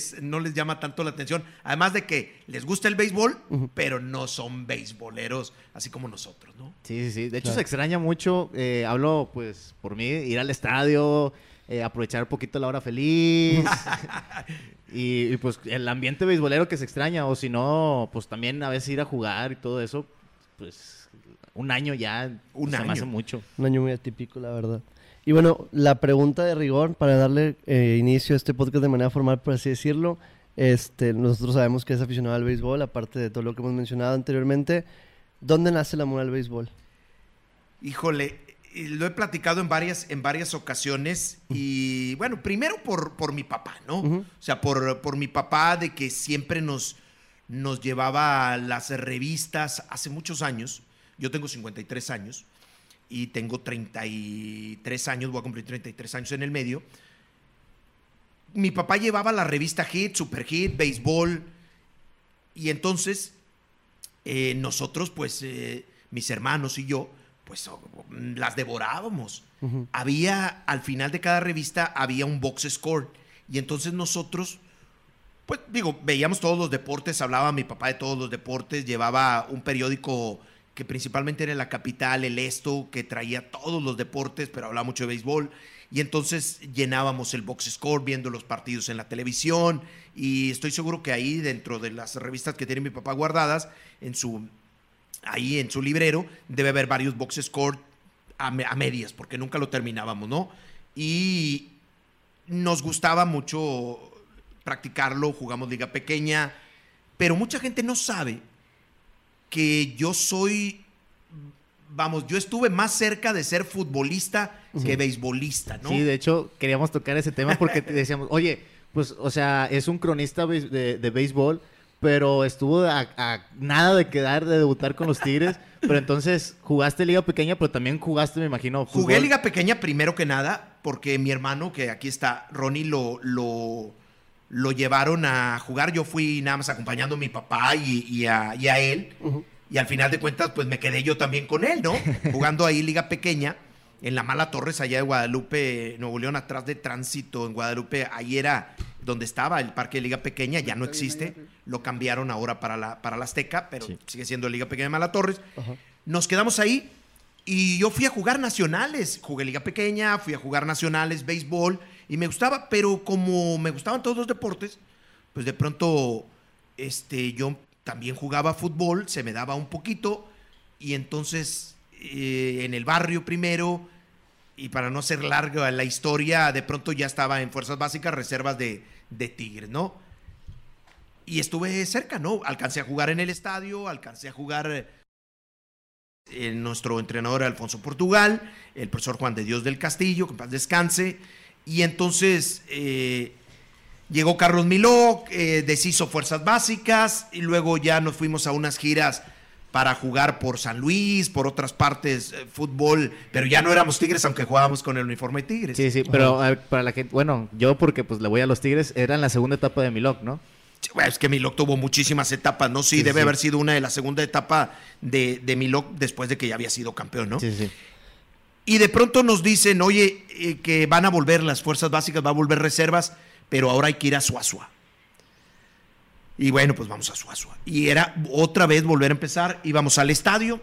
les, no les llama tanto la atención. Además de que les gusta el béisbol, pero no son beisboleros así como nosotros, ¿no? Sí, sí, sí. De hecho, se extraña mucho. eh, hablo, pues, por mí, ir al estadio, eh, aprovechar un poquito la hora feliz. y, y, pues, el ambiente beisbolero que se extraña. O si no, pues también a veces ir a jugar y todo eso. Pues, un año ya. Un se me año. hace mucho. Un año muy atípico, la verdad. Y bueno, la pregunta de rigor, para darle eh, inicio a este podcast de manera formal, por así decirlo. Este, nosotros sabemos que es aficionado al béisbol, aparte de todo lo que hemos mencionado anteriormente. ¿Dónde nace el amor al béisbol? Híjole, y lo he platicado en varias, en varias ocasiones y bueno, primero por, por mi papá, ¿no? O sea, por, por mi papá de que siempre nos, nos llevaba a las revistas hace muchos años. Yo tengo 53 años y tengo 33 años, voy a cumplir 33 años en el medio. Mi papá llevaba la revista Hit, Super Hit, Béisbol y entonces eh, nosotros, pues, eh, mis hermanos y yo, pues oh, las devorábamos. Había, al final de cada revista, había un box score. Y entonces nosotros, pues digo, veíamos todos los deportes, hablaba mi papá de todos los deportes, llevaba un periódico que principalmente era la capital, el Esto, que traía todos los deportes, pero hablaba mucho de béisbol. Y entonces llenábamos el box score viendo los partidos en la televisión. Y estoy seguro que ahí, dentro de las revistas que tiene mi papá guardadas, en su, ahí en su librero, debe haber varios box score a, a medias, porque nunca lo terminábamos, ¿no? Y nos gustaba mucho practicarlo, jugamos liga pequeña, pero mucha gente no sabe que yo soy, vamos, yo estuve más cerca de ser futbolista que beisbolista, ¿no? Sí, de hecho, queríamos tocar ese tema porque decíamos, oye, pues, o sea, es un cronista de, de béisbol, pero estuvo a, a nada de quedar, de debutar con los Tigres. Pero entonces jugaste Liga Pequeña, pero también jugaste, me imagino. Jugué fútbol. Liga Pequeña primero que nada, porque mi hermano, que aquí está, Ronnie, lo, lo, lo llevaron a jugar. Yo fui nada más acompañando a mi papá y, y a, y a él. Y al final de cuentas, pues me quedé yo también con él, ¿no? Jugando ahí Liga Pequeña, en la Mala Torres, allá de Guadalupe, Nuevo León, atrás de Tránsito, en Guadalupe. Ahí era donde estaba el parque de Liga Pequeña, ya no existe. Lo cambiaron ahora para la, para la Azteca, pero Sí. sigue siendo Liga Pequeña de Mala Torres. Nos quedamos ahí y yo fui a jugar nacionales. Jugué Liga Pequeña, fui a jugar nacionales, béisbol, y me gustaba, pero como me gustaban todos los deportes, pues de pronto este, yo también jugaba fútbol, se me daba un poquito, y entonces eh, en el barrio primero, y para no ser larga la historia, de pronto ya estaba en Fuerzas Básicas, reservas de, de Tigres, ¿no? Y estuve cerca, ¿no? Alcancé a jugar en el estadio, alcancé a jugar eh, nuestro entrenador Alfonso Portugal, el profesor Juan de Dios del Castillo, que paz descanse, y entonces eh, llegó Carlos Miló, eh, deshizo fuerzas básicas, y luego ya nos fuimos a unas giras para jugar por San Luis, por otras partes, eh, fútbol, pero ya no éramos Tigres, aunque jugábamos con el uniforme de Tigres. Sí, sí, pero ver, para la gente, bueno, yo porque pues le voy a los Tigres, era en la segunda etapa de Milok, ¿no? Sí, es que Milok tuvo muchísimas etapas, ¿no? Sí, Sí, debe sí. haber sido una de la segunda etapa de, de Milok después de que ya había sido campeón, ¿no? Sí, sí. Y de pronto nos dicen, oye, eh, que van a volver las fuerzas básicas, va a volver reservas, pero ahora hay que ir a Suazua. Y bueno, pues vamos a Suazua. Y era otra vez volver a empezar, íbamos al estadio,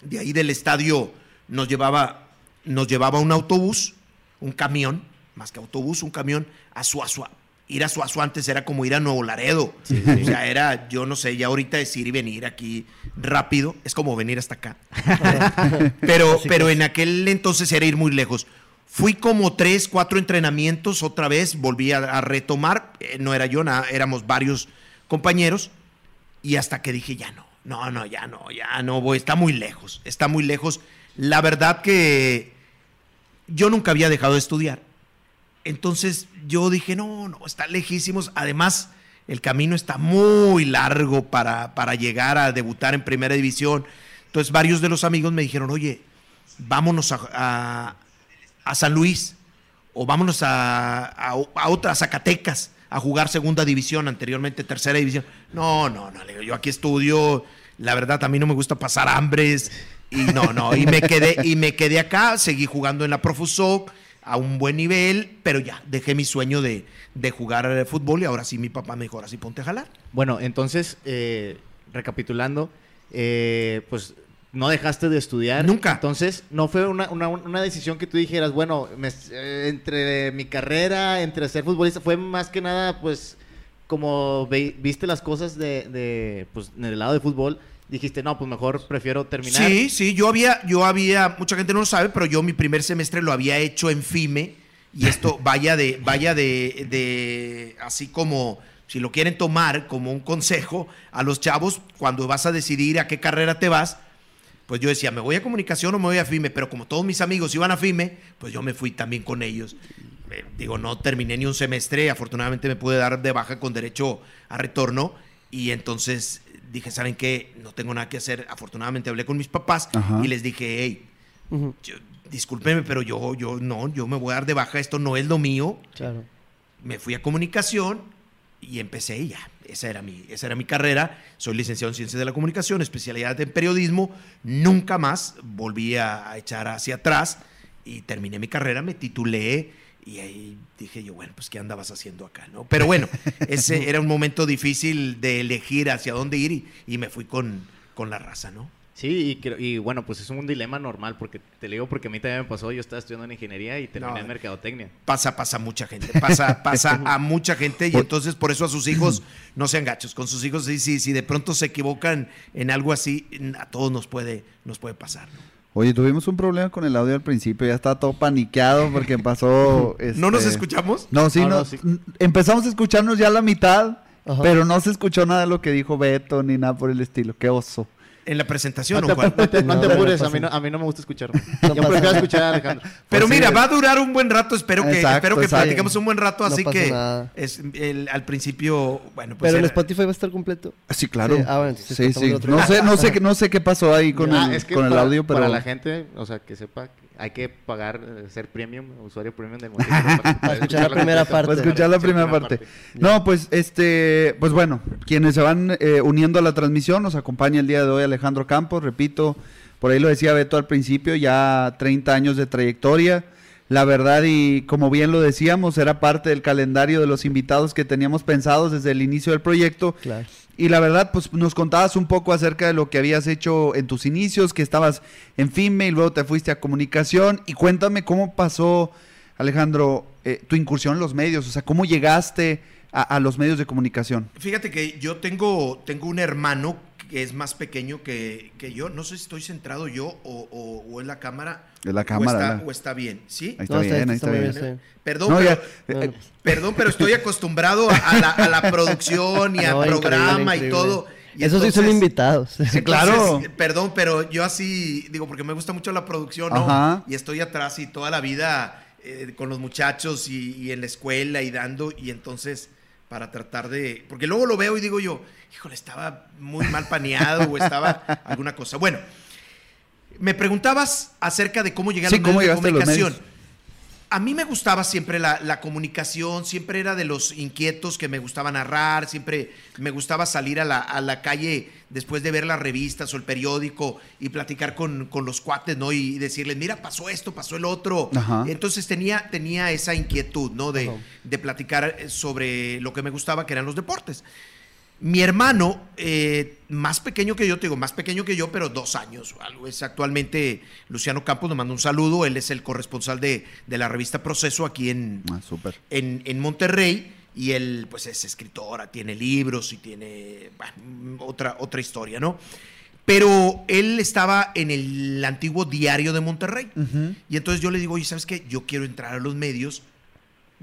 de ahí del estadio nos llevaba, nos llevaba un autobús, un camión, más que autobús, un camión a Suazua. Ir a Suazua antes era como ir a Nuevo Laredo. O sea, era, yo no sé, ya ahorita decir y venir aquí rápido es como venir hasta acá. pero, pero en aquel entonces era ir muy lejos. Fui como tres, cuatro entrenamientos otra vez, volví a, a retomar. Eh, no era yo, nada, éramos varios compañeros. Y hasta que dije, ya no, no, no, ya no, ya no, voy, está muy lejos, está muy lejos. La verdad que yo nunca había dejado de estudiar. Entonces yo dije, no, no, está lejísimos. Además, el camino está muy largo para, para llegar a debutar en primera división. Entonces varios de los amigos me dijeron, oye, vámonos a, a- San Luis o vámonos a, a, a otras Zacatecas a jugar segunda división, anteriormente tercera división. No, no, no, yo aquí estudio, la verdad a mí no me gusta pasar hambres y no, no, y me quedé y me quedé acá, seguí jugando en la Profusoc, a un buen nivel, pero ya, dejé mi sueño de, de jugar fútbol y ahora sí mi papá me dijo, ahora sí ponte a jalar. Bueno, entonces, eh, recapitulando, eh, pues no dejaste de estudiar. Nunca. Entonces, no fue una, una- una decisión que tú dijeras, bueno, me- eh, entre mi carrera, entre ser futbolista, fue más que nada, pues, como ve- viste las cosas de, de, pues, en el lado de fútbol, dijiste, no, pues mejor prefiero terminar. Sí, sí, yo había, yo había, mucha gente no lo sabe, pero yo mi primer semestre lo había hecho en FIME y esto vaya de, vaya de, de, así como, si lo quieren tomar como un consejo a los chavos, cuando vas a decidir a qué carrera te vas, pues yo decía, me voy a comunicación o me voy a FIME, pero como todos mis amigos iban a FIME, pues yo me fui también con ellos. Eh, digo, no terminé ni un semestre, afortunadamente me pude dar de baja con derecho a retorno y entonces dije, ¿saben qué? No tengo nada que hacer. Afortunadamente hablé con mis papás Ajá. y les dije, hey, yo- discúlpenme, pero yo, yo no, yo me voy a dar de baja, esto no es lo mío. Claro. Me fui a comunicación y empecé y ya. Esa era, mi, esa era mi carrera. Soy licenciado en Ciencias de la Comunicación, especialidad en periodismo. Nunca más volví a, a echar hacia atrás y terminé mi carrera, me titulé y ahí dije yo, bueno, pues ¿qué andabas haciendo acá? ¿no? Pero bueno, ese era un momento difícil de elegir hacia dónde ir y, y me fui con, con la raza, ¿no? Sí, y, creo- y bueno, pues es un dilema normal, porque te lo digo porque a mí también me pasó, yo estaba estudiando en ingeniería y terminé No. en mercadotecnia. pasa, pasa a mucha gente, pasa, pasa a mucha gente y entonces por eso a sus hijos no sean gachos, con sus hijos sí, sí, si de pronto se equivocan en algo así, a todos nos puede, nos puede pasar. ¿no? Oye, tuvimos un problema con el audio al principio, ya estaba todo paniqueado porque pasó... ¿No nos este, escuchamos? No, sí, No, no, no, sí. empezamos a escucharnos ya a la mitad, Ajá. pero no se escuchó nada de lo que dijo Beto ni nada por el estilo. Qué oso. En la presentación, No ¿o te, cuál? no te- no te apures, a mí no, a mí no me gusta escucharme. No Yo prefiero nada. escuchar a Alejandro. Pero Pues mira, sí. va a durar un buen rato, espero que, Exacto, espero que exacto. platiquemos un buen rato, así que es el- al principio, bueno, pues Pero era- Spotify va a estar completo. Sí, claro. Sí, ah, bueno, sí, el otro. No sé, no sé, qué- no sé qué pasó ahí con Ah, el, es que con el audio, pero... para la gente, o sea, que sepa, hay que pagar, eh, ser premium, usuario premium del Motivo para, escuchar la primera parte. Para escuchar la primera parte. No, pues este, pues bueno, quienes se van eh, uniendo a la transmisión, nos acompaña el día de hoy Alejandro Campos, repito, por ahí lo decía Beto al principio, ya 30 años de trayectoria. La verdad, y como bien lo decíamos, era parte del calendario de los invitados que teníamos pensados desde el inicio del proyecto. Claro. Y la verdad, pues nos contabas un poco acerca de lo que habías hecho en tus inicios, que estabas en FIME y luego te fuiste a comunicación. Y cuéntame cómo pasó, Alejandro, eh, tu incursión en los medios, o sea, cómo llegaste a, a los medios de comunicación. Fíjate que yo tengo, tengo un hermano que es más pequeño que, que yo. No sé si estoy centrado yo o, o- o en la cámara. Es la o cámara. O está, bien, ¿sí? Ahí está No, bien, ahí está bien. está bien. Perdón, No, pero, ya, eh, perdón, pero estoy acostumbrado a, la, a la producción y al No, increíble, programa y todo. Y Esos sí son invitados. entonces, claro. Perdón, pero yo así, digo, porque me gusta mucho la producción, ¿no? Ajá. Y estoy atrás y toda la vida eh, con los muchachos y, y en la escuela y dando, y entonces para tratar de, porque luego lo veo y digo yo, híjole, estaba muy mal paneado o estaba alguna cosa. Bueno, me preguntabas acerca de cómo llegar Sí, a los ¿cómo medios de los comunicación. medios? A mí me gustaba siempre la, la comunicación, siempre era de los inquietos que me gustaba narrar, siempre me gustaba salir a la, a la calle después de ver las revistas o el periódico y platicar con, con los cuates, ¿no? Y, decirles, mira, pasó esto, pasó el otro. Ajá. Entonces tenía, tenía esa inquietud, ¿no? De, Ajá. de platicar sobre lo que me gustaba, que eran los deportes. Mi hermano, eh, más pequeño que yo, te digo, más pequeño que yo, pero dos años. Algo es actualmente Luciano Campos, nos manda un saludo. Él es el corresponsal de, de la revista Proceso aquí en, Ah, en, en Monterrey. Y él, pues, es escritora, tiene libros y tiene bueno, otra, otra historia, ¿no? Pero él estaba en el antiguo diario de Monterrey. Y entonces yo le digo, oye, ¿sabes qué? Yo quiero entrar a los medios.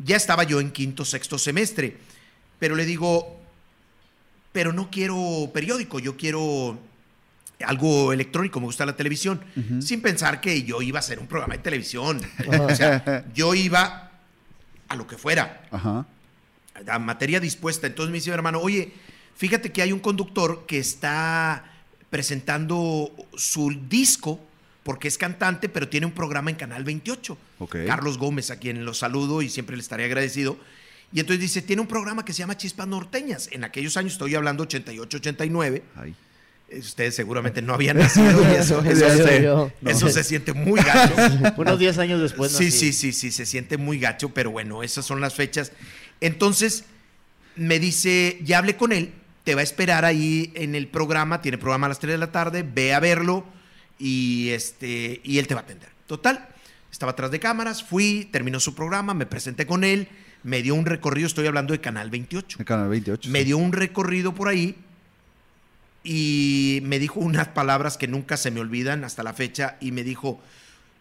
Ya estaba yo en quinto, sexto semestre. Pero le digo, pero no quiero periódico, yo quiero algo electrónico, me gusta la televisión. Sin pensar que yo iba a hacer un programa de televisión. O sea, yo iba a lo que fuera Ajá. A materia dispuesta. Entonces me dice mi hermano, oye, fíjate que hay un conductor que está presentando su disco, porque es cantante, pero tiene un programa en Canal 28. Ok. Carlos Gómez, a quien lo saludo y siempre le estaré agradecido. Y entonces dice, tiene un programa que se llama Chispas Norteñas. En aquellos años, estoy hablando 88, 89. Ay. Ustedes seguramente no habían nacido y eso, eso, se, llovió. eso se siente muy gacho. Unos 10 años después. Sí, sí, sí, sí, se siente muy gacho, pero bueno, esas son las fechas. Entonces, me dice, ya hablé con él, te va a esperar ahí en el programa, tiene programa a las 3 de la tarde, ve a verlo y, este, y él te va a atender. Total, estaba atrás de cámaras, fui, terminó su programa, me presenté con él, me dio un recorrido, estoy hablando de Canal 28. El canal 28. Me dio un recorrido por ahí y me dijo unas palabras que nunca se me olvidan hasta la fecha y me dijo,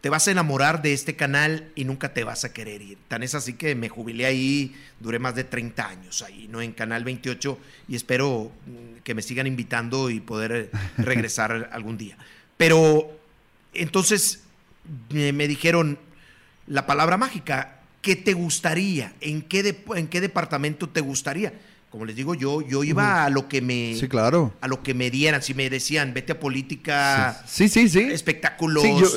te vas a enamorar de este canal y nunca te vas a querer ir. Tan es así que me jubilé ahí, duré más de 30 años ahí, ¿no? En Canal 28 y espero mm, que me sigan invitando y poder eh, regresar algún día. Pero entonces me, me dijeron la palabra mágica, ¿qué te gustaría? ¿En qué, de- en qué departamento te gustaría? Como les digo, yo, yo iba a lo que me Sí, claro. a lo que me dieran, si me decían, vete a política, Sí, sí, sí. espectáculos, Sí, yo-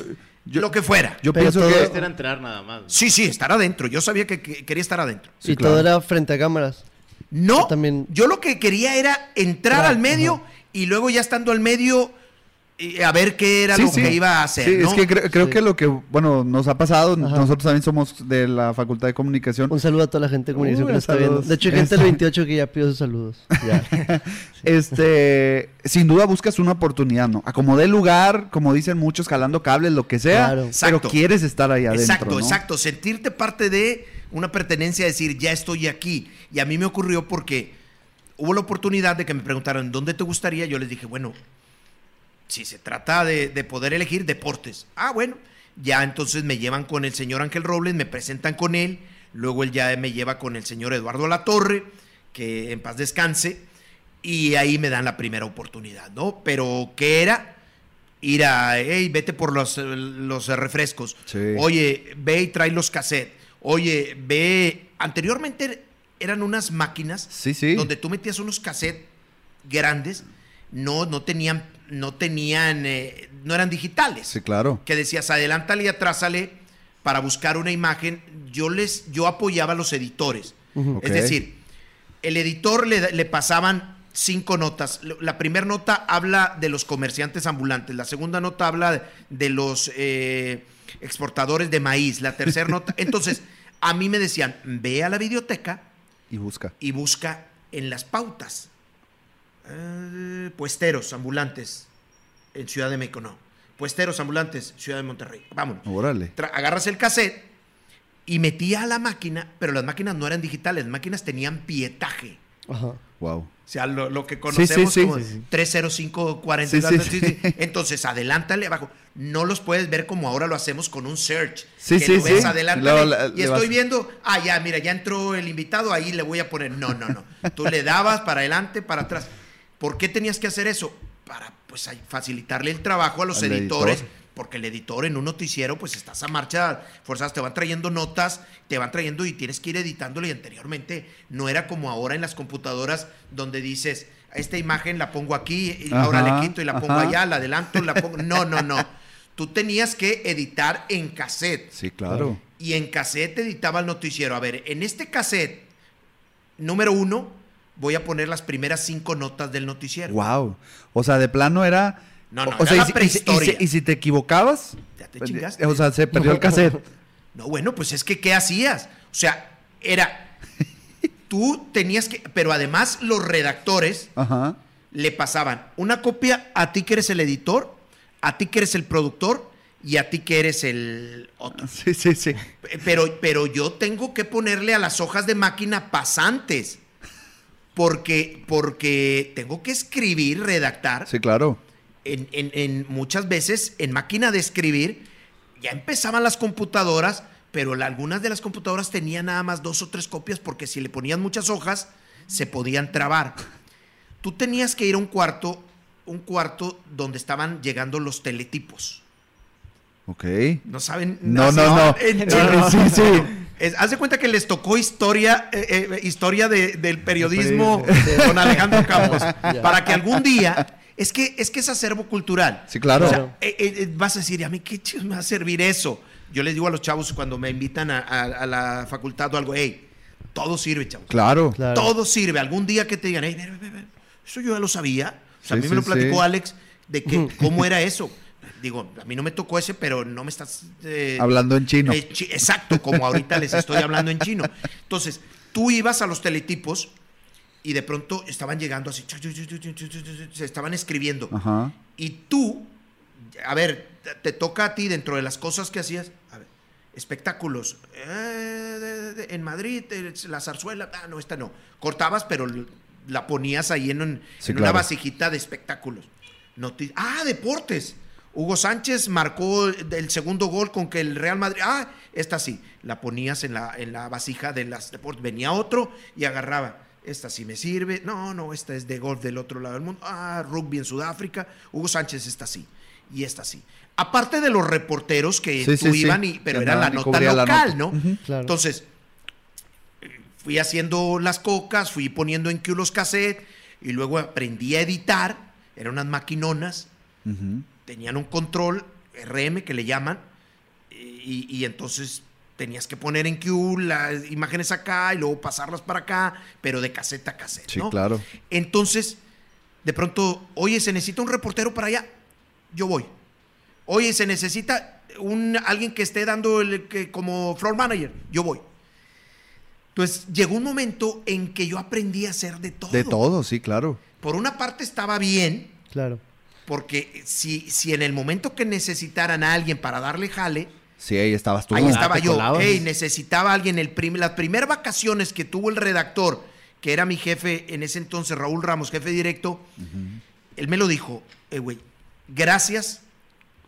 yo- lo que fuera. Yo Pero pienso todo- que... Este era entrar nada más. Sí, sí, estar adentro. Yo sabía que, que quería estar adentro. Sí, y claro. todo era frente a cámaras. No, Yo también- yo lo que quería era entrar Claro, al medio ajá. y luego ya estando al medio, a ver qué era Sí, lo sí. que iba a hacer. Sí, ¿no? es que creo, creo Sí. que lo que, bueno, nos ha pasado, Ajá. nosotros también somos de la Facultad de Comunicación. Un saludo a toda la gente de comunicación Uy, que nos está viendo. De hecho, hay gente del 28 que ya pidió sus saludos. Ya. Este, sin duda buscas una oportunidad, ¿no? Acomodé el lugar, como dicen muchos, jalando cables, lo que sea, Claro. pero Exacto. quieres estar ahí adentro, Exacto, ¿no? exacto. Sentirte parte de una pertenencia, decir, ya estoy aquí. Y a mí me ocurrió porque hubo la oportunidad de que me preguntaran, ¿dónde te gustaría? Yo les dije, bueno, si se trata de, de poder elegir deportes. Ah, bueno, ya entonces me llevan con el señor Ángel Robles, me presentan con él, luego él ya me lleva con el señor Eduardo Latorre, que en paz descanse, y ahí me dan la primera oportunidad, ¿no? Pero, ¿qué era? Ir a, hey, vete por los, los refrescos. Sí. Oye, ve y trae los cassettes. Oye, ve. Anteriormente eran unas máquinas Sí, sí. donde tú metías unos cassettes grandes, no, no tenían, no tenían, eh, no eran digitales. Sí, claro. Que decías, adelántale y atrásale para buscar una imagen. Yo les, yo apoyaba a los editores. Es decir, el editor le, le pasaban cinco notas. La primera nota habla de los comerciantes ambulantes, la segunda nota habla de los eh, exportadores de maíz, la tercera nota. Entonces, a mí me decían, ve a la biblioteca Y busca. y busca en las pautas. Eh, puesteros ambulantes en Ciudad de México, no. Puesteros ambulantes, Ciudad de Monterrey. Vámonos. Órale. Tra- agarras el cassette y metía a la máquina, pero las máquinas no eran digitales, las máquinas tenían pietaje. Ajá. Wow. O sea, lo, lo que Sí, sí, conocemos sí. como Sí, sí. 30540. Sí, sí, sí. Entonces, adelántale abajo. No los puedes ver como ahora lo hacemos con un search. Sí, que sí, lo ves, adelántale, la- y estoy vas- viendo, ah, ya, mira, ya entró el invitado, ahí le voy a poner. No, no, no. Tú le dabas para adelante, para atrás. ¿Por qué tenías que hacer eso? Para, pues, facilitarle el trabajo a los editores. editor. Porque el editor en un noticiero, pues estás a marcha forzadas, te van trayendo notas, te van trayendo y tienes que ir editándolo. Y anteriormente no era como ahora en las computadoras donde dices, esta imagen la pongo aquí, y ahora le quito y la pongo ajá. allá, la adelanto, la pongo. No, no, no. Tú tenías que editar en cassette. Sí, claro. Y en cassette editaba el noticiero. A ver, en este cassette, número uno, voy a poner las primeras cinco notas del noticiero. Wow. O sea, de plano era. No, no, o era sea, la y prehistoria. Y, si, y si te equivocabas. Ya te chingaste. O sea, se perdió el cassette. No, bueno, pues es que ¿qué hacías? O sea, era, tú tenías que, pero además los redactores Ajá. le pasaban una copia a ti que eres el editor, a ti que eres el productor y a ti que eres el otro. Sí, sí, sí. Pero, pero yo tengo que ponerle a las hojas de máquina pasantes. Porque, porque tengo que escribir, redactar. Sí, claro. en, en- en muchas veces en máquina de escribir ya empezaban las computadoras, pero la- algunas de las computadoras tenían nada más dos o tres copias porque si le ponían muchas hojas se podían trabar. Tú tenías que ir a un cuarto, un cuarto donde estaban llegando los teletipos. Ok. No saben. No, no, no. en- No, sí, sí. Es- haz de cuenta que les tocó historia, eh, eh, historia de- del periodismo con Alejandro Campos. Para que algún día. Es que, es que es acervo cultural. Sí, claro. O sea, eh, eh, eh, vas a decir, ¿a mí qué me va a servir eso? Yo les digo a los chavos cuando me invitan a, a- a la facultad o algo, hey, todo sirve, chavos. Claro. Claro. Todo sirve. Algún día que te digan, hey, eso yo ya lo sabía. O sea, a Sí, mí me lo platicó sí. Alex de que cómo era eso digo, a mí no me tocó ese, pero no me estás... Eh, hablando en chino. Eh, exacto, como ahorita les estoy hablando en chino. Entonces, tú ibas a los teletipos y de pronto estaban llegando así, se estaban escribiendo. Ajá. Y tú, a ver, te toca a ti dentro de las cosas que hacías, a ver, espectáculos, eh, en Madrid, la zarzuela, ah, no, esta no, cortabas, pero la ponías ahí en, en una vasijita de espectáculos. Ah, deportes. Hugo Sánchez marcó el segundo gol con que el Real Madrid. Ah, esta sí. La ponías en la, en la vasija de las deportes. Venía otro y agarraba. Esta sí me sirve. No, no, esta es de golf del otro lado del mundo. Ah, rugby en Sudáfrica. Hugo Sánchez, esta sí. Y esta sí. Aparte de los reporteros que Sí, tú sí, iban, y, pero era la nota la local, nota. ¿no? Claro. Entonces, fui haciendo las cocas, fui poniendo en Q los cassettes y luego aprendí a editar. Eran unas maquinonas. Tenían un control RM que le llaman y, y entonces tenías que poner en Q las imágenes acá y luego pasarlas para acá, pero de caseta a caseta. Sí, ¿no? claro. Entonces, de pronto, oye, se necesita un reportero para allá, yo voy. Oye, se necesita un alguien que esté dando el que como floor manager, yo voy. Entonces, llegó un momento en que yo aprendí a hacer de todo. De todo, sí, claro. Por una parte estaba bien, Claro. Porque si, si en el momento que necesitaran a alguien para darle jale, Sí, ahí estabas tú. ahí Ah, estaba yo. Hey, necesitaba a alguien. El prim- las primeras vacaciones que tuvo el redactor, que era mi jefe en ese entonces, Raúl Ramos, jefe directo, él me lo dijo, eh, güey, gracias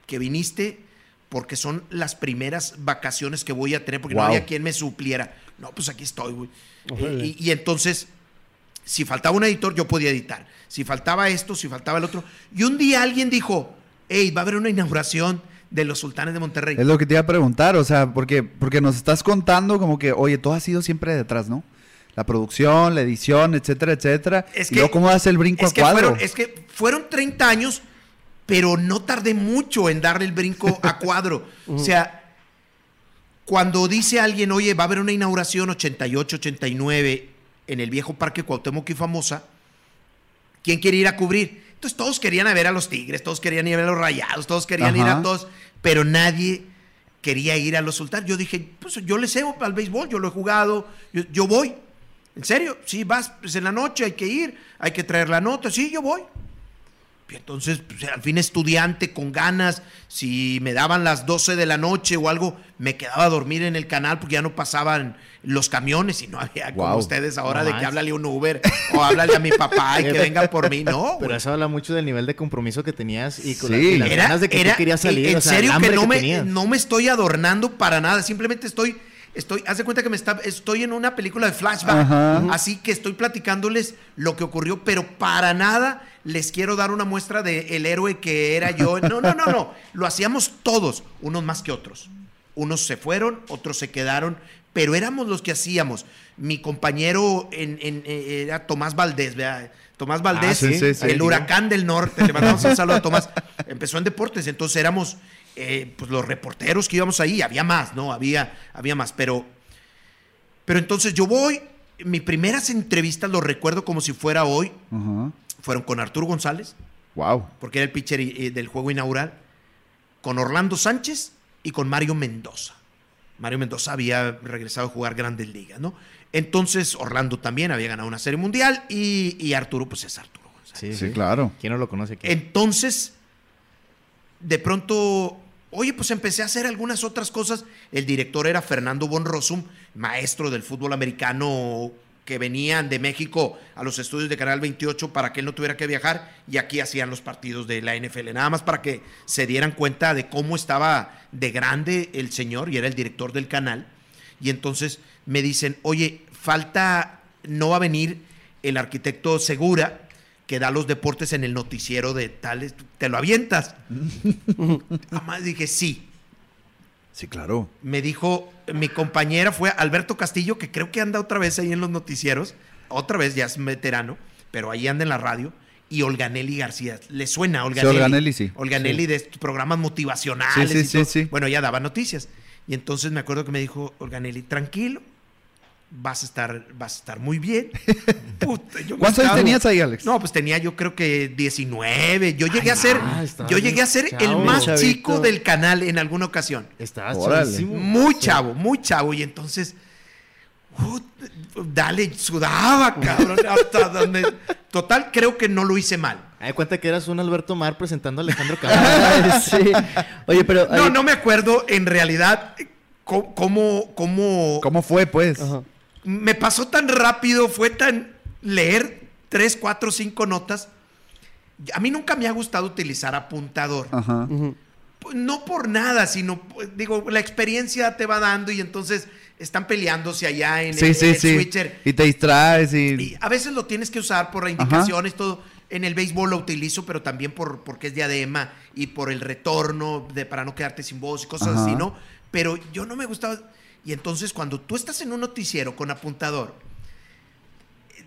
que viniste porque son las primeras vacaciones que voy a tener, porque no había quien me supliera. No, pues aquí estoy, güey. Y entonces, si faltaba un editor, yo podía editar. Si faltaba esto, si faltaba el otro. Y un día alguien dijo, hey, va a haber una inauguración de los sultanes de Monterrey. Es lo que te iba a preguntar, o sea, porque, porque nos estás contando como que, oye, todo ha sido siempre detrás, ¿no? La producción, la edición, etcétera, etcétera. Es y luego, ¿cómo das el brinco es a que cuadro? Fueron, es que fueron 30 años, pero no tardé mucho en darle el brinco a cuadro. o sea, cuando dice alguien, oye, va a haber una inauguración 88, 89 en el viejo Parque Cuauhtémoc y Famosa, ¿quién quiere ir a cubrir? Entonces todos querían a ver a los Tigres, todos querían ir a ver a los Rayados, todos querían ir a todos, pero nadie quería ir a los Sultanes. Yo dije, pues yo le sé al béisbol, yo lo he jugado, yo, yo voy. ¿En serio? Sí, vas pues, en la noche, hay que ir, hay que traer la nota, sí, yo voy. Y entonces, pues, al fin estudiante con ganas, si me daban las 12 de la noche o algo, me quedaba a dormir en el canal porque ya no pasaban los camiones y no había como ustedes ahora No de que háblale un Uber o háblale a mi papá y que venga por mí. No, Pero eso habla mucho del nivel de compromiso que tenías y con Sí. la- y las Era- ganas de que era- tú querías salir. En o sea, el serio que no me, tenías. no me estoy adornando para nada. Simplemente estoy, estoy, haz de cuenta que me está, estoy en una película de flashback. Ajá. Así que estoy platicándoles lo que ocurrió, pero para nada les quiero dar una muestra de el héroe que era yo. No, no, no, no. Lo hacíamos todos, unos más que otros. Unos se fueron, otros se quedaron, pero éramos los que hacíamos. Mi compañero en, en- eh, era Tomás Valdés, ¿verdad? Tomás Valdés, Ah, sí, sí, sí. el huracán del norte. Le mandamos un saludo a Tomás. Empezó en deportes, entonces éramos eh, pues los reporteros que íbamos ahí. Había más, ¿no? Había, había más, pero, pero entonces yo voy. Mis primeras entrevistas, lo recuerdo como si fuera hoy. Fueron con Arturo González, Wow. porque era el pitcher del juego inaugural, con Orlando Sánchez y con Mario Mendoza. Mario Mendoza había regresado a jugar Grandes Ligas, ¿no? Entonces Orlando también había ganado una serie mundial y, y Arturo, pues es Arturo González. Sí, Sí, claro. ¿Quién no lo conoce aquí? Entonces, de pronto, oye, pues empecé a hacer algunas otras cosas. El director era Fernando Von Rossum, maestro del fútbol americano que venían de México a los estudios de Canal 28 para que él no tuviera que viajar y aquí hacían los partidos de la NFL, nada más para que se dieran cuenta de cómo estaba de grande el señor y era el director del canal. Y entonces me dicen, oye, falta, no va a venir el arquitecto Segura, que da los deportes en el noticiero de tales, ¿te lo avientas? Además dije, sí. Sí, claro. Me dijo, mi compañera fue Alberto Castillo, que creo que anda otra vez ahí en los noticieros, otra vez ya es veterano, pero ahí anda en la radio, y Olganelli García. ¿Le suena Olganelli? Olganelli, sí. Olganelli de estos programas motivacionales. Sí, sí, y sí, todo. sí. Bueno, ya daba noticias. Y entonces me acuerdo que me dijo Olganelli, tranquilo, vas a estar, vas a estar muy bien. Puta, yo me ¿Cuántos años tenías ahí, Alex? No, pues tenía yo creo que 19. Yo llegué a ser, yo llegué a ser el más Chavito. chico del canal en alguna ocasión. Estabas. Muy chavo, muy chavo. Y entonces, uh, dale, sudaba, cabrón. hasta donde- Total, creo que no lo hice mal. De cuenta que eras un Alberto Mar presentando a Alejandro Cabral. Sí. Oye, pero. No, ahí- no me acuerdo en realidad eh, co- cómo, cómo, ¿Cómo fue, pues? Ajá. Me pasó tan rápido, fue tan leer tres, cuatro, cinco notas. A mí nunca me ha gustado utilizar apuntador. Ajá. No por nada, sino, digo, la experiencia te va dando y entonces están peleándose allá en, Sí, el, sí, en el sí. switcher. Y te distraes y... Y a veces lo tienes que usar por indicaciones, todo. En el béisbol lo utilizo, pero también por, porque es diadema y por el retorno de, para no quedarte sin voz y cosas Ajá. así, ¿no? Pero yo no me gustaba. Y entonces cuando tú estás en un noticiero con apuntador,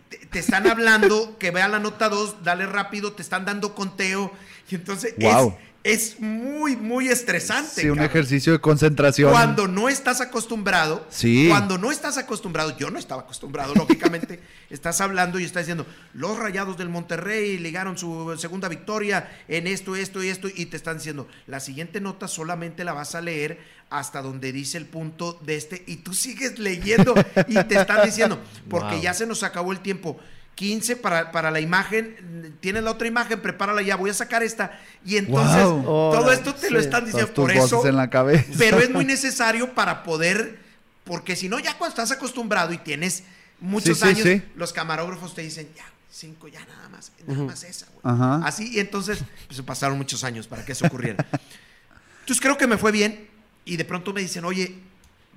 te, te están hablando, que vea la nota 2, dale rápido, te están dando conteo. Y entonces es- es, muy, muy estresante. Sí, un cabrón. ejercicio de concentración. Cuando no estás acostumbrado, Sí. cuando no estás acostumbrado, yo no estaba acostumbrado, lógicamente, estás hablando y estás diciendo, los rayados del Monterrey ligaron su segunda victoria en esto, esto y esto, y te están diciendo, la siguiente nota solamente la vas a leer hasta donde dice el punto de este, y tú sigues leyendo y te están diciendo, porque Wow. ya se nos acabó el tiempo. 15 para, para la imagen, tienes la otra imagen, prepárala ya, voy a sacar esta. Y entonces, Wow. todo esto te lo están diciendo. Por eso, en la cabeza. pero es muy necesario para poder, porque si no, ya cuando estás acostumbrado y tienes muchos Sí, años, sí. los camarógrafos te dicen, ya, cinco, ya nada más, nada más esa, güey. Así, y entonces, pues se pasaron muchos años para que eso ocurriera. Entonces creo que me fue bien y de pronto me dicen, oye,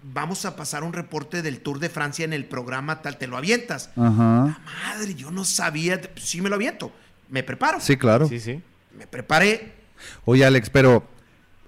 vamos a pasar un reporte del Tour de Francia en el programa tal, te lo avientas. Ajá. Madre, yo no sabía, sí me lo aviento, me preparo, Sí, claro. Sí, sí. me preparé, Oye, Alex, pero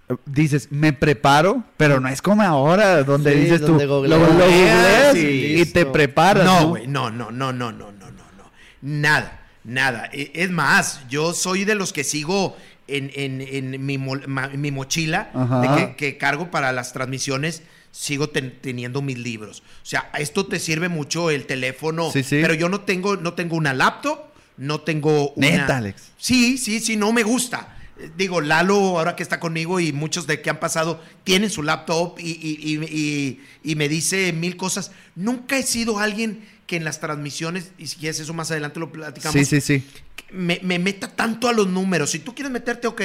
eh, dices, me preparo, pero no es como ahora, donde Sí, dices donde tú, googleas. lo, lo googleas y, listo. te preparas. No, No, güey, no, no, no, no, no, no, no, no. Nada, nada. E- Es más, yo soy de los que sigo en, en- en mi, ma- mi mochila de que, que cargo para las transmisiones. Sigo ten- teniendo mis libros. O sea, esto te sirve mucho el teléfono. Sí, sí. Pero yo no tengo, no tengo una laptop, no tengo una. Neta, Alex. Sí, sí, sí, no me gusta. Digo, Lalo, ahora que está conmigo y muchos de que han pasado, tienen su laptop y, y- y- y- y me dice mil cosas. Nunca he sido alguien que en las transmisiones, y si quieres eso más adelante lo platicamos, Sí, sí, sí. Me, me meta tanto a los números. Si tú quieres meterte, ok,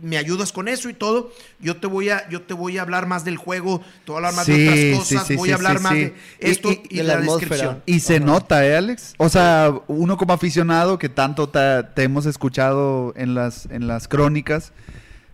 me ayudas con eso y todo, yo te voy a, yo te voy a hablar más del juego, te voy a hablar más Sí, de otras cosas, sí, voy a hablar más de Y- esto y- y, de la, la descripción. Y se nota, ¿eh, Alex? O sea, uno como aficionado que tanto te, te hemos escuchado en las, en las crónicas,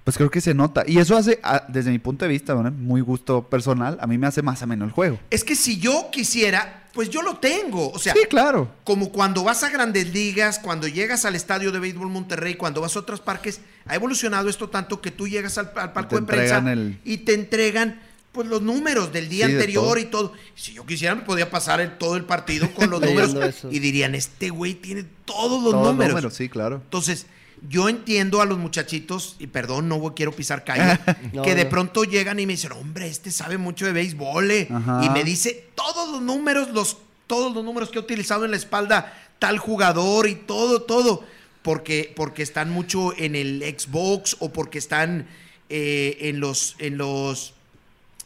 pues creo que se nota. Y eso hace, a- desde mi punto de vista, ¿no? muy gusto personal, a mí me hace más ameno el juego. Es que si yo quisiera, pues yo lo tengo. O sea, sí, claro. como cuando vas a grandes ligas, cuando llegas al estadio de béisbol Monterrey, cuando vas a otros parques, ha evolucionado esto tanto que tú llegas al, al palco te de prensa el- y te entregan pues los números del día Sí, de anterior todo. y todo. Si yo quisiera me podía pasar el- todo el partido con los números eso. y dirían, este güey tiene todos los Todos números. números, sí, claro. Entonces, yo entiendo a los muchachitos, y perdón, no quiero pisar calle, No, que de pronto llegan y me dicen, hombre, este sabe mucho de béisbol, eh", y me dice todos los números, los, todos los números que he utilizado en la espalda, tal jugador y todo, todo, porque, porque están mucho en el Xbox o porque están eh, en los, en los,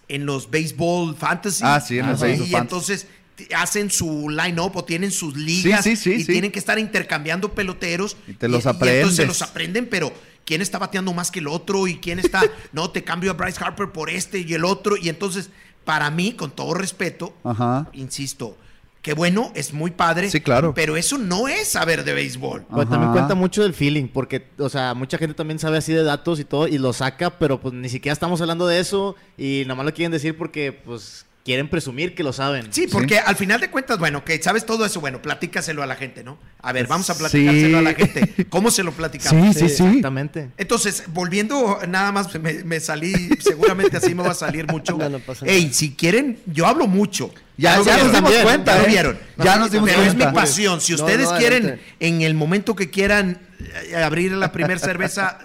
en los béisbol fantasy. Ah, sí, en los Y entonces hacen su line-up o tienen sus ligas sí, sí, y sí. tienen que estar intercambiando peloteros. Y te los entonces aprendes. se los aprenden, pero quién está bateando más que el otro y quién está, no, te cambio a Bryce Harper por este y el otro. Y entonces, para mí, con todo respeto, Ajá. insisto, qué bueno, es muy padre. Sí, claro. Pero eso no es saber de béisbol. Pues también cuenta mucho del feeling, porque, o sea, mucha gente también sabe así de datos y todo, y lo saca, pero pues ni siquiera estamos hablando de eso, y nada más lo quieren decir porque, pues, quieren presumir que lo saben. Sí, Sí. porque al final de cuentas, bueno, que sabes todo eso, bueno, platícaselo a la gente, ¿no? A ver, vamos a Sí. platicárselo a la gente. ¿Cómo se lo platicamos? Sí, sí, sí. Exactamente. Entonces, volviendo, nada más me, me salí, seguramente así me va a salir mucho. No, no pasa Ey, si quieren, yo hablo mucho. Ya, ya nos dimos también, cuenta, Ya lo ¿eh? vieron. Ya nos dimos Pero es mi cuenta. pasión. Si ustedes no, quieren, en el momento que quieran eh, abrir la primera cerveza,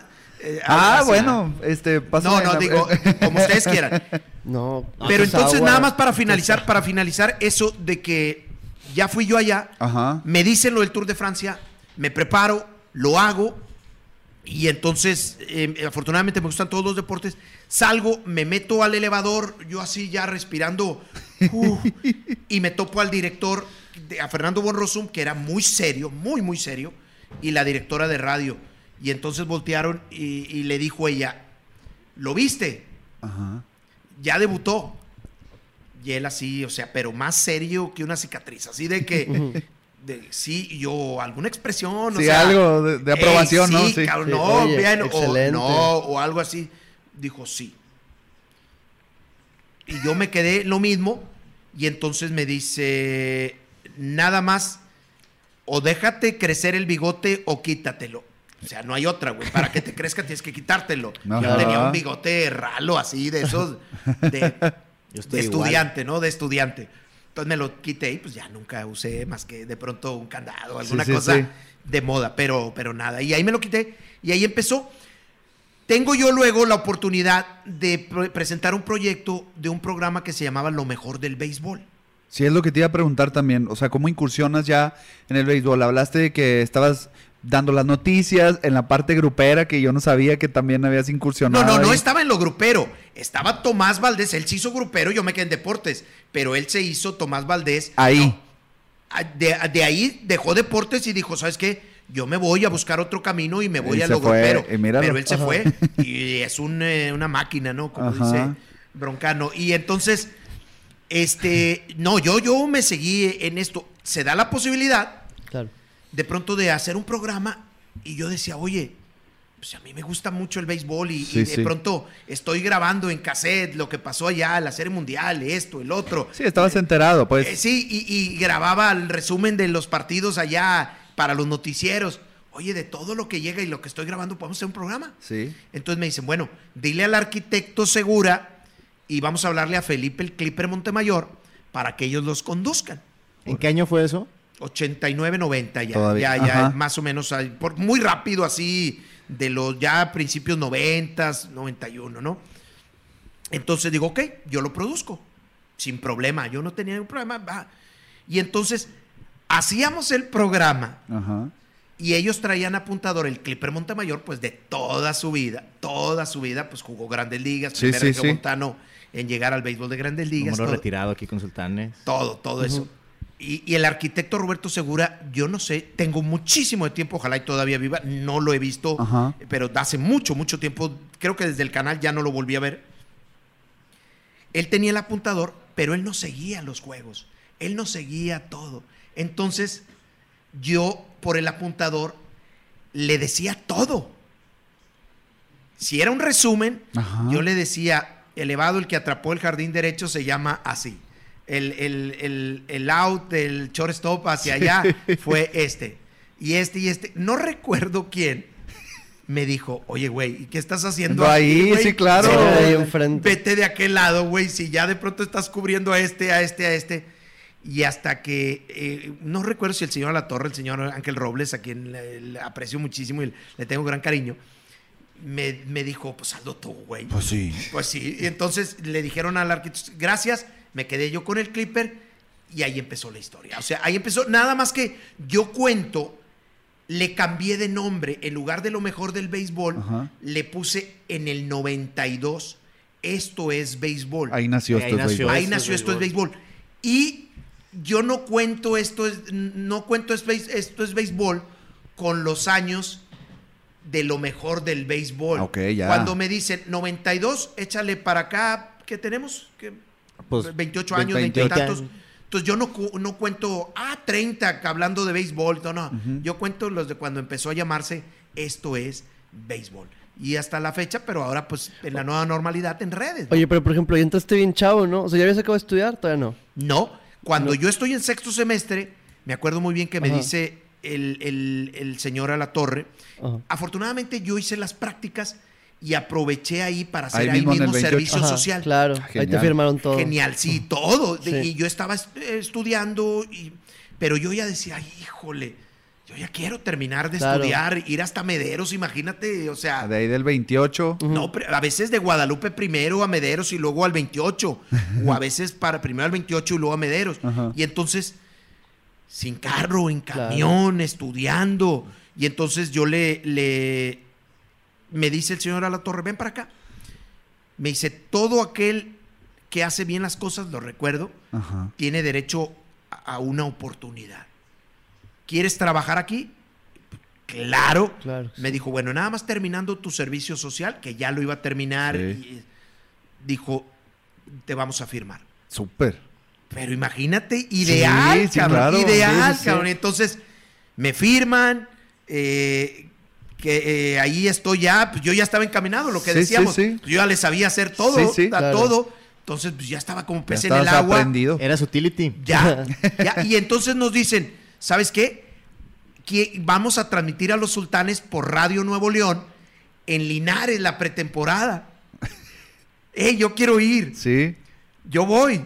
Eh, Ah, bueno, este, No, no, la- digo, como ustedes quieran. No. Pero pues entonces agua. nada más para finalizar, para finalizar eso de que ya fui yo allá, Ajá. me dicen lo del Tour de Francia, me preparo, lo hago y entonces eh, afortunadamente me gustan todos los deportes, salgo, me meto al elevador, yo así ya respirando y me topo al director, de- a Fernando Bonrosum, que era muy serio, muy, muy serio, y la directora de radio. Y entonces voltearon y, y le dijo ella, ¿lo viste? Ajá. ya debutó. Y él así, o sea, pero más serio que una cicatriz, así de que, de, sí, yo, alguna expresión, o Sí, sea, algo de, de aprobación, "Ey, ¿no? Sí, Sí. cabrón, Sí, no, oye, bien, o excelente. no, o algo así. Dijo, sí. Y yo me quedé lo mismo, y entonces me dice, nada más, o déjate crecer el bigote o quítatelo. O sea, no hay otra, güey. Para que te crezca tienes que quitártelo. Yo Ajá. tenía un bigote ralo así, de esos, de, Yo estoy de igual. estudiante, ¿no? De estudiante. Entonces me lo quité y pues ya nunca usé más que de pronto un candado, alguna sí, cosa sí. de moda, pero, pero nada. Y ahí me lo quité y ahí empezó. Tengo yo luego la oportunidad de pre- presentar un proyecto de un programa que se llamaba Lo mejor del béisbol. Sí, es lo que te iba a preguntar también. O sea, ¿cómo incursionas ya en el béisbol? Hablaste de que estabas dando las noticias en la parte grupera que yo no sabía que también habías No, incursionado. no, no ahí. estaba en lo grupero. Estaba Tomás Valdés. Él se hizo grupero, yo me quedé en deportes. Pero él se hizo Tomás Valdés. Ahí. No, a- de, de ahí dejó deportes y dijo, ¿sabes qué? Yo me voy a buscar otro camino y me voy Y a lo fue, grupero. Pero él se Ajá. fue y es un, eh, una máquina, ¿no? Como Ajá. dice Broncano. Y entonces, este, no, yo, yo me seguí en esto. Se da la posibilidad Claro. De pronto de hacer un programa y yo decía, oye, pues a mí me gusta mucho el béisbol y, Sí, y de sí. pronto estoy grabando en cassette lo que pasó allá, la serie mundial, esto, el otro. Sí, estabas enterado, pues. Eh, sí, y, y grababa el resumen de los partidos allá para los noticieros. Oye, de todo lo que llega y lo que estoy grabando, podemos hacer un programa. Sí. Entonces me dicen, bueno, dile al arquitecto Segura y vamos a hablarle a Felipe el Clipper Montemayor para que ellos los conduzcan. ¿En qué año fue eso? 89, 90 ya. Todavía, Ya, ya, ajá. más o menos, por, muy rápido así, de los ya principios 90, 91, ¿no? Entonces digo, ok, yo lo produzco, sin problema, yo no tenía ningún problema. va. Y entonces hacíamos el programa Ajá. y ellos traían apuntador el Clipper Montemayor, pues de toda su vida, toda su vida, pues jugó Grandes Ligas, Sí, primer sí, sí. montano en llegar al béisbol de Grandes Ligas. Número todo. retirado aquí con Sultanes. Todo, todo eso. Y, y el arquitecto Roberto Segura, yo no sé, tengo muchísimo de tiempo, ojalá y todavía viva, no lo he visto, Ajá. pero hace mucho, mucho tiempo, creo que desde el canal ya no lo volví a ver. Él tenía el apuntador, pero él no seguía los juegos, él no seguía todo. Entonces, yo por el apuntador le decía todo. Si era un resumen, Ajá. yo le decía, elevado el que atrapó el jardín derecho se llama así. El, el, el, el out del shortstop hacia allá fue este. Y este y este. No recuerdo quién me dijo, oye, güey, ¿y qué estás haciendo aquí, ahí, sí, claro. Sí, ahí enfrente. Vete de aquel lado, güey, si ya de pronto estás cubriendo a este, a este, a este. Y hasta que, eh, no recuerdo si el señor Alatorre, el señor Ángel Robles, a quien le, le aprecio muchísimo y le tengo gran cariño, me, me dijo, pues hazlo tú, güey. Pues sí. Pues sí, y entonces le dijeron al arquitecto, gracias, me quedé yo con el clipper y ahí empezó la historia. O sea, ahí empezó, nada más que yo cuento, le cambié de nombre, en lugar de lo mejor del béisbol, Ajá. le puse en el 92, esto es béisbol. Ahí nació Ahí esto. nació. béisbol. Ahí Esto es nació esto es béisbol. Y yo no cuento esto es, no cuento es esto es béisbol con los años de lo mejor del béisbol. Ok, ya. Cuando me dicen 92, échale para acá, ¿qué tenemos? ¿Qué? Pues, 28 años, 20 y 28 tantos. Entonces yo no, no cuento, ah, 30, que hablando de béisbol. No, no. Yo cuento los de cuando empezó a llamarse Esto es béisbol. Y hasta la fecha, pero ahora pues en la nueva normalidad en redes. ¿no? Oye, pero por ejemplo, ya entraste bien chavo, ¿no? O sea, ¿ya habías acabado de estudiar? Todavía no. No, cuando yo estoy en sexto semestre, me acuerdo muy bien que me Ajá. dice el, el, el señor a la torre. Ajá. Afortunadamente yo hice las prácticas y aproveché ahí para hacer Ahí ahí, mismo en el mismo 28. servicio Ajá, social. Claro, Ah, ahí te firmaron todo. Genial, sí, todo. Sí. Y yo estaba est- eh, estudiando, y- pero yo ya decía, "Ay, híjole, Yo ya quiero terminar de Claro. estudiar, ir hasta Mederos, imagínate, o sea, De ahí del 28. no, a veces de Guadalupe primero a Mederos y luego al 28, o a veces para primero al 28 y luego a Mederos. Ajá. Y entonces, sin carro, en Claro. camión, estudiando. Y entonces yo le, le, me dice el señor a la torre, ven para acá. Me dice, todo aquel que hace bien las cosas, lo recuerdo, Ajá. tiene derecho a una oportunidad. ¿Quieres trabajar aquí? Claro. Claro, Me dijo, bueno, nada más terminando tu servicio social, que ya lo iba a terminar, Sí. y dijo, te vamos a firmar. Súper. Pero imagínate, ideal, sí, cabrón, claro. ideal, Sí, sí, sí. cabrón. Entonces, me firman, eh, que eh, ahí estoy ya, pues yo ya estaba encaminado, lo que Sí, decíamos. sí. Yo ya le sabía hacer todo, Sí, sí, a claro. todo. Entonces, pues ya estaba como pez en el agua. aprendido. Era su utility. Ya, ya. Y entonces nos dicen, ¿sabes qué? Que vamos a transmitir a los sultanes por Radio Nuevo León en Linares la pretemporada. ¡Ey, yo quiero ir! Sí. Yo voy.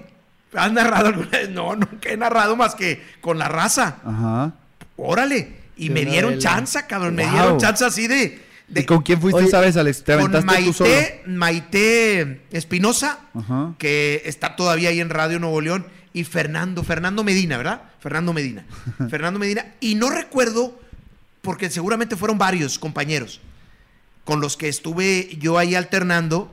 ¿Has narrado alguna vez? No, nunca he narrado más que con la raza. Ajá. Órale. Y me dieron vela. chanza, cabrón. Me dieron chanza así de. de ¿Y con quién fuiste, Oye, sabes, Alex? ¿Te con aventaste tú solo? Maite, Maite Espinosa, que está todavía ahí en Radio Nuevo León, y Fernando, Fernando Medina, ¿verdad? Fernando Medina. Fernando Medina. Y no recuerdo, porque seguramente fueron varios compañeros con los que estuve yo ahí alternando.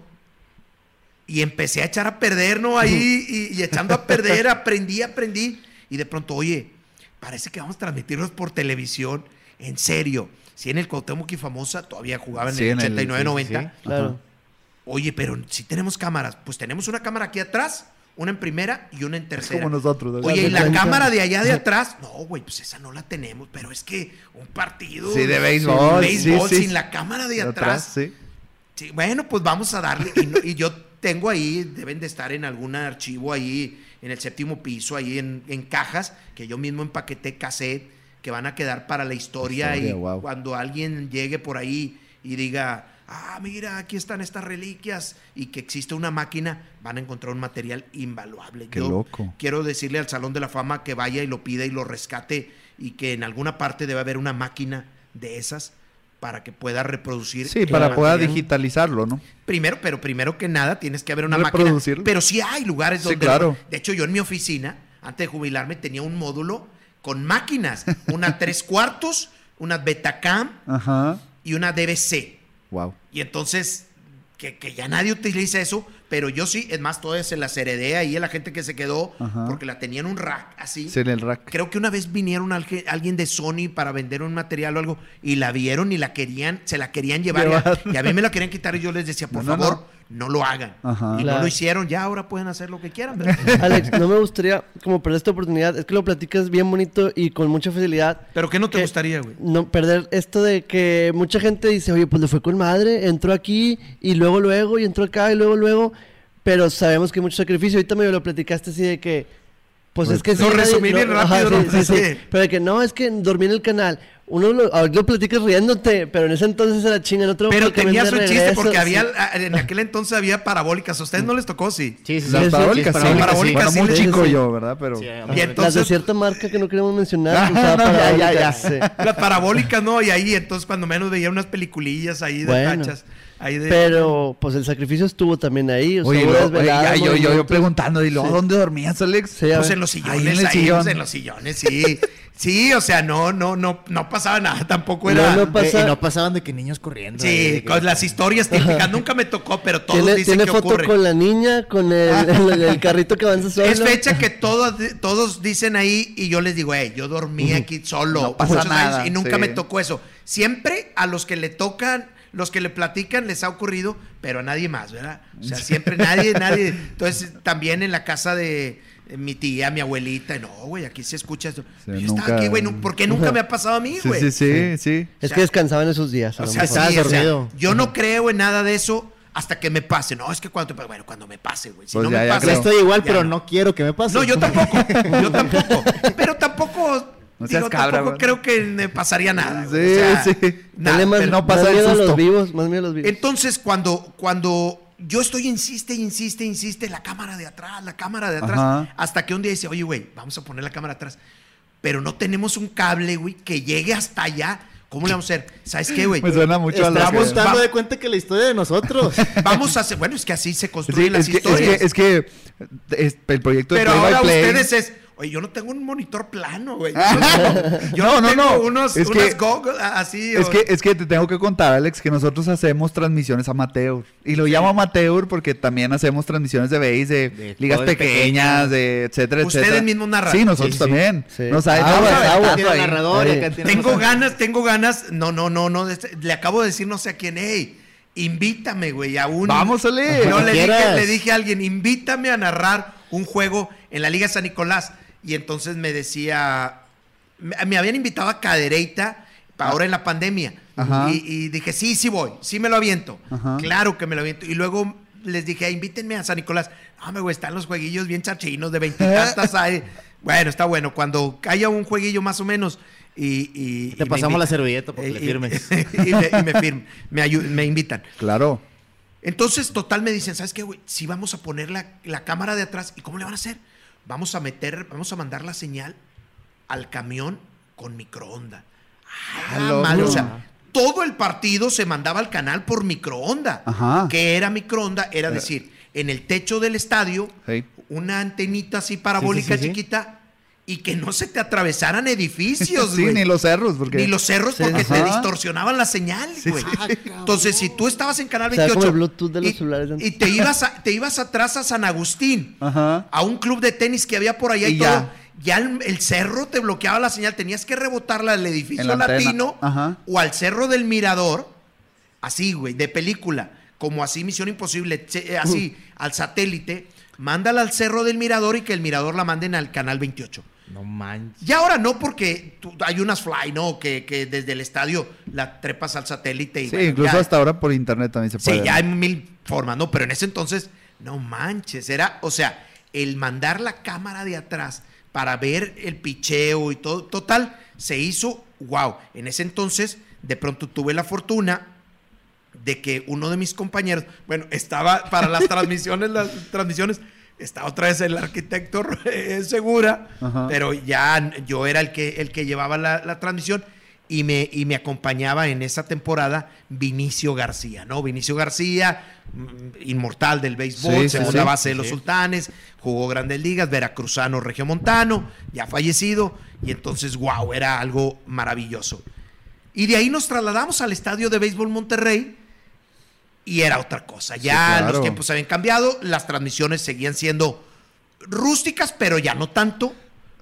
Y empecé a echar a perder, ¿no? Ahí, y, y echando a perder, aprendí, aprendí. Y de pronto, oye, parece que vamos a transmitirlos por televisión. En serio. Si en el Cuauhtémoc y Famosa todavía jugaba en Sí, el en el- 89-90. sí, sí, sí. Claro. Oye, pero si tenemos cámaras, pues tenemos una cámara aquí atrás, una en primera y una en tercera. Como nosotros. ¿no? Oye, y la cámara de allá de atrás, no, güey, pues esa no la tenemos, pero es que un partido Sí, de béisbol, de béisbol sí, sí. sin la cámara de De atrás. sí. Sí, bueno, pues vamos a darle. Y, no- y yo tengo ahí, deben de estar en algún archivo ahí, en el séptimo piso, ahí en, en cajas, que yo mismo empaqueté cassette, que van a quedar para la historia. Historia, y wow. cuando alguien llegue por ahí y diga, ah, mira, aquí están estas reliquias, y que existe una máquina, van a encontrar un material invaluable. Qué Yo loco. quiero decirle al Salón de la Fama que vaya y lo pida y lo rescate, y que en alguna parte debe haber una máquina de esas para que pueda reproducir Sí, para poder digitalizarlo, ¿no? Primero, pero primero que nada tienes que haber una máquina. Pero sí hay lugares Sí, donde. claro. De hecho, yo en mi oficina, antes de jubilarme, tenía un módulo con máquinas. Una tres cuartos, una Betacam Ajá. y una DBC. Wow. Y entonces, que, que ya nadie utiliza eso, pero yo sí, es más, todavía se las heredé ahí a la gente que se quedó, Ajá. porque la tenía en un rack así. Sí, en el rack. Creo que una vez vinieron alge- alguien de Sony para vender un material o algo y la vieron y la querían, se la querían llevar, y a-. Y, a, mí me la querían quitar y yo les decía, por No, no, favor, no. lo hagan. Ajá. Y no Claro. lo hicieron, ya ahora pueden hacer lo que quieran. ¿verdad? Alex, no me gustaría como perder esta oportunidad. Es que lo platicas bien bonito y con mucha facilidad. Pero ¿qué no te Que- gustaría, güey? No perder esto de que mucha gente dice, oye, pues le fue con madre, entró aquí y luego, luego, y entró acá y luego, luego. Pero sabemos que hay mucho sacrificio. Ahorita me lo platicaste así de que, pues, Pues, es que lo nadie- resumí bien rápido, ¿no? sí, sí, sí. Sí. Pero de que no, es que dormí en el canal. Uno lo, ahorita lo platicas riéndote, pero en ese entonces era chinga, no Pero tenía su chiste porque sí. había, en aquel entonces había parabólicas. ¿A ustedes no les tocó? Sí. Sí, sí, sí. Las sí, parabólicas, sí, sí. parabólicas, Bueno, muy chico sí. yo, ¿verdad? Pero... Sí, Y Las de entonces, cierta marca que no queremos mencionar. Ah, no, ya, ya, ya. las parabólicas, ¿no? Y ahí, entonces, cuando menos veía unas peliculillas ahí de Bueno. tachas. Ahí de, Pero, pues el sacrificio estuvo también ahí. O sea, Oye, hubo lo- oye, desveladas, ya, yo, yo, yo preguntando, ¿y luego Sí. dónde dormías, Alex? Sí, Pues en los sillones, Ahí ahí, en el pues, sillón. en los sillones, sí. Sí, o sea, no, no, no, no pasaba nada, tampoco era. no Eh, pasa- y no pasaban de que niños corriendo. ahí, Sí, que- con las historias típicas, nunca me tocó, pero todos Tiene, dicen tiene que foto ocurre. con la niña, con el, el- el carrito que avanza solo. Es fecha que todos, todos dicen ahí y yo les digo, hey, yo dormí aquí solo No pasa nada, años y nunca sí. me tocó eso. Siempre a los que le tocan, los que le platican les ha ocurrido, pero a nadie más, ¿verdad? O sea, siempre nadie, nadie. Entonces, también en la casa de mi tía, mi abuelita, no, güey, aquí se escucha esto. Sí, yo nunca- estaba aquí, güey, nu- ¿por qué nunca me ha pasado a mí, Sí, güey? sí, sí, sí. Es o sea- que descansaban esos días. O sea, sí, o sea, dormido. yo no creo en nada de eso hasta que me pase. No, es que cuando te pase, bueno, cuando me pase, güey. Si Pues no ya, me pasa, estoy igual, ya pero no quiero que me pase. No, yo tampoco. Yo tampoco. Pero tampoco. No seas digo, cabra, tampoco güey. creo que me pasaría nada. Sí. O sea, sí. nada, más, pero- no pasa más miedo a los vivos, más miedo a los vivos. Entonces, cuando, cuando yo estoy, insiste, insiste, insiste, la cámara de atrás, la cámara de atrás, Ajá. hasta que un día dice, oye, güey, vamos a poner la cámara atrás. pero no tenemos un cable, güey, que llegue hasta allá. ¿Cómo le vamos a hacer? ¿Sabes qué, güey? Me suena mucho a la Estamos que- dando de cuenta que la historia de nosotros. Vamos a hacer. Bueno, es que así se Sí, construyen las es, que, es, historias. que, es que es- el proyecto de Pero Play by ahora Play- ustedes es. Oye, yo no tengo un monitor plano, güey. Yo No, no, tengo no. Unos, Es unas que- a- así. Es o- que, es que te tengo que contar, Alex, que nosotros hacemos transmisiones amateur. Y lo llamo amateur porque también hacemos transmisiones de base, de, De ligas pequeñas, pequeñas. de etcétera, Ustedes etcétera. mismos narran. Sí, nosotros Sí, sí. también. Sí. No sabes, Aguas, no sabes aguas. tanto Tiene ahí. narrador y Oye, acá tiene Tengo cosas. ganas, tengo ganas. No, no, no, no. este- Le acabo de decir no sé a quién. Hey, invítame, güey, a un. Vamos, Ale. No, Cuando le dije, le dije a alguien, invítame a narrar un juego en la Liga San Nicolás. Y entonces me decía. Me, me habían invitado a Cadereita pa- ahora en la pandemia. Ajá. Y, y dije, sí, sí voy, sí me lo aviento. Ajá. Claro que me lo aviento. Y luego les dije, invítenme a San Nicolás. No, me güey, están los jueguillos bien chachinos de veintitantas ahí. Bueno, está bueno. Cuando haya un jueguillo más o menos y... y- Te y pasamos la servilleta porque le Y- firmes. y, me, y me firm- me ayu- me invitan. Claro. Entonces, total, me dicen, ¿sabes qué, güey? Si vamos a poner la, la cámara de atrás, ¿y cómo le van a hacer? Vamos a meter, vamos a mandar la señal al camión con microondas. Ah, o sea, todo el partido se mandaba al canal por microonda. Ajá. ¿Qué era microonda? Era decir, en el techo del estadio, Sí. una antenita así parabólica sí, sí. chiquita y que no se te atravesaran edificios, Sí, güey. ni los cerros, porque... Ni los cerros Sí, porque sí. te Ajá. distorsionaban la señal, güey. Entonces, si tú estabas en Canal O sea, 28 como el Bluetooth de los y, celulares de y te ibas a- te ibas atrás a San Agustín, Ajá. a un club de tenis que había por allá y, Y todo, ya. ya el, el cerro te bloqueaba la señal, tenías que rebotarla al edificio la latino Ajá. o al cerro del Mirador, así, güey, de película, como así Misión Imposible, che- eh, así, al satélite, mándala al cerro del Mirador y que el Mirador la manden al Canal 28. No manches. Y ahora no, porque tú- hay unas fly, ¿no? Que, que desde el estadio la trepas al satélite y Sí, bueno, incluso ya- hasta ahora por internet también se puede. Sí, ya hay mil formas, ¿no? Pero en ese entonces, no manches, era, o sea, el mandar la cámara de atrás para ver el picheo y todo, total, se hizo, wow. En ese entonces, de pronto tuve la fortuna de que uno de mis compañeros, bueno, estaba para las transmisiones, las transmisiones, estaba otra vez el arquitecto eh, Segura, Ajá. pero ya yo era el que, el que llevaba la, la transmisión y me, y me acompañaba en esa temporada Vinicio García, ¿no? Vinicio García, mm, inmortal del béisbol, Sí, segunda sí. base de los sí. sultanes, jugó grandes ligas, veracruzano, regiomontano, ya fallecido, y entonces, wow, era algo maravilloso. Y de ahí nos trasladamos al estadio de béisbol Monterrey y era otra cosa. Ya claro. los tiempos habían cambiado, las transmisiones seguían siendo rústicas, pero ya no tanto,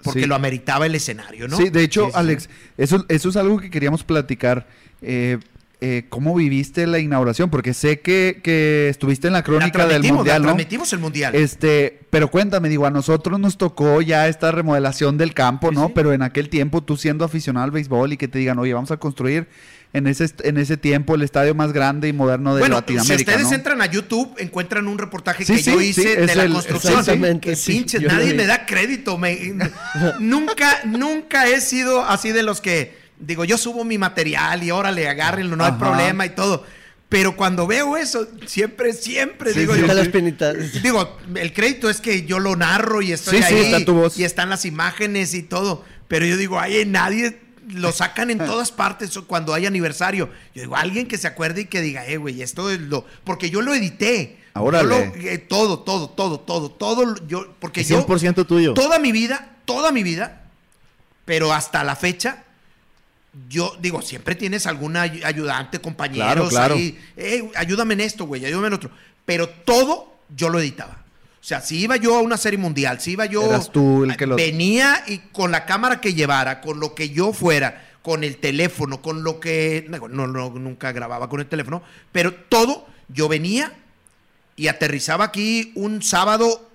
porque Sí. lo ameritaba el escenario, ¿no? Sí, de hecho, Sí, Alex, Eso, eso es algo que queríamos platicar. Eh, eh, ¿Cómo viviste la inauguración? Porque sé que, que estuviste en la La crónica del Mundial, la ¿no? transmitimos el mundial. Este, pero cuéntame, digo, a nosotros nos tocó ya esta remodelación del campo, ¿no? Pero en aquel tiempo, tú siendo aficionado al béisbol y que te digan, oye, vamos a construir en ese, en ese tiempo el estadio más grande y moderno de bueno, si Latinoamérica, ustedes ¿no? entran a YouTube, encuentran un reportaje Sí, que sí, yo hice de la el- construcción. exactamente, Que lo nadie me da crédito. me- nunca, nunca he sido así de los que, digo, yo subo mi material y órale, agárrenlo, no hay problema y todo. Pero cuando veo eso, siempre, siempre Sí, digo sí, yo, Está la espinita. Digo, el crédito es que yo lo narro y estoy Sí, sí, ahí está tu voz. y están las imágenes y todo. Pero yo digo, ay, nadie lo sacan en todas partes cuando hay aniversario. Yo digo, alguien que se acuerde y que diga, eh, güey, esto es lo. Porque yo lo edité. Yo lo- eh, todo, todo, todo, todo, todo. Yo, porque yo. 100% tuyo. Toda mi vida, toda mi vida, pero hasta la fecha, yo digo, siempre tienes alguna ay- ayudante, compañeros Claro, claro. ahí, "Eh, ayúdame en esto, güey, ayúdame en otro. Pero todo yo lo editaba. O sea, si iba yo a una serie mundial, si iba yo. Eras tú el que lo- Venía y con la cámara que llevara, con lo que yo fuera, con el teléfono, con lo que. No, no, nunca grababa con el teléfono, pero todo, yo venía y aterrizaba aquí un sábado,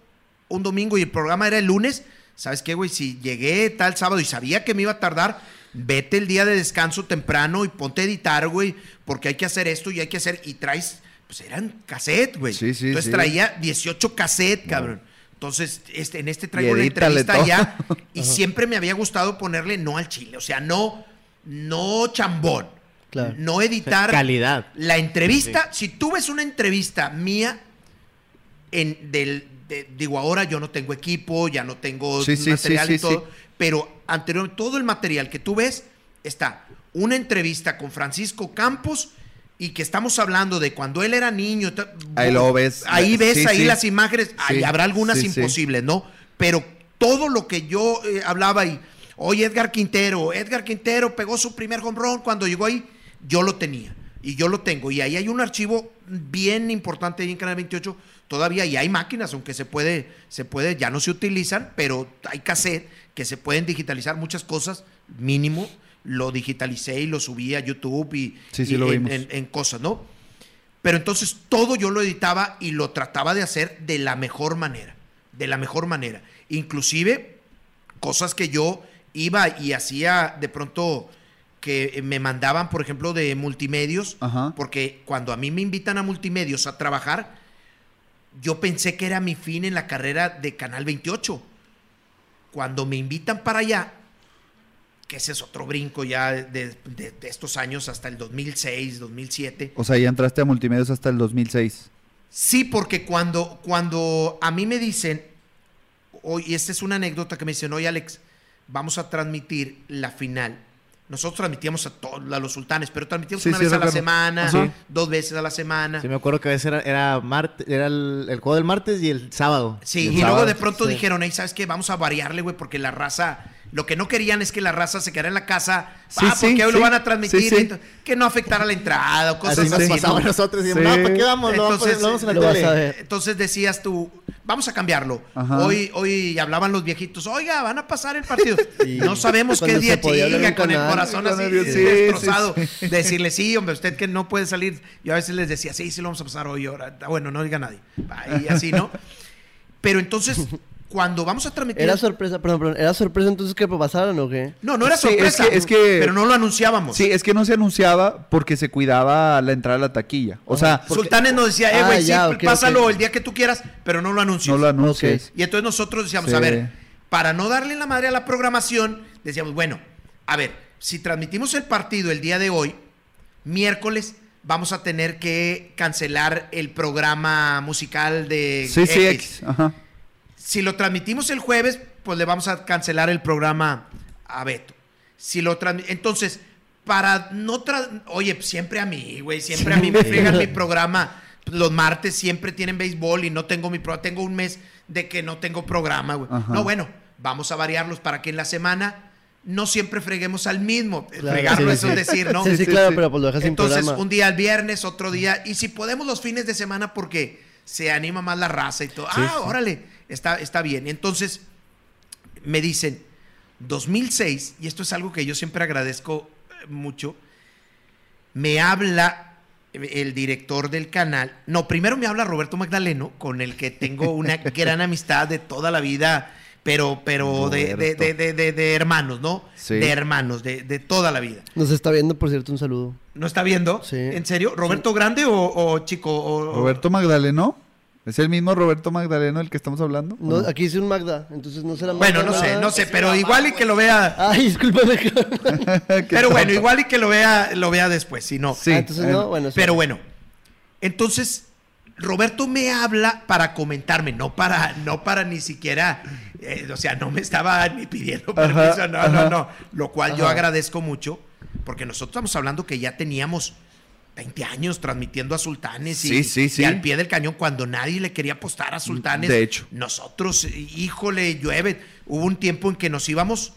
un domingo y el programa era el lunes. ¿Sabes qué, güey? Si llegué tal sábado y sabía que me iba a tardar, vete el día de descanso temprano y ponte a editar, güey, porque hay que hacer esto y hay que hacer. Y traes, pues eran cassette, güey. Sí, sí, Entonces sí. traía 18 cassette, cabrón. Entonces, este, en este traigo la edítale entrevista todo. ya. Y siempre me había gustado ponerle no al chile. O sea, no, no chambón. Claro. No editar. Calidad. La entrevista, si tú ves una entrevista mía, en del, de- digo, ahora yo no tengo equipo, ya no tengo Sí, material sí, y sí, todo, sí. pero anterior, todo el material que tú ves está una entrevista con Francisco Campos y que estamos hablando de cuando él era niño. Ahí lo ves. Ahí ves Sí, ahí sí. las imágenes. Ahí Sí, habrá algunas imposibles, ¿no? Pero todo lo que yo eh, hablaba ahí, oye Edgar Quintero, Edgar Quintero pegó su primer home run cuando llegó ahí, yo lo tenía y yo lo tengo. Y ahí hay un archivo bien importante ahí en Canal 28 todavía y hay máquinas, aunque se puede, se puede, ya no se utilizan, pero hay cassette que se pueden digitalizar muchas cosas, mínimo. Lo digitalicé y lo subí a YouTube y, Sí, sí, y lo en- vimos. en- en cosas, ¿no? Pero entonces todo yo lo editaba y lo trataba de hacer de la mejor manera, de la mejor manera. Inclusive cosas que yo iba y hacía de pronto que me mandaban, por ejemplo, de multimedios, Ajá. porque cuando a mí me invitan a multimedios a trabajar, yo pensé que era mi fin en la carrera de Canal 28. Cuando me invitan para allá, que ese es otro brinco ya de, de- de estos años hasta el 2006, 2007. O sea, ya entraste a multimedios hasta el 2006. Sí, porque cuando, cuando a mí me dicen, hoy, y esta es una anécdota que me dicen, oye Alex, vamos a transmitir la final. Nosotros transmitíamos a todos, a los sultanes, pero transmitíamos Sí, una sí, vez a la semana, Ajá. dos veces a la semana. Sí, me acuerdo que a veces era, era, marte- era el, el juego del martes y el sábado. Sí, el y luego de pronto sí. dijeron, hey, ¿sabes qué? Vamos a variarle, güey, porque la raza, lo que no querían es que la raza se quedara en la casa, Sí, ah, porque sí, hoy lo sí. van a transmitir, Sí, sí. ento- que no afectara la entrada o cosas Así nos así. pasaba a ¿no? nosotros y Sí. decíamos, no, ¿para qué vamos? A Entonces, poner- lo vamos en la lo vas tele. a ver. Entonces decías tú, vamos a cambiarlo. Ajá. Hoy, hoy hablaban los viejitos, oiga, van a pasar el partido. No sabemos qué día llega con el corazón Con así destrozado. sí, Decirle, sí, hombre, usted que no puede salir. Yo a veces les decía, sí, sí lo vamos a pasar hoy. Ahora. Ah, Bueno, no diga nadie. Y así, ¿no? Pero entonces, cuando vamos a transmitir... Era sorpresa, perdón, perdón. ¿Era sorpresa entonces que pasaran o qué? no, no era Sí, es sorpresa. que- es que- Pero no lo anunciábamos. Sí, es que no se anunciaba porque se cuidaba la entrada a la taquilla. O sea, Sultanes nos decía, eh, Ah, güey, sí, pásalo el día que tú quieras, pero no lo anuncies. no lo anuncias. Y entonces nosotros decíamos, Sí. a ver, para no darle la madre a la programación, decíamos, bueno, a ver, si transmitimos el partido el día de hoy, miércoles, vamos a tener que cancelar el programa musical de Sí, sí. X. Ajá. Si lo transmitimos el jueves, pues le vamos a cancelar el programa a Beto. Si lo transmi- Entonces, para no... tra- Oye, siempre a mí, güey, siempre a mí me fregan mi programa. Los martes siempre tienen béisbol y no tengo mi programa. Tengo un mes de que no tengo programa, güey. No, bueno, vamos a variarlos para que en la semana no siempre freguemos al mismo. Claro, Fregarlo sí, eso sí. es decir, ¿no? Sí, sí, claro, pero pues lo dejas sin Entonces, programa. un día el viernes, otro día. Y si podemos los fines de semana porque se anima más la raza y todo. ah, órale, está, está bien. Entonces, me dicen, 2006, y esto es algo que yo siempre agradezco eh, mucho, me habla el director del canal. No, primero me habla Roberto Magdaleno, con el que tengo una gran amistad de toda la vida, pero, pero de, de- de- de- de- de hermanos, ¿no? Sí. De hermanos, de, de toda la vida. Nos está viendo, por cierto, un saludo. ¿No está viendo? Sí. ¿En serio? ¿Roberto Grande o, o chico? O- Roberto Magdaleno. ¿Es el mismo Roberto Magdaleno del que estamos hablando? ¿O No, no? aquí dice un Magda, entonces no será Bueno, Magda no sé, no sé, pero igual y que lo vea. Ay, discúlpame. Pero bueno, igual y que lo vea, lo vea después, si no. Sí. Ah, entonces eh, no, bueno. sí. Pero bueno, entonces Roberto me habla para comentarme, no para, no para ni siquiera, eh, o sea, no me estaba ni pidiendo Ajá, permiso, no, ajá. no, no. Lo cual yo agradezco mucho, porque nosotros estamos hablando que ya teníamos 20 años transmitiendo a Sultanes y, Sí, sí, sí. y al pie del cañón cuando nadie le quería apostar a Sultanes. De hecho. Nosotros, híjole, llueve. Hubo un tiempo en que nos íbamos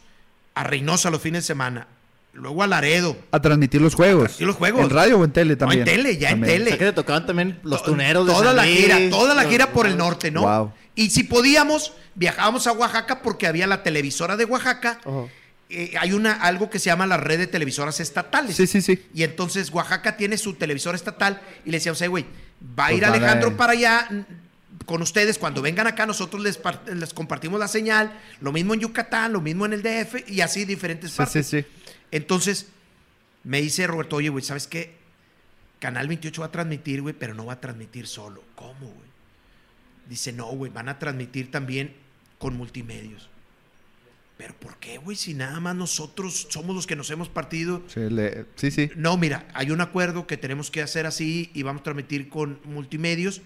a Reynosa los fines de semana, luego a Laredo. A transmitir los juegos. transmitir los juegos. ¿En radio o en tele No, también? en tele, ya en También. tele. O sea, que te tocaban también los To- tuneros de Toda San la Luis, gira, toda la gira por el norte, ¿no? Wow. Y si podíamos, viajábamos a Oaxaca porque había la televisora de Oaxaca. Ajá. Eh, hay una, algo que se llama la red de televisoras estatales. Sí, sí, sí. Y entonces Oaxaca tiene su televisora estatal y le decíamos, "Ey, güey, va a Pues ir Alejandro para allá con ustedes. Cuando vengan acá, nosotros les, par- les compartimos la señal. Lo mismo en Yucatán, lo mismo en el DF y así diferentes Sí, partes. sí, sí. Entonces, me dice Roberto, oye, güey, ¿sabes qué? Canal 28 va a transmitir, güey, pero no va a transmitir solo. ¿Cómo, güey? Dice, no, güey, van a transmitir también con multimedios. ¿Pero por qué, güey? Si nada más nosotros somos los que nos hemos partido. Sí, le- sí, sí. No, mira, hay un acuerdo que tenemos que hacer así y vamos a transmitir con multimedios,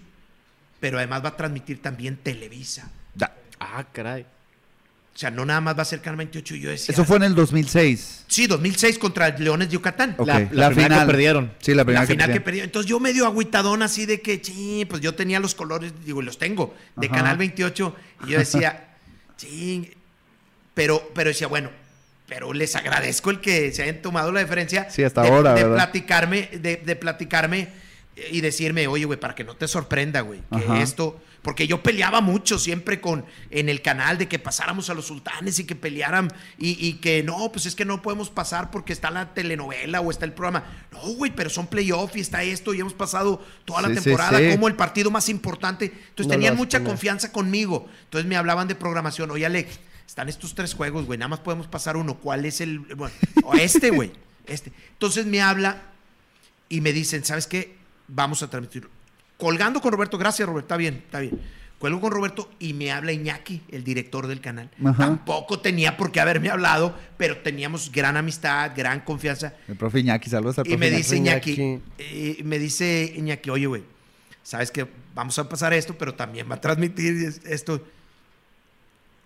pero además va a transmitir también Televisa. Da. Ah, caray. O sea, no nada más va a ser Canal 28 y yo decía... Eso fue en el 2006. Sí, 2006 contra Leones de Yucatán. La- la primera que perdieron. Sí, la primera la final que perdieron. Entonces yo medio agüitadón así de que, ching, pues yo tenía los colores, digo, y los tengo, de Ajá. Canal 28. Y yo decía, ching, pero, pero decía, bueno, pero les agradezco el que se hayan tomado la diferencia Sí, hasta de, ahora, de platicarme, de, de platicarme y decirme, oye, güey, para que no te sorprenda, güey, que Ajá. esto, porque yo peleaba mucho siempre con en el canal de que pasáramos a los sultanes y que pelearan y, y que no, pues es que no podemos pasar porque está la telenovela o está el programa. No, güey, pero son playoff y está esto y hemos pasado toda la Sí, temporada sí. como el partido más importante. Entonces No tenían mucha confianza conmigo. Entonces me hablaban de programación. Oye, Alex, están estos tres juegos, güey, nada más podemos pasar uno. ¿Cuál es el...? Bueno, o este, güey, este. Entonces me habla y me dicen, ¿sabes qué? Vamos a transmitirlo. Colgando con Roberto, gracias Roberto, está bien, está bien. Cuelgo con Roberto y me habla Iñaki, el director del canal. Ajá. Tampoco tenía por qué haberme hablado, pero teníamos gran amistad, gran confianza. El profe Iñaki, saludos al Y profe me Iñaki. dice Iñaki, Iñaki. eh, me dice Iñaki, oye, güey, sabes que vamos a pasar esto, pero también va a transmitir es- esto.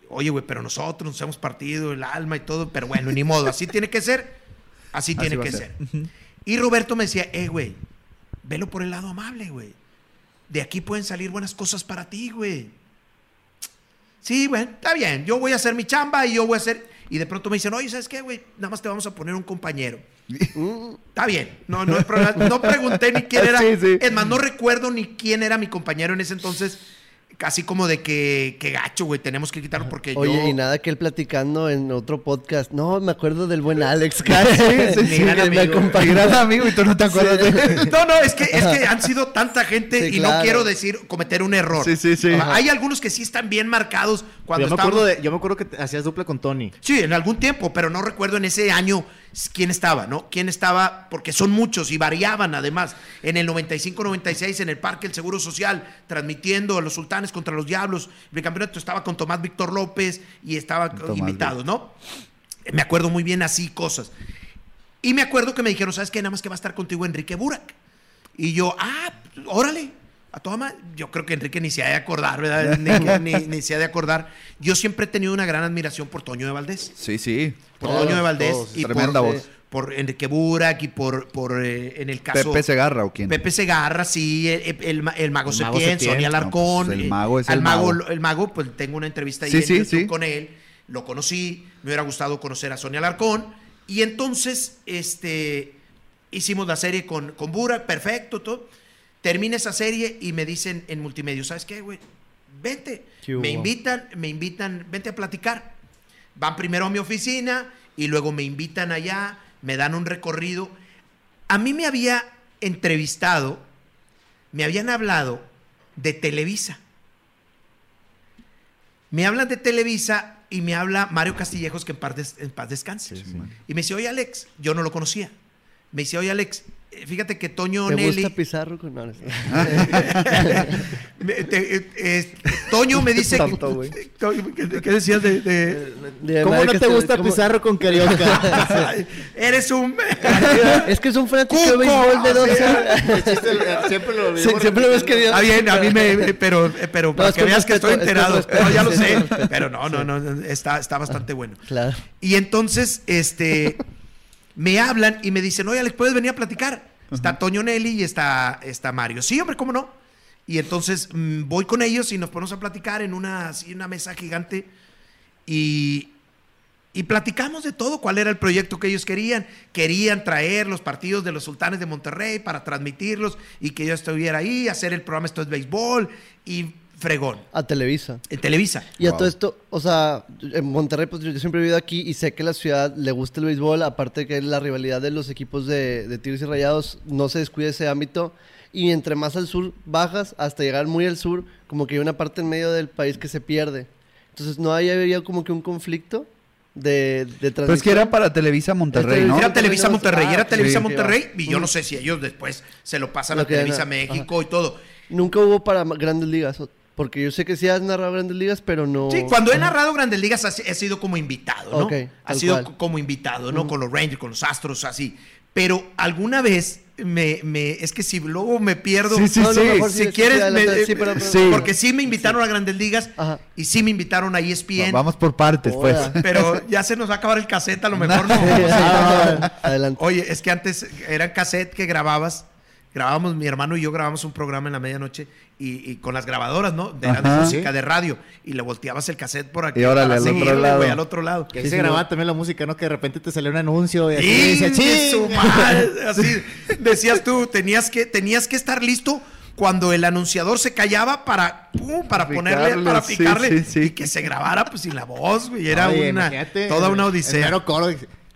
Oye, güey, pero nosotros nos hemos partido el alma y todo, pero bueno, ni modo, así tiene que ser, así tiene que ser. ser. Y Roberto me decía, eh, güey, velo por el lado amable, güey. De aquí pueden salir buenas cosas para ti, güey. Sí, bueno, está bien. Yo voy a hacer mi chamba y yo voy a hacer. Y de pronto me dicen, oye, ¿sabes qué, güey? Nada más te vamos a poner un compañero. Está bien. No, no hay problema. No pregunté ni quién era. Sí, sí. Es más, no recuerdo ni quién era mi compañero en ese entonces. Casi como de que, que gacho, güey, tenemos que quitarlo porque Oye, yo. y nada que él platicando en otro podcast. No, me acuerdo del buen Alex. casi. sí, sí, gran que me amigo. acompañó. Mi gran amigo y tú no te acuerdas de él. No, no, es que, es que han sido tanta gente Sí, y no quiero decir cometer un error. Sí, sí, sí. Ajá. Hay algunos que sí están bien marcados cuando yo, me acuerdo de, yo me acuerdo que te- hacías dupla con Tony. Sí, en algún tiempo, pero no recuerdo en ese año quién estaba, ¿no? Quién estaba, porque son muchos y variaban además. En el 95-96 en el Parque El Seguro Social, transmitiendo a los sultanes contra los diablos. El campeonato estaba con Tomás Víctor López y estaba Tomás invitados, ¿no? Me acuerdo muy bien así cosas. Y me acuerdo que me dijeron, ¿sabes qué? Nada más que va a estar contigo Enrique Burak. Y yo, ah, órale, a toda Yo creo que Enrique ni se ha de acordar, ¿verdad? Ni, ni- ni se ha de acordar. Yo siempre he tenido una gran admiración por Toño de Valdés. Sí, sí. Por Todos, Toño de Valdés todos. y Tremenda por, voz. por Enrique Burak y por, por eh, en el caso... Pepe Segarra o quién. Pepe Segarra, sí, el, el el mago El mago Septién. Sonia Alarcón. No, pues el eh, mago es el mago. El mago, pues tengo una entrevista ahí Sí, en sí, con él. Lo conocí, me hubiera gustado conocer a Sonia Alarcón. Y entonces, este, hicimos la serie con, con Burak, perfecto, todo. Termina esa serie y me dicen en multimedia, ¿sabes qué, güey? Vente. Me invitan, me invitan, vente a platicar. Van primero a mi oficina y luego me invitan allá, me dan un recorrido. A mí me había entrevistado, me habían hablado de Televisa. Me hablan de Televisa y me habla Mario Castillejos, que en paz, des- en paz descanse. y me dice, oye Alex, yo no lo conocía. Me dice, oye Alex, fíjate que Toño ¿Te Nelly... gusta Pizarro? con- No, no sé. Me- te- eh, eh, Toño me dice... Tonto, ¿Qué, qué decías de- de, De ¿Cómo no te gusta ¿cómo- Pizarro con Carioca? Eres un... Es que es un fanático de béisbol de 12 sí. años. siempre lo Sí, siempre lo hemos querido. Está bien, a mí me... Pero, pero para es que veas que estoy enterado. No, ya lo sé. Pero no, no, no, está, está bastante bueno. Claro. Y entonces, este, me hablan y me dicen, oye, Alex, ¿puedes venir a platicar? Está Toño Nelly y está, está Mario. Sí, hombre, ¿cómo no? Y entonces mm, voy con ellos y nos ponemos a platicar en una, así, una mesa gigante y, y platicamos de todo, cuál era el proyecto que ellos querían. Querían traer los partidos de los sultanes de Monterrey para transmitirlos y que yo estuviera ahí, hacer el programa Esto es Béisbol y fregón. A Televisa. En Televisa. Y a Wow. todo esto, o sea, en Monterrey, pues yo siempre he vivido aquí y sé que la ciudad le gusta el béisbol, aparte que la rivalidad de los equipos de, de Tigres y Rayados no se descuida ese ámbito. Y entre más al sur bajas, hasta llegar muy al sur, como que hay una parte en medio del país que se pierde. Entonces no hay había como que un conflicto de, de Pero es que era para Televisa Monterrey, ¿no? Era Televisa Ah, Monterrey, era Televisa Monterrey, va. y yo no sé si ellos después se lo pasan Lo a que Televisa era- México y todo. Nunca hubo para ma- grandes ligas, o- porque yo sé que sí has narrado grandes ligas, pero no... Sí, cuando he narrado Grandes Ligas he sido como invitado, ¿no? Ok, ha sido cual. co- como invitado, ¿no? Con los Rangers, con los Astros, así. Pero alguna vez me, me, es que si luego me pierdo, Sí, sí, No, no, sí. mejor si sí, quieres, sí, adelante, me- sí, pero- pero- Sí. porque sí me invitaron a Grandes Ligas Ajá. y sí me invitaron a ESPN, Vamos por partes, pues. Pero ya se nos va a acabar el cassette, a lo mejor no. Ah, Adelante. Oye, es que antes eran cassette que grababas. Grabábamos, mi hermano y yo grabamos un programa en la medianoche y, y con las grabadoras, ¿no? De, música, de radio. Y le volteabas el cassette por aquí. Y para al otro seguirle, lado. güey, al otro lado. Que ahí Sí, se sí, grababa también la música, ¿no? Que de repente te salió un anuncio y así ¡Y decía! Así decías tú, tenías que, tenías que estar listo cuando el anunciador se callaba para, pum, para ponerle, Picarle, para picarle sí, sí. y que se grabara pues sin la voz, güey. Era Oye, una, toda una el- odisea. El mero coro,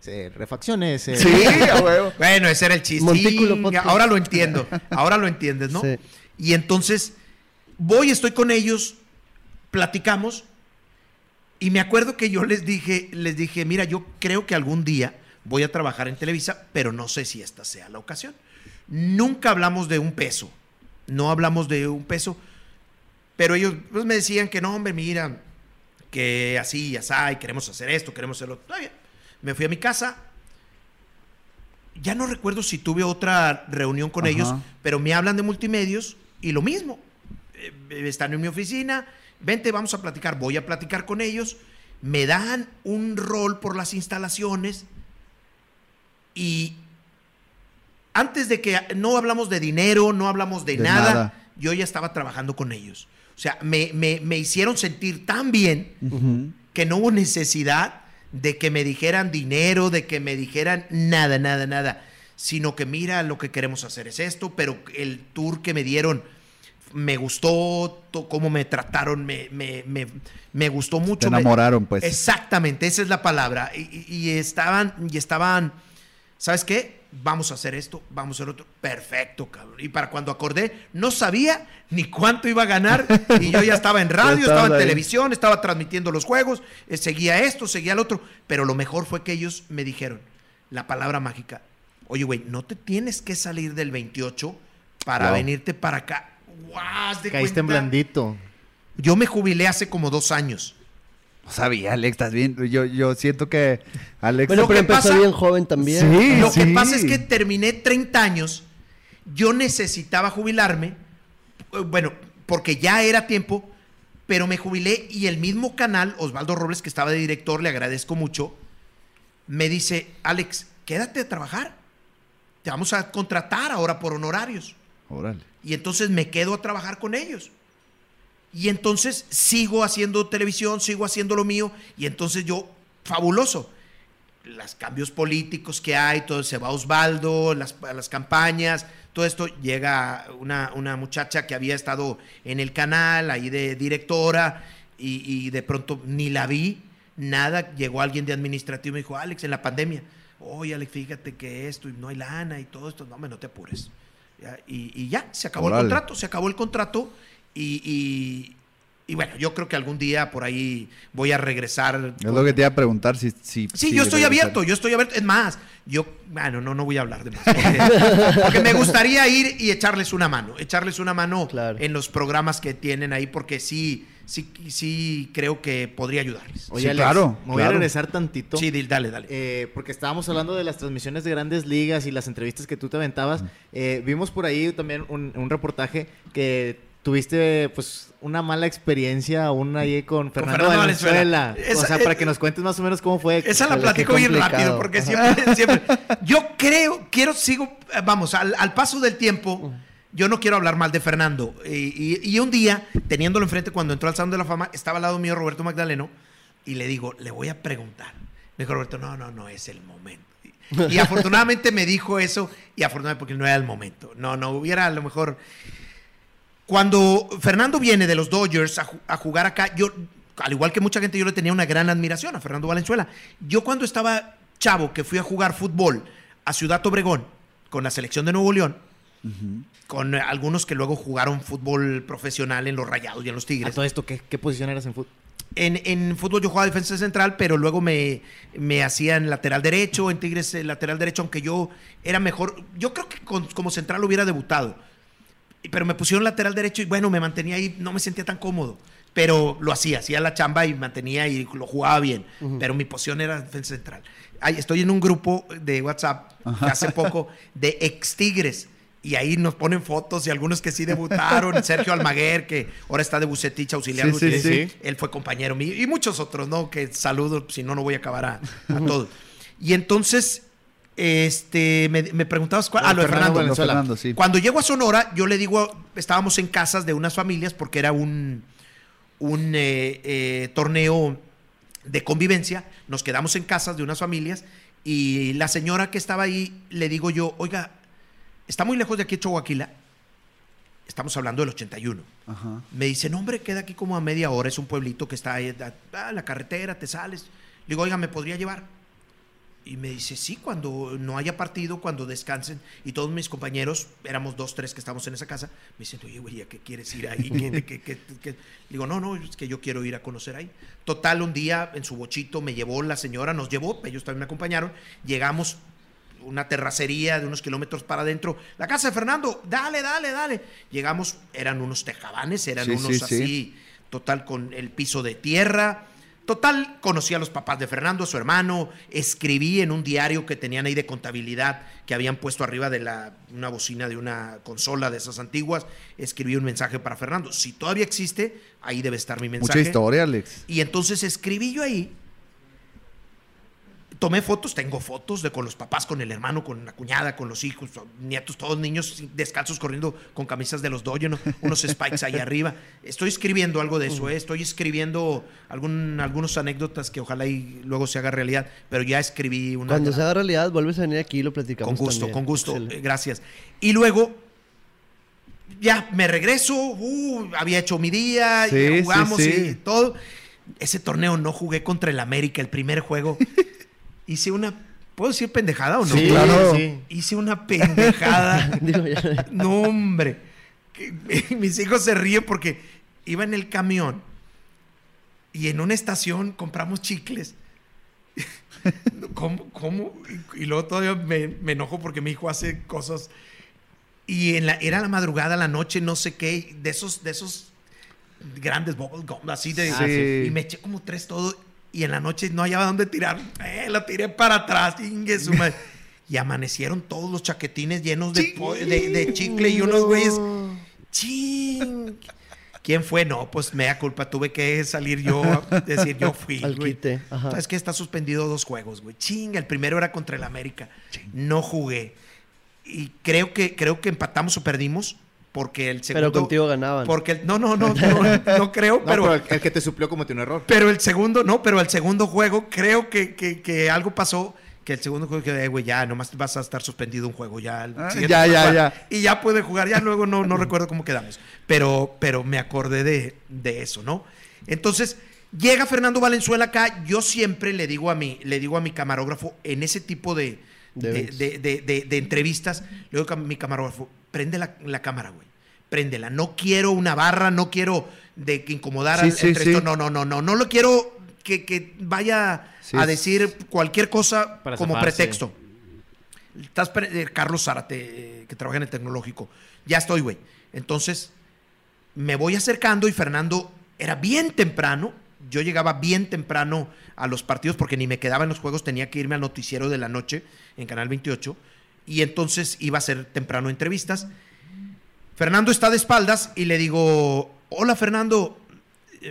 sí, refacciones. eh. Sí, huevo. Bueno, ese era el chiste. Montículo Chinga, podcast. Ahora lo entiendo. Ahora lo entiendes, ¿no? Sí. Y entonces voy, estoy con ellos, platicamos y me acuerdo que yo les dije, les dije, mira, yo creo que algún día voy a trabajar en Televisa, pero no sé si esta sea la ocasión. Nunca hablamos de un peso, no hablamos de un peso, pero ellos pues, me decían que no, hombre, mira, que así, ya y queremos hacer esto, queremos hacerlo. Está bien. Me fui a mi casa. Ya no recuerdo si tuve otra reunión con Ajá. ellos, pero me hablan de multimedios y lo mismo. Eh, están en mi oficina, vente, vamos a platicar. Voy a platicar con ellos. Me dan un rol por las instalaciones y antes de que no hablamos de dinero, no hablamos de, De nada, nada. yo ya estaba trabajando con ellos. O sea, me, me- me hicieron sentir tan bien que no hubo necesidad de que me dijeran dinero, de que me dijeran nada, nada, nada, sino que mira, lo que queremos hacer es esto, pero el tour que me dieron me gustó, cómo me trataron, me, me, me- me gustó mucho. Te me- enamoraron, pues. Exactamente, esa es la palabra. Y estaban, y estaban, ¿sabes qué? Vamos a hacer esto, vamos a hacer otro. Perfecto, cabrón. Y para cuando acordé, no sabía ni cuánto iba a ganar. Y yo ya estaba en radio, estaba en ahí. televisión, estaba transmitiendo los juegos, eh, seguía esto, seguía el otro. Pero lo mejor fue que ellos me dijeron la palabra mágica. Oye, güey, no te tienes que salir del 28 para Wow. venirte para acá. Caíste en blandito. Yo me jubilé hace como dos años. No sabía, Alex, estás bien. Yo, yo siento que Alex. Bueno, pero empezó pasa- bien joven también. Sí. Lo que pasa es que terminé 30 años, yo necesitaba jubilarme, eh, bueno, porque ya era tiempo, pero me jubilé y el mismo canal, Osvaldo Robles, que estaba de director, le agradezco mucho, me dice, Alex, quédate a trabajar, te vamos a contratar ahora por honorarios. Órale. Y entonces me quedo a trabajar con ellos. Y entonces sigo haciendo televisión, sigo haciendo lo mío, y entonces yo, fabuloso. Los cambios políticos que hay, todo se va Osvaldo, las, las campañas, todo esto. Llega una, una muchacha que había estado en el canal, ahí de directora, y, y de pronto ni la vi, nada. Llegó alguien de administrativo y me dijo, Alex, en la pandemia, oye, Alex, fíjate que esto, y no hay lana y todo esto. No, hombre, no te apures. Y, y ya, se acabó el contrato, se acabó el contrato y, y- y bueno, yo creo que algún día por ahí voy a regresar. Es lo que te iba a preguntar si. si Sí, si yo estoy regresar. abierto, yo estoy abierto. Es más, yo, bueno, no, no voy a hablar de más. Porque, porque me gustaría ir y echarles una mano, echarles una mano Claro. en los programas que tienen ahí, porque sí, sí, sí creo que podría ayudarles. Oye, Sí, Alex, claro, me voy a regresar tantito. Sí, dil- dale, dale. Eh, porque estábamos hablando de las transmisiones de grandes ligas y las entrevistas que tú te aventabas. Eh, vimos por ahí también un, un reportaje que tuviste pues una mala experiencia aún ahí con Fernando, Fernando Valenzuela. Valenzuela. o sea, para que nos cuentes más o menos cómo fue. Esa la platico bien rápido, porque siempre, siempre. Yo creo, quiero, sigo, eh, vamos, al, al paso del tiempo, yo no quiero hablar mal de Fernando. Y, y- y un día, teniéndolo enfrente, cuando entró al Salón de la Fama, estaba al lado mío Roberto Magdaleno, y le digo, le voy a preguntar. Me dijo Roberto, no, no, no es el momento. Y, y afortunadamente me dijo eso, y afortunadamente porque no era el momento. No, no, hubiera a lo mejor. Cuando Fernando viene de los Dodgers a, ju- a jugar acá, yo, al igual que mucha gente, yo le tenía una gran admiración a Fernando Valenzuela. Yo cuando estaba chavo, que fui a jugar fútbol a Ciudad Obregón con la selección de Nuevo León, con eh, algunos que luego jugaron fútbol profesional en los Rayados y en los A Tigres. todo esto, ¿qué, qué posición eras en fútbol? En, en fútbol yo jugaba defensa central, pero luego me, me hacían lateral derecho, en Tigres eh, lateral derecho, aunque yo era mejor. Yo creo que con- como central hubiera debutado. Pero me pusieron lateral derecho y bueno, me mantenía ahí, no me sentía tan cómodo. pero lo hacía, hacía la chamba y mantenía y lo jugaba bien. Pero mi posición era defensa central. Ay, estoy en un grupo de WhatsApp hace poco de ex Tigres. Y ahí nos ponen fotos y algunos que sí debutaron. Sergio Almaguer, que ahora está de Bucetich auxiliar. Sí, sí, sí. Él fue compañero mío. Y muchos otros, ¿no? Que saludo, si no, no voy a acabar a, a todos. Y entonces, este, me, me preguntabas cuál. Ah, lo de Fernando Fernando. Valenzuela. Fernando, sí. Cuando llego a Sonora, yo le digo, estábamos en casas de unas familias porque era un, un eh, eh, torneo de convivencia. Nos quedamos en casas de unas familias y la señora que estaba ahí le digo yo, oiga, está muy lejos de aquí Chihuahua. Estamos hablando del 81. Ajá. Me dice, no, hombre, queda aquí como a media hora. Es un pueblito que está ahí, a, a la carretera, te sales. Le digo, oiga, ¿me podría llevar? Y me dice, sí, cuando no haya partido, cuando descansen. Y todos mis compañeros, éramos dos, tres que estábamos en esa casa, me dicen, oye, güey, ¿a qué quieres ir ahí? ¿Qué- qué- qué- qué?". Digo, no, no, es que yo quiero ir a conocer ahí. Total, un día en su bochito me llevó la señora, nos llevó, ellos también me acompañaron. Llegamos una terracería de unos kilómetros para adentro. La casa de Fernando, dale, dale, dale. Llegamos, eran unos tejabanes, eran Sí, unos sí, sí. así, total, con el piso de tierra. Total, conocí a los papás de Fernando, a su hermano, escribí en un diario que tenían ahí de contabilidad, que habían puesto arriba de la, una bocina de una consola de esas antiguas, escribí un mensaje para Fernando. Si todavía existe, ahí debe estar mi mensaje. Mucha historia, Alex. Y entonces escribí yo ahí. Tomé fotos, tengo fotos de con los papás, con el hermano, con la cuñada, con los hijos, nietos, todos niños descalzos corriendo con camisas de los ¿no? unos spikes ahí arriba. Estoy escribiendo algo de eso, ¿eh? estoy escribiendo algún, algunas anécdotas que ojalá y luego se haga realidad, pero ya escribí una. Cuando se haga realidad, vuelves a venir aquí y lo platicamos. Con gusto, también. con gusto, Excelente. gracias. Y luego, ya me regreso, uh, había hecho mi día, Sí, jugamos sí. y todo. Ese torneo no jugué contra el América, el primer juego. Hice una, ¿puedo decir pendejada o no? Sí, claro. sí. Hice una pendejada. No, hombre. Mis hijos se ríen porque iba en el camión y en una estación compramos chicles. ¿Cómo? cómo? Y, luego todavía me, me enojo porque mi hijo hace cosas. Y en la, era la madrugada, la noche, no sé qué, de esos, de esos grandes bubble gum, así de. Sí. Y me eché como tres todo. Y en la noche no hallaba dónde tirar. Eh, la tiré para atrás, ingue su madre. Y amanecieron todos los chaquetines llenos de, de, de chicle y unos güeyes. ¡Ching! ¿Quién fue? No, pues me da culpa. Tuve que salir yo, a decir yo fui. Al güey. quite, ajá. ¿Sabes que Está suspendido dos juegos, güey. Ching, el primero era contra el América. No jugué. Y creo que, creo que empatamos o perdimos porque el segundo... Pero contigo ganaban. Porque el- no, no, no, no, no creo, No, pero, pero el, el que te suplió cometió un error. pero el segundo, no, pero el segundo juego creo que, que, que algo pasó. Que el segundo juego que, eh, güey, ya, nomás vas a estar suspendido un juego, ya. Ah, ya, ya, ya. Y ya puede jugar, ya luego no, no recuerdo cómo quedamos. Pero, pero me acordé de, de eso, ¿no? Entonces, llega Fernando Valenzuela acá, yo siempre le digo a mi, le digo a mi camarógrafo, en ese tipo de, De de, eventos. de- de- de- de entrevistas, le digo a mi camarógrafo, prende la, la cámara, güey. Préndela. No quiero una barra, no quiero de que incomodar Sí, al sí, entrevistador. sí. No, no, no, no. No lo quiero que, que vaya Sí, a decir cualquier cosa Para como pretexto. Estás pre- eh, Carlos Zárate, eh, que trabaja en el tecnológico. Ya estoy, güey. Entonces, me voy acercando y Fernando era bien temprano. Yo llegaba bien temprano a los partidos porque ni me quedaba en los juegos, tenía que irme al noticiero de la noche en Canal 28 y entonces iba a ser temprano entrevistas. Fernando está de espaldas y le digo, hola Fernando,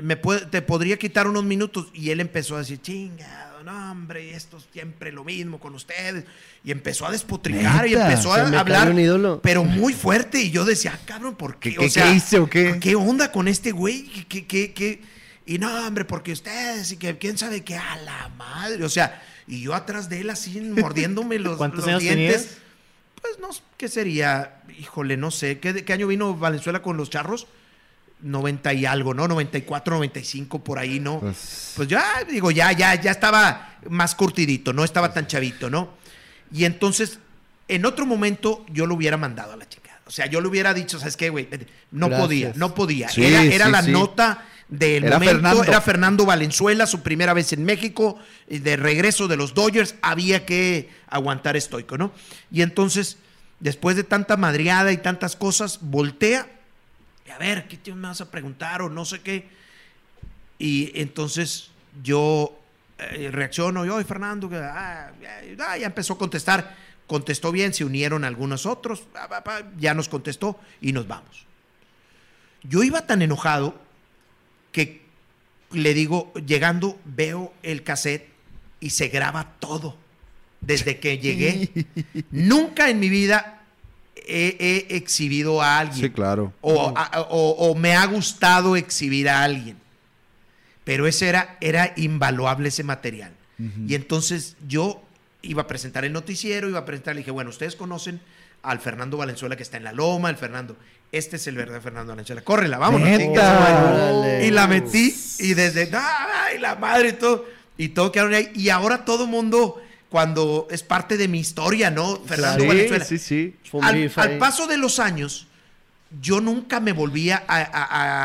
¿me puede- ¿te podría quitar unos minutos? Y él empezó a decir, chingado, no hombre, esto es siempre lo mismo con ustedes. Y empezó a despotricar y empezó a hablar, pero muy fuerte. Y yo decía, ah, cabrón, ¿por qué? ¿Qué- qué- qué hice o qué? ¿Qué onda con este güey? ¿Qué, qué, qué, qué? Y no, hombre, porque ustedes y que quién sabe qué, a la madre. O sea, y yo atrás de él así mordiéndome los, ¿Cuántos los años dientes. tenías? Pues no, ¿qué sería? Híjole, no sé. ¿Qué, qué año vino Valenzuela con los charros? 90 y algo, ¿no? 94, 95, por ahí, ¿no? Pues- Pues, ya, digo, ya, ya, ya estaba más curtidito, no estaba tan chavito, ¿no? Y entonces, en otro momento, yo lo hubiera mandado a la chica. O sea, yo le hubiera dicho, ¿sabes qué, güey? No Gracias. podía, no podía. Sí, era era sí, la sí. nota del Era momento. Fernando. Era Fernando Valenzuela, su primera vez en México, y de regreso de los Dodgers, había que aguantar estoico, ¿no? Y entonces, después de tanta madriada y tantas cosas, voltea, y a ver, ¿qué te me vas a preguntar o no sé qué? Y entonces yo eh, reacciono, yo, Fernando, ah, ya, ya empezó a contestar. Contestó bien, se unieron algunos otros, ya nos contestó y nos vamos. Yo iba tan enojado que le digo, llegando, veo el cassette y se graba todo. Desde que llegué. Nunca en mi vida he, he exhibido a alguien. Sí, claro. O, a- o- o me ha gustado exhibir a alguien. Pero ese era, era invaluable ese material. Y entonces yo iba a presentar el noticiero, iba a presentar, le dije, bueno, ustedes conocen al Fernando Valenzuela que está en la loma, el Fernando. Este es el verdadero Fernando Valenzuela. Córrela, vámonos. Y la metí y desde, ¡ay, la madre! Y todo, y todo quedaron ahí. Y ahora todo mundo, cuando es parte de mi historia, ¿no? Fernando Sí, Valenzuela. sí, sí. Al, al paso de los años, yo nunca me volvía a, a-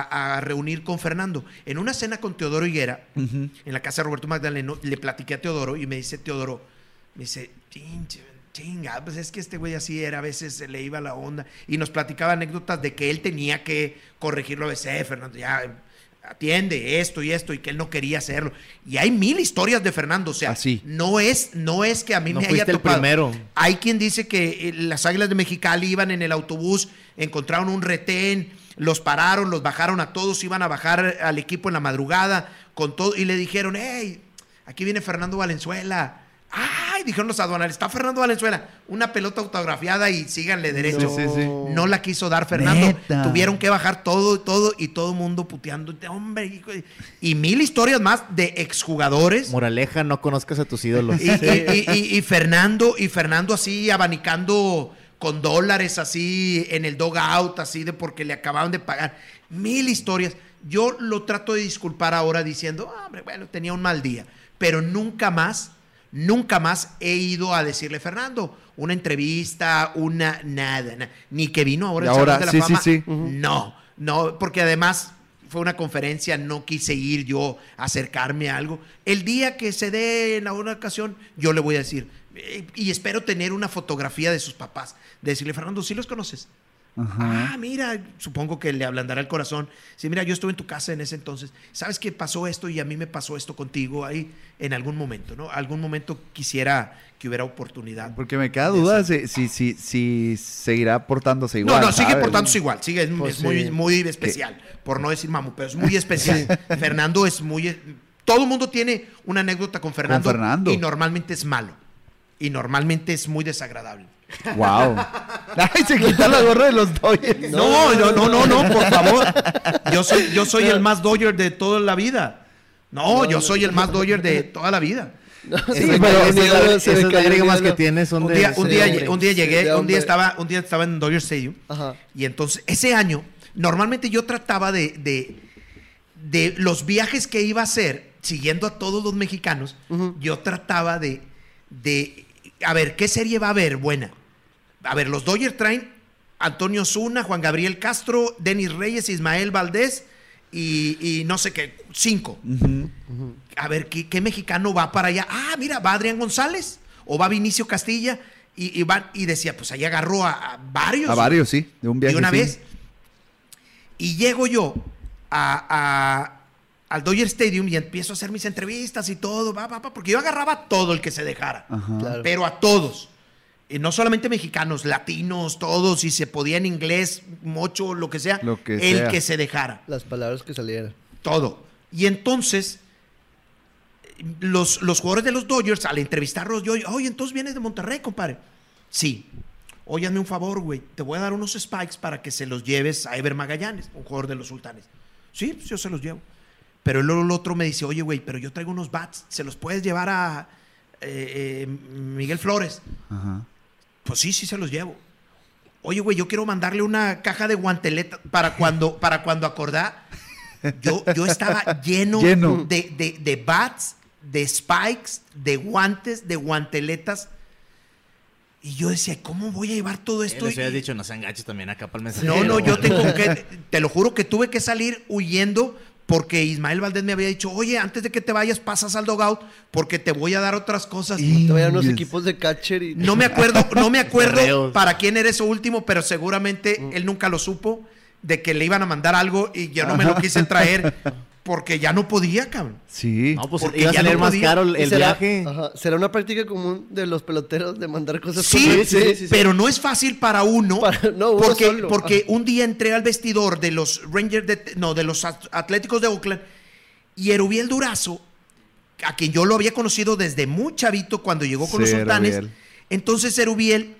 a- a reunir con Fernando. En una cena con Teodoro Higuera, en la casa de Roberto Magdaleno, le platiqué a Teodoro y me dice Teodoro, me dice, "Chinche, chinga, pues es que este güey así era, a veces se le iba la onda. Y nos platicaba anécdotas de que él tenía que corregirlo a veces, Fernando, ya atiende esto y esto y que él no quería hacerlo. Y hay mil historias de Fernando, o sea, Así. no es no es que a mí No me haya fuiste el tocado. primero. Hay quien dice que eh, las Águilas de Mexicali iban en el autobús, encontraron un retén, los pararon, los bajaron a todos, iban a bajar al equipo en la madrugada con todo y le dijeron, hey, aquí viene Fernando Valenzuela. Ay, dijeron los aduanales, está Fernando Valenzuela, una pelota autografiada y síganle derecho. Sí, sí, sí. No la quiso dar Fernando. Neta. Tuvieron que bajar todo, todo y todo el mundo puteando. Hombre, hijo de- y mil historias más de exjugadores. Moraleja, no conozcas a tus ídolos. Y, y- y- y Fernando, y Fernando así abanicando con dólares así en el dogout, así de porque le acababan de pagar. Mil historias. Yo lo trato de disculpar ahora diciendo, "Ah, hombre, bueno, tenía un mal día. Pero nunca más, nunca más he ido a decirle, Fernando, una entrevista, una nada, na- ni que vino ahora Y el Salón ahora, de la sí, sí, Fama. sí. No, no, porque además fue una conferencia, no quise ir yo a acercarme a algo. El día que se dé en alguna ocasión, yo le voy a decir, eh, y espero tener una fotografía de sus papás, de decirle, Fernando, ¿sí los conoces? Ajá. Ah, mira, supongo que le ablandará el corazón. Sí, mira, yo estuve en tu casa en ese entonces. ¿Sabes que pasó esto y a mí me pasó esto contigo ahí en algún momento, ¿no? Algún momento quisiera que hubiera oportunidad. Porque me queda duda si, si, si, si seguirá portándose No, igual. no, sigue ¿sabes? portándose igual, sigue, es, Pues es muy, sí. muy especial, por no decir mamu, pero es muy especial. Fernando es muy... Todo el mundo tiene una anécdota con Fernando, Fernando. y normalmente es malo. Y normalmente es muy desagradable. Wow. Ay, se quita la gorra de los Dodgers. No, no, no, no, no, por favor. Yo soy, yo soy el más Dodger de toda la vida. No, yo soy el más Dodger de toda la vida. Sí, pero cayó un lágrimas que tienes son Un de... día, un día, un día llegué, un día estaba, un día estaba en Dodger Stadium. Ajá. Y entonces, ese año, normalmente yo trataba de, de, de los viajes que iba a hacer, siguiendo a todos los mexicanos, yo trataba de, de, a ver, ¿qué serie va a haber buena? A ver, los Dodgers traen Antonio Zuna, Juan Gabriel Castro, Denis Reyes, Ismael Valdés y, y no sé qué, cinco. A ver, ¿qué, qué mexicano va para allá? Ah, mira, va Adrián González o va Vinicio Castilla. Y, y, van- y decía, pues ahí agarró a, a varios. A varios, sí. De un viaje. de una sí. vez. Y llego yo a, a- al Dodger Stadium y empiezo a hacer mis entrevistas y todo, va, va, va, porque yo agarraba a todo el que se dejara. Claro. pero a todos. Y no solamente mexicanos, latinos, todos, si se podía en inglés, mocho, lo que sea, Lo que el sea. que se dejara Las palabras que salieran. todo. Y entonces, los, los jugadores de los Dodgers, al entrevistarlos, yo, oye, entonces vienes de Monterrey, compadre. Sí. Oye, hazme un favor, güey. Te voy a dar unos spikes para que se los lleves a Ever Magallanes, un jugador de los sultanes. Sí, pues yo se los llevo. Pero luego el otro me dice, oye, güey, pero yo traigo unos bats. ¿Se los puedes llevar a eh, eh, Miguel Flores? Ajá. Pues sí, sí se los llevo. Oye, güey, yo quiero mandarle una caja de guanteleta para cuando, para cuando acordá. Yo, yo estaba lleno, Lleno. De, de- de bats, de spikes, de guantes, de guanteletas. Y yo decía, ¿cómo voy a llevar todo Eh, esto? les Y- dicho, no sean gachos también acá para el mensaje. no, no, yo tengo que, te lo juro que tuve que salir huyendo porque Ismael Valdés me había dicho, oye, antes de que te vayas, pasas al dogout porque te voy a dar otras cosas. Te vayan unos Ingues. equipos de catcher y. No me acuerdo, no me acuerdo para quién era eso último, pero seguramente Mm. él nunca lo supo de que le iban a mandar algo y yo no me lo quise traer porque ya no podía, cabrón. Sí. No, pues Porque iba a salir no más podía. caro el, el ¿Será, viaje. ajá, ¿Será una práctica común de los peloteros de mandar cosas por Sí, Twitter? pero no es fácil para uno. Para- no, uno porque solo. porque un día entré al vestidor de los Rangers, de, no, de los At- Atléticos de Oakland y Erubiel Durazo, a quien yo lo había conocido desde muy chavito cuando llegó con Sí, los sultanes. Erubiel. Entonces Erubiel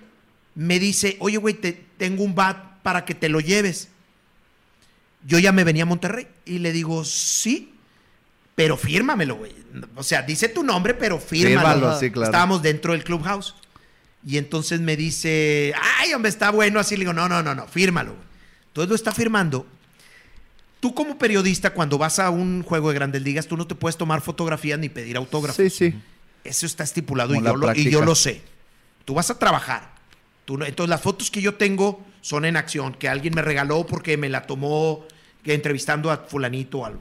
me dice, oye, güey, te, tengo un bat para que te lo lleves. Yo ya me venía a Monterrey y le digo, sí, pero fírmamelo, güey. O sea, dice tu nombre, pero fírmalo. Fírmalo, sí, claro. Estábamos dentro del clubhouse. Y entonces me dice, ay, hombre, está bueno así. Le digo, no, no, no, no, fírmalo. güey. Entonces lo está firmando. Tú como periodista, cuando vas a un juego de grandes ligas, tú no te puedes tomar fotografías ni pedir autógrafos. Sí, sí. Eso está estipulado y yo, lo, y yo lo sé. Tú vas a trabajar. Tú no- entonces las fotos que yo tengo son en acción, que alguien me regaló porque me la tomó que entrevistando a fulanito o algo.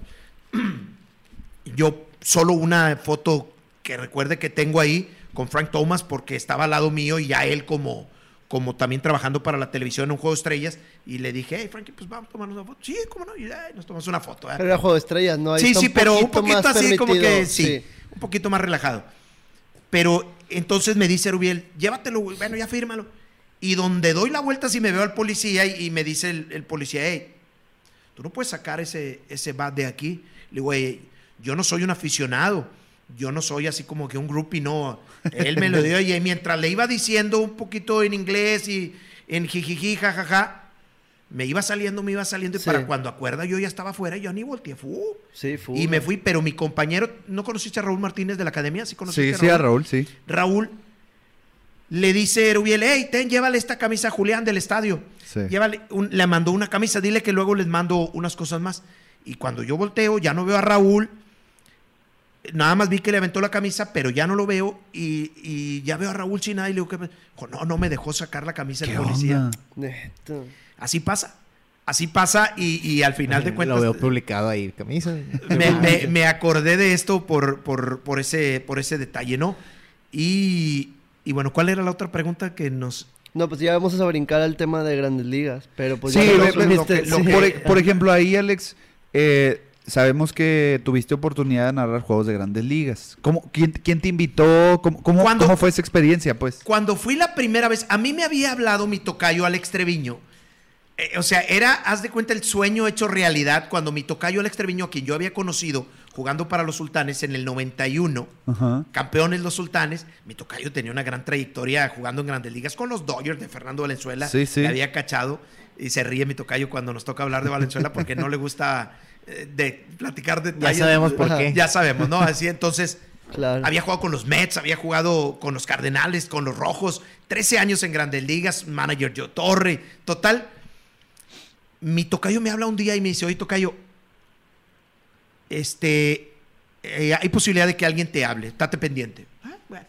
Yo solo una foto que recuerde que tengo ahí con Frank Thomas porque estaba al lado mío y ya él como, como también trabajando para la televisión en un juego de estrellas y le dije, hey Frankie, pues vamos a tomarnos una foto. Sí, cómo no, y ay, nos tomamos una foto. ¿eh? Pero era juego de estrellas, ¿no? Ahí Sí, sí, pero un poquito así como que sí, un poquito más relajado. Pero entonces me dice Rubiel, llévatelo, güey, bueno, ya fírmalo. Y donde doy la vuelta, si me veo al policía y, y me dice el, el policía, hey, tú no puedes sacar ese, ese bat de aquí. Le digo, "Ey, yo no soy un aficionado, yo no soy así como que un groupie, no. Él me lo dio y mientras le iba diciendo un poquito en inglés y en jijiji, jajaja, me iba saliendo, me iba saliendo y Sí. para cuando acuerda yo ya estaba afuera y yo ni volteé, fu. Sí, fue. Y me fui, pero mi compañero, ¿no conociste a Raúl Martínez de la academia? Sí, conociste Sí, sí, a Raúl, sí. Raúl le dice Erubiel, hey, ten, llévale esta camisa a Julián del estadio. Sí. Llévale, un- le mandó una camisa, dile que luego les mando unas cosas más. Y cuando yo volteo, ya no veo a Raúl. Nada más vi que le aventó la camisa, pero ya no lo veo. Y, y ya veo a Raúl sin nada y le digo, ¿qué me-?" Dijo, no, no me dejó sacar la camisa el ¿Qué policía. onda? Así pasa. Así pasa y, y al final de cuentas Lo veo publicado ahí, camisa. me, me- me acordé de esto por, por, por ese, por ese detalle, ¿no? Y, y bueno, ¿cuál era la otra pregunta que nos... No, pues ya vamos a brincar al tema de grandes ligas. Pero pues Sí, ya lo lo Por, por ejemplo, ahí, Alex, eh, sabemos que tuviste oportunidad de narrar juegos de grandes ligas. ¿Cómo, quién, quién te invitó? ¿Cómo, cómo, cómo fue esa experiencia, pues? Cuando fui la primera vez, a mí me había hablado mi tocayo Alex Treviño. Eh, o sea, era, haz de cuenta, el sueño hecho realidad cuando mi tocayo Alex Treviño, a quien yo había conocido jugando para los sultanes en el 91, Ajá. campeones los sultanes, mi tocayo tenía una gran trayectoria jugando en grandes ligas con los Dodgers de Fernando Valenzuela. Sí, sí. Me había cachado y se ríe mi tocayo cuando nos toca hablar de Valenzuela porque no le gusta eh, de platicar detalles. sabemos por qué. Ya sabemos, ¿no? Así entonces... Claro. Había jugado con los Mets, había jugado con los Cardenales, con los Rojos, 13 años en Grandes Ligas, manager Joe Torre. Total, mi tocayo me habla un día y me dice, oye tocayo, este, eh, hay posibilidad de que alguien te hable, estate pendiente. Ah, bueno.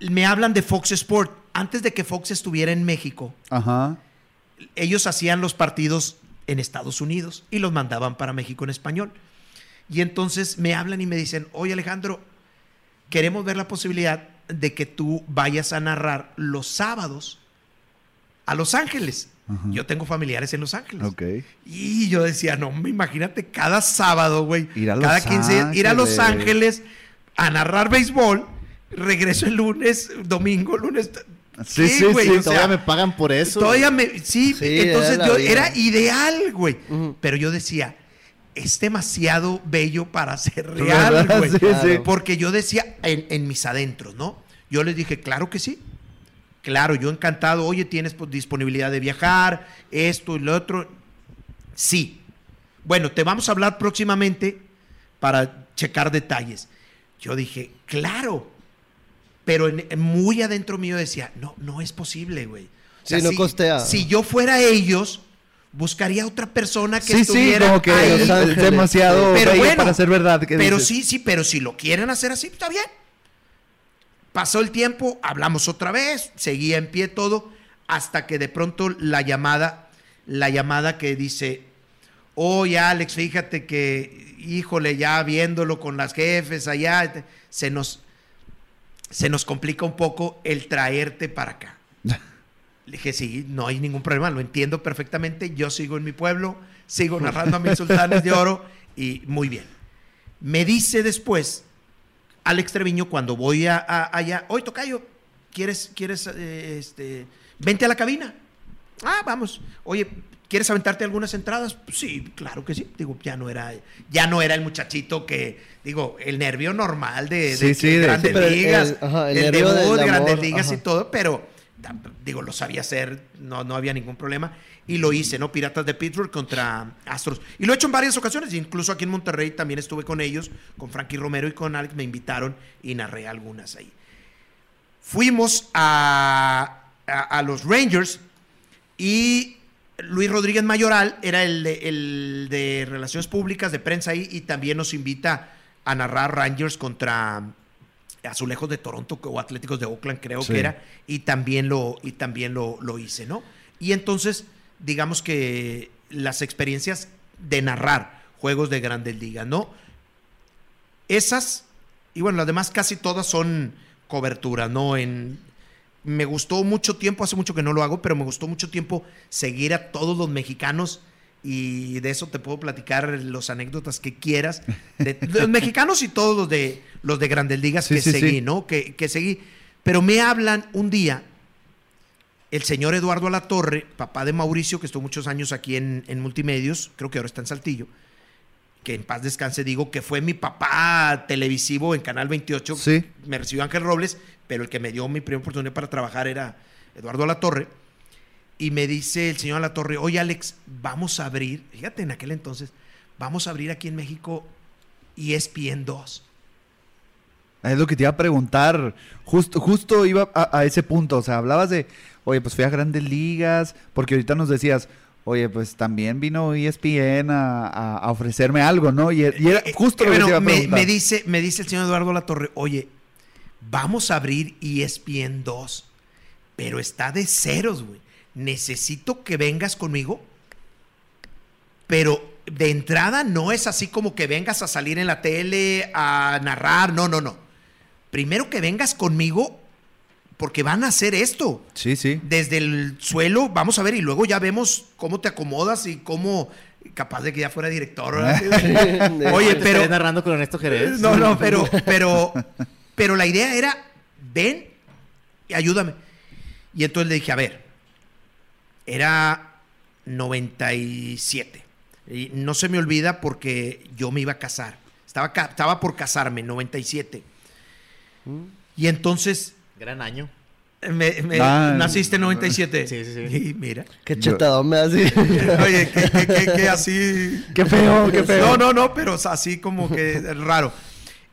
Me hablan de Fox Sport. Antes de que Fox estuviera en México, Ajá. ellos hacían los partidos en Estados Unidos y los mandaban para México en español. Y entonces me hablan y me dicen, oye Alejandro, queremos ver la posibilidad de que tú vayas a narrar los sábados a Los Ángeles. Ajá. Yo tengo familiares en Los Ángeles. Ok. Y yo decía, no, me imagínate cada sábado, güey. Ir a cada Los 15 días, ir a Los Ángeles. A narrar béisbol. Regreso el lunes, domingo, lunes. Sí, ¿Qué, sí, güey? sí. O sea, Todavía me pagan por eso. Todavía me. Sí, Sí, entonces era yo vida. era ideal, güey. Pero yo decía, es demasiado bello para ser real, güey. Sí. Porque yo decía en, en mis adentros, ¿no? Yo les dije, claro que sí. Claro, yo encantado. Oye, tienes pues, disponibilidad de viajar, esto y lo otro. Sí. Bueno, te vamos a hablar próximamente para checar detalles. Yo dije, claro. Pero en- en muy adentro mío decía, no, no es posible, güey. O Sí, no si, costea. Si yo fuera ellos, buscaría otra persona que Sí, sí, estuviera como que ahí. Es demasiado Pero bueno, para ser verdad. que Pero dices. sí, sí, pero si lo quieren hacer así, está bien. Pasó el tiempo, hablamos otra vez, seguía en pie todo, hasta que de pronto la llamada, la llamada que dice, oye Alex, fíjate que, híjole, ya viéndolo con las jefes allá, se nos, se nos complica un poco el traerte para acá. Le dije, sí, no hay ningún problema, lo entiendo perfectamente. Yo sigo en mi pueblo, sigo narrando a mis sultanes de oro Y muy bien. Me dice después Alex Treviño cuando voy a, a- allá, oye, Tocayo, ¿quieres, quieres, eh, este, vente a la cabina? Ah, vamos. Oye, ¿quieres aventarte algunas entradas? Pues sí, claro que sí. Digo, ya no era, ya no era el muchachito que, digo, el nervio normal de, de Sí, que sí, de- grandes ligas, el- ajá, el el nervio debut, del grandes ligas y todo, pero digo, lo sabía hacer, no, no había ningún problema. Y lo hice, ¿no? Piratas de Pittsburgh contra Astros. Y lo he hecho en varias ocasiones, incluso aquí en Monterrey también estuve con ellos, con Frankie Romero y con Alex, me invitaron y narré algunas ahí. Fuimos a, a- a los Rangers y Luis Rodríguez Mayoral era el de, el de Relaciones Públicas, de prensa ahí, y también nos invita a narrar Rangers contra Azulejos de Toronto o Atléticos de Oakland, creo Sí. que era, y también lo, y también lo, lo hice, ¿no? Y entonces, digamos que las experiencias de narrar juegos de grandes ligas, ¿no? Esas, y bueno, las demás casi todas son coberturas, ¿no? En, me gustó mucho tiempo, hace mucho que no lo hago, pero me gustó mucho tiempo seguir a todos los mexicanos y de eso te puedo platicar los anécdotas que quieras. De, de los mexicanos y todos los de los de Grandes Ligas Sí, que sí, seguí, sí. ¿no? Que, que seguí. Pero me hablan un día el señor Eduardo Alatorre, papá de Mauricio, que estuvo muchos años aquí en, en Multimedios, creo que ahora está en Saltillo, que en paz descanse digo que fue mi papá televisivo en Canal 28. Sí. Me recibió Ángel Robles, pero el que me dio mi primera oportunidad para trabajar era Eduardo Alatorre. Y me dice el señor Alatorre, oye Alex, vamos a abrir, fíjate en aquel entonces, vamos a abrir aquí en México E ESPN 2. Es lo que te iba a preguntar. Justo, justo iba a, a ese punto. O sea, hablabas de, oye, pues fui a grandes ligas, porque ahorita nos decías, oye, pues también vino E ESPN a, a- a ofrecerme algo, ¿no? Y, y era Eh, justo eh, lo que te bueno, iba a me, dice, me dice el señor Eduardo Latorre, oye, vamos a abrir E ESPN 2, pero está de ceros, güey. Necesito que vengas conmigo, pero de entrada no es así como que vengas a salir en la tele a narrar, no, no, no. Primero que vengas conmigo porque van a hacer esto Sí, sí. desde el suelo, vamos a ver, y luego ya vemos cómo te acomodas y cómo, capaz de que ya fuera director. Oye, pero, estaré narrando con Ernesto Jerez. no, no, pero, pero, pero la idea era, ven y ayúdame. Y entonces le dije, a ver, era 97. Y no se me olvida porque yo me iba a casar. Estaba, estaba por casarme, 97. Y entonces Gran año. me, me- Ah, naciste en 97. Sí, sí, sí. Y mira. Qué chetadón me así. Oye, que- que- que así. Qué feo, qué feo. No, no, no, pero o sea, así como que raro.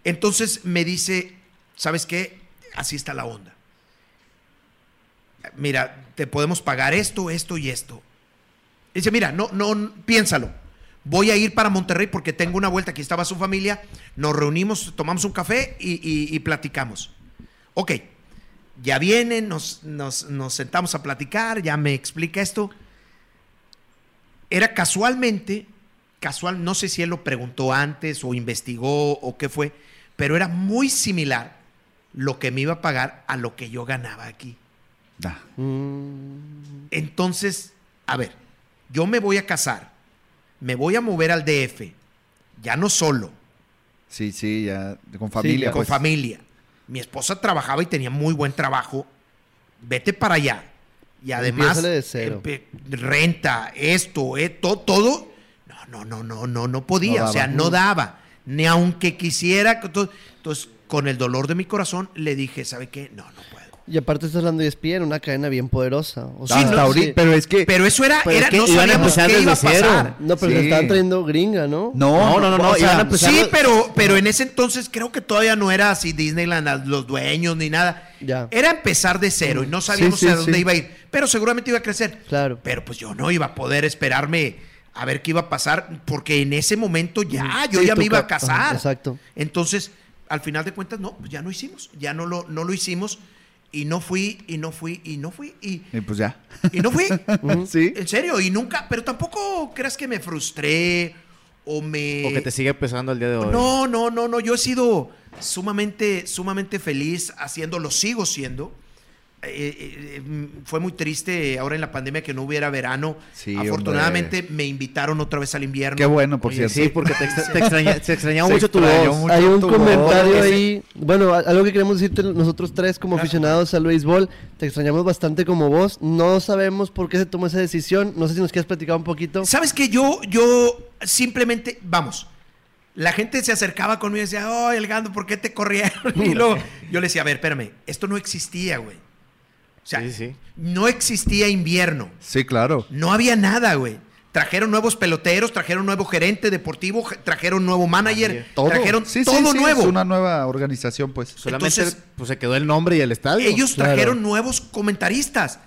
Entonces me dice, ¿sabes qué? Así está la onda. Mira, te podemos pagar esto, esto y esto. Dice, mira, no, no, piénsalo. Voy a ir para Monterrey porque tengo una vuelta. Aquí estaba su familia. Nos reunimos, tomamos un café y, y- y platicamos. Ok, ya vienen, nos, nos- nos sentamos a platicar, ya me explica esto. Era casualmente, casual, no sé si él lo preguntó antes o investigó o qué fue, pero era muy similar lo que me iba a pagar a lo que yo ganaba aquí. Mm, Entonces, a ver, yo me voy a casar, me voy a mover al DF, ya no solo, sí, sí, ya con familia. con pues. familia. Mi esposa trabajaba y tenía muy buen trabajo. Vete para allá. Y además, de cero. renta, esto, eh, to- todo. No, no, no, no, no, no podía. No o sea, no daba. Ni aunque quisiera. Entonces, con el dolor de mi corazón, le dije, ¿sabe qué? No, no puedo. Y aparte estás hablando de ESPN, una cadena bien poderosa. O sea, Sí, Hasta no, ahorita, sí. pero es que... Pero eso era, Pero es era que no iban a sabíamos empezar qué iba a desde cero. pasar. No, pero Sí. te estaban trayendo gringa, ¿no? no, No, no, no, no, o sea, iban a empezar- Sí, pero, pero en ese entonces creo que todavía no era así Disneyland, los dueños ni nada. Ya. Era empezar de cero y no sabíamos Sí, sí, a dónde sí. iba a ir. Pero seguramente iba a crecer. Claro. Pero pues yo no iba a poder esperarme a ver qué iba a pasar, porque en ese momento ya, yo Sí, ya me iba a casar. Ajá, exacto. Entonces, al final de cuentas, no, pues ya no hicimos, ya no lo, no lo hicimos. Y no fui, y no fui, y no fui, y, Y pues ya. y no fui. sí. En serio, y nunca, pero tampoco creas que me frustré o me... O que te sigue pesando el día de hoy. No, no, no, no. Yo he sido sumamente, sumamente feliz haciendo, lo sigo siendo, eh, eh, mm, fue muy triste ahora en la pandemia que no hubiera verano. Sí, Afortunadamente me invitaron otra vez al invierno. Qué bueno, por cierto. sí, porque te, extra- te extraña- se extrañaba mucho tu voz. mucho Hay un comentario voz. ahí. Bueno, algo que queremos decirte nosotros tres como aficionados al béisbol. Te extrañamos bastante como vos. No sabemos por qué se tomó esa decisión. No sé si nos quieres platicar un poquito. ¿Sabes que yo, yo simplemente, vamos, la gente se acercaba conmigo y decía, oh, el Gando, ¿por qué te corrieron? Y luego yo le decía, a ver, espérame, esto no existía, güey. O sea, Sí, sí. no existía invierno. Sí, claro. No había nada, güey. Trajeron nuevos peloteros, trajeron nuevo gerente deportivo, je- trajeron nuevo manager, Todo. trajeron Sí, todo sí, nuevo. Es una nueva organización, pues. Solamente Entonces- pues, se quedó el nombre y el estadio. Ellos Claro. trajeron nuevos comentaristas.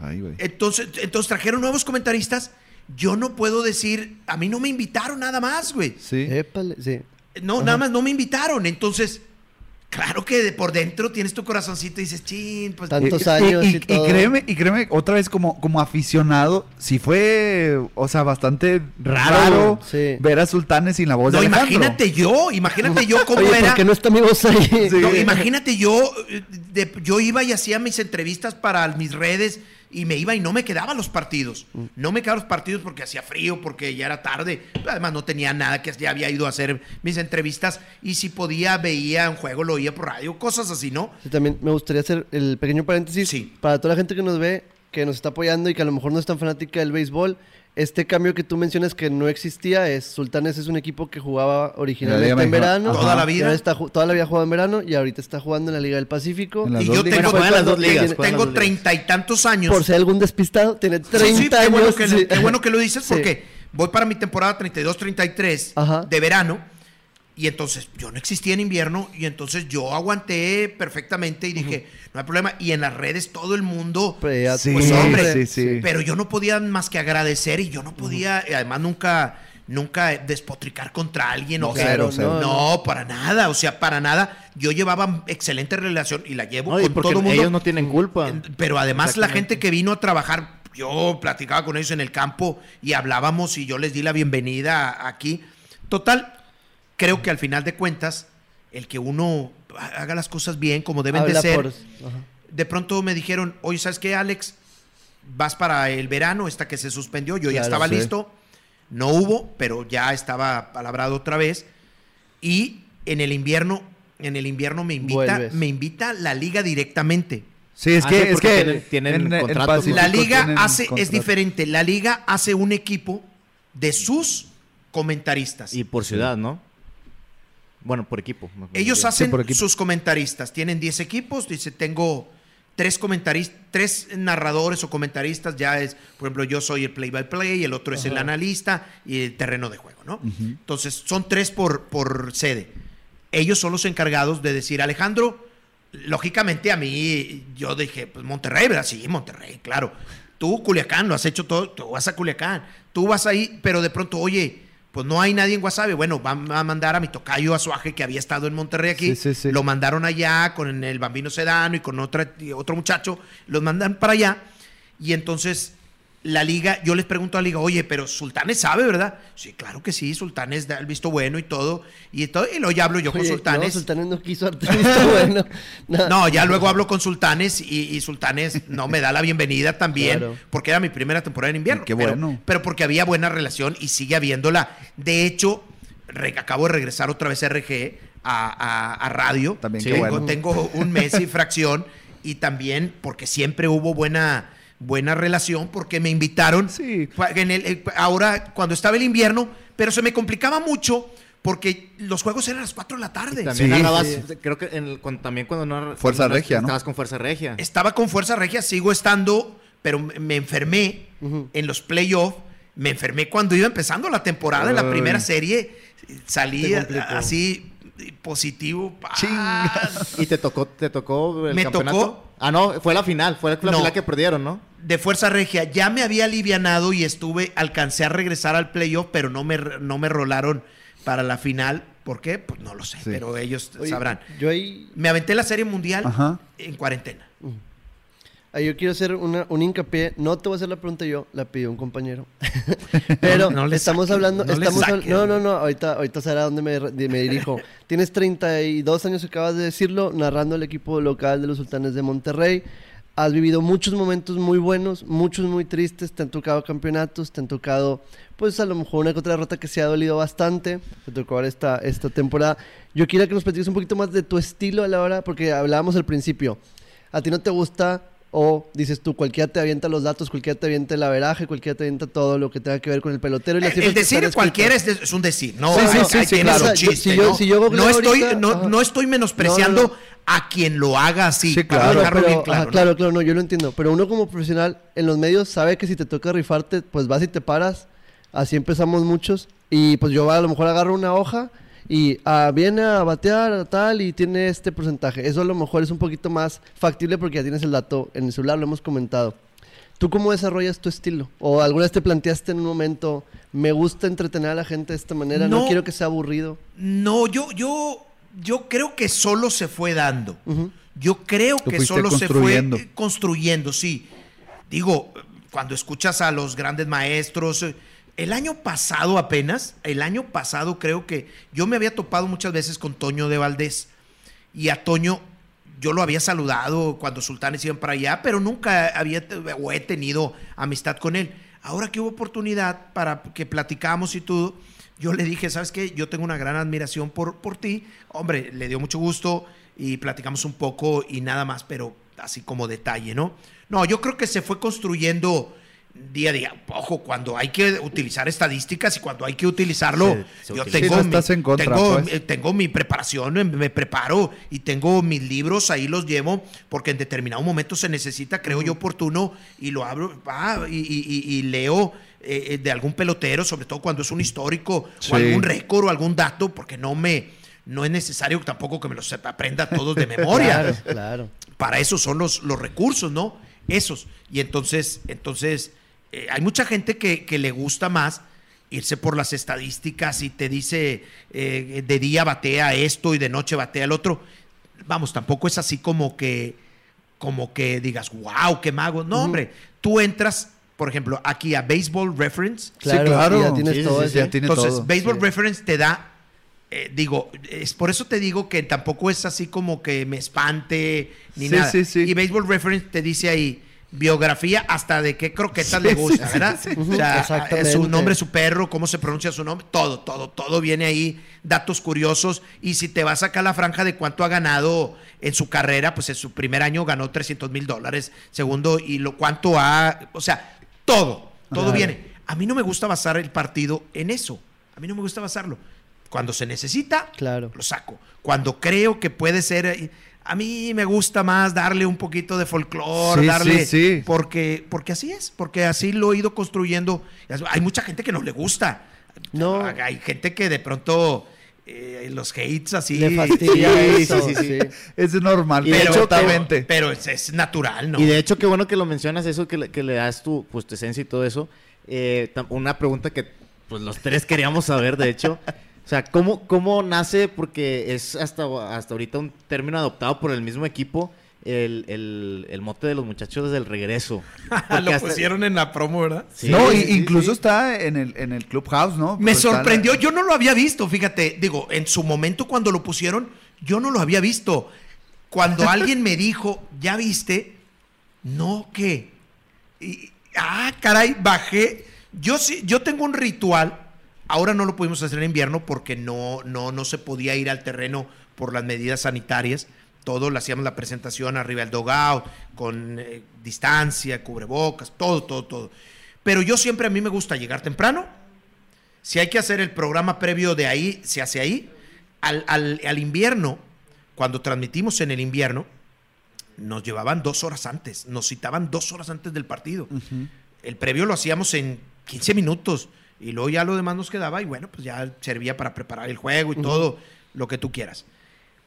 Ay, güey. Entonces, entonces trajeron nuevos comentaristas. Yo no puedo decir, a mí no me invitaron nada más, güey. Sí. Épale, sí. No, nada más no me invitaron. Entonces, claro que de por dentro tienes tu corazoncito y dices, chin, pues. Tan- tantos Y- años y, y y todo. créeme, y créeme, otra vez como, como aficionado, sí fue, o sea, bastante raro, Raro, sí. ver a Sultanes sin la voz no, de Alejandro. imagínate yo, imagínate yo cómo Oye, era. ¿por qué no está mi voz ahí? Sí. No, imagínate yo, eh, de- yo iba y hacía mis entrevistas para mis redes y me iba y no me quedaban los partidos. Mm. No me quedaban los partidos porque hacía frío, porque ya era tarde. Además no tenía nada que ya había ido a hacer mis entrevistas y si podía veía un juego, lo oía por radio, cosas así, ¿no? Sí, también me gustaría hacer el pequeño paréntesis Sí. para toda la gente que nos ve, que nos está apoyando y que a lo mejor no es tan fanática del béisbol. Este cambio que tú mencionas que no existía es Sultanes es un equipo que jugaba originalmente en verano. Toda la vida. está toda la vida jugado en verano y ahorita está jugando en la Liga del Pacífico. Y yo tengo, Bueno, juegan las dos ligas, tengo- treinta y tantos años. Por ser algún despistado, tiene 30 Sí, sí, qué años. bueno, que, sí. qué bueno que lo dices Sí. porque voy para mi temporada 32-33 Ajá. de verano y entonces yo no existía en invierno y entonces yo aguanté perfectamente y dije, no hay problema. Y en las redes todo el mundo, ya- Sí, pues hombre, sí, sí. pero yo no podía más que agradecer y yo no podía, y además nunca... Nunca despotricar contra alguien No, o claro, no, no, para nada, o sea, para nada. Yo llevaba excelente relación y la llevo con porque todo el mundo. ellos no tienen culpa. Pero además la gente que vino a trabajar, yo platicaba con ellos en el campo y hablábamos y yo les di la bienvenida aquí. Total, creo que al final de cuentas, el que uno haga las cosas bien como deben Habla de ser. por-. De pronto me dijeron, oye, ¿sabes qué, Alex? Vas para el verano, esta que se suspendió, yo ya estaba sí. listo. No hubo, pero ya estaba palabrado otra vez. Y en el invierno, en el invierno me invita, Vuelves. me invita la liga directamente. Sí, es Ah, que, es tienen- tienen en Pacífico La liga hace, es contrato. diferente. La liga hace un equipo de sus comentaristas. Y por ciudad, ¿no? Bueno, por equipo. Ellos hacen equipo. sus comentaristas. Tienen 10 equipos. Dice, tengo tres comentaristas, tres narradores o comentaristas. Ya es, por ejemplo, yo soy el play by play, el otro es el analista y el terreno de juego, ¿no? Entonces, son tres por, por sede. Ellos son los encargados de decir, Alejandro, lógicamente a mí, yo dije, pues Monterrey, ¿verdad? Sí, Monterrey, claro. Tú, Culiacán, lo has hecho todo, tú vas a Culiacán, tú vas ahí, pero de pronto, oye, pues no hay nadie en Guasave. Bueno, van a mandar a mi tocayo Azuaje, que había estado en Monterrey aquí. Sí, sí, sí. Lo mandaron allá con el Bambino Sedano y con otra, otro muchacho. Los mandan para allá. Y entonces la liga, yo les pregunto a la liga, oye, pero Sultanes sabe, ¿verdad? Sí, claro que sí, Sultanes da el visto bueno y todo. Y, todo, y luego ya hablo yo con Sultanes. No, Sultanes no quiso darte visto bueno. No. No, ya luego hablo con Sultanes y, y Sultanes no me da la bienvenida también, Claro. porque era mi primera temporada en invierno. Qué pero- bueno. Pero, porque había buena relación y sigue habiéndola. De hecho, re- acabo de regresar otra vez a RG a, a- a radio. También, Sí. qué tengo, bueno. tengo un mes y fracción y también porque siempre hubo buena buena relación porque me invitaron Sí. Fue en el- eh, ahora cuando estaba el invierno, pero se me complicaba mucho porque los juegos eran a las 4 de la tarde. También Sí, narrabas, sí. creo que en el- cuando- también cuando no... Fuerza cuando Regia, ¿no? Estabas con Fuerza Regia. Estaba con Fuerza Regia, sigo estando, pero me enfermé en los playoffs. Me enfermé cuando iba empezando la temporada, en la primera serie. Salí así positivo. pa. Chingas. ¿Y te tocó, te tocó el Me campeonato? tocó. Ah, no, fue la final, fue la No. final que perdieron, ¿no? De Fuerza Regia. Ya me había alivianado y estuve, alcancé a regresar al playoff, pero no me, no me rolaron para la final. ¿Por qué? Pues no lo sé, Sí. pero ellos Oye, sabrán. Yo ahí, Me aventé la serie mundial Ajá. en cuarentena. ahí yo quiero hacer una, un hincapié. No te voy a hacer la pregunta yo, la pidió un compañero. Pero No estamos hablando. no estamos saquen. no, no, no. Ahorita, ahorita será donde me, me dirijo. Tienes 32 años, acabas de decirlo, narrando el equipo local de los Sultanes de Monterrey. Has vivido muchos momentos muy buenos, muchos muy tristes, te han tocado campeonatos, te han tocado, pues a lo mejor una que otra derrota que se ha dolido bastante, te tocó ahora esta, esta temporada. Yo quería que nos platiques un poquito más de tu estilo a la hora, porque hablábamos al principio, a ti no te gusta o dices tú, cualquiera te avienta los datos, cualquiera te avienta el averaje, cualquiera te avienta todo lo que tenga que ver con el pelotero. Y las El, cifras el que decir cualquiera es, es un decir, no, ¿no? estoy, menospreciando No, no. a quien lo haga así, Sí, para claro, dejarlo pero, bien ajá, claro. ¿no? claro, claro, no, yo lo entiendo. Pero uno como profesional en los medios sabe que si te toca rifarte, pues vas y te paras. Así empezamos muchos. Y pues yo a lo mejor agarro una hoja y ah, viene a batear tal y tiene este porcentaje. Eso a lo mejor es un poquito más factible porque ya tienes el dato en el celular, lo hemos comentado. ¿Tú cómo desarrollas tu estilo? ¿O alguna vez te planteaste en un momento, me gusta entretener a la gente de esta manera, no, No. quiero que sea aburrido? No, yo, yo, yo creo que solo se fue dando. Yo creo que solo se fue construyendo. construyendo, sí. Digo, cuando escuchas a los grandes maestros, eh, el año pasado apenas, el año pasado creo que yo me había topado muchas veces con Toño de Valdés y a Toño yo lo había saludado cuando Sultanes iban para allá, pero nunca había o he tenido amistad con él. Ahora que hubo oportunidad para que platicamos y todo, yo le dije, ¿sabes qué? Yo tengo una gran admiración por, por ti. Hombre, le dio mucho gusto y platicamos un poco y nada más, pero así como detalle, ¿no? No, yo creo que se fue construyendo día a día. Ojo, cuando hay que utilizar estadísticas y cuando hay que utilizarlo, Se- se yo utiliza. tengo, Sí, no mi, estás en contra, tengo, pues. eh, tengo mi preparación, eh, me preparo y tengo mis libros, ahí los llevo, porque en determinado momento se necesita, creo yo, oportuno, y lo abro ah, y, y- y- y leo eh, eh, de algún pelotero, sobre todo cuando es un histórico Sí. o algún récord o algún dato, porque no me... No es necesario tampoco que me los aprenda todos de memoria Claro, claro. para eso son los, los recursos, ¿no? Esos. Y entonces, entonces eh, hay mucha gente que, que le gusta más irse por las estadísticas y te dice eh, de día batea esto y de noche batea el otro. Vamos, tampoco es así como que, como que digas, wow, qué mago. No, hombre, tú entras, por ejemplo, aquí a Baseball Reference. Claro, claro. y ya tienes Sí, sí, todo sí, eso. ya tiene Entonces, todo. Baseball Sí. Reference te da, eh, digo, es por eso te digo que tampoco es así como que me espante ni Sí, nada. sí, sí. Y Baseball Reference te dice ahí biografía hasta de qué croquetas Sí, le gusta, sí, ¿verdad? sí. O sea, su nombre, su perro, cómo se pronuncia su nombre, todo, todo, todo viene ahí, datos curiosos. Y si te vas a sacar la franja de cuánto ha ganado en su carrera, pues en su primer año ganó 300 mil dólares, segundo, y lo cuánto ha, o sea, todo, todo viene. A mí no me gusta basar el partido en eso. A mí no me gusta basarlo. Cuando se necesita, Claro. lo saco. Cuando creo que puede ser. A mí me gusta más darle un poquito de folclore, Sí, darle. sí, sí. Porque, porque así es, porque así lo he ido construyendo. Hay mucha gente que no le gusta. No. Hay gente que de pronto eh, los hates así. Le fastidia Sí, eso, sí, sí. Es normal, Pero, hecho, pero es, es natural, ¿no? Y de hecho, qué bueno que lo mencionas, eso que le, que le das tu, pues, tu esencia y todo eso. Eh, una pregunta que pues, los tres queríamos saber, de hecho. O sea, ¿cómo, cómo nace? Porque es hasta, hasta ahorita un término adoptado por el mismo equipo, el, el, el mote de los muchachos desde el regreso. Lo hasta- pusieron en la promo, ¿verdad? Sí, no, sí, incluso sí. está en el, en el Clubhouse, ¿no? Me Pero está la- sorprendió, yo no lo había visto, fíjate, digo, en su momento cuando lo pusieron, yo no lo había visto. Cuando alguien me dijo, ¿ya viste? No, ¿qué? Y- ah, caray, bajé. Yo sí, yo tengo un ritual. Ahora no lo pudimos hacer en invierno porque no, no, no se podía ir al terreno por las medidas sanitarias. Todo lo hacíamos la presentación arriba del dogout, con eh, distancia, cubrebocas, todo, todo, todo. Pero yo siempre a mí me gusta llegar temprano, si hay que hacer el programa previo de ahí, se hace ahí. Al, al- al invierno, cuando transmitimos en el invierno, nos llevaban dos horas antes, nos citaban dos horas antes del partido. El previo lo hacíamos en 15 minutos y luego ya lo demás nos quedaba y bueno, pues ya servía para preparar el juego y todo lo que tú quieras.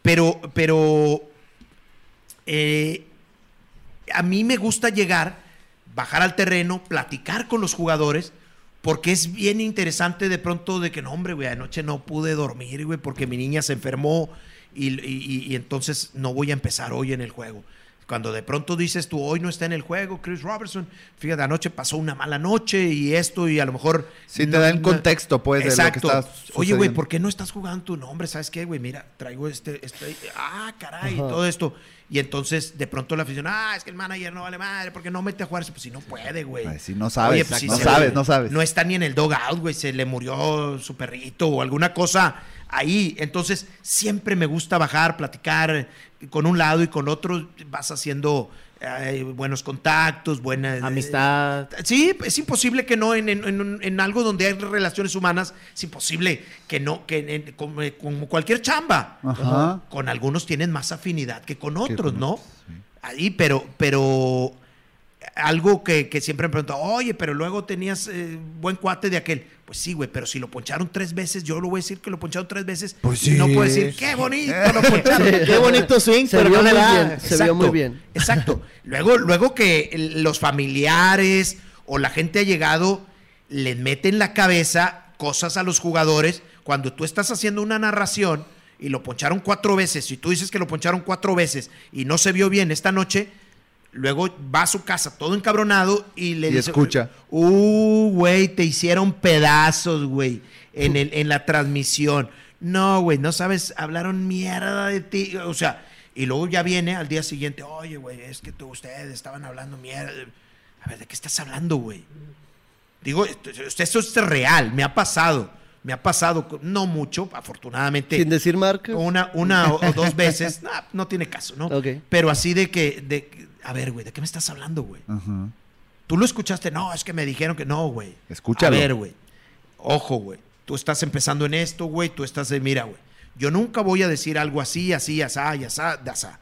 Pero, pero eh, a mí me gusta llegar, bajar al terreno, platicar con los jugadores, porque es bien interesante de pronto de que no, hombre, güey, anoche no pude dormir, güey, porque mi niña se enfermó y, y- y- y entonces no voy a empezar hoy en el juego. Cuando de pronto dices tú, hoy no está en el juego, Chris Robertson, fíjate, anoche pasó una mala noche y esto, y a lo mejor. Sí, te no- da el no- contexto, pues, de lo que Exacto. está Oye, güey. ¿por qué no estás jugando tu nombre? ¿Sabes qué, güey? Mira, traigo este, este. Ah, caray, Ajá. todo esto. Y entonces, de pronto la afición, ah, es que el manager no vale madre, porque no mete a jugar. Pues si no puede, güey. Si no sabes, pues, no se- sabes, no sabes. No está ni en el dogout, güey. Se le murió su perrito o alguna cosa ahí. Entonces, siempre me gusta bajar, platicar con un lado y con otro. Vas haciendo eh, buenos contactos, buenas. Amistad. Sí, es imposible que no en, en- en un- en algo donde hay relaciones humanas, es imposible que no, que en- como, como cualquier chamba. Ajá. Con algunos tienen más afinidad que con otros, con ¿no? otros, sí. Ahí, pero, pero algo que, que siempre me preguntan, oye, pero luego tenías eh, buen cuate de aquel. Pues sí, güey, pero si lo poncharon tres veces, yo lo voy a decir que lo poncharon tres veces. Pues y No sí. puedo decir, qué bonito lo poncharon. Qué bonito swing, Se pero vio no muy bien. Se vio muy bien. Exacto. Luego, luego que los familiares o la gente ha llegado, les meten en la cabeza cosas a los jugadores. Cuando tú estás haciendo una narración y lo poncharon cuatro veces, y tú dices que lo poncharon cuatro veces y no se vio bien esta noche, luego va a su casa todo encabronado y le Y dice, escucha. Uh, güey, te hicieron pedazos, güey, en, el, en la transmisión. No, güey, no sabes, hablaron mierda de ti. O sea, y luego ya viene al día siguiente, oye, güey, es que tú, ustedes estaban hablando mierda. A ver, ¿de qué estás hablando, güey? Digo, esto, esto es real, me ha pasado. Me ha pasado, no mucho, afortunadamente. Sin decir marcas. Una, una o, o dos veces, nah, no tiene caso, ¿no? Pero así de que, de, a ver, güey, ¿de qué me estás hablando, güey? Tú lo escuchaste, no, es que me dijeron que no, güey. Escúchalo. A ver, güey. Ojo, güey. Tú estás empezando en esto, güey. Tú estás de, mira, güey. Yo nunca voy a decir algo así, así, asá, y asá, de asá.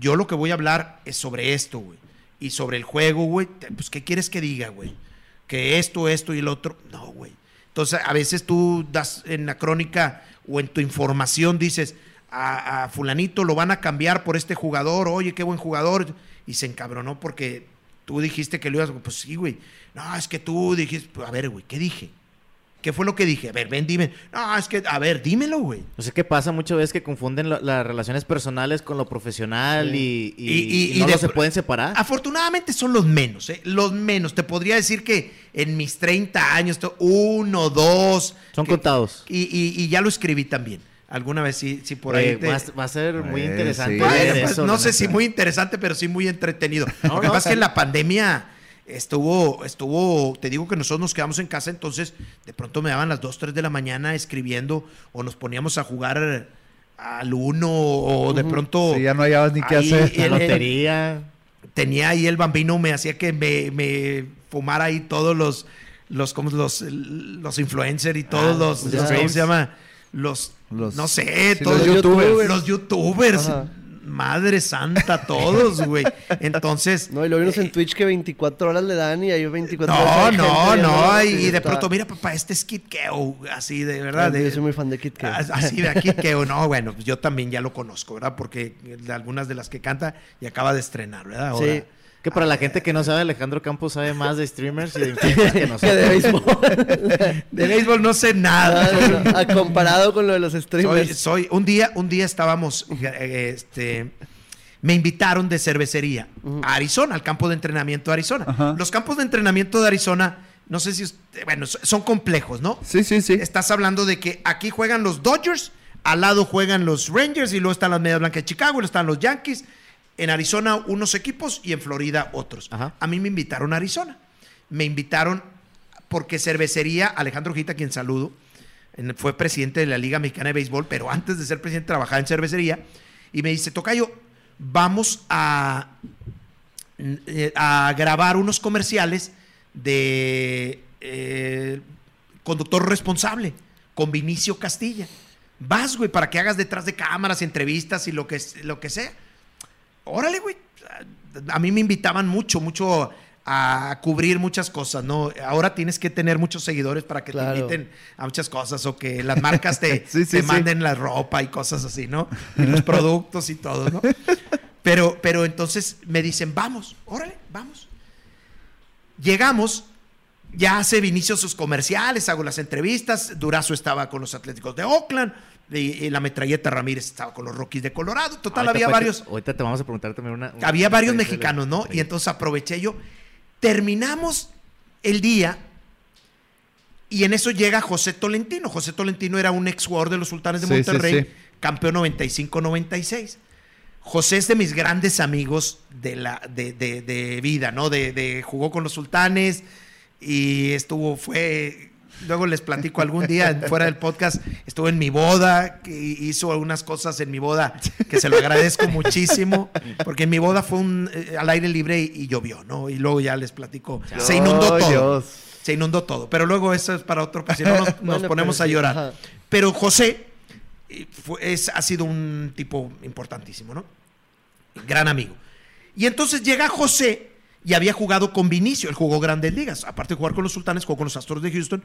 Yo lo que voy a hablar es sobre esto, güey. Y sobre el juego, güey. Pues, ¿qué quieres que diga, güey? Que esto, esto y el otro. No, güey. Entonces, a veces tú das en la crónica o en tu información dices, a, a fulanito lo van a cambiar por este jugador, oye, qué buen jugador. Y se encabronó porque tú dijiste que lo ibas, pues sí, güey. No, es que tú dijiste, pues, a ver, güey, ¿qué dije? ¿Qué fue lo que dije? A ver, ven, dime. No, es que, a ver, dímelo, güey. O sea, que pasa muchas veces que confunden la- las relaciones personales con lo profesional y, y- Y- y- y y no de lo se pueden separar. Afortunadamente son los menos, ¿eh? Los menos. Te podría decir que en mis 30 años, uno, dos. Son que- contados. Y, y- y ya lo escribí también. Alguna vez sí, sí por ahí. Eh, te- va, a- va a ser muy Eh, interesante. sí. Bueno, ver pues, eso, no sé si muy interesante, pero sí muy entretenido. No, Lo que no. pasa es que en la pandemia estuvo, estuvo, te digo que nosotros nos quedamos en casa, entonces de pronto me daban las 2, 3 de la mañana escribiendo o nos poníamos a jugar al uno o de pronto... Sí, ya no hallabas ni qué hacer. La lotería. tenía ahí el bambino, me hacía que me, me fumara ahí todos los, los, ¿cómo, los, los influencers y todos Ah, los, ¿cómo se llama? Los, Los- no sé, sí, todos los youtubers. Los youtubers. Ajá. Madre santa, todos, güey. Entonces. No, y lo vimos en eh, Twitch que 24 horas le dan y hay 24 horas. No, gente no, viendo, no. Y, de pronto, mira, papá, este es Kid Keo, así de verdad. Ah, de- Yo soy muy fan de Kid Keo. Así de aquí que no, bueno, pues yo también ya lo conozco, ¿verdad? Porque de algunas de las que canta y acaba de estrenar, ¿verdad? Ahora, Sí. Que para la gente que no sabe, Alejandro Campos sabe más de streamers y de influencers que Que nosotros. de béisbol. De béisbol no sé nada. No, no, no. Comparado con lo de los Soy, streamers. soy- un día, un día estábamos, eh, este, me invitaron de cervecería a Arizona, al campo de entrenamiento de Arizona. Ajá. Los campos de entrenamiento de Arizona, no sé si, usted- bueno, so- son complejos, ¿no? Sí, sí, sí. Estás hablando de que aquí juegan los Dodgers, al lado juegan los Rangers y luego están las Medias Blancas de Chicago, y luego están los Yankees. En Arizona unos equipos y en Florida otros. Ajá. A mí me invitaron a Arizona. Me invitaron porque cervecería, Alejandro Gita, quien saludo, fue presidente de la Liga Mexicana de Béisbol, pero antes de ser presidente trabajaba en cervecería, y me dice, Tocayo, vamos a, eh, a grabar unos comerciales de eh, conductor responsable con Vinicio Castilla. Vas, güey, para que hagas detrás de cámaras, entrevistas y lo que, lo que sea. Órale, güey. A mí me invitaban mucho, mucho a cubrir muchas cosas, ¿no? Ahora tienes que tener muchos seguidores para que Claro. te inviten a muchas cosas o que las marcas te, Sí, sí, te sí. manden la ropa y cosas así, ¿no? Y los productos y todo, ¿no? Pero, pero entonces me dicen, vamos, órale, vamos. Llegamos, ya hace Vinicio sus comerciales, hago las entrevistas, Durazo estaba con los Atléticos de Oakland, Y la metralleta Ramírez estaba con los Rockies de Colorado. Total, Ahorita, había pues, varios. Ahorita te vamos a preguntar también una. una- Había varios mexicanos, ¿no? Sí. Y entonces aproveché yo. Terminamos el día y en eso llega José Tolentino. José Tolentino era un ex jugador de los Sultanes de sí, Monterrey, sí. campeón 95-96. José es de mis grandes amigos de, la, de, de- de vida, ¿no? De, de- jugó con los Sultanes y estuvo, fue... Luego les platico algún día fuera del podcast. Estuvo en mi boda, que hizo algunas cosas en mi boda que se lo agradezco muchísimo, porque en mi boda fue un, eh, al aire libre y, y llovió, ¿no? Y luego ya les platico. Se inundó todo. Dios. Se inundó todo. Pero luego eso es para otro, si no nos, ponemos pero a llorar. ajá. Pero José eh, fue- es, ha sido un tipo importantísimo, ¿no? Gran amigo. Y entonces llega José y había jugado con Vinicio. Él jugó grandes ligas. Aparte de jugar con los sultanes, jugó con los Astros de Houston.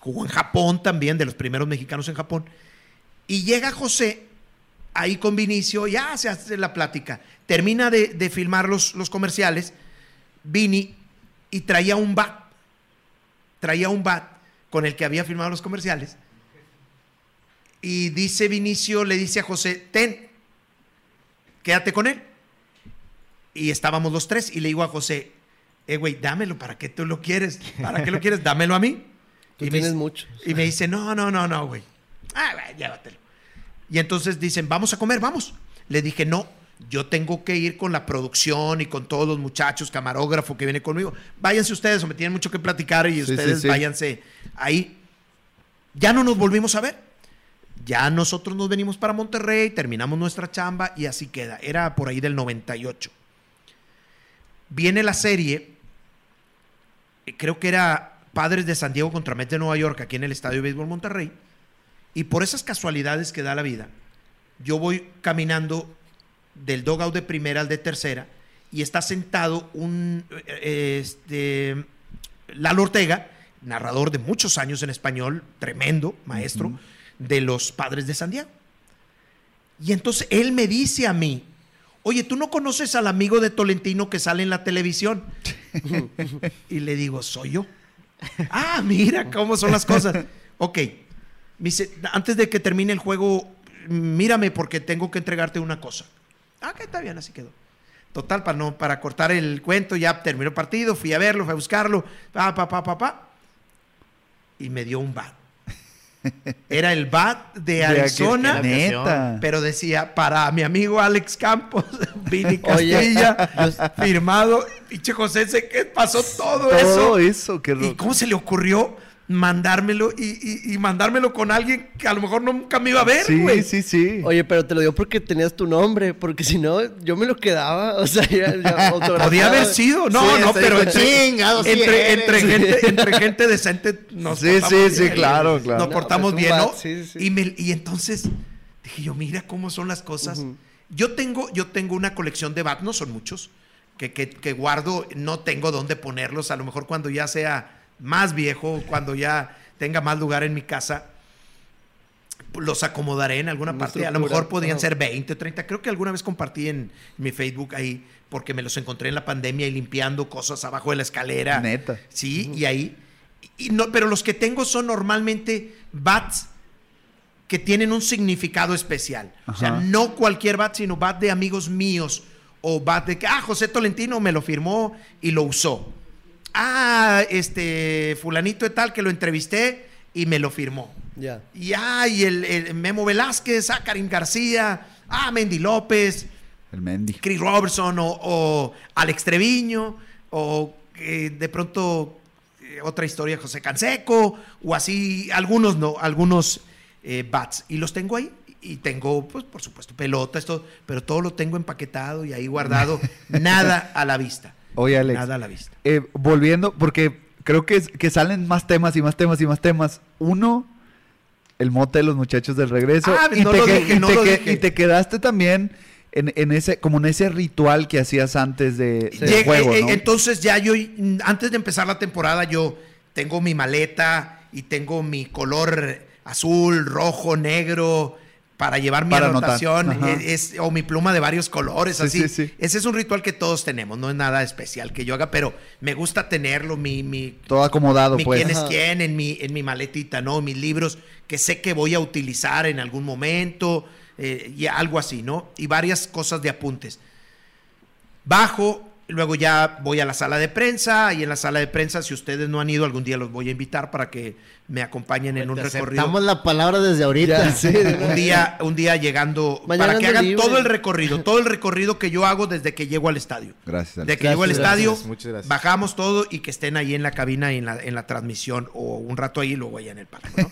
Jugó en Japón también, de los primeros mexicanos en Japón. Y llega José ahí con Vinicio, ya se hace la plática. Termina de, de filmar los, los comerciales, Vini, y traía un bat. Traía un bat con el que había filmado los comerciales. Y dice Vinicio, le dice a José, ten, quédate con él. Y estábamos los tres y le digo a José, eh, güey, dámelo, ¿para qué tú lo quieres? ¿Para qué lo quieres? Dámelo a mí. Tú Y me tienes muchos. Y me dice, no, no, no, no, güey. Ah, güey, llévatelo. Y entonces dicen, vamos a comer, vamos. Le dije, no, yo tengo que ir con la producción y con todos los muchachos, camarógrafo que viene conmigo. Váyanse ustedes o me tienen mucho que platicar y Sí, ustedes sí, sí. váyanse ahí. Ya no nos volvimos a ver. Ya nosotros nos venimos para Monterrey, terminamos nuestra chamba y así queda. Era por ahí del 98. Viene la serie, eh, creo que era Padres de San Diego contra Mets de Nueva York, aquí en el Estadio de Béisbol Monterrey. Y por esas casualidades que da la vida, yo voy caminando del dogout de primera al de tercera y está sentado un eh, este, Lalo Ortega, narrador de muchos años en español, tremendo maestro de los Padres de San Diego. Y entonces él me dice a mí, oye, ¿tú no conoces al amigo de Tolentino que sale en la televisión? y le digo, soy yo. Ah, mira cómo son las cosas. Ok. Me dice, antes de que termine el juego, mírame porque tengo que entregarte una cosa. Ah, que está bien, así quedó. Total, para, no, para cortar el cuento, ya terminó el partido, fui a verlo, fui a buscarlo, pa, pa, pa, pa, pa. Y me dio un bat. Era el bat de De Arizona, aquel- Neta. pero decía para mi amigo Alex Campos, Vini Oye, Castilla, firmado. Pinche José, sé que pasó todo, eso. Todo eso, qué ¿Y cómo se le ocurrió mandármelo y, y- y mandármelo con alguien que a lo mejor nunca me iba a ver, Sí, güey? sí, sí. Oye, pero te lo dio porque tenías tu nombre, porque si no, yo me lo quedaba, o sea, ya, ya. Podía haber sido, no, Sí, no, pero entre, "Chingado, sí entre, eres". entre gente, entre gente decente nos Sí, portamos sí, sí, claro, claro. Nos No, portamos bien, ¿no? sí, sí. Y, me- y entonces dije yo, mira cómo son las cosas. Yo tengo, yo tengo una colección de bats, no son muchos, que, que, que guardo, no tengo dónde ponerlos. A lo mejor cuando ya sea más viejo, cuando ya tenga más lugar en mi casa, los acomodaré en alguna Una parte. A lo mejor podrían ajá. ser 20, 30. Creo que alguna vez compartí en mi Facebook ahí, porque me los encontré en la pandemia y limpiando cosas abajo de la escalera. Neta. Sí, y ahí. Y no, pero los que tengo son normalmente bats que tienen un significado especial. O sea, Ajá. no cualquier bat, sino bat de amigos míos. O bat de que, ah, José Tolentino me lo firmó y lo usó. Ah, este, fulanito de tal que lo entrevisté y me lo firmó. Ya. Y ay, el, el Memo Velázquez, ah, Karim García, ah, Mendy López, El Mendy. Chris Robertson o, o Alex Treviño o eh, de pronto eh, otra historia José Canseco o así algunos no algunos eh, bats y los tengo ahí y tengo pues por supuesto pelotas todo pero todo lo tengo empaquetado y ahí guardado nada a la vista Oye, Alex. nada a la vista Eh, volviendo, porque creo que, que salen más temas y más temas y más temas. Uno, el mote de los muchachos del regreso. Ah, y, no te lo que- dije, y no te lo que- dije. y te quedaste también en, en ese, como en ese ritual que hacías antes de, del Llega- juego, eh, ¿no? Entonces ya yo, antes de empezar la temporada, yo tengo mi maleta y tengo mi color azul, rojo, negro, para llevar mi Para anotación es, o mi pluma de varios colores, Sí, así. sí, sí. Ese es un ritual que todos tenemos, no es nada especial que yo haga, pero me gusta tenerlo, mi, mi, Todo acomodado, mi pues. quién es quién en mi, en mi maletita, ¿no? Mis libros que sé que voy a utilizar en algún momento eh, y algo así, ¿no? Y varias cosas de apuntes. Bajo, luego ya voy a la sala de prensa y en la sala de prensa, si ustedes no han ido, algún día los voy a invitar para que me acompañen en un Te recorrido. aceptamos la palabra desde ahorita. Ya, sí, de Un día, un día llegando, Mañana para que hagan libre. todo el recorrido, todo el recorrido que yo hago desde que llego al estadio. Gracias, Alex. De que llego al estadio, gracias, muchas gracias. bajamos todo y que estén ahí en la cabina y en la, en la transmisión o un rato ahí y luego allá en el palco. ¿no?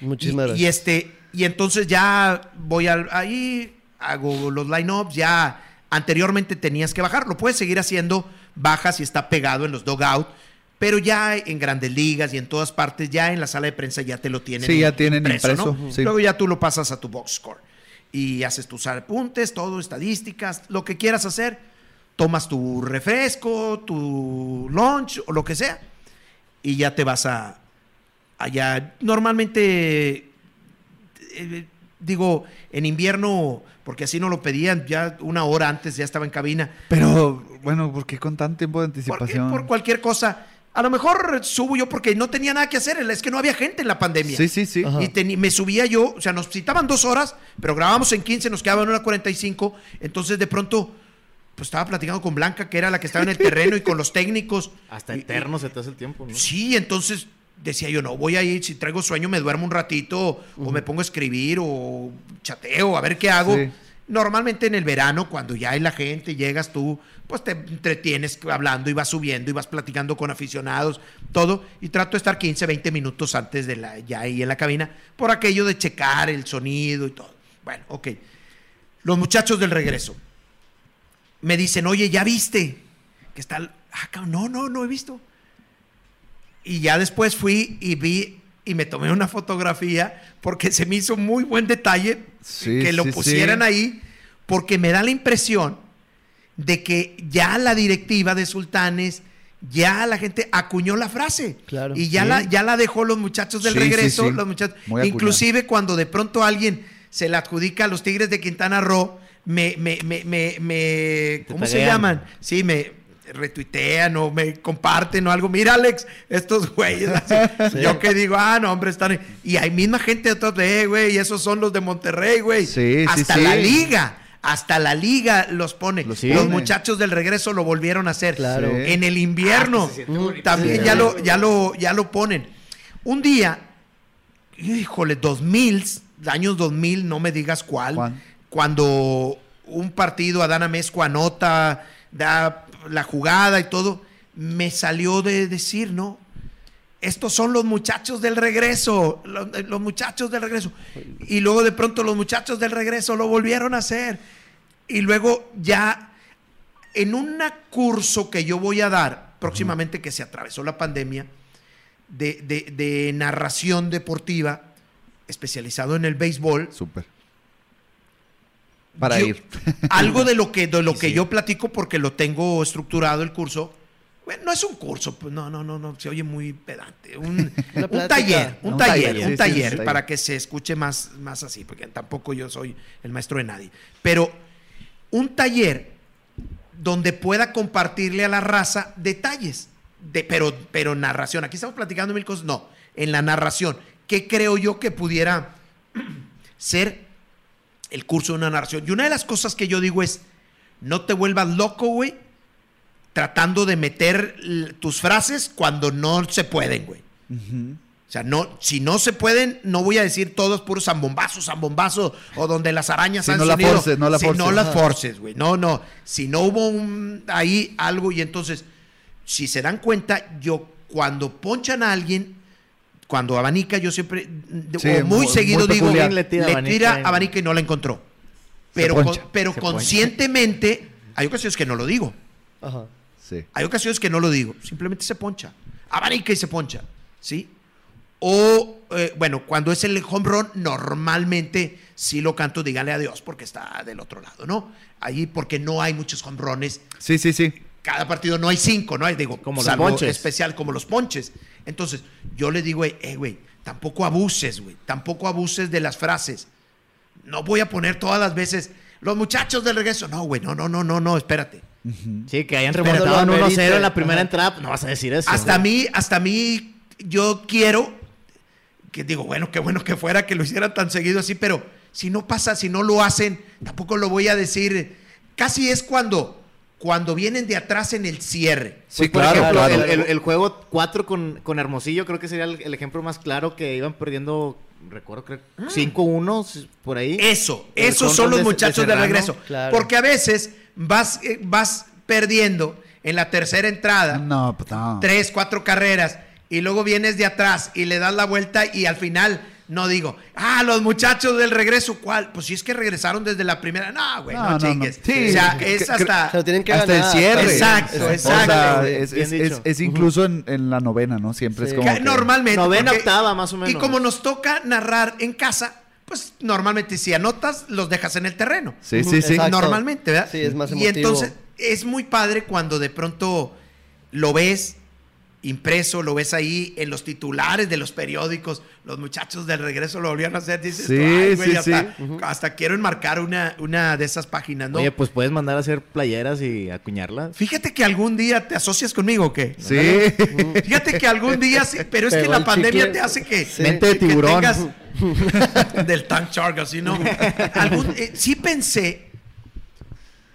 Muchísimas y, gracias. y este, y entonces ya voy al, ahí, hago los line-ups, ya anteriormente tenías que bajar, lo puedes seguir haciendo, bajas y está pegado en los dugout, pero ya en grandes ligas y en todas partes, ya en la sala de prensa ya te lo tienen. Sí, ya tienen impreso, ¿no? sí. Luego ya tú lo pasas a tu box score y haces tus apuntes, todo, estadísticas, lo que quieras hacer, tomas tu refresco, tu lunch o lo que sea y ya te vas a allá. Normalmente, eh, digo, en invierno, porque así no lo pedían, ya una hora antes ya estaba en cabina. Pero, bueno, ¿por qué con tanto tiempo de anticipación? por cualquier cosa. A lo mejor subo yo porque no tenía nada que hacer, es que no había gente en la pandemia. Sí, sí, sí. Ajá. Y me subía yo, o sea, nos citaban dos horas, pero grabábamos en 15, nos quedaban una 45. Entonces, de pronto, pues estaba platicando con Blanca, que era la que estaba en el terreno, y con los técnicos. Hasta Y- eterno se te hace el tiempo, ¿no? Sí, entonces decía yo, no, voy a ir, si traigo sueño me duermo un ratito o me pongo a escribir o chateo, a ver qué hago. Sí. Normalmente en el verano, cuando ya hay la gente, llegas tú, pues te entretienes hablando y vas subiendo y vas platicando con aficionados, todo, y trato de estar 15, 20 minutos antes de la, ya ahí en la cabina, por aquello de checar el sonido y todo. Bueno, ok. Los muchachos del regreso me dicen, oye, ¿ya viste? Que está... Ah, no, no, no he visto. Y ya después fui y vi y me tomé una fotografía porque se me hizo muy buen detalle Sí, que lo sí, pusieran sí. ahí porque me da la impresión de que ya la directiva de Sultanes, ya la gente acuñó la frase. Claro. Y ya, Sí. la, ya la dejó los muchachos del regreso, sí. los muchachos. Muy. Inclusive cuando de pronto alguien se la adjudica a los Tigres de Quintana Roo, me, me, me, me, me- ¿cómo se llaman? Sí, me retuitean o me comparten o algo. Mira, Alex, estos güeyes. así. Yo que digo, ah, no, hombre, están. Y hay misma gente de otros "Eh, güey, esos son los de Monterrey, güey. Sí, sí, Hasta sí. la liga. Hasta la liga los pone. Los muchachos del regreso lo volvieron a hacer. Claro. Sí. En el invierno. Ah, también Sí. ya, lo, ya, lo, ya lo ponen. Un día, híjole, 2000, años 2000, no me digas cuál, ¿Cuál? cuando un partido, Adana Mezco anota, da la jugada y todo, me salió de decir, ¿no? Estos son los muchachos del regreso, los, los muchachos del regreso. Y luego de pronto los muchachos del regreso lo volvieron a hacer. Y luego ya en un curso que yo voy a dar próximamente que se atravesó la pandemia de, de- de narración deportiva especializado en el béisbol. Súper. Para Yo- ir. Algo de lo que, de lo Sí, que sí. yo platico porque lo tengo estructurado el curso. Bueno, no es un curso, pues no, no, no, no, se oye muy pedante. Un, taller, un, sí, taller, un taller. para que se escuche más, más así, porque tampoco yo soy el maestro de nadie. Pero un taller donde pueda compartirle a la raza detalles, de, pero, pero narración. Aquí estamos platicando mil cosas, no, en la narración. ¿Qué creo yo que pudiera ser el curso de una narración? Y una de las cosas que yo digo es, no te vuelvas loco, güey, tratando de meter tus frases cuando no se pueden, güey. O sea, no, si no se pueden, no voy a decir todos puros zambombazos, zambombazos, o donde las arañas Sí, han no la sonido. forces, no la forces. no las forces, güey. No, no. Si no hubo un, ahí algo y entonces, si se dan cuenta, yo cuando ponchan a alguien, cuando abanica, yo siempre, Sí, o muy, muy- seguido muy digo, le Le tira, tira abanica. abanica y no la encontró. Pero, poncha. con- pero Se poncha. conscientemente, hay ocasiones que no lo digo. Ajá. Sí. Hay ocasiones que no lo digo, simplemente se poncha. Abanica y se poncha, ¿sí? O, eh, bueno, cuando es el home run, normalmente sí lo canto, dígale adiós, porque está del otro lado, ¿no? Ahí porque no hay muchos home runs. Sí, sí, sí. Cada partido no hay cinco, ¿no? Digo, Como los salvo ponches. especial como los ponches. Entonces, yo le digo, eh, güey, tampoco abuses, güey, tampoco abuses de las frases. No voy a poner todas las veces los muchachos del regreso. No, güey, no, no, no, no, no, espérate. Sí, que hayan remontado en lo 1-0 amerite. en la primera Ajá. entrada, no vas a decir eso. Hasta güey. mí, hasta mí, yo quiero que digo, bueno, qué bueno que fuera que lo hicieran tan seguido así, pero si no pasa, si no lo hacen, tampoco lo voy a decir. Casi es cuando, cuando vienen de atrás en el cierre. Sí, Pues, por ejemplo, claro. El, el- el juego 4 con, con Hermosillo creo que sería el, el ejemplo más claro que iban perdiendo, recuerdo, creo, Ah. 5-1 por ahí. Eso, esos son los de- muchachos de, Serrano. regreso. Claro. Porque a veces vas, eh, vas perdiendo en la tercera entrada. No, pues no. tres, cuatro carreras y luego vienes de atrás y le das la vuelta y al final no digo, ah, los muchachos del regreso, ¿cuál? Pues si es que regresaron desde la primera. No, güey, no, No, no, no. chingues. Sí, o sea, es que- hasta... Se lo tienen que Hasta ganar. el cierre. Exacto, Exacto. O sea, es, Bien es- dicho. es- es incluso en, en la novena, ¿no? Siempre Sí. es como. Que que- Normalmente. Novena, porque- octava, más o menos. Y como nos toca narrar en casa, pues normalmente si anotas, los dejas en el terreno. Sí, sí, sí. Exacto. Normalmente, ¿verdad? Sí, es más Y emotivo. entonces es muy padre cuando de pronto lo ves impreso, lo ves ahí en los titulares de los periódicos, los muchachos del regreso lo volvieron a hacer, dices, Sí, "Ay, güey, sí, hasta, sí. hasta quiero enmarcar una, una de esas páginas, ¿no? Oye, pues puedes mandar a hacer playeras y acuñarlas. Fíjate que algún día te asocias conmigo, ¿o qué? Sí. Fíjate que algún día sí, pero es que la pandemia chicle. te hace que... Sí. Mente de que tiburón. tengas- del tank shark, así, ¿no? Algún- eh, sí pensé,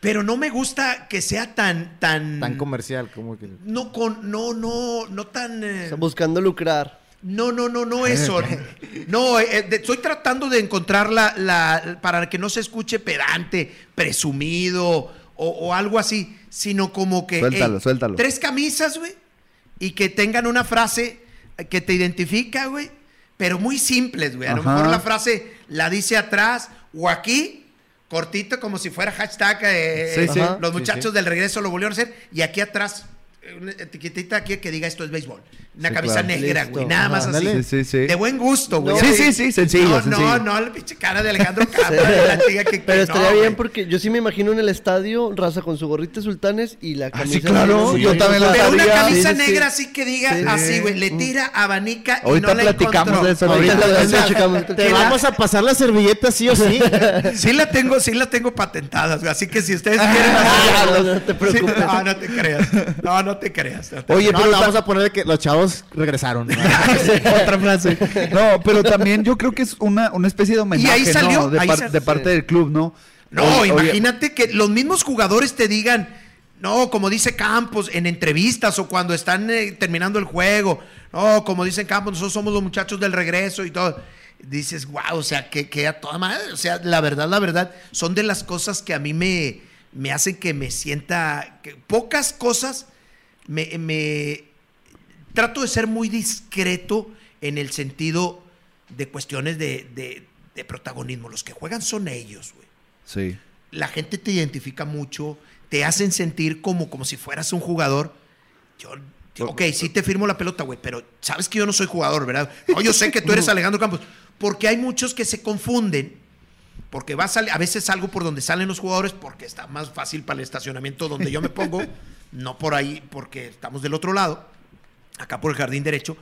pero no me gusta que sea tan, tan... Tan comercial como que... no con, no, no, no tan... eh, buscando lucrar. no, no, no, no eso. No, eh, de- estoy tratando de encontrar la, la- para que no se escuche pedante, presumido o, o algo así, sino como que... Suéltalo, suéltalo. Tres camisas, güey, y que tengan una frase que te identifica, güey, pero muy simples, güey. A lo mejor la frase la dice atrás o aquí, cortito, como si fuera hashtag eh, Sí, sí. los Sí, muchachos sí. del regreso lo volvieron a hacer, y aquí atrás eh, una etiquetita aquí que diga esto es béisbol. Una Sí, camisa claro. negra, Listo. güey, nada más así. ándale. Sí, sí, sí. De buen gusto, güey. No. Sí, sí, sí, sencillo, No, sencillo. no, no, la pinche cara de Alejandro Cabra, de la chica que Pero que estaría no, bien porque yo sí me imagino en el estadio, raza con su gorrita de sultanes y la Ah, camisa. sí, claro, negra. yo también la Pero una camisa Sí, sí, sí. negra así que diga Sí. así, güey. Le tira, abanica y Ahorita no la platicamos encontró. de eso, Ahorita checamos. Te vamos a pasar la servilleta sí o sí. Sí la tengo, sí la tengo patentadas, güey. Así que si ustedes quieren Ah, no, no te preocupes. No, no te creas. No, no te creas. no te- Oye, no, pero vamos a poner que los chavos regresaron. ¿no? Otra frase. No, pero también yo creo que es una, una especie de homenaje, ahí salió, ¿no? De, ahí par- sal- de parte del club, ¿no? No, Oye, oye, imagínate que los mismos jugadores te digan, no, como dice Campos en entrevistas o cuando están eh, terminando el juego, no, como dicen Campos, nosotros somos los muchachos del regreso y todo. Dices, wow, o sea, que, que a toda madre, o sea, la verdad, la verdad, son de las cosas que a mí me, me hacen que me sienta, que pocas cosas me, me trato de ser muy discreto en el sentido de cuestiones de, de- de protagonismo. Los que juegan son ellos, güey Sí. la gente te identifica mucho, te hacen sentir como, como si fueras un jugador. Yo, ok, sí te firmo la pelota, güey, pero sabes que yo no soy jugador, ¿verdad? No, yo sé que tú eres Alejandro Campos. Porque hay muchos que se confunden, porque va a, a veces salgo por donde salen los jugadores, porque está más fácil para el estacionamiento donde yo me pongo, no por ahí, porque estamos del otro lado, acá por el jardín derecho.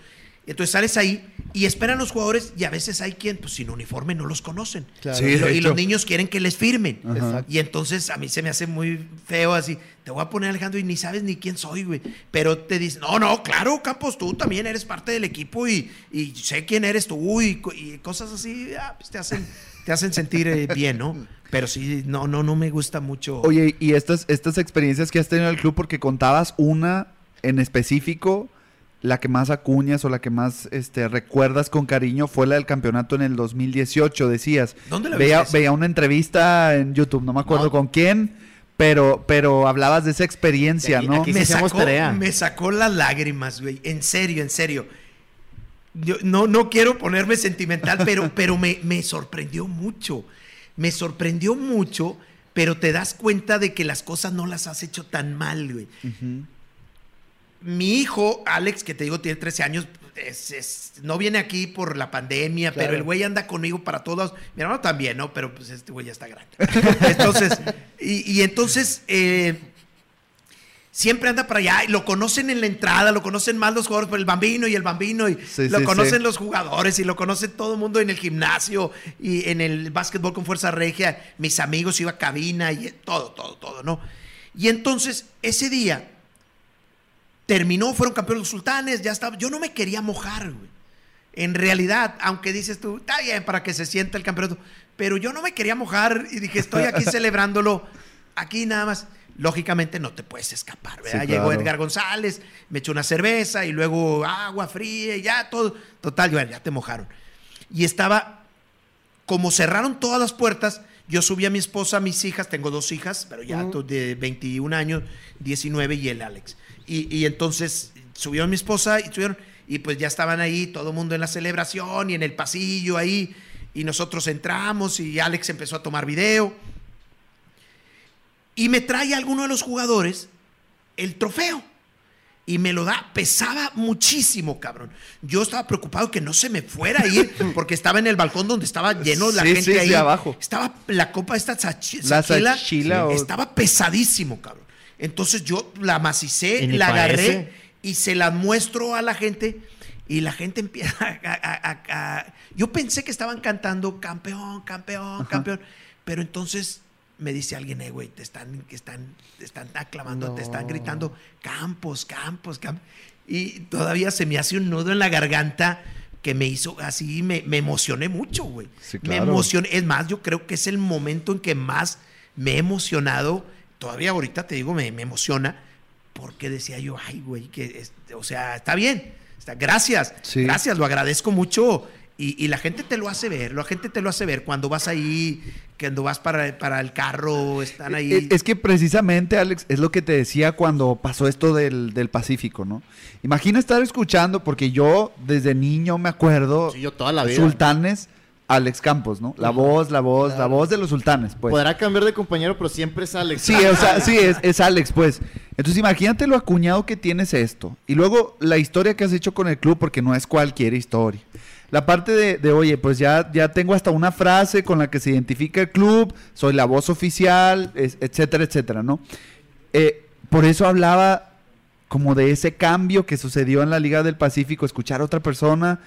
Entonces sales ahí y esperan los jugadores y a veces hay quien, pues sin uniforme no los conocen. Claro. Sí, Y los niños quieren que les firmen. Ajá. Y entonces a mí se me hace muy feo así. Te voy a poner Alejandro y ni sabes ni quién soy, güey. Pero te dicen, no, no, claro, Campos, tú también eres parte del equipo y, y sé quién eres tú y cosas así, ah, pues te hacen, te hacen sentir eh, bien, ¿no? Pero sí, no, no, no me gusta mucho. Oye, y estas, estas experiencias que has tenido en el club, porque contabas una en específico, la que más acuñas o la que más este, recuerdas con cariño fue la del campeonato en el 2018, decías. ¿Dónde la veía, veía una entrevista en YouTube, no me acuerdo No. con quién, pero, pero hablabas de esa experiencia, Aquí- ¿no? aquí me, sacó, tarea. me sacó las lágrimas, güey. En serio, en serio. Yo no, no quiero ponerme sentimental, pero, pero me, me sorprendió mucho. Me sorprendió mucho, pero te das cuenta de que las cosas no las has hecho tan mal, güey. Mi hijo, Alex, que te digo, tiene 13 años, es- es- no viene aquí por la pandemia, Claro. pero el güey anda conmigo para todos. Mi hermano también, ¿no? Pero pues este güey ya está grande. Entonces, y, y entonces, eh, siempre anda para allá y lo conocen en la entrada, lo conocen más los jugadores por el bambino y el bambino y Sí, lo sí, conocen sí. los jugadores y lo conoce todo el mundo en el gimnasio y en el básquetbol con fuerza regia, mis amigos iba a cabina y todo, todo, todo, ¿no? Y entonces ese día terminó, fueron campeones los sultanes, ya estaba, yo no me quería mojar, güey. En realidad, aunque dices tú, está bien para que se sienta el campeonato, pero yo no me quería mojar y dije, estoy aquí celebrándolo, aquí nada más. Lógicamente no te puedes escapar, ¿verdad? Sí, Llegó. Edgar González, me echó una cerveza y luego agua fría y ya todo. Total, bueno, ya te mojaron. Y estaba, como cerraron todas las puertas, yo subí a mi esposa, a mis hijas, tengo dos hijas, pero ya to- de 21 años, 19 y el Alex. Y, y entonces subió mi esposa y subieron, y pues ya estaban ahí, todo el mundo en la celebración y en el pasillo ahí, y nosotros entramos y Alex empezó a tomar video. Y me trae alguno de los jugadores el trofeo. Y me lo da, pesaba muchísimo, cabrón. Yo estaba preocupado que no se me fuera a ir, porque estaba en el balcón donde estaba lleno la Sí, gente sí, sí, ahí. abajo. Estaba la copa esta sachi- La Saquila, Saquila o- estaba pesadísimo, cabrón. Entonces yo la macicé, la agarré parece. y se la muestro a la gente y la gente empieza a, a- a- a- Yo pensé que estaban cantando campeón, campeón, campeón, pero entonces me dice alguien, eh, güey, te están, que están, te están aclamando, te están gritando campos, campos, campos. Y todavía se me hace un nudo en la garganta que me hizo así, me, me emocioné mucho, güey. Sí, Me claro. emocioné. Es más, yo creo que es el momento en que más me he emocionado. Todavía ahorita te digo, me, me emociona porque decía yo, ay, güey, que, es- o sea, está bien. Está, gracias, Sí. gracias, lo agradezco mucho. Y, y la gente te lo hace ver, la gente te lo hace ver cuando vas ahí, cuando vas para, para el carro, están ahí. Es, es que precisamente, Alex, es lo que te decía cuando pasó esto del, del Pacífico, ¿no? Imagina estar escuchando, porque yo desde niño me acuerdo, Sí, yo toda la vida. sultanes, Alex Campos, ¿no? La voz, la voz, la voz de los sultanes, pues. Podrá cambiar de compañero, pero siempre es Alex. Sí, o sea, sí, es, es Alex, pues. Entonces imagínate lo acuñado que tienes esto. Y luego la historia que has hecho con el club, porque no es cualquier historia. La parte de, de, oye, pues ya, ya tengo hasta una frase con la que se identifica el club, soy la voz oficial, es- etcétera, etcétera, ¿no? Eh, por eso hablaba como de ese cambio que sucedió en la Liga del Pacífico, escuchar a otra persona.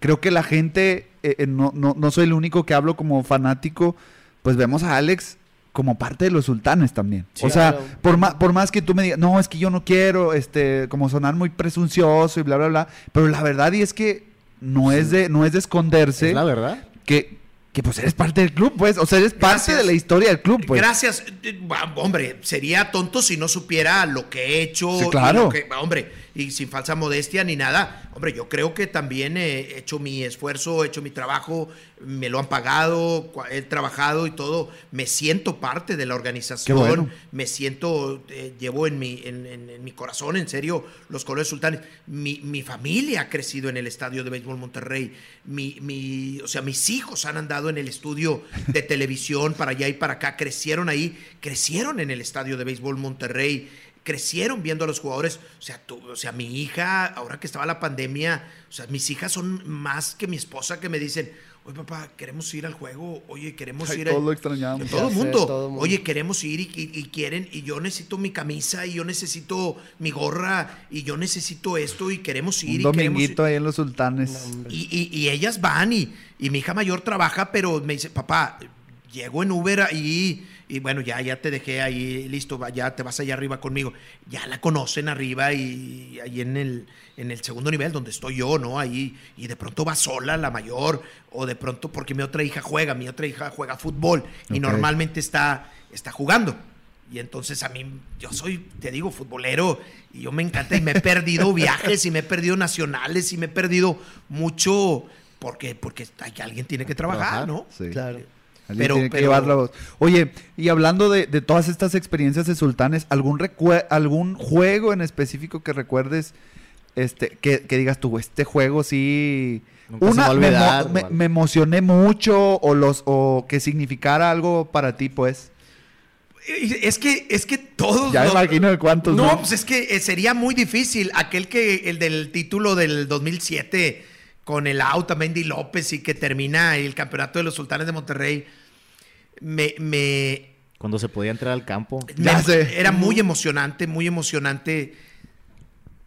Creo que la gente, eh, eh, no, no, no soy el único que hablo como fanático, pues vemos a Alex como parte de los sultanes también. Sí, o sea, claro. por, más, por más que tú me digas, no, es que yo no quiero, este, como sonar muy presuncioso y bla, bla, bla, pero la verdad y es que no, es, de, no es de esconderse Es la verdad. que, que pues eres parte del club, pues, o sea, eres parte de la historia del club, pues. Gracias. Eh, bah, Hombre, sería tonto si no supiera lo que he hecho. Sí, claro. lo que- hombre, y sin falsa modestia ni nada. Hombre, yo creo que también he hecho mi esfuerzo, he hecho mi trabajo, me lo han pagado, he trabajado y todo. Me siento parte de la organización. Bueno. Me siento, eh, llevo en mi, en, en- en mi corazón, en serio, los colores sultanes. Mi, mi familia ha crecido en el estadio de béisbol Monterrey. Mi, mi, o sea, mis hijos han andado en el estudio de televisión para allá y para acá. Crecieron ahí, crecieron en el estadio de béisbol Monterrey. Crecieron viendo a los jugadores. O sea, tú- o sea, mi hija, ahora que estaba la pandemia, o sea, mis hijas son más que mi esposa que me dicen, oye papá, queremos ir al juego, oye, queremos Ay, ir a... todos lo extrañamos. Todo el mundo. todo el mundo. Oye, queremos ir y, y- y quieren, y yo necesito mi camisa, y yo necesito mi gorra, y yo necesito esto, y queremos ir, Un y queremos ir. dominguito ahí en los sultanes. No, y- y ellas van, y, y mi hija mayor trabaja, pero me dice, papá, llego en Uber ahí, y bueno, ya, ya te dejé ahí, listo, ya te vas allá arriba conmigo. Ya la conocen arriba y ahí en el, en el segundo nivel donde estoy yo, ¿no? Ahí, y de pronto va sola la mayor, o de pronto porque mi otra hija juega, mi otra hija juega fútbol, y normalmente está, está jugando. Y entonces a mí, yo soy, te digo, futbolero y yo me encanta y me he perdido viajes y me he perdido nacionales y me he perdido mucho porque, porque hay- alguien tiene que trabajar, Trabajar, ¿no? Sí. Claro. Alguien Pero- tiene que pero- llevar la voz. Oye, y hablando de, de todas estas experiencias de sultanes, ¿algún, recue- algún juego en específico que recuerdes este, que, que digas tú, este juego sí... Nunca se me me, olvidar, mo- me- vale. me emocioné mucho o, los, o que significara algo para ti, pues. Y Es que, es que todos. Ya los- imagino de cuántos, No, ¿no? pues es que eh, sería muy difícil. Aquel que, el del título del 2007 con el auto, Mendy López y que termina el campeonato de los Sultanes de Monterrey. Me, me, Cuando se podía entrar al campo. Me- Era muy emocionante, muy emocionante.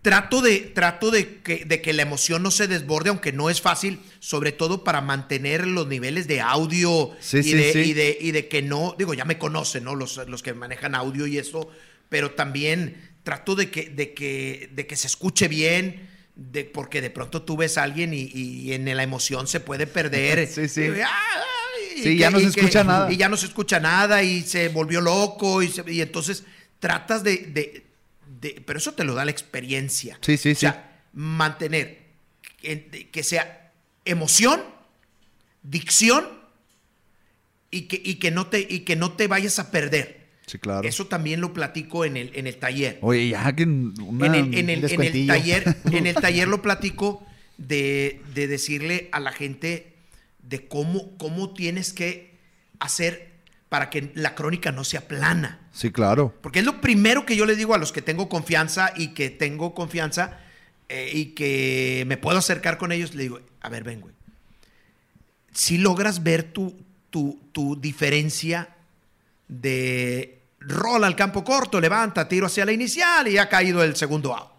Trato de, trato de que, de que la emoción no se desborde, aunque no es fácil, sobre todo para mantener los niveles de audio Sí, y, sí, de, sí. y de- y de que no, digo, ya me conocen, ¿no? Los, los que manejan audio y eso, pero también trato de que, de que, de que se escuche bien, de, porque de pronto tú ves a alguien y, y en la emoción se puede perder. Sí, sí. Y. Sí, ya no se escucha nada. Y ya no se escucha nada y se volvió loco y, se- y entonces tratas de, de- de- Pero eso te lo da la experiencia. Sí, sí, o sea, mantener que, que sea emoción, dicción y que, y, que no te, y que no te vayas a perder. Sí, claro. Eso también lo platico en el, en el taller. Oye, ya que una... En el, en el- en el descuentillo. taller, en el taller lo platico de, de decirle a la gente de cómo, cómo tienes que hacer para que la crónica no sea plana. Sí, claro. Porque es lo primero que yo le digo a los que tengo confianza y que tengo confianza eh, y que me puedo acercar con ellos. Le digo, a ver, ven, güey. Si logras ver tu, tu, tu diferencia de rola al campo corto, levanta, tiro hacia la inicial y ha caído el segundo out.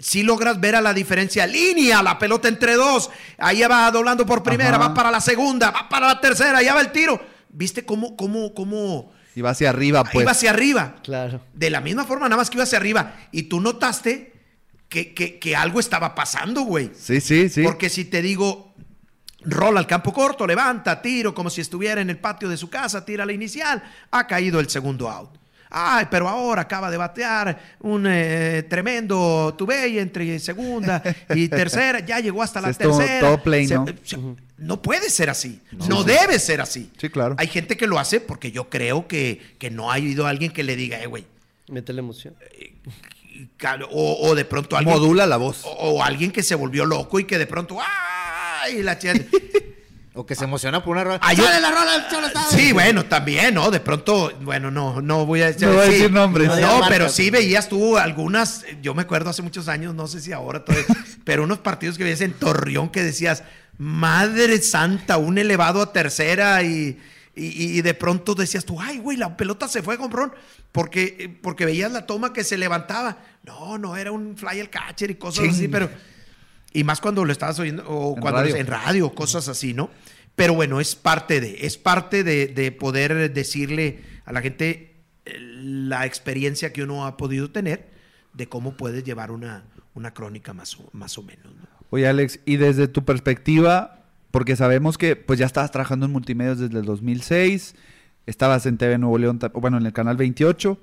Si logras ver a la diferencia línea, la pelota entre dos, ahí va doblando por primera, Ajá. va para la segunda, va para la tercera, ya va el tiro. ¿Viste cómo, cómo, cómo Y va hacia arriba, pues. iba hacia arriba? Claro. De la misma forma, nada más que iba hacia arriba. Y tú notaste que, que- que algo estaba pasando, güey. Sí, sí, sí. Porque si te digo, rola al campo corto, levanta, tiro, como si estuviera en el patio de su casa, tira la inicial, ha caído el segundo out. Ay, pero ahora acaba de batear un eh, tremendo Tubey entre segunda y tercera, ya llegó hasta la tercera. Se- ¿no? se- no puede ser así. No, debe ser así. Sí, claro. Hay gente que lo hace porque yo creo que, que no ha habido alguien que le diga, eh, güey. Mete la emoción. cal- O, o de pronto alguien. Modula la voz. O, o alguien que se volvió loco y que de pronto. ¡Ay! La chica- O que se emociona por una rola. Ah, yo- ¡Sale la rola del Cholo Estado! Sí, bueno, también, ¿no? De pronto, bueno, no, no voy a No voy a sí. decir nombres. No, No pero sí veías tú algunas, yo me acuerdo hace muchos años, no sé si ahora todavía, pero unos partidos que veías en Torreón que decías, madre santa, un elevado a tercera y, y- y de pronto decías tú, ay, güey, la pelota se fue, comprón, porque, porque veías la toma que se levantaba. No, no, era un fly al catcher y cosas Ching. así, pero... Y más cuando lo estabas oyendo, o En cuando radio. en radio, cosas así, ¿no? Pero bueno, es parte de, es parte de, de poder decirle a la gente eh, la experiencia que uno ha podido tener de cómo puedes llevar una, una crónica más o, más o menos. ¿no? Oye, Alex, y desde tu perspectiva, porque sabemos que pues ya estabas trabajando en multimedios desde el 2006, estabas en TV Nuevo León, bueno, en el canal 28,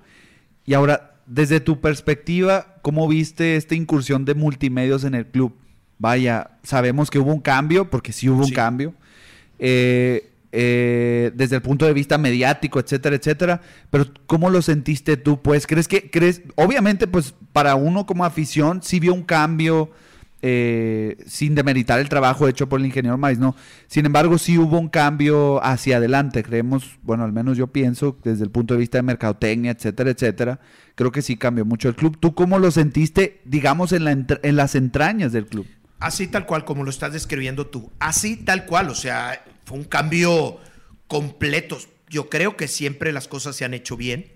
y ahora, desde tu perspectiva, ¿cómo viste esta incursión de multimedios en el club? Vaya, sabemos que hubo un cambio, porque sí hubo un cambio, eh, eh, desde el punto de vista mediático, etcétera, etcétera. Pero ¿cómo lo sentiste tú? Pues, ¿crees que, crees, obviamente, pues, para uno como afición, sí vio un cambio, eh, sin demeritar el trabajo hecho por el ingeniero Mais, ¿no? Sin embargo, sí hubo un cambio hacia adelante, creemos, bueno, al menos yo pienso, desde el punto de vista de mercadotecnia, etcétera, etcétera, creo que sí cambió mucho el club. ¿Tú cómo lo sentiste, digamos, en, la en las entrañas del club? Así tal cual como lo estás describiendo tú. Así tal cual, o sea, fue un cambio completo. Yo creo que siempre las cosas se han hecho bien.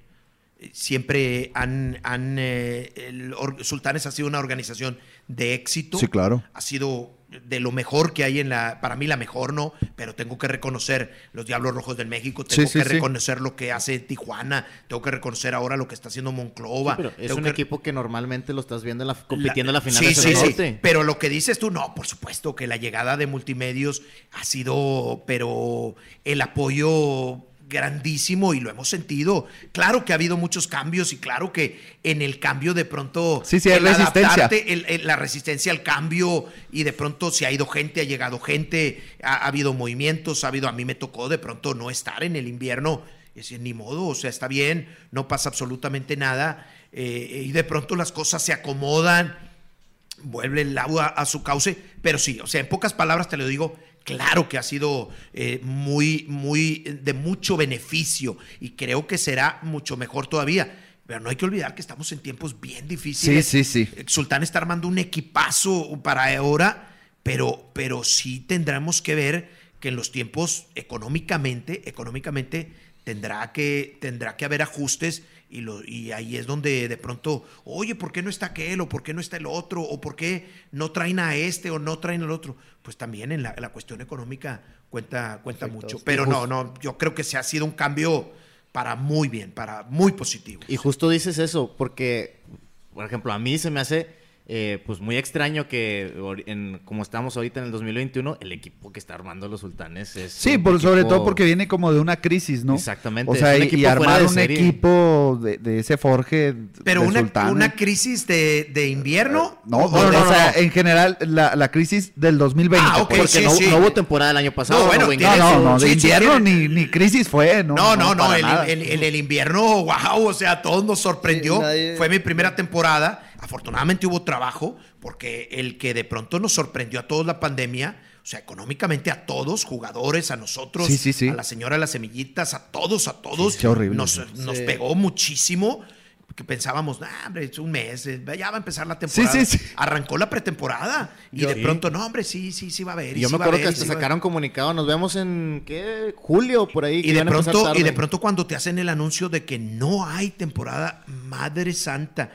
Siempre han, han eh, el Sultanes ha sido una organización de éxito. Sí, claro. Ha sido de lo mejor que hay en la, para mí la mejor no, pero tengo que reconocer los Diablos Rojos del México, tengo Sí, sí, que sí. reconocer lo que hace Tijuana, tengo que reconocer ahora lo que está haciendo Monclova. Pero es un que- equipo que normalmente lo estás viendo en la, compitiendo en la final Sí, de sí, sí. norte. Pero lo que dices tú, no, por supuesto que la llegada de multimedios ha sido, pero el apoyo grandísimo y lo hemos sentido. Claro que ha habido muchos cambios y claro que en el cambio de pronto Sí, sí, hay el resistencia. adaptarte, el- el- la resistencia al cambio y de pronto si ha ido gente, ha llegado gente, ha, ha habido movimientos, ha habido, a mí me tocó de pronto no estar en el invierno y decir, ni modo, o sea, está bien, no pasa absolutamente nada eh, y de pronto las cosas se acomodan vuelve el agua a su cauce, pero sí, o sea, en pocas palabras te lo digo, claro que ha sido eh, muy, muy de mucho beneficio y creo que será mucho mejor todavía. Pero no hay que olvidar que estamos en tiempos bien difíciles. Sí, sí, sí. Sultán está armando un equipazo para ahora, pero, pero sí tendremos que ver que en los tiempos económicamente, económicamente tendrá que, tendrá que haber ajustes y, lo, y ahí es donde de pronto, oye, ¿por qué no está aquel o por qué no está el otro o por qué no traen a este o no traen al otro? Pues también en la, la cuestión económica cuenta, cuenta Perfecto. mucho. Pero no, no, yo creo que se ha sido un cambio para muy bien, para muy positivo. Y justo dices eso, porque, por ejemplo, a mí se me hace eh, pues muy extraño que, en, como estamos ahorita en el 2021, el equipo que está armando los sultanes es. Sí, sobre todo porque viene como de una crisis, ¿no? Exactamente, O sea, y- y, armar de un serie. equipo de, de ese forje Pero de una, Sultanes. una crisis de, de invierno. No, o no, de- no, o sea, en general, la, la crisis del 2020. Ah, ok, pues. Porque sí, no, sí. no hubo temporada el año pasado. No, bueno, No, no, no, de Sí, sí, invierno tiene- ni, ni crisis fue, ¿no? No, no, no, el, nada. el- el- el invierno, wow, o sea, a todos nos sorprendió. Sí, nadie- Fue mi primera temporada. Afortunadamente hubo trabajo, porque el que de pronto nos sorprendió a todos la pandemia, o sea, económicamente a todos, jugadores, a nosotros, Sí, sí, sí. a la señora de las semillitas, a todos, a todos, Sí, sí, horrible. nos, nos Sí. pegó muchísimo. Que pensábamos, nah, hombre, es un mes, eh, ya va a empezar la temporada. Sí, sí, sí. Arrancó la pretemporada y Yo- de pronto, no, hombre, sí, sí, sí va a haber. Y yo sí me acuerdo que haber, hasta sacaron comunicado. Nos vemos en, ¿qué? Julio, por ahí. que Y de, pronto, y de pronto cuando te hacen el anuncio de que no hay temporada, Madre Santa,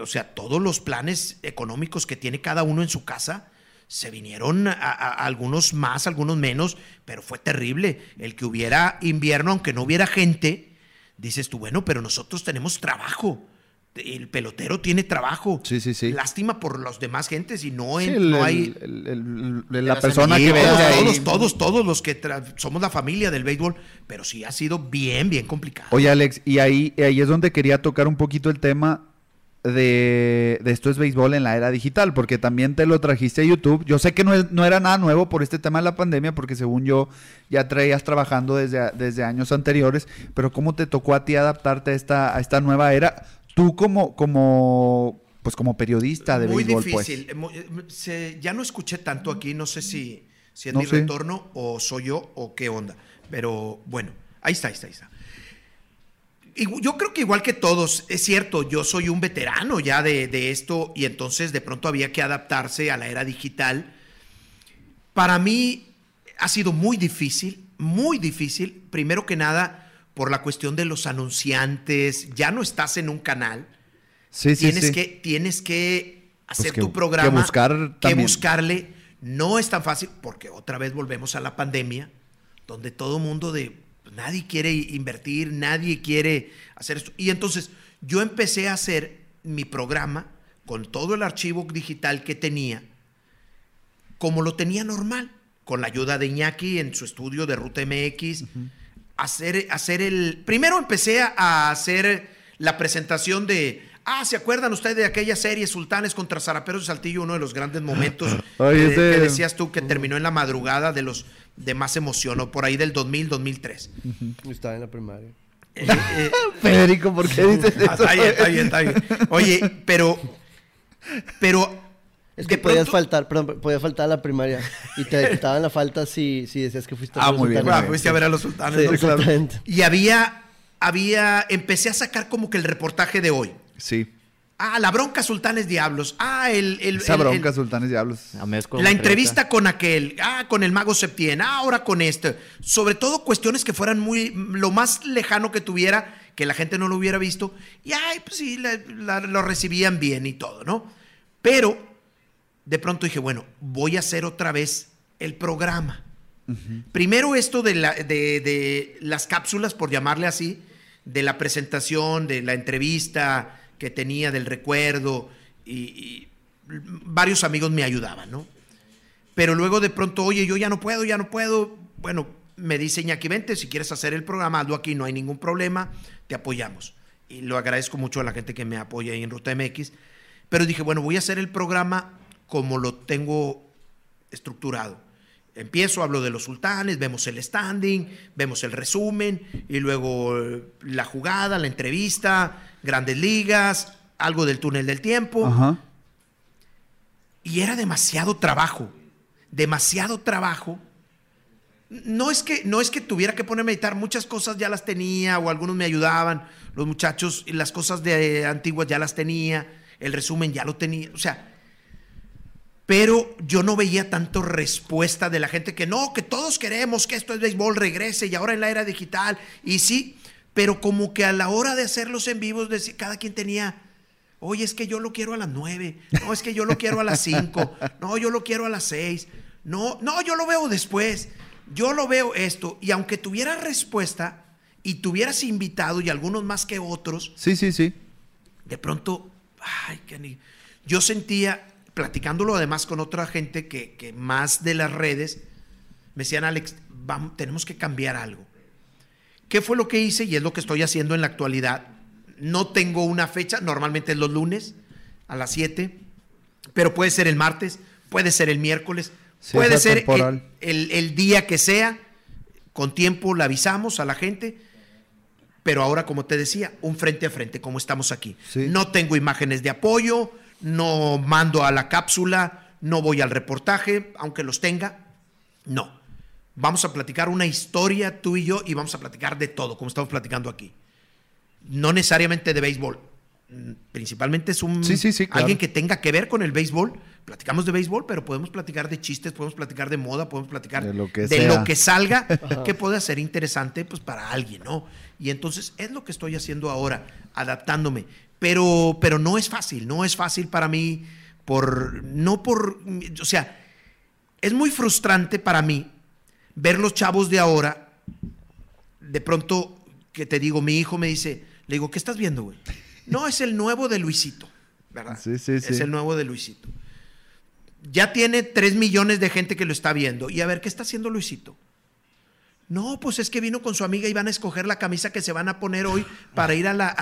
o sea, todos los planes económicos que tiene cada uno en su casa, se vinieron a, a- a algunos más, algunos menos, pero fue terrible. El que hubiera invierno, aunque no hubiera gente, dices tú, bueno, pero nosotros tenemos trabajo. El pelotero tiene trabajo. Sí, sí, sí. Lástima por los demás gentes y no, Sí, en- el- no hay... el- el- el- De la persona que Todos, ahí. todos, todos, todos los que somos la familia del béisbol, pero sí ha sido bien, bien complicado. Oye, Alex, y ahí, ahí es donde quería tocar un poquito el tema de, de esto es béisbol en la era digital, porque también te lo trajiste a YouTube. Yo sé que no, es- no era nada nuevo por este tema de la pandemia, porque según yo ya traías trabajando desde, desde años anteriores, pero ¿cómo te tocó a ti adaptarte a esta, a esta nueva era? Tú como, como, pues como periodista de Muy béisbol, difícil. pues. Eh, mu- eh, se- ya no escuché tanto aquí, no sé si, si es No mi sé. retorno o soy yo o qué onda. Pero bueno, ahí está, ahí está, ahí está. Y yo creo que igual que todos, es cierto, yo soy un veterano ya de, de esto y entonces de pronto había que adaptarse a la era digital. Para mí ha sido muy difícil, muy difícil, primero que nada por la cuestión de los anunciantes, ya no estás en un canal, Sí, sí, tienes, sí. Que, tienes que hacer que- tu programa. que buscar que buscarle. No es tan fácil porque otra vez volvemos a la pandemia, donde todo mundo de nadie quiere invertir, nadie quiere hacer esto. Y entonces yo empecé a hacer mi programa con todo el archivo digital que tenía, como lo tenía normal, con la ayuda de Iñaki en su estudio de Ruta MX. hacer, hacer el. Primero empecé a hacer la presentación de. Ah, ¿se acuerdan ustedes de aquella serie Sultanes contra Zaraperos de Saltillo? Uno de los grandes momentos Ay, que, ese- que decías tú que terminó en la madrugada de los de más emoción, o por ahí del 2000, 2003. Estaba en la primaria. Eh, eh, Federico, ¿por qué dices ah, eso? está bien, está bien, está bien. Oye, pero. Pero. Es que podías pronto- faltar, perdón, podías faltar a la primaria y te quitaban la falta si, si decías que fuiste Ah, los muy bien, sultanes. Ah, fuiste a ver a los sultanes. Sí, ¿no? claro. exactamente. Y había, había, empecé a sacar como que el reportaje de hoy. Sí. Ah, la bronca Sultanes Diablos. Ah, el, el- Esa el- bronca, el- Sultanes Diablos. La entrevista con aquel, ah, con el mago Septién, ah, ahora con este. Sobre todo cuestiones que fueran muy, lo más lejano que tuviera, que la gente no lo hubiera visto. Y, ay, pues sí, la- la- lo recibían bien y todo, ¿no? Pero, de pronto dije, bueno, voy a hacer otra vez el programa. Primero esto de, la- de- de las cápsulas, por llamarle así, de la presentación, de la entrevista que tenía, del recuerdo, y, varios amigos me ayudaban, ¿no? Pero luego de pronto, oye, yo ya no puedo, ya no puedo. Bueno, me dice Iñaki, vente, si quieres hacer el programa, hazlo aquí, no hay ningún problema, te apoyamos. Y lo agradezco mucho a la gente que me apoya ahí en Ruta MX. Pero dije, bueno, voy a hacer el programa como lo tengo estructurado. Empiezo, hablo de los sultanes, vemos el standing, vemos el resumen y luego la jugada, la entrevista, grandes ligas, algo del túnel del tiempo. Ajá. Y era demasiado trabajo, demasiado trabajo. No es que no es que tuviera que ponerme a editar, muchas cosas ya las tenía o algunos me ayudaban, los muchachos, las cosas de antiguas ya las tenía, el resumen ya lo tenía, o sea, pero yo no veía tanto respuesta de la gente que no, que todos queremos que esto es béisbol regrese y ahora en la era digital. Y sí, pero como que a la hora de hacerlos en vivos, cada quien tenía, oye, es que yo lo quiero a las nueve, no, es que yo lo quiero a las cinco, no, yo lo quiero a las seis, no, no, yo lo veo después, yo lo veo esto. Y aunque tuviera respuesta y tuvieras invitado y algunos más que otros, sí, sí, sí. De pronto, ay, que yo sentía platicándolo además con otra gente que, más de las redes, me decían, Alex, vamos, tenemos que cambiar algo. ¿Qué fue lo que hice? Y es lo que estoy haciendo en la actualidad. No tengo una fecha, normalmente es los lunes a las 7, pero puede ser el martes, puede ser el miércoles, puede ser el, día que sea, con tiempo le avisamos a la gente, pero ahora, como te decía, un frente a frente, como estamos aquí. No tengo imágenes de apoyo, no mando a la cápsula, no voy al reportaje, aunque los tenga. No. Vamos a platicar una historia tú y yo y vamos a platicar de todo, como estamos platicando aquí. No necesariamente de béisbol. Principalmente es un alguien que tenga que ver con el béisbol. Platicamos de béisbol, pero podemos platicar de chistes, podemos platicar de moda, podemos platicar de lo que, de lo que salga que pueda ser interesante pues para alguien, ¿no? Y entonces es lo que estoy haciendo ahora, adaptándome. Pero, pero no es fácil, no es fácil para mí, por, no por, o sea, es muy frustrante para mí ver los chavos de ahora, de pronto que te digo, mi hijo me dice, le digo, ¿qué estás viendo, güey? No, es el nuevo de Luisito, ¿verdad? Sí, sí, sí. Es el nuevo de Luisito. Ya tiene tres millones de gente que lo está viendo. Y a ver, ¿qué está haciendo Luisito? No, pues es que vino con su amiga y van a escoger la camisa que se van a poner hoy para ir a la...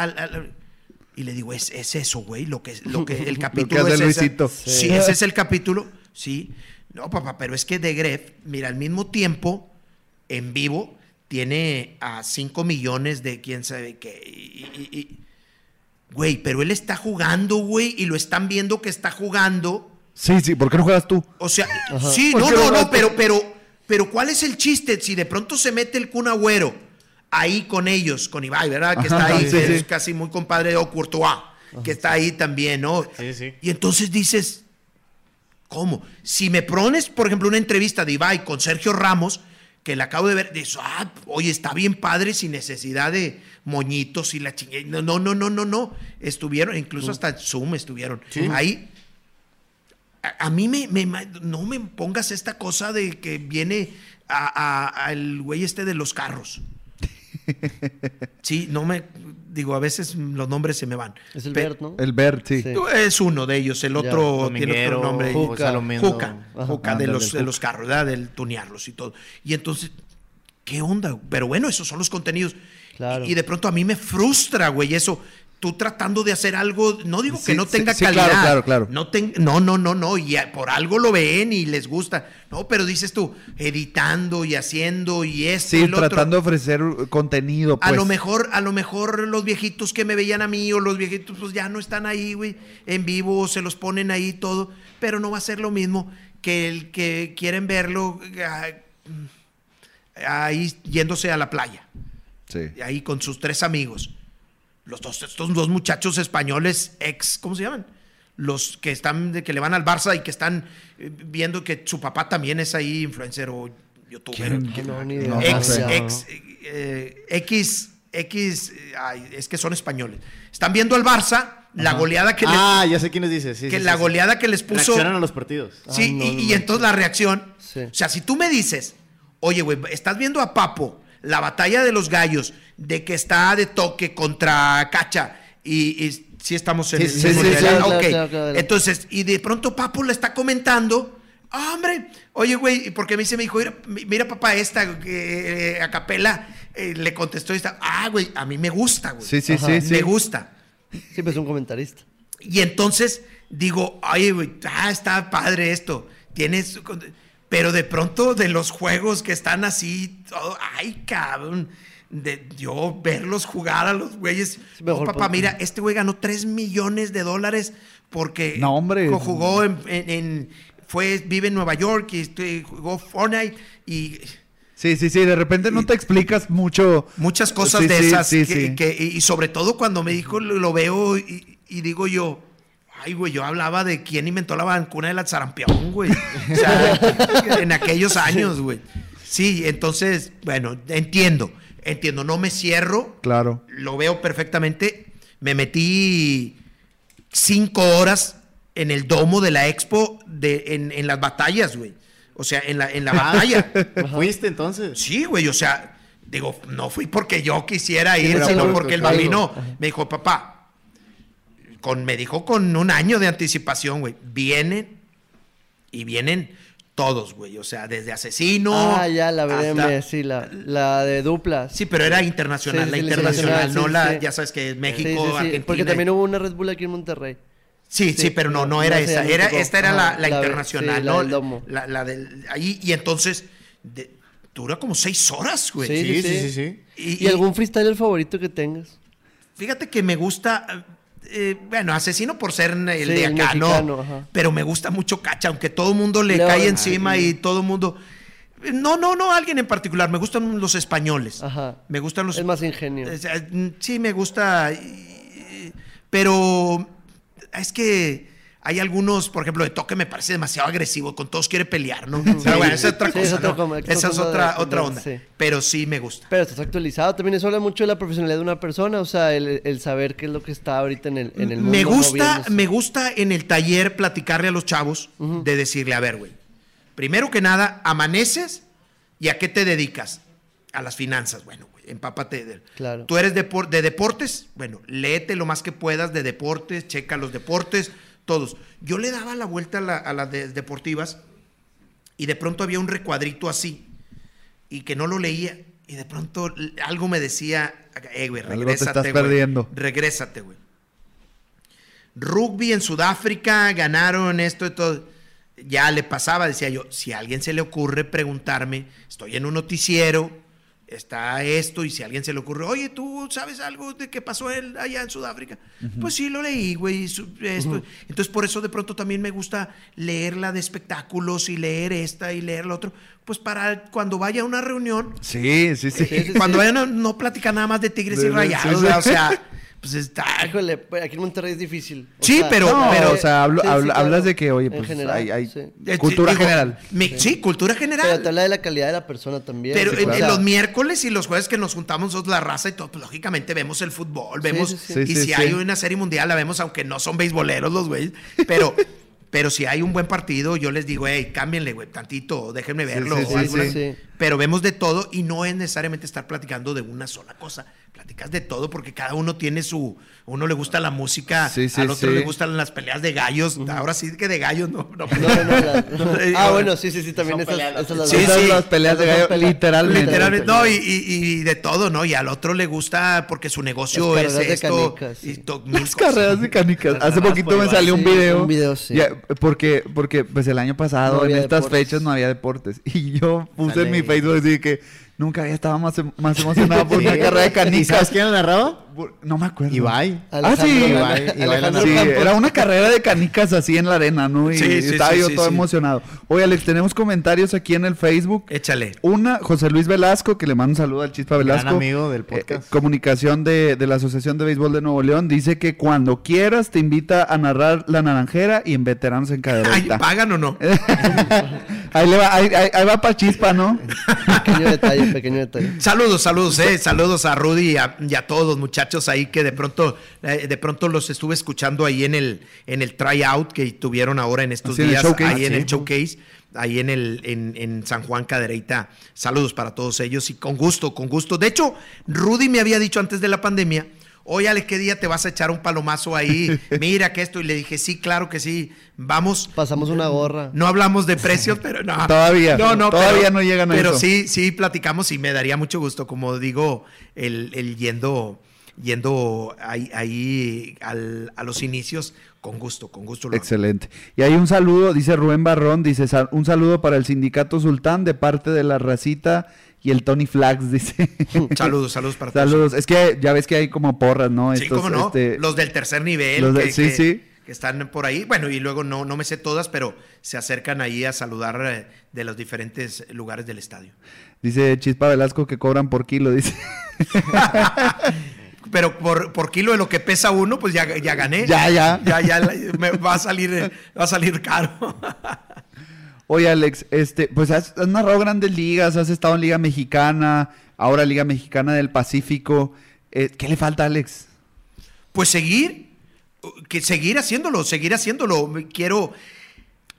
Y le digo, es, es eso, güey, lo que, lo que el capítulo es Luisito. Sí. ese es el capítulo. Sí. No, papá, pero es que de Gref, mira, al mismo tiempo, en vivo, tiene a 5 millones de quién sabe qué. güey, pero él está jugando, güey, y lo están viendo que está jugando. Sí, sí, ¿por qué no juegas tú? O sea, sí, no, no, no, pero, pero, pero ¿cuál es el chiste? Si de pronto se mete el Kun Agüero ahí con ellos, con Ibai, ¿verdad? Que está ahí, es casi muy compadre de Courtois, que está ahí también, ¿no? Sí, sí. Y entonces dices, ¿cómo? Si me pones, por ejemplo, una entrevista de Ibai con Sergio Ramos, que le acabo de ver, dices, ah, oye, está bien padre sin necesidad de moñitos y la chingada. No, no, no, no, no, no. Estuvieron, incluso hasta en Zoom estuvieron. Ahí. A, mí me, no me pongas esta cosa de que viene al güey este de los carros. Sí, no me. Digo, a veces los nombres se me van. Es el Bert, ¿no? El Bert, sí. Es uno de ellos. El otro tiene otro nombre. Juca. Juca, de, los, de los carros, ¿verdad? Del tunearlos y todo. Y entonces, ¿qué onda? Pero bueno, esos son los contenidos. Claro. Y, y de pronto a mí me frustra, güey, eso tú tratando de hacer algo, no digo que no tenga calidad. Claro, claro, claro. No, no, no, no, no, y por algo lo ven y les gusta. No, pero dices tú, editando y haciendo y esto. Sí, tratando de ofrecer contenido. A lo pues. mejor, a lo mejor los viejitos que me veían a mí o los viejitos, pues ya no están ahí, güey, en vivo, se los ponen ahí todo, pero no va a ser lo mismo que el que quieren verlo ah, ahí yéndose a la playa. Sí. Ahí con sus tres amigos los dos, estos dos muchachos españoles ex, ¿cómo se llaman? Los que están, de que le van al Barça y que están eh, viendo que su papá también es ahí influencer o youtuber. No, ex, ex, eh, X, X, es que son españoles. Están viendo al Barça, la goleada que Ah, ya sé quiénes dices. Sí, que la goleada que les puso. Reaccionan a los partidos. Sí, y, y entonces la reacción. O sea, si tú me dices, oye, güey, estás viendo a Papo, la batalla de los gallos, de que está de toque contra Cacha y, si estamos en el sí, Entonces, y de pronto Papo le está comentando, ah, hombre, oye, güey, porque me dice mi hijo, mira, papá, esta eh, a capela eh, le contestó esta, ah, güey, a mí me gusta, güey. Sí, sí, sí. Me gusta. Siempre es un comentarista. Y entonces digo, oye, güey, ah, está padre esto. Tienes. Pero de pronto de los juegos que están así, todo, ay, cabrón de yo verlos jugar a los güeyes. papá, mira, este güey ganó 3 millones de dólares porque no, hombre. jugó en, fue, vive en Nueva York y este, jugó Fortnite y... Sí, sí, sí, de repente no te explicas mucho. Muchas cosas de esas. que, y sobre todo cuando me dijo, lo veo y, digo yo, Ay, güey, yo hablaba de quién inventó la vacuna de la sarampión, güey. O sea, en aquellos años, güey. Sí, entonces, bueno, entiendo, entiendo, no me cierro. Claro. Lo veo perfectamente. Me metí cinco horas en el domo de la expo de, en, en las batallas, güey. O sea, en la, en la batalla. ¿Fuiste entonces? Sí, güey, o sea, digo, no fui porque yo quisiera ir, sino por- porque el algo. bambino me dijo, papá, con, me dijo con un año de anticipación, güey, vienen y vienen todos, güey, o sea, desde asesino. Ah, ya, la BDM, hasta- sí, la, la de duplas. Sí, pero era internacional, Sí, la sí, internacional, no sí, la, sí. ya sabes que México, sí, sí, Argentina. Porque también hubo una Red Bull aquí en Monterrey. Sí, sí, Sí, pero no, no no, era no, esa Era, esta era Ajá, la, la la- internacional, sí, la ¿no? del domo. La, la del, ahí, y entonces, de- dura como seis horas, güey. Sí, Sí, sí, sí, sí. sí, sí. Y, ¿Y, algún freestyler favorito que tengas? Fíjate que me gusta, eh, bueno, asesino por ser el Sí, de el acá, ¿no? ajá. Pero me gusta mucho Cacha, aunque todo el mundo le cae encima Ay, y todo el mundo... No, no, no, alguien en particular. Me gustan los españoles. Ajá. Me gustan los... Es más ingenio. Mm, Sí, me gusta. Pero es que hay algunos, por ejemplo, de toque me parece demasiado agresivo. Con todos quiere pelear, ¿no? Pero bueno, esa es otra Sí, cosa. es otra ¿no? Esa es otra, de- otra de- onda. sí. Pero sí me gusta. Pero estás actualizado. También eso habla mucho de la profesionalidad de una persona. O sea, el, el saber qué es lo que está ahorita en el, en el mundo. me gusta, me gusta en el taller platicarle a los chavos de decirle, a ver, güey, primero que nada, amaneces y a qué te dedicas? A las finanzas, bueno, güey, empápate. de- Claro. Tú eres depor- de deportes, bueno, léete lo más que puedas de deportes, checa los deportes, todos. Yo le daba la vuelta a, la- a las de- deportivas y de pronto había un recuadrito así y que no lo leía y de pronto algo me decía, eh, güey, regrésate, güey, perdiendo. Regrésate, güey. Rugby en Sudáfrica, ganaron esto y todo. Ya le pasaba, decía yo, si a alguien se le ocurre preguntarme, estoy en un noticiero, está esto, y si a alguien se le ocurre, oye, ¿tú sabes algo de qué pasó él allá en Sudáfrica? Pues sí, lo leí, güey. Entonces, por eso de pronto también me gusta leerla de espectáculos y leer esta y leer la otro, pues para cuando vaya a una reunión, Sí, sí, sí. Sí, sí, cuando vayan a no platicar nada más de tigres De- y rayados, sí, sí. o sea, pues está... Híjole, pues, aquí en Monterrey es difícil. O Sí, pero- No, pero- o sea, hablo- Sí, sí, habla- claro. hablas de que, oye, En pues general, hay, hay sí. Eh, cultura digo, general. mi- sí. cultura general. Pero te habla de la calidad de la persona también. Pero Sí, en, claro. en los miércoles y los jueves que nos juntamos nosotros la raza y todo, pues lógicamente vemos el fútbol, vemos sí, sí. Sí, y sí, si sí. hay una serie mundial la vemos aunque no son beisboleros los güeyes, pero pero si hay un buen partido yo les digo, hey, cámbienle, güey, tantito, déjenme verlo. sí, o sí, alguna- sí, sí. Pero vemos de todo y no es necesariamente estar platicando de una sola cosa. Platicas de todo porque cada uno tiene su, uno le gusta la música, Sí, sí, al otro sí. le gustan las peleas de gallos. Ahora sí que de gallos no. no, No, no, no, la- No, ah, bueno, sí, sí, sí, también Son esas, peleas, esas las Sí, Esas sí. las peleas de Esas gallo, son peleas. literalmente. Literalmente, no, y, y- y de todo, ¿no? Y al otro le gusta porque su negocio Las es de esto. canicas, y sí. to- mil Las cosas. carreras de canicas. Hace poquito me salió un video. un video, sí. Ya, porque, porque pues el año pasado, No en estas deportes. fechas, no había deportes. Y yo puse en mi Facebook así que nunca había estado más, más emocionado por Sí. una carrera de ¿Y canicas. sabes quién la narraba? No me acuerdo. Ibai. Ah, sí. Ibai- Ibai Sí, era una carrera de canicas así en la arena, ¿no? Y Sí, sí, estaba sí, yo sí, todo sí. emocionado. Oye, Alex, tenemos comentarios aquí en el Facebook. Échale. Una, José Luis Velasco, que le mando un saludo al Chispa Gran Velasco. amigo del Eh, podcast. eh, comunicación de, de la Asociación de Béisbol de Nuevo León. Dice que cuando quieras te invita a narrar la naranjera y en veteranos en Ay, cadereta. ¿Pagan o no? ahí, le va, ahí, ahí- ahí va para Chispa, ¿no? Pequeño detalle, pequeño detalle. Saludos, saludos, eh. Saludos a Rudy y a, y a todos los muchachos ahí que de pronto, eh, de pronto los estuve escuchando ahí en el, en el tryout que tuvieron ahora en estos Así, en el días, showcase. ahí en Ah, el sí. showcase, ahí en el, en, en San Juan Cadereyta. Saludos para todos ellos y con gusto, con gusto. De hecho, Rudy me había dicho antes de la pandemia. Oye, Ale, ¿qué día te vas a echar un palomazo ahí? Mira que esto. Y le dije, sí, claro que sí. Vamos. Pasamos una gorra. No hablamos de precios, pero no. Todavía. No, no, Todavía pero- no llegan a Pero eso. sí, sí platicamos y me daría mucho gusto, como digo, el, el yendo, yendo ahí, ahí al- a los inicios, con gusto, con gusto. lo. Excelente. Y hay un saludo, dice Rubén Barrón, dice "Sal- un saludo para el sindicato Sultán de parte de la racita y el Tony Flags, dice. Saludos, saludos para todos. Saludos. Es que ya ves que hay como porras, ¿no? Sí, Estos, cómo no. este, Los del tercer nivel. los de- que, sí, que- sí. que están por ahí. Bueno, y luego no, no me sé todas, pero se acercan ahí a saludar eh, de los diferentes lugares del estadio. Dice Chispa Velasco que cobran por kilo, dice. pero por, por kilo de lo que pesa uno, pues ya, ya gané. Ya, ya. Ya, ya me va a salir, va a salir caro. Oye, Alex, este, pues has, narrado grandes ligas, has estado en Liga Mexicana, ahora Liga Mexicana del Pacífico. Eh, ¿Qué le falta, Alex? Pues seguir, que seguir haciéndolo, seguir haciéndolo. Quiero.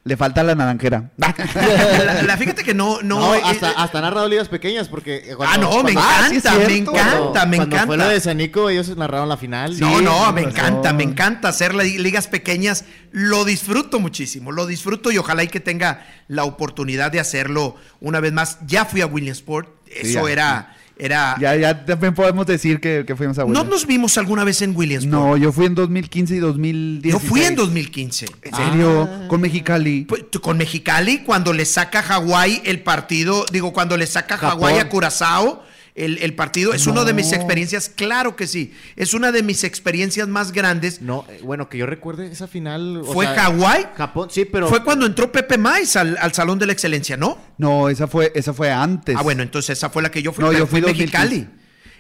Le falta la naranjera. La, la- fíjate que no, no. No, eh, hasta, eh, hasta ha narrado ligas pequeñas porque... eh, ah, no, me cuando- Ah, sí es encanta, me encanta, me cuando fue lo encanta. de Sanico, ellos narraron la final. No, Sí, no, me razón. encanta, me encanta hacer li- ligas pequeñas. Lo disfruto muchísimo, lo disfruto y ojalá y que tenga la oportunidad de hacerlo una vez más. Ya fui a Williamsport, Sí, eso ya. era, era. ya, ya también podemos decir que, que fuimos a ¿No Williams. nos vimos alguna vez en Williamsport? No, yo fui en 2015 y 2016. Yo fui en 2015. ¿En serio? Con Mexicali. Pues, con Mexicali, cuando le saca Hawái el partido, digo, cuando le saca. Hawái a Curazao, el, el partido, es una de mis experiencias, claro que sí, es una de mis experiencias más grandes. No, eh, bueno, que yo recuerde esa final... o ¿Fue Hawái? Japón, sí, pero... Fue cuando entró Pepe Mais al, al Salón de la Excelencia, ¿no? No, esa fue, esa fue antes. Ah, bueno, entonces esa fue la que yo fui. No, yo fui 2015. Mexicali.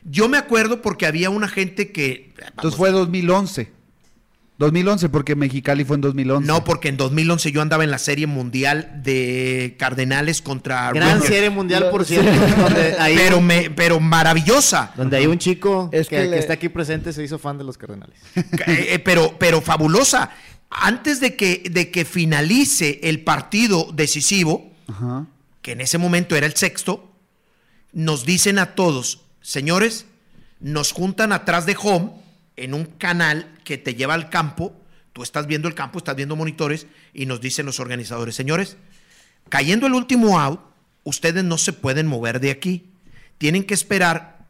Yo me acuerdo porque había una gente que... Entonces fue 2011. 2011, porque Mexicali fue en 2011. No, porque en 2011 yo andaba en la Serie Mundial de Cardenales contra Gran Rangers. serie mundial, por cierto, donde hay, Pero, me, pero maravillosa. donde hay un chico Es que, que que le- está aquí presente se hizo fan de los Cardenales. Eh, eh, pero, pero fabulosa. Antes de que, de que finalice el partido decisivo, Ajá. que en ese momento era el sexto, nos dicen a todos, señores, nos juntan atrás de home en un canal que te lleva al campo, tú estás viendo el campo, estás viendo monitores y nos dicen los organizadores, señores, cayendo el último out, ustedes no se pueden mover de aquí, tienen que esperar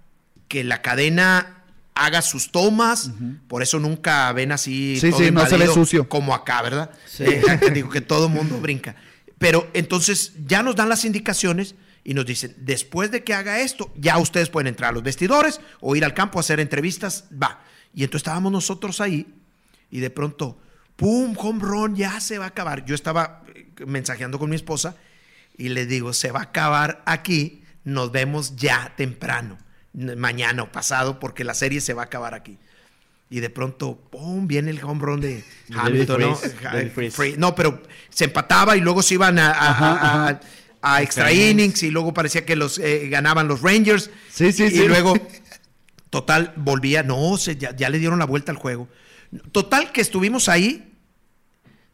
que la cadena haga sus tomas, por eso nunca ven así Sí, todo sí, no se ve sucio. como acá, ¿verdad? Sí. Eh, digo que todo mundo brinca. Pero entonces ya nos dan las indicaciones y nos dicen, después de que haga esto, ya ustedes pueden entrar a los vestidores o ir al campo a hacer entrevistas, va. Y entonces estábamos nosotros ahí y de pronto, ¡pum! Home run, ya se va a acabar. Yo estaba eh, mensajeando con mi esposa y le digo, se va a acabar aquí, nos vemos ya temprano, mañana o pasado, porque la serie se va a acabar aquí. Y de pronto, ¡pum! Viene el home run de Hamilton, ¿no? Freeze, No, pero se empataba y luego se iban a, a- a- a- a extra Extra innings y luego parecía que los eh, ganaban los Rangers. Sí, sí, y, sí. Y luego, total, volvía, no, se, ya, ya le dieron la vuelta al juego. Total, que estuvimos ahí,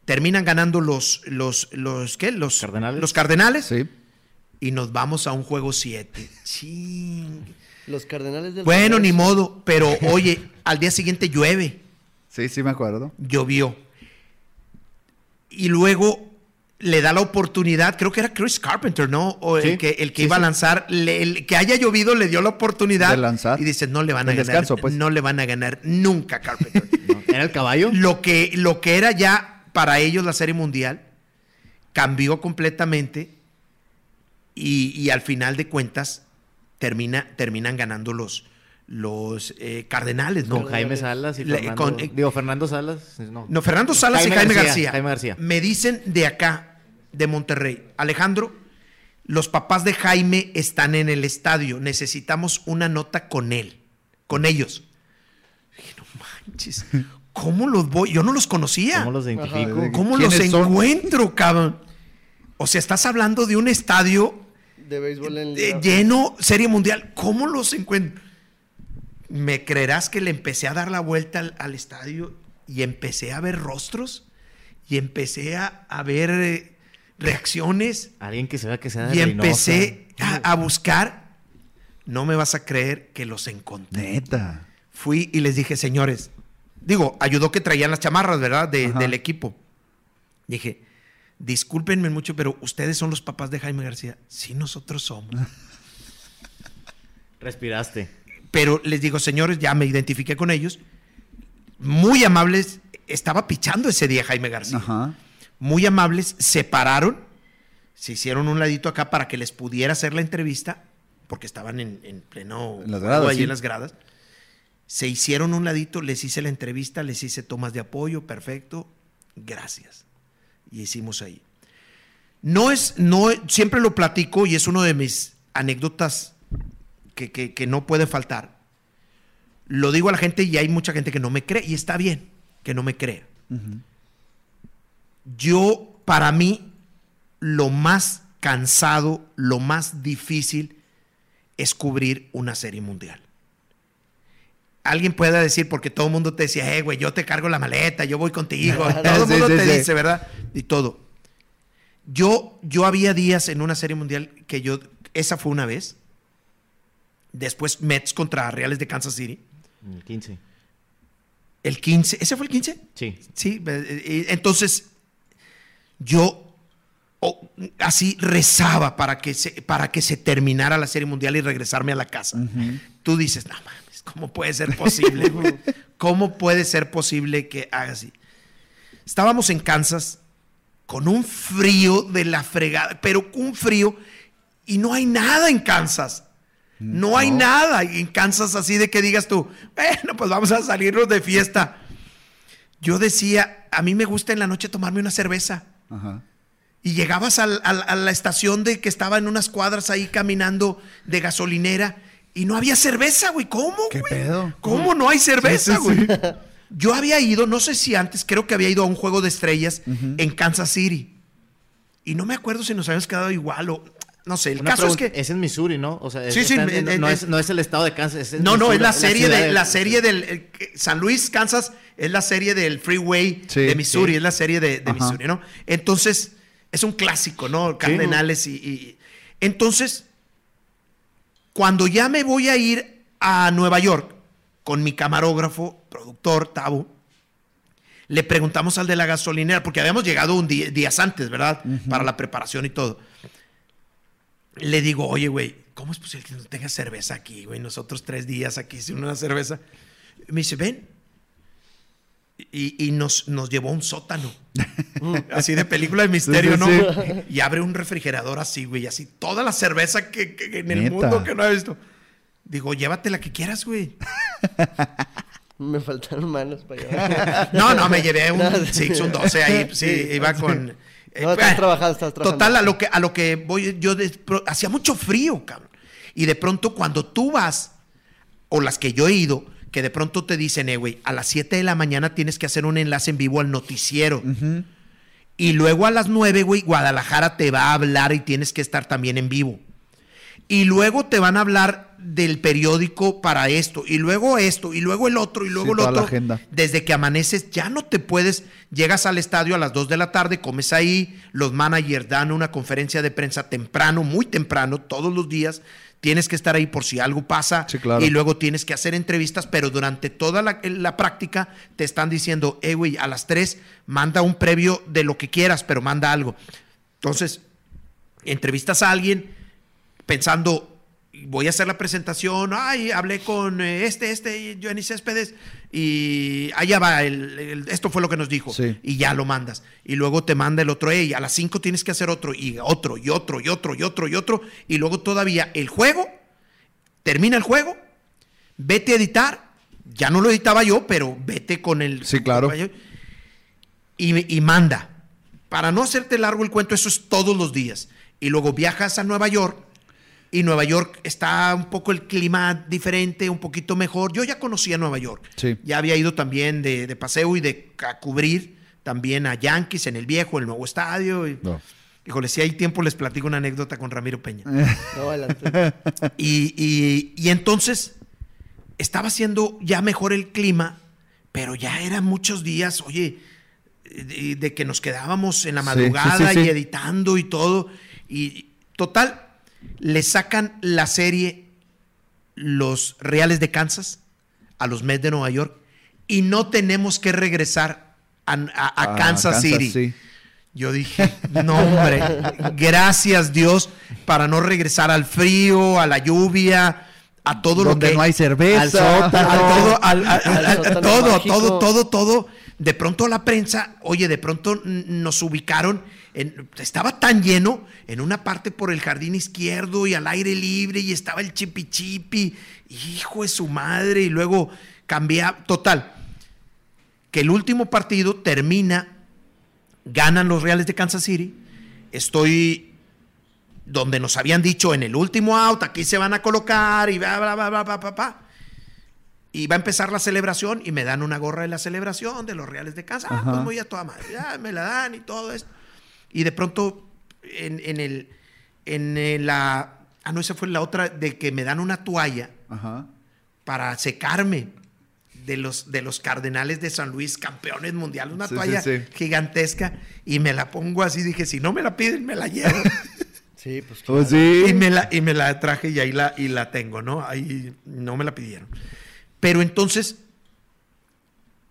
terminan ganando los, los, los, ¿qué? Los Cardenales. Los Cardenales Sí. y nos vamos a un juego 7. Ching. Los Cardenales del Bueno, Congreso. ni modo, pero oye, al día siguiente llueve Sí, sí, me acuerdo. llovió. Y luego le da la oportunidad, creo que era Chris Carpenter, ¿no? O el Sí, que, el que sí, iba a lanzar, le- el que haya llovido le dio la oportunidad De lanzar. Y dice, no le van a El ganar, descanso, pues. no le van a ganar nunca Carpenter. ¿no? ¿Era el caballo? lo, que, lo que era ya para ellos la Serie Mundial cambió completamente y, y al final de cuentas termina, terminan ganando los, los eh, Cardenales, ¿no? Con Jaime Salas y Le- Fernando... con- eh, digo, Fernando Salas. No, No, Fernando Salas y Jaime García. Jaime García. Me dicen de acá, de Monterrey, Alejandro, los papás de Jaime están en el estadio. Necesitamos una nota con él, con ellos. Dije, no manches, ¿cómo los voy? Yo no los conocía. ¿Cómo los identifico? Ajá. ¿Cómo los encuentro, cabrón? O sea, estás hablando de un estadio De béisbol en Liga. lleno, Serie Mundial. ¿Cómo los encuentro? ¿Me creerás que le empecé a dar la vuelta al, al estadio y empecé a ver rostros? Y empecé a, a ver eh, reacciones Alguien que se vea que sea de y Reynosa. empecé a, a buscar. No me vas a creer que los encontré. Neta. Fui y les dije, señores, digo, ayudó que traían las chamarras, ¿verdad? De- del equipo. Dije, discúlpenme mucho, pero ustedes son los papás de Jaime García. Sí, nosotros somos. Respiraste. Pero les digo, señores, ya me identifiqué con ellos. Muy amables. Estaba pichando ese día Jaime García. Ajá. Muy amables. Se pararon. Se hicieron un ladito acá para que les pudiera hacer la entrevista. Porque estaban en, en pleno. En las gradas, sí. en las gradas. Se hicieron un ladito. Les hice la entrevista. Les hice tomas de apoyo. Perfecto. Gracias. Y hicimos ahí. No es, no, siempre lo platico y es uno de mis anécdotas que, que- que no puede faltar. Lo digo a la gente y hay mucha gente que no me cree y está bien que no me crea. Yo, para mí, lo más cansado, lo más difícil es cubrir una serie mundial. Alguien pueda decir, porque todo el mundo te decía, eh, güey, yo te cargo la maleta, yo voy contigo. todo el Sí, mundo sí, te sí. dice, ¿verdad? Y todo. Yo, yo había días en una serie mundial que yo, esa fue una vez. Después Mets contra Reales de Kansas City. El 15. El 15, ¿ese fue el 15? Sí. Sí, eh, eh, entonces yo oh, así rezaba para que, se, para que se terminara la Serie Mundial y regresarme a la casa. Tú dices, no mames, ¿cómo puede ser posible? ¿Cómo puede ser posible que haga así? Estábamos en Kansas con un frío de la fregada, pero un frío y no hay nada en Kansas. No hay nada en Kansas así de que digas tú, bueno, pues vamos a salirnos de fiesta. Yo decía, a mí me gusta en la noche tomarme una cerveza. Ajá. Y llegabas al- al- a la estación de que estaba en unas cuadras ahí caminando de gasolinera y no había cerveza, güey. ¿Cómo, ¿Qué pedo? ¿Cómo no hay cerveza, Sí, sí, güey? Yo había ido, no sé si antes, creo que había ido a un juego de estrellas en Kansas City. Y no me acuerdo si nos habíamos quedado igual o no sé. El Una caso es que Es en Missouri, ¿no? O sea, es- Sí, sí, está en- en- no, en- no es, no es el estado de Kansas. es No, no, Missouri, es la serie de la serie del el que- San Luis, Kansas, es la serie del Freeway Sí, de Missouri, es la serie de. Missouri, ¿no? Entonces, es un clásico, ¿no? Cardenales y, y- Entonces, cuando ya me voy a ir a Nueva York con mi camarógrafo, productor, Tabo, le preguntamos al de la gasolinera, porque habíamos llegado un día, días antes, ¿verdad? Para la preparación y todo. Le digo, oye, güey, ¿cómo es posible que no tenga cerveza aquí, güey? Nosotros tres días aquí sin una cerveza. Me dice, ven. Y, y nos, nos llevó a un sótano. así de película de misterio, Sí, ¿no? sí, Y abre un refrigerador así, güey, así toda la cerveza que, que- que en el Neta. mundo que no he visto. Digo, llévate la que quieras, güey. Me faltaron manos para llevar. No, no, me llevé un No, sí. 6, un 12 ahí, sí, iba con... eh, No, estás trabajando, estás trabajando. Total, a lo que, a lo que voy, yo de- pro- hacía mucho frío, cabrón. Y de pronto cuando tú vas, o las que yo he ido, que de pronto te dicen, eh, güey, a las 7 de la mañana tienes que hacer un enlace en vivo al noticiero. Y luego a las 9, güey, Guadalajara te va a hablar y tienes que estar también en vivo. Y luego te van a hablar del periódico para esto, y luego esto, y luego el otro, y luego Sí, el la otro. agenda. Desde que amaneces ya no te puedes, llegas al estadio a las 2 de la tarde, comes ahí, los managers dan una conferencia de prensa temprano, muy temprano, todos los días. Tienes que estar ahí por si algo pasa Sí, claro. y luego tienes que hacer entrevistas, pero durante toda la, la práctica te están diciendo, eh, güey, a las 3 manda un previo de lo que quieras, pero manda algo. Entonces, entrevistas a alguien pensando, voy a hacer la presentación, ay, hablé con eh, este, este, Johnny Céspedes, y allá va, el- el- esto fue lo que nos dijo, Sí. y ya lo mandas. Y luego te manda el otro, hey, a las 5 tienes que hacer otro, y otro, y otro, y otro, y otro, y otro, y luego todavía el juego, termina el juego, vete a editar, ya no lo editaba yo, pero vete con el... Sí, claro. Y, y manda. Para no hacerte largo el cuento, eso es todos los días. Y luego viajas a Nueva York y Nueva York está un poco el clima diferente, un poquito mejor. Yo ya conocía Nueva York. Sí. Ya había ido también de, de paseo y de a cubrir también a Yankees en el viejo, el nuevo estadio. Y, No. Híjole, si hay tiempo les platico una anécdota con Ramiro Peña. No, adelante. Y, y- y entonces estaba haciendo ya mejor el clima, pero ya eran muchos días, oye, de, de que nos quedábamos en la Sí, madrugada sí, sí, sí. y editando y todo. Y total, le sacan la serie Los Reales de Kansas a los Mets de Nueva York y no tenemos que regresar a, a- a Ah, Kansas, City. sí. Yo dije, no hombre, gracias Dios para no regresar al frío, a la lluvia, a todo lo Donde que no hay cerveza. Al sótano. a todo, al- al- Al al- todo, mágico. todo, todo, todo. De pronto la prensa, oye, de pronto nos ubicaron, en- estaba tan lleno en una parte por el jardín izquierdo y al aire libre y estaba el chipi chipi, hijo de su madre, y luego cambia, total, que el último partido termina, ganan los Reales de Kansas City, estoy donde nos habían dicho en el último out, aquí se van a colocar y bla, bla, bla, bla, bla, bla, bla. Y va a empezar la celebración y me dan una gorra de la celebración de los Reales de Kansas. Ah, pues muy a toda madre. Ya me la dan y todo esto. Y de pronto, en, en el. En el- la. Ah, no, esa fue la otra, de que me dan una toalla Ajá. para secarme de los, de los Cardenales de San Luis, campeones mundiales, una Sí, toalla sí, sí. gigantesca, y me la pongo así, dije, si no me la piden, me la llevo. Sí, pues Pues claro. sí. y, me la, y me la traje y ahí la, y la tengo, ¿no? Ahí no me la pidieron. Pero entonces,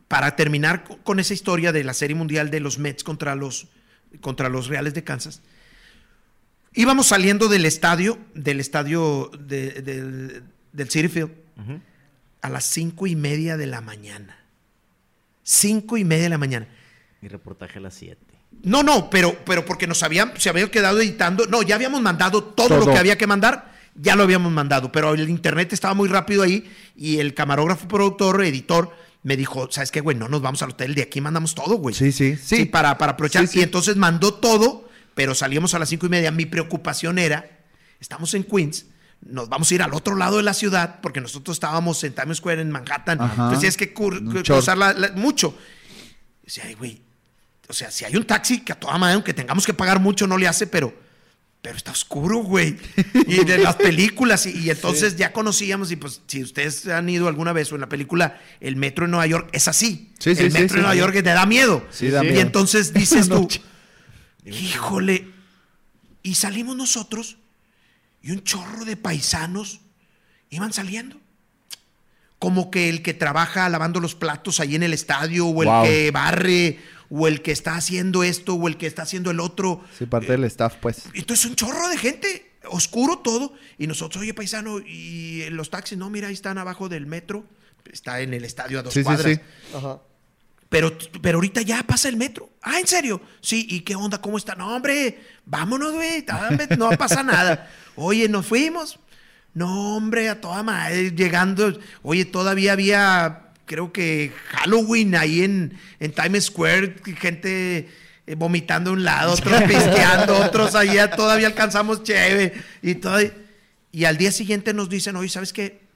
para terminar co- con esa historia de la Serie Mundial de los Mets contra los, contra los Reales de Kansas, íbamos saliendo del estadio, del estadio de- del- del City Field, a las cinco y media de la mañana. Cinco y media de la mañana. Mi reportaje a las 7. No, no, pero, pero porque nos habían, se había quedado editando. No, ya habíamos mandado todo, lo Todo. que había que mandar, ya lo habíamos mandado, pero el internet estaba muy rápido ahí y el camarógrafo, productor, editor, me dijo, ¿sabes qué, güey? No nos vamos al hotel, de aquí mandamos todo, güey. Sí, sí, sí. para, para aprovechar. Sí, sí. Y entonces mandó todo, pero salíamos a las cinco y media. Mi preocupación era, estamos en Queens, nos vamos a ir al otro lado de la ciudad, porque nosotros estábamos en Times Square, en Manhattan. Ajá. Entonces tienes que cur- cruzar la- la- mucho. Decía, ay, güey, o sea, si hay un taxi que a toda madre, aunque tengamos que pagar mucho, no le hace, pero, pero está oscuro, güey. Y de las películas, y, y entonces ya conocíamos, y pues si ustedes han ido alguna vez o en la película, el metro de Nueva York es así. Sí, sí, el sí, metro de sí. Nueva York te da miedo. Sí, da y miedo. entonces dices tú, híjole, y salimos nosotros, y un chorro de paisanos iban saliendo como que el que trabaja lavando los platos ahí en el estadio, o el Wow. que barre, o el que está haciendo esto, o el que está haciendo el otro. Sí, parte del staff, pues. Entonces un chorro de gente, oscuro todo, y nosotros, oye paisano, y los taxis, no, mira, ahí están abajo del metro, está en el estadio a dos Sí, sí, cuadras. sí. Ajá. Pero, pero ahorita ya pasa el metro. Ah, ¿en serio? Sí, ¿y qué onda? ¿Cómo está? No, hombre, vámonos, güey. dame, No pasa nada. Oye, nos fuimos. No, hombre, a toda madre, llegando. Oye, todavía había, creo que Halloween ahí en, en Times Square, gente eh, vomitando a un lado, otros pisteando, otros allá, todavía alcanzamos chévere. Y, todo, y al día siguiente nos dicen, oye, ¿sabes qué?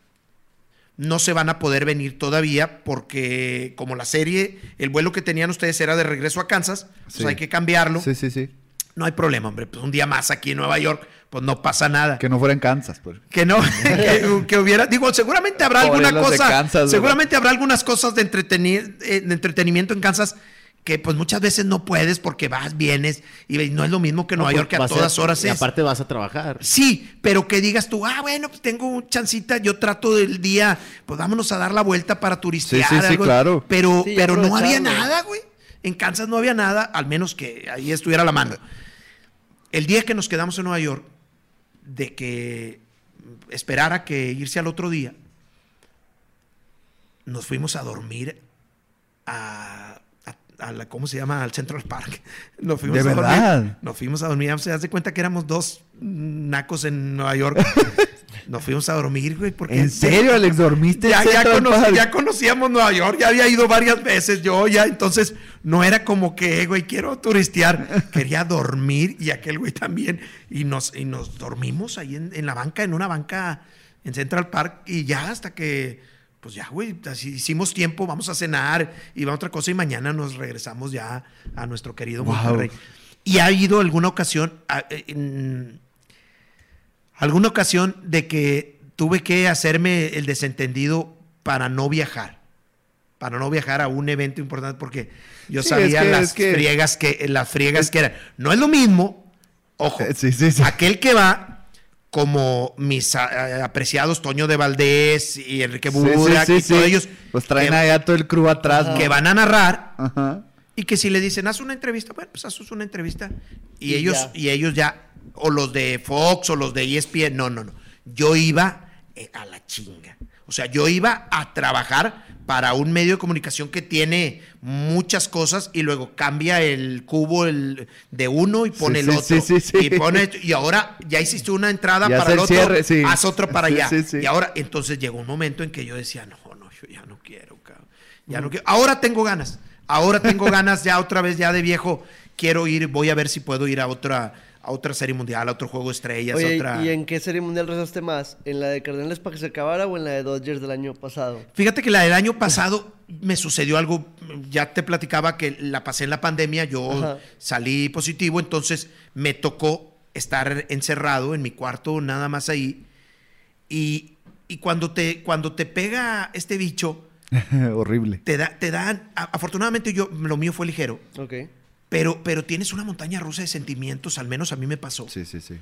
no se van a poder venir todavía porque como la serie, el vuelo que tenían ustedes era de regreso a Kansas, pues Sí. hay que cambiarlo. Sí, sí, sí. No hay problema, hombre. Pues un día más aquí en Nueva York, pues no pasa nada. Que no fuera en Kansas, pues. Que no, que, que hubiera, digo, seguramente habrá alguna cosa, Kansas, ¿verdad? seguramente habrá algunas cosas de, entretenir, eh, de entretenimiento en Kansas que pues muchas veces no puedes porque vas, vienes y no es lo mismo que Nueva York que a todas horas Y es. aparte vas a trabajar. Sí, pero que digas tú, ah, bueno, pues tengo un chancita, yo trato del día, pues vámonos a dar la vuelta para turistear. Sí, sí, claro. Pero, Sí, pero no había nada, güey. En Kansas no había nada, al menos que ahí estuviera la mano. El día que nos quedamos en Nueva York, de que esperara que irse al otro día, nos fuimos a dormir a, a- a la, ¿cómo se llama? Al Central Park. Nos fuimos ¿De a dormir. verdad? Nos fuimos a dormir. Se hace cuenta que éramos dos nacos en Nueva York. Nos fuimos a dormir, güey. Porque ¿En serio, Alex? ¿Dormiste ya, ya, conocí- ya conocíamos Nueva York, ya había ido varias veces yo, ya, entonces no era como que, güey, quiero turistear, quería dormir y aquel güey también, y nos, y nos dormimos ahí en, en la banca, en una banca en Central Park, y ya hasta que, pues ya, güey, así hicimos tiempo, vamos a cenar y va otra cosa, y mañana nos regresamos ya a nuestro querido Wow. Monterrey. Y ha habido alguna ocasión, a- en- alguna ocasión de que tuve que hacerme el desentendido para no viajar. Para no viajar a un evento importante porque yo Sí, sabía es que- las es que- friegas que las friegas que eran. No es lo mismo, ojo, Eh, Sí, sí, sí. aquel que va como mis ah, apreciados Toño de Valdés y Enrique Sí, Burak sí, y todos sí. ellos Pues traen que, allá todo el crew atrás, ¿no? que van a narrar Ajá. y que si le dicen, haz una entrevista, bueno, pues haz una entrevista. Y, Y ellos, ya. y ellos ya, o los de Fox o los de ESPN, no, no, no. Yo iba eh, a la chinga. O sea, yo iba a trabajar para un medio de comunicación que tiene muchas cosas y luego cambia el cubo el, de uno y pone Sí, el otro. sí, sí, sí. Y pone y ahora ya hiciste una entrada Ya para el otro, cierre, sí. haz otro para allá. sí, sí. Y ahora, entonces llegó un momento en que yo decía, no, no, yo ya no quiero, cabrón. Ya no quiero. Ahora tengo ganas. Ahora tengo ganas ya otra vez, ya de viejo. Quiero ir, voy a ver si puedo ir a otra, a otra serie mundial, a otro juego de estrellas, Oye, otra... ¿y en qué serie mundial rezaste más? ¿En la de Cardenales para que se acabara o en la de Dodgers del año pasado? Fíjate que la del año pasado me sucedió algo, ya te platicaba que la pasé en la pandemia, yo Ajá. salí positivo, entonces me tocó estar encerrado en mi cuarto, nada más ahí. Y, y cuando, te, cuando te pega este bicho, Horrible. te da, te dan, afortunadamente yo, lo mío fue ligero, Ok. Pero, pero tienes una montaña rusa de sentimientos, al menos a mí me pasó. Sí, sí, sí.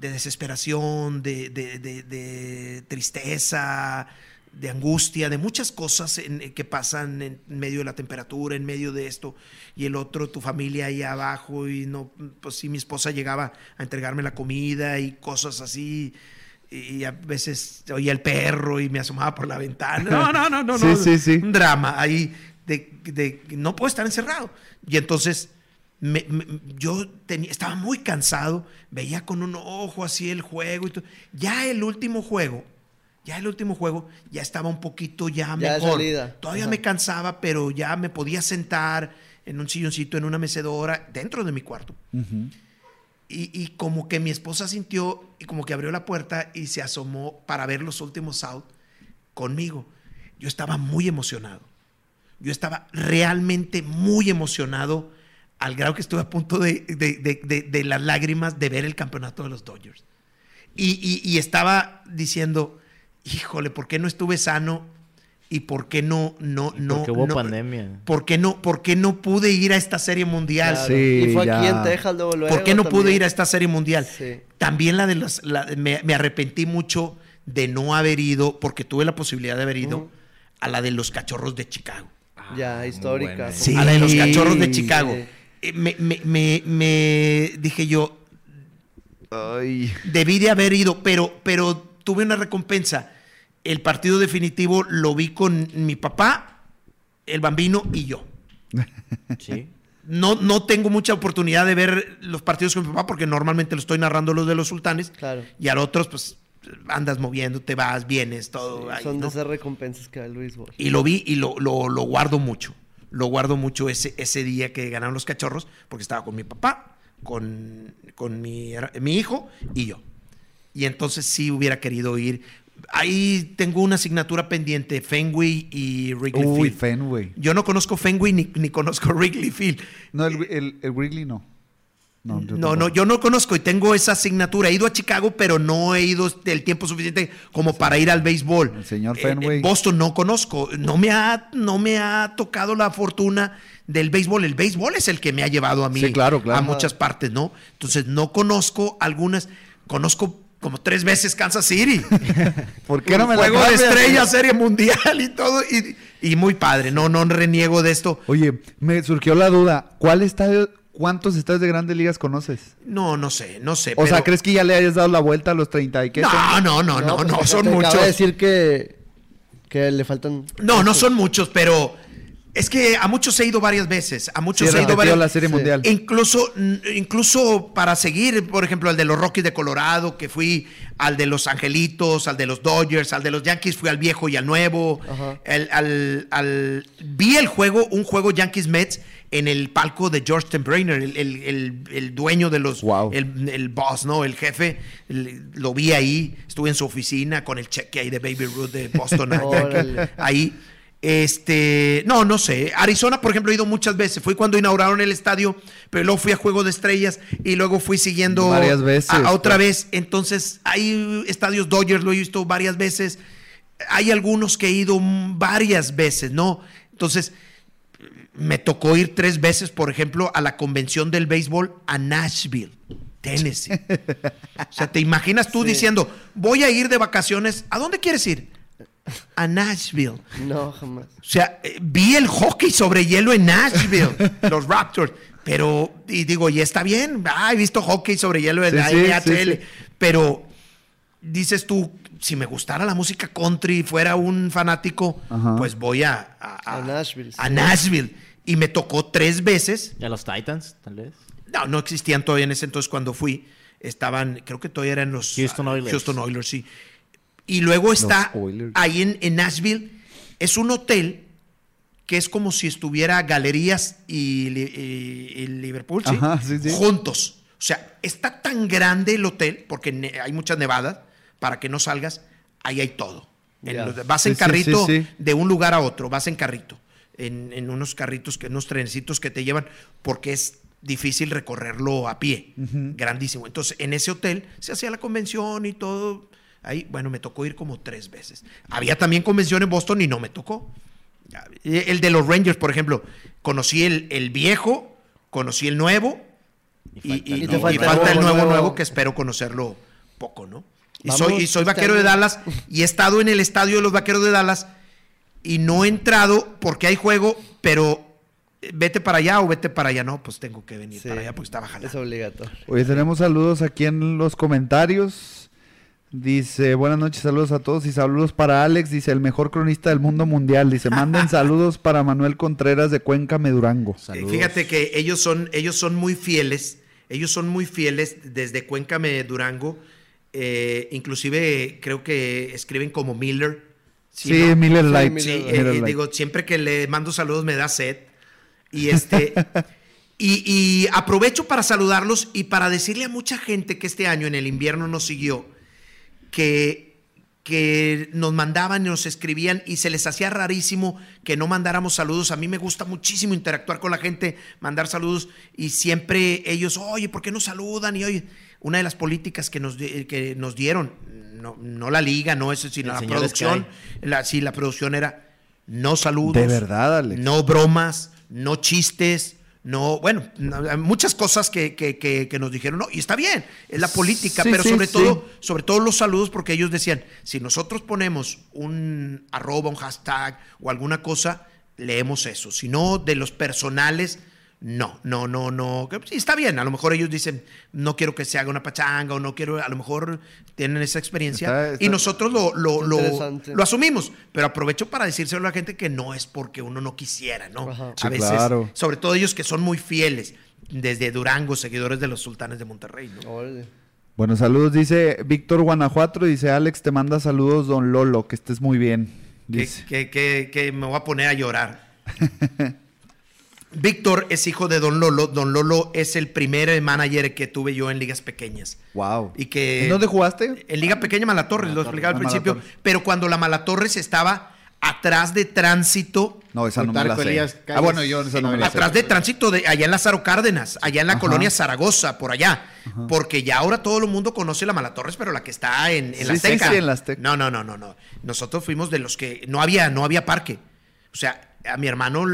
de desesperación, de, de- de- de tristeza, de angustia, de muchas cosas en- que pasan en medio de la temperatura, en medio de esto, y el otro, tu familia ahí abajo, y no, pues sí, mi esposa llegaba a entregarme la comida y cosas así, y a veces oía el perro y me asomaba por la ventana. No, no, no, no, Sí, no. sí, sí. Un drama ahí de, de no puedo estar encerrado. Y entonces me- me- yo tenía, estaba muy cansado, veía con un ojo así el juego y todo. Ya el último juego, ya el último juego, ya estaba un poquito ya, mejor. Todavía Ajá. me cansaba, pero ya me podía sentar en un silloncito, en una mecedora, dentro de mi cuarto. Y, y como que mi esposa sintió y como que abrió la puerta y se asomó para ver los últimos out conmigo. Yo estaba muy emocionado. Yo estaba realmente muy emocionado al grado que estuve a punto de, de- de- de- de las lágrimas de ver el campeonato de los Dodgers. Y, y- y estaba diciendo, híjole, ¿por qué no estuve sano? ¿Y por qué no, no, no? Porque hubo no- pandemia. ¿Por qué no, por qué no pude ir a esta serie mundial? Claro. Sí, y fue aquí ya. en Texas luego, luego ¿Por qué no pude ir a esta serie mundial? Sí. También la de los, la- me, me arrepentí mucho de no haber ido, porque tuve la posibilidad de haber ido a la de los cachorros de Chicago. Ya, histórica. buena. como- Sí, a la de los cachorros de Chicago. Sí. Eh, Me, me- me- me dije yo, Ay. debí de haber ido, pero, pero tuve una recompensa. El partido definitivo lo vi con mi papá, el bambino y yo. Sí. No, no tengo mucha oportunidad de ver los partidos con mi papá porque normalmente lo estoy narrando los de los sultanes. Claro. Y a los otros, pues andas moviendo, te vas, vienes, todo. ahí, Son ¿no? de esas recompensas que da el béisbol. Y lo vi y lo, lo- lo guardo mucho. Lo guardo mucho ese, ese día que ganaron los cachorros porque estaba con mi papá, con, con mi, mi hijo y yo. Y entonces sí hubiera querido ir. Ahí tengo una asignatura pendiente, Fenway y Wrigley Uy, Field. Fenway. Yo no conozco Fenway ni, ni conozco Wrigley Field. No, el, el, el Wrigley no. No, yo No, yo no conozco y tengo esa asignatura. He ido a Chicago, pero no he ido el tiempo suficiente como para ir al béisbol. El señor Eh, Fenway. eh, Boston no conozco. No me, ha, no me ha tocado la fortuna del béisbol. El béisbol es el que me ha llevado a mí Sí, claro, claro. a muchas partes, ¿no? Entonces no conozco algunas. Conozco como tres veces Kansas City. ¿Por qué no me la Juego de cambias? estrellas, serie mundial y todo. Y, y muy padre. No, no reniego de esto. Oye, me surgió la duda. ¿Cuál estadio, cuántos estadios de grandes ligas conoces? No, no sé, no sé. O sea, ¿crees que ya le hayas dado la vuelta a los 30 y qué? No, son? no, no, no, no, pues, son te acabo muchos. de decir que, que le faltan. No, no son muchos, pero es que a muchos he ido varias veces. A Sí, muchos he ido varias la Serie Sí. Mundial. Incluso, incluso para seguir, por ejemplo, al de los Rockies de Colorado, que fui al de los Angelitos, al de los Dodgers, al de los Yankees, fui al viejo y al nuevo. El- al- al- vi el juego, un juego Yankees Mets en el palco de George Temprainer, el, el- el- el dueño de los, Wow. el, boss, ¿no? El jefe, lo vi ahí, estuve en su oficina con el cheque ahí de Baby Ruth de Boston. Ahí. Este, no, no sé. Arizona, por ejemplo, he ido muchas veces. Fui cuando inauguraron el estadio, pero luego fui a Juego de Estrellas y luego fui siguiendo Varias veces, a, a otra vez. Entonces, hay estadios Dodgers, lo he visto varias veces. Hay algunos que he ido varias veces, ¿no? Entonces, me tocó ir tres veces, por ejemplo, a la convención del béisbol a Nashville, Tennessee. O sea, ¿te imaginas tú Sí. diciendo, voy a ir de vacaciones? ¿A dónde quieres ir? A Nashville. No, jamás. O sea, eh, vi el hockey sobre hielo en Nashville, los Raptors. Pero, y digo, y está bien, ah, he visto hockey sobre hielo en Sí, la sí, NHL. sí, sí. Pero dices tú, si me gustara la música country y fuera un fanático, Ajá. pues voy a, a, A Nashville, a. Nashville. Y me tocó tres veces. ¿Y a los Titans, tal vez? No, no existían todavía en ese entonces cuando fui. Estaban, creo que todavía eran los Houston ah, Oilers. Houston Oilers, sí. Y luego está ahí en, en Nashville. Es un hotel que es como si estuviera Galerías y, y- y Liverpool, ¿sí? Ajá, sí, sí. Juntos. O sea, está tan grande el hotel, porque hay muchas nevadas, para que no salgas, ahí hay todo. En Ya. los- vas en sí, carrito sí, sí. de un lugar a otro, vas en carrito, en, en unos carritos, que, unos trencitos que te llevan, porque es difícil recorrerlo a pie, grandísimo. Entonces, en ese hotel se hacía la convención y todo. Ahí, bueno, me tocó ir como tres veces. Había también convención en Boston y no me tocó. El de los Rangers, por ejemplo, conocí el, el viejo, conocí el nuevo y, y- Y y- te y falta el nuevo, nuevo. nuevo que espero conocerlo poco, ¿no? Y Vamos, soy, y soy este vaquero de. Dallas y he estado en el estadio de los vaqueros de Dallas y no he entrado porque hay juego, pero eh, vete para allá o vete para allá. No, pues tengo que venir Sí, para allá porque estaba Es jalando. obligatorio. Oye, tenemos saludos aquí en los comentarios. Dice, buenas noches, saludos a todos y saludos para Alex, dice, el mejor cronista del mundo mundial. Dice, manden saludos para Manuel Contreras de Cuenca, Medurango. Eh, Saludos. Fíjate que ellos son, ellos son muy fieles, ellos son muy fieles desde Cuéncame, Durango. eh, inclusive creo que escriben como Miller. Sí, no? Miller Light. Sí, eh, Miller eh, digo, siempre que le mando saludos me da sed. Y este. y, y aprovecho para saludarlos y para decirle a mucha gente que este año en el invierno nos siguió que, que nos mandaban y nos escribían y se les hacía rarísimo que no mandáramos saludos. A mí me gusta muchísimo interactuar con la gente, mandar saludos y siempre ellos, oye, ¿por qué no saludan? Y oye, una de las políticas que nos, que nos dieron, no, no la liga, no eso, sino la producción, la, sí, la producción era no saludos. De verdad, Alex. No bromas, no chistes, no, bueno, no, muchas cosas que, que- que- que nos dijeron, no, y está bien, es la política, Sí, pero sí, sobre sí. todo, sobre todo los saludos, porque ellos decían, si nosotros ponemos un arroba, un hashtag o alguna cosa, leemos eso. Si no, de los personales, no, no, no, no. que Sí, está bien, a lo mejor ellos dicen, no quiero que se haga una pachanga o no quiero, a lo mejor tienen esa experiencia. Está- está- y nosotros lo, lo, lo, lo asumimos, pero aprovecho para decírselo a la gente que no es porque uno no quisiera, ¿no? Ajá. A Sí, veces, claro. sobre todo ellos que son muy fieles, desde Durango, seguidores de los sultanes de Monterrey, ¿no? Órale. Bueno, saludos, dice Víctor Guanajuato, dice Alex, te manda saludos, don Lolo, que estés muy bien. que, Dice. que- que- que me voy a poner a llorar. Víctor es hijo de Don Lolo. Don Lolo es el primer manager que tuve yo en ligas pequeñas. Wow. Y que ¿En dónde jugaste? En Liga Pequeña Malatorres, lo explicaba al Ah, principio. Malatorres. Pero cuando la Malatorres estaba atrás de tránsito, No, esa no me la sé. Calles. Ah, bueno, yo esa no me la sé. atrás de tránsito de allá en Lázaro Cárdenas, allá en la Ajá. colonia Zaragoza, por allá. Porque ya ahora todo el mundo conoce la Malatorres, pero la que está en, en la Sí, sí, Azteca. sí, en la Azteca. No, no, no, no, no. Nosotros fuimos de los que no había, no había parque. O sea, a mi hermano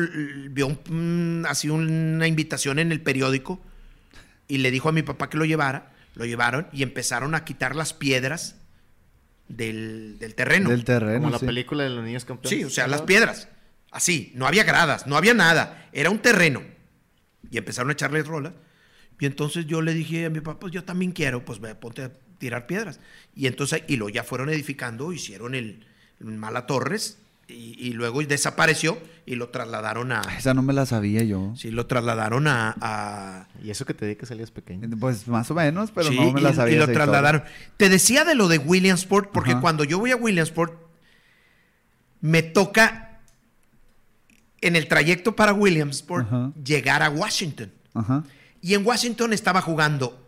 vio un- mm, así una invitación en el periódico y le dijo a mi papá que lo llevara. Lo llevaron y empezaron a quitar las piedras del, del terreno. Del terreno. Como la sí. película de los niños campeones. Sí, o sea, las piedras. Así, no había gradas, no había nada. Era un terreno. Y empezaron a echarle rolas. Y entonces yo le dije a mi papá, pues yo también quiero, pues ve, ponte a tirar piedras. Y entonces, y lo ya fueron edificando, hicieron el, el Mala Torres, y, y luego desapareció y lo trasladaron a. Esa no me la sabía yo. Sí, lo trasladaron a. a- Y eso que te dedicas Elías pequeño. Pues más o menos, pero sí, no me la y- sabía. Y lo historia. trasladaron. Te decía de lo de Williamsport, porque Ajá. cuando yo voy a Williamsport, me toca en el trayecto para Williamsport Ajá. llegar a Washington. Ajá. Y en Washington estaba jugando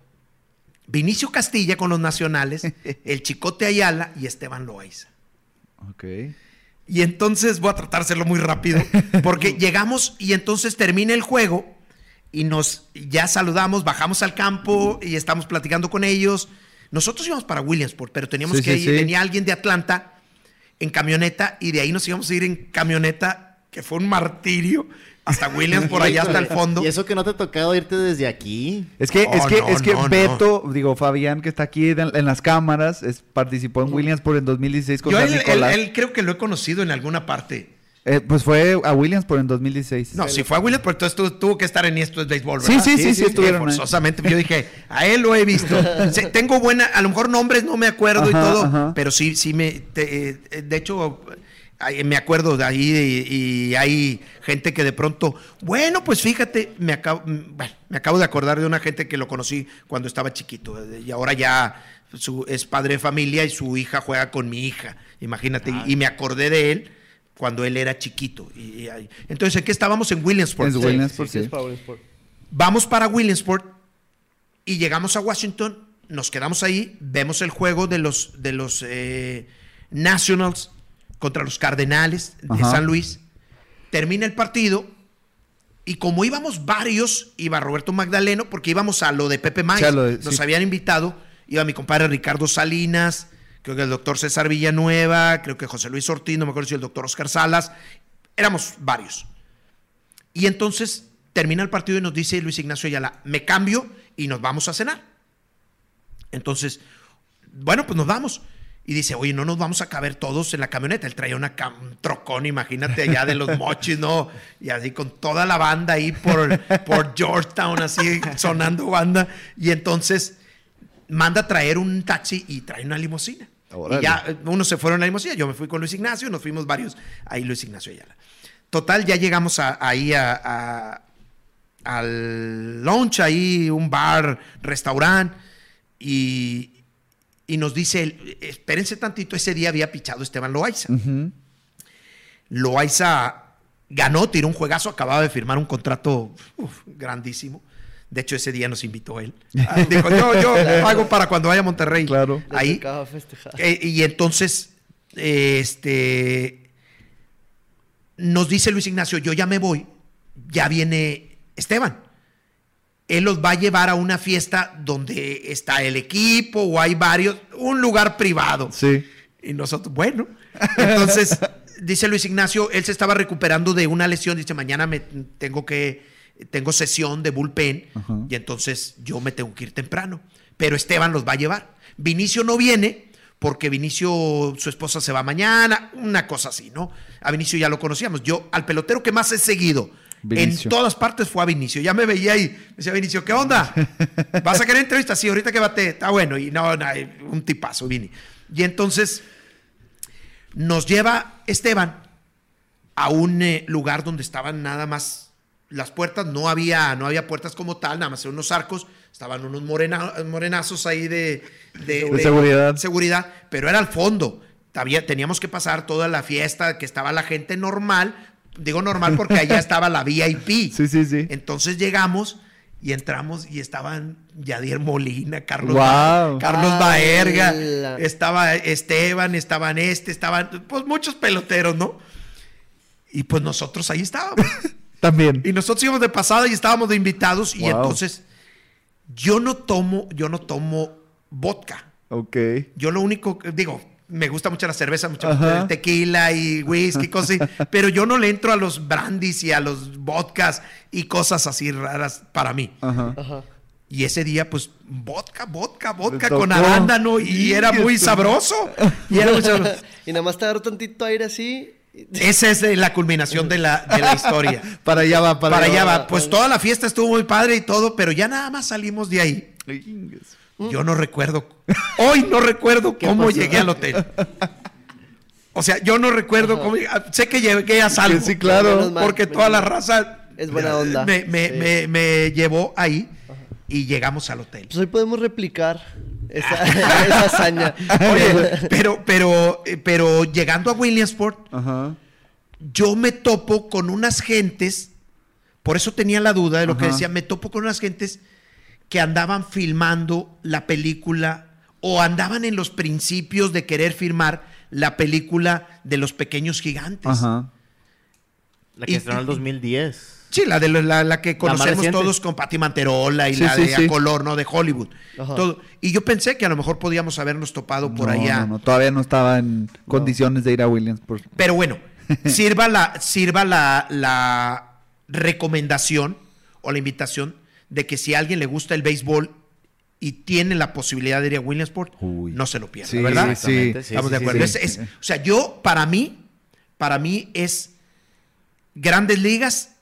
Vinicio Castilla con los nacionales, el Chicote Ayala y Esteban Loaiza. Ok. Y entonces voy a hacerlo muy rápido, porque llegamos y entonces termina el juego y nos ya saludamos, bajamos al campo y estamos platicando con ellos. Nosotros íbamos para Williamsport, pero teníamos Sí, que sí, ir, sí. venía alguien de Atlanta en camioneta y de ahí nos íbamos a ir en camioneta, que fue un martirio, hasta Williams por allá hasta el fondo. Y eso que no te ha tocado irte desde aquí. Es que, es que, no, es que no, no. Beto, digo, Fabián, que está aquí en, en las cámaras, es- participó en Williamsport en 2016 con Yo él, él- Nicolás. él creo que lo he conocido en alguna parte. Eh, pues fue a Williamsport en 2016. No, si fue a Williams, pues entonces tu- tuvo que estar en esto es béisbol, Sí, ¿verdad? sí, sí, sí, estuvieron ahí. forzosamente. Yo dije, a él lo he visto. Tengo buena, a lo mejor nombres no me acuerdo y todo, ajá. pero sí, sí me, te- eh, de hecho, me acuerdo de ahí y, y hay gente que de pronto, bueno, pues fíjate, me acabo, mm, bueno, me acabo de acordar de una gente que lo conocí cuando estaba chiquito eh, y ahora ya su, es padre de familia y su hija juega con mi hija, imagínate, y, y me acordé de él cuando él era chiquito. Y, y ahí- entonces, ¿en qué estábamos? En Williamsport. En Williamsport, sí, sí. es para Williamsport. Vamos para Williamsport Y llegamos a Washington, nos quedamos ahí, vemos el juego de los, de los eh, Nationals contra los Cardenales de Ajá. San Luis. Termina el partido y como íbamos varios, iba Roberto Magdaleno, porque íbamos a lo de Pepe de- nos sí. habían invitado, iba mi compadre Ricardo Salinas, creo que el doctor César Villanueva, creo que José Luis Ortiz, no me acuerdo si el doctor Oscar Salas, éramos varios. Y entonces termina el partido y nos dice Luis Ignacio Ayala, me cambio y nos vamos a cenar. Entonces, bueno, pues nos vamos. Y dice, oye, no nos vamos a caber todos en la camioneta. Él traía una cam- un trocón, imagínate, allá de los mochis, ¿no? Y así con toda la banda ahí por, por Georgetown, así sonando banda. Y entonces manda a traer un taxi y trae una limusina. Y ya eh, unos se fueron a la limusina, yo me fui con Luis Ignacio, nos fuimos varios, ahí Luis Ignacio Ayala. Total, ya llegamos a- ahí a, a- al lunch, ahí un bar, restaurante, y, y nos dice, él, espérense tantito, ese día había pichado Esteban Loaiza. Loaiza ganó, tiró un juegazo, acababa de firmar un contrato uf, grandísimo. De hecho, ese día nos invitó él. Ah, Dijo, yo, yo pago para cuando vaya a Monterrey. Claro. Ahí. Eh, y entonces, eh, este, nos dice Luis Ignacio, yo ya me voy, ya viene Esteban. Él los va a llevar a una fiesta donde está el equipo o hay varios, un lugar privado. Sí. Y nosotros, bueno. Entonces, dice Luis Ignacio, él se estaba recuperando de una lesión. Dice, mañana me tengo que, tengo sesión de bullpen. Ajá. Y entonces yo me tengo que ir temprano. Pero Esteban los va a llevar. Vinicio no viene porque Vinicio, su esposa se va mañana, una cosa así, ¿no? A Vinicio ya lo conocíamos. Yo, al pelotero que más he seguido Vinicio. en todas partes fue a Vinicio. Ya me veía ahí. Me decía, Vinicio, ¿qué onda? ¿Vas a querer entrevista? Sí, ahorita que bate. Está bueno. Y no, no, un tipazo, Vini. Y entonces nos lleva Esteban a un eh, lugar donde estaban nada más las puertas, no había, no había puertas como tal, nada más eran unos arcos, estaban unos morena- morenazos ahí de, de- De seguridad. seguridad, pero era al fondo. Había- teníamos que pasar toda la fiesta, que estaba la gente normal, digo normal porque allá estaba la VIP. Sí, sí, sí. Entonces llegamos y entramos y estaban Yadier Molina, Carlos. Ba- Carlos. Baerga, estaba Esteban, estaban este, estaban pues muchos peloteros, ¿no? Y pues nosotros ahí estábamos. También. y nosotros íbamos de pasada y estábamos de invitados y entonces yo no tomo, yo no tomo vodka. Ok. Yo lo único que digo, me gusta mucho la cerveza, mucho Ajá. el tequila y whisky, cosas así, pero yo no le entro a los brandies y a los vodkas y cosas así raras para mí. Ajá. Ajá. Y ese día, pues, vodka, vodka, vodka con arándano y era muy Hijo. sabroso. Y era muy sabroso. y nada más te agarró tantito aire así. Esa es la culminación de la, de la historia. Para allá va, para, Para allá va. va. Pues toda la fiesta estuvo muy padre y todo, pero ya nada más salimos de ahí. Va. Yo no recuerdo. Hoy no recuerdo cómo pasó? llegué al hotel. O sea, yo no recuerdo cómo. Sé que llegué a salvo. Sí, claro. Porque toda la raza. Es buena onda. Me, me- Sí. me- me llevó ahí y llegamos al hotel. Pues hoy podemos replicar esa, esa hazaña. Oye, pero, pero, eh, pero llegando a Williamsport, Ajá. yo me topo con unas gentes, por eso tenía la duda de lo que decía, me topo con unas gentes que andaban filmando la película o andaban en los principios de querer filmar la película de los pequeños gigantes. Ajá. La que Y- estrenó en el y- 2010. Sí, la de la, la que conocemos todos con Patti Manterola y Sí, la sí, de sí. a color, ¿no? De Hollywood. Todo. Y yo pensé que a lo mejor podíamos habernos topado por No, allá. no, no, todavía no estaba en condiciones de ir a Williamsport. Pero bueno, sirva la, sirva la, la recomendación o la invitación de que si a alguien le gusta el béisbol y tiene la posibilidad de ir a Williamsport, Uy. no se lo pierda, Sí, ¿verdad? sí, Estamos de acuerdo. sí. Es- es- o sea, yo, para mí, para mí es grandes ligas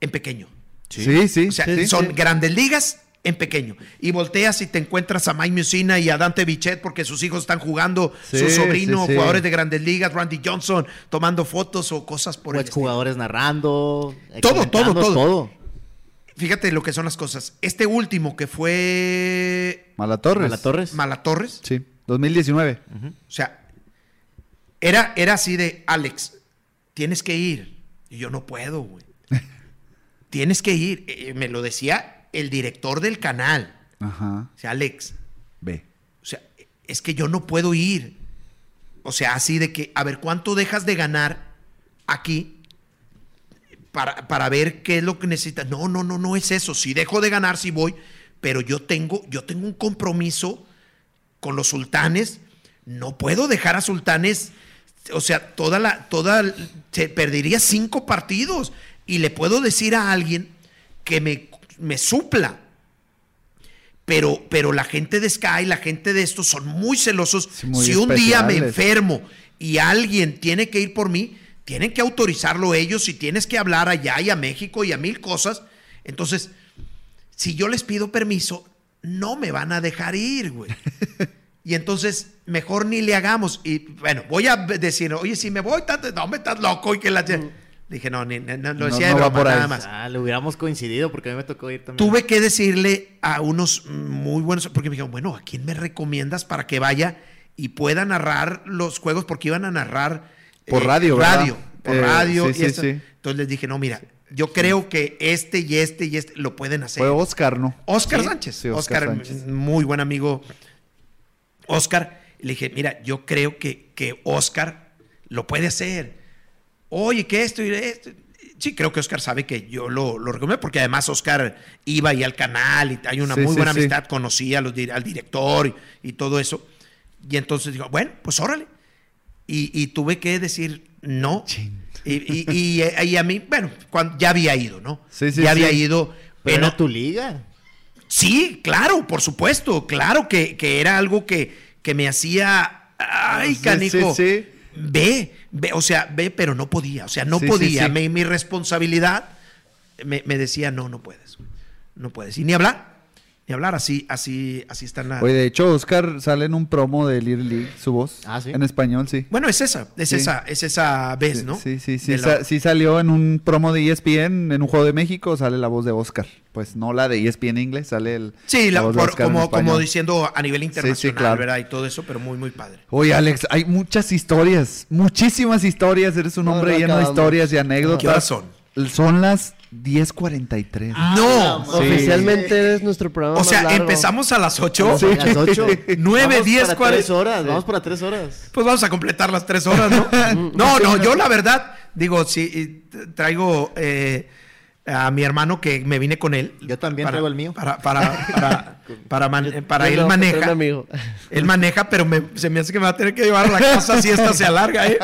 en pequeño. Sí, sí. O sea, sí. son sí. grandes ligas en pequeño. Y volteas y te encuentras a Mike Musina y a Dante Bichet porque sus hijos están jugando, Sí, su sobrino, sí, sí. jugadores de grandes ligas, Randy Johnson, tomando fotos o cosas por O el estilo. jugadores narrando. eh, Todo, todo, todo. todo. Fíjate lo que son las cosas. Este último que fue Malatorres. Malatorres. Malatorres, Sí. 2019. o sea, era, era así de, Alex, tienes que ir. Y yo no puedo, güey. tienes que ir. Eh, me lo decía el director del canal. Ajá. O sea, Alex, Ve. o sea, es que yo no puedo ir. O sea, así de que, a ver, ¿cuánto dejas de ganar aquí para, para ver qué es lo que necesitas? No, no, no, no es eso. Si dejo de ganar, si voy, pero yo tengo, yo tengo un compromiso con los sultanes. No puedo dejar a sultanes, o sea, toda la, toda, se perdería cinco partidos. Y le puedo decir a alguien que me, me supla. Pero, pero la gente de Sky, la gente de estos son muy celosos. Sí, muy si un día me enfermo y alguien tiene que ir por mí, tienen que autorizarlo ellos y tienes que hablar allá y a México y a mil cosas. Entonces, si yo les pido permiso, no me van a dejar ir, güey. Y entonces, mejor ni le hagamos. Y bueno, voy a decir, oye, si me voy, tanto- no me estás loco. Y que la... Dije, no, ni- no, lo decía no de broma, por nada más. Ah, le hubiéramos coincidido porque a mí me tocó ir también. Tuve que decirle a unos muy buenos, porque me dijeron, bueno, ¿a quién me recomiendas para que vaya y pueda narrar los juegos? Porque iban a narrar Por radio, ¿verdad? radio, por Eh, radio. sí, y sí, esto. sí. Entonces les dije, no, mira, yo creo que este y este y este lo pueden hacer. Fue Oscar, ¿no? Oscar Sánchez. sí, Oscar, Oscar Sánchez. muy buen amigo. Oscar, le dije, mira, yo creo que, que Oscar lo puede hacer. Oye, que esto y esto. Sí, creo que Oscar sabe que yo lo, lo recomiendo, porque además Oscar iba ahí al canal y hay una Sí, muy sí, buena amistad, conocía al director y, y todo eso. Y entonces digo, bueno, pues órale. Y, y tuve que decir no. Y, y- y- y a mí, bueno, cuando, ya había ido, ¿no? Sí, sí, ya había sí. ido. Pero en era tu liga. Sí, claro, por supuesto, claro que, que era algo que, que me hacía, ay, Sí, canijo, sí, sí. ve, ve, o sea, ve, pero no podía, o sea, no podía. Mi, mi responsabilidad me, me decía, no, no puedes, no puedes, y ni hablar, hablar, así, así, así están las... Oye, de hecho, Oscar sale en un promo de Little League, su voz. Ah, ¿sí? En español, sí. Bueno, es esa, es Sí. esa, es esa vez, ¿no? Sí, sí, sí. De sa- la- sí salió en un promo de ESPN, en un juego de México, sale la voz de Oscar. Pues no la de ESPN inglés, sale el. Sí, la- voz de en como, diciendo a nivel internacional, claro. ¿verdad? Y todo eso, pero muy, muy padre. Oye, Alex, hay muchas historias, muchísimas historias. Eres un No, hombre no lleno de historias y anécdotas. ¿Qué horas son? Son las 10.43. no, Sí. Oficialmente eres nuestro programa o sea, más largo. empezamos a las 8. A las ocho. 9, Vamos 10, para 40. tres horas. Vamos para tres horas. Pues vamos a completar las tres horas, ¿no? no, no, yo la verdad, digo, sí, traigo eh, a mi hermano que me vine con él. Yo también traigo el mío. Para, para, para, para, man- Yo- para yo él no, maneja. amigo. Él maneja, pero me- se me hace que me va a tener que llevar a la casa si esta se alarga, ¿eh?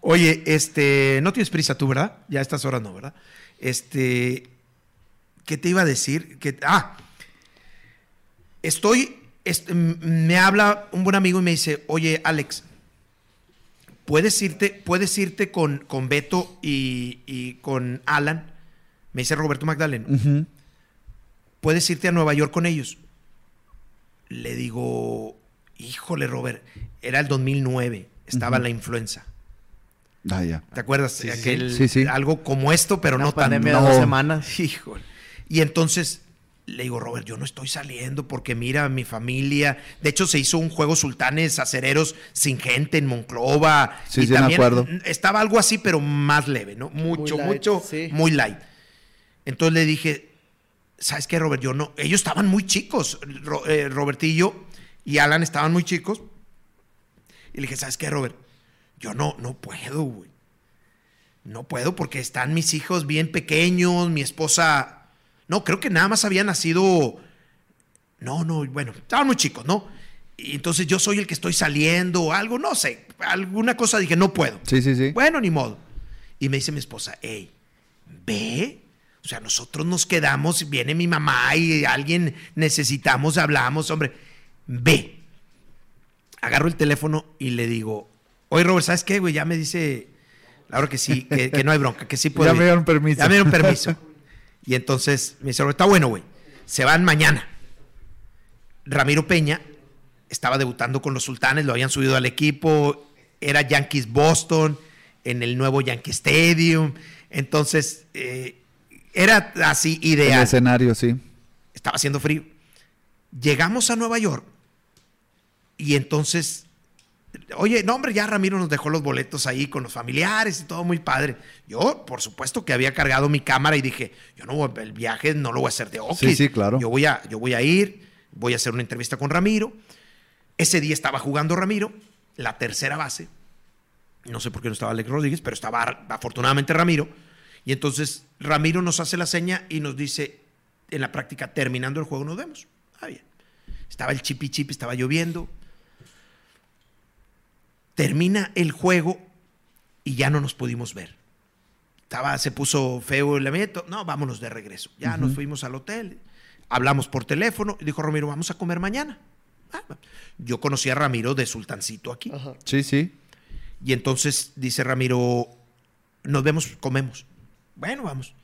Oye, este, no tienes prisa tú, ¿verdad? Ya a estas horas no, ¿verdad? Este, ¿qué te iba a decir? Que, ah, estoy, est- m- me habla un buen amigo y me dice, oye, Alex, ¿puedes irte, puedes irte con, con Beto y, y con Alan? Me dice Roberto Magdaleno puedes irte a Nueva York con ellos. Le digo, híjole, Robert, era el 2009, estaba Ujú. la influenza. Ah, ya. ¿Te acuerdas? Sí, sí, Aquel- sí, sí. Algo como esto, pero Una no tan. pandemia de no. dos semanas. Híjole. Y entonces le digo, Robert, yo no estoy saliendo porque mira, mi familia. De hecho, se hizo un juego sultanes acereros sin gente en Monclova. Sí, y sí, me también acuerdo. Estaba algo así, pero más leve, ¿no? Mucho, light, mucho, sí. muy light. Entonces le dije, ¿sabes qué, Robert? Yo no. Ellos estaban muy chicos. Eh, Robertillo y Alan estaban muy chicos. Y le dije, ¿sabes qué, Robert? Yo no, no puedo, güey. No puedo porque están mis hijos bien pequeños, mi esposa. No, creo que nada más había nacido. No, no, bueno, estaban muy chicos, ¿no? Y entonces yo soy el que estoy saliendo o algo, no sé, alguna cosa dije, no puedo. Sí, sí, sí. Bueno, ni modo. Y me dice mi esposa, hey, ve. O sea, nosotros nos quedamos, viene mi mamá y alguien necesitamos, hablamos, hombre, ve. Agarro el teléfono y le digo, oye, Robert, ¿sabes qué, güey? Ya me dice Laura que sí, que, que no hay bronca, que sí puedo. Ya ir". me dieron permiso. Ya me dieron permiso. Y entonces me dice, Robert, está bueno, güey. Se van mañana. Ramiro Peña estaba debutando con los sultanes, lo habían subido al equipo, era Yankees Boston, en el nuevo Yankee Stadium. Entonces, eh, era así El ideal. escenario, sí. Estaba haciendo frío. Llegamos a Nueva York y entonces Oye, no, hombre, ya Ramiro nos dejó los boletos ahí con los familiares y todo muy padre. Yo, por supuesto, que había cargado mi cámara y dije, yo no, el viaje no lo voy a hacer de Oquis. Sí, sí, claro. Yo voy, a, yo voy a ir, voy a hacer una entrevista con Ramiro. Ese día estaba jugando Ramiro, la tercera base. No sé por qué no estaba Alex Rodríguez, pero estaba afortunadamente Ramiro. Y entonces Ramiro nos hace la seña y nos dice en la práctica, terminando el juego nos vemos. Ah, bien. Estaba el chipi chip, estaba lloviendo. Termina el juego y ya no nos pudimos ver. Estaba, se puso feo el evento. No, vámonos de regreso. Ya nos fuimos al hotel. Hablamos por teléfono y dijo Ramiro, vamos a comer mañana. Ah, yo conocí a Ramiro de Sultancito aquí. Ajá. Sí, sí. Y entonces dice Ramiro, nos vemos, comemos. Bueno, vamos.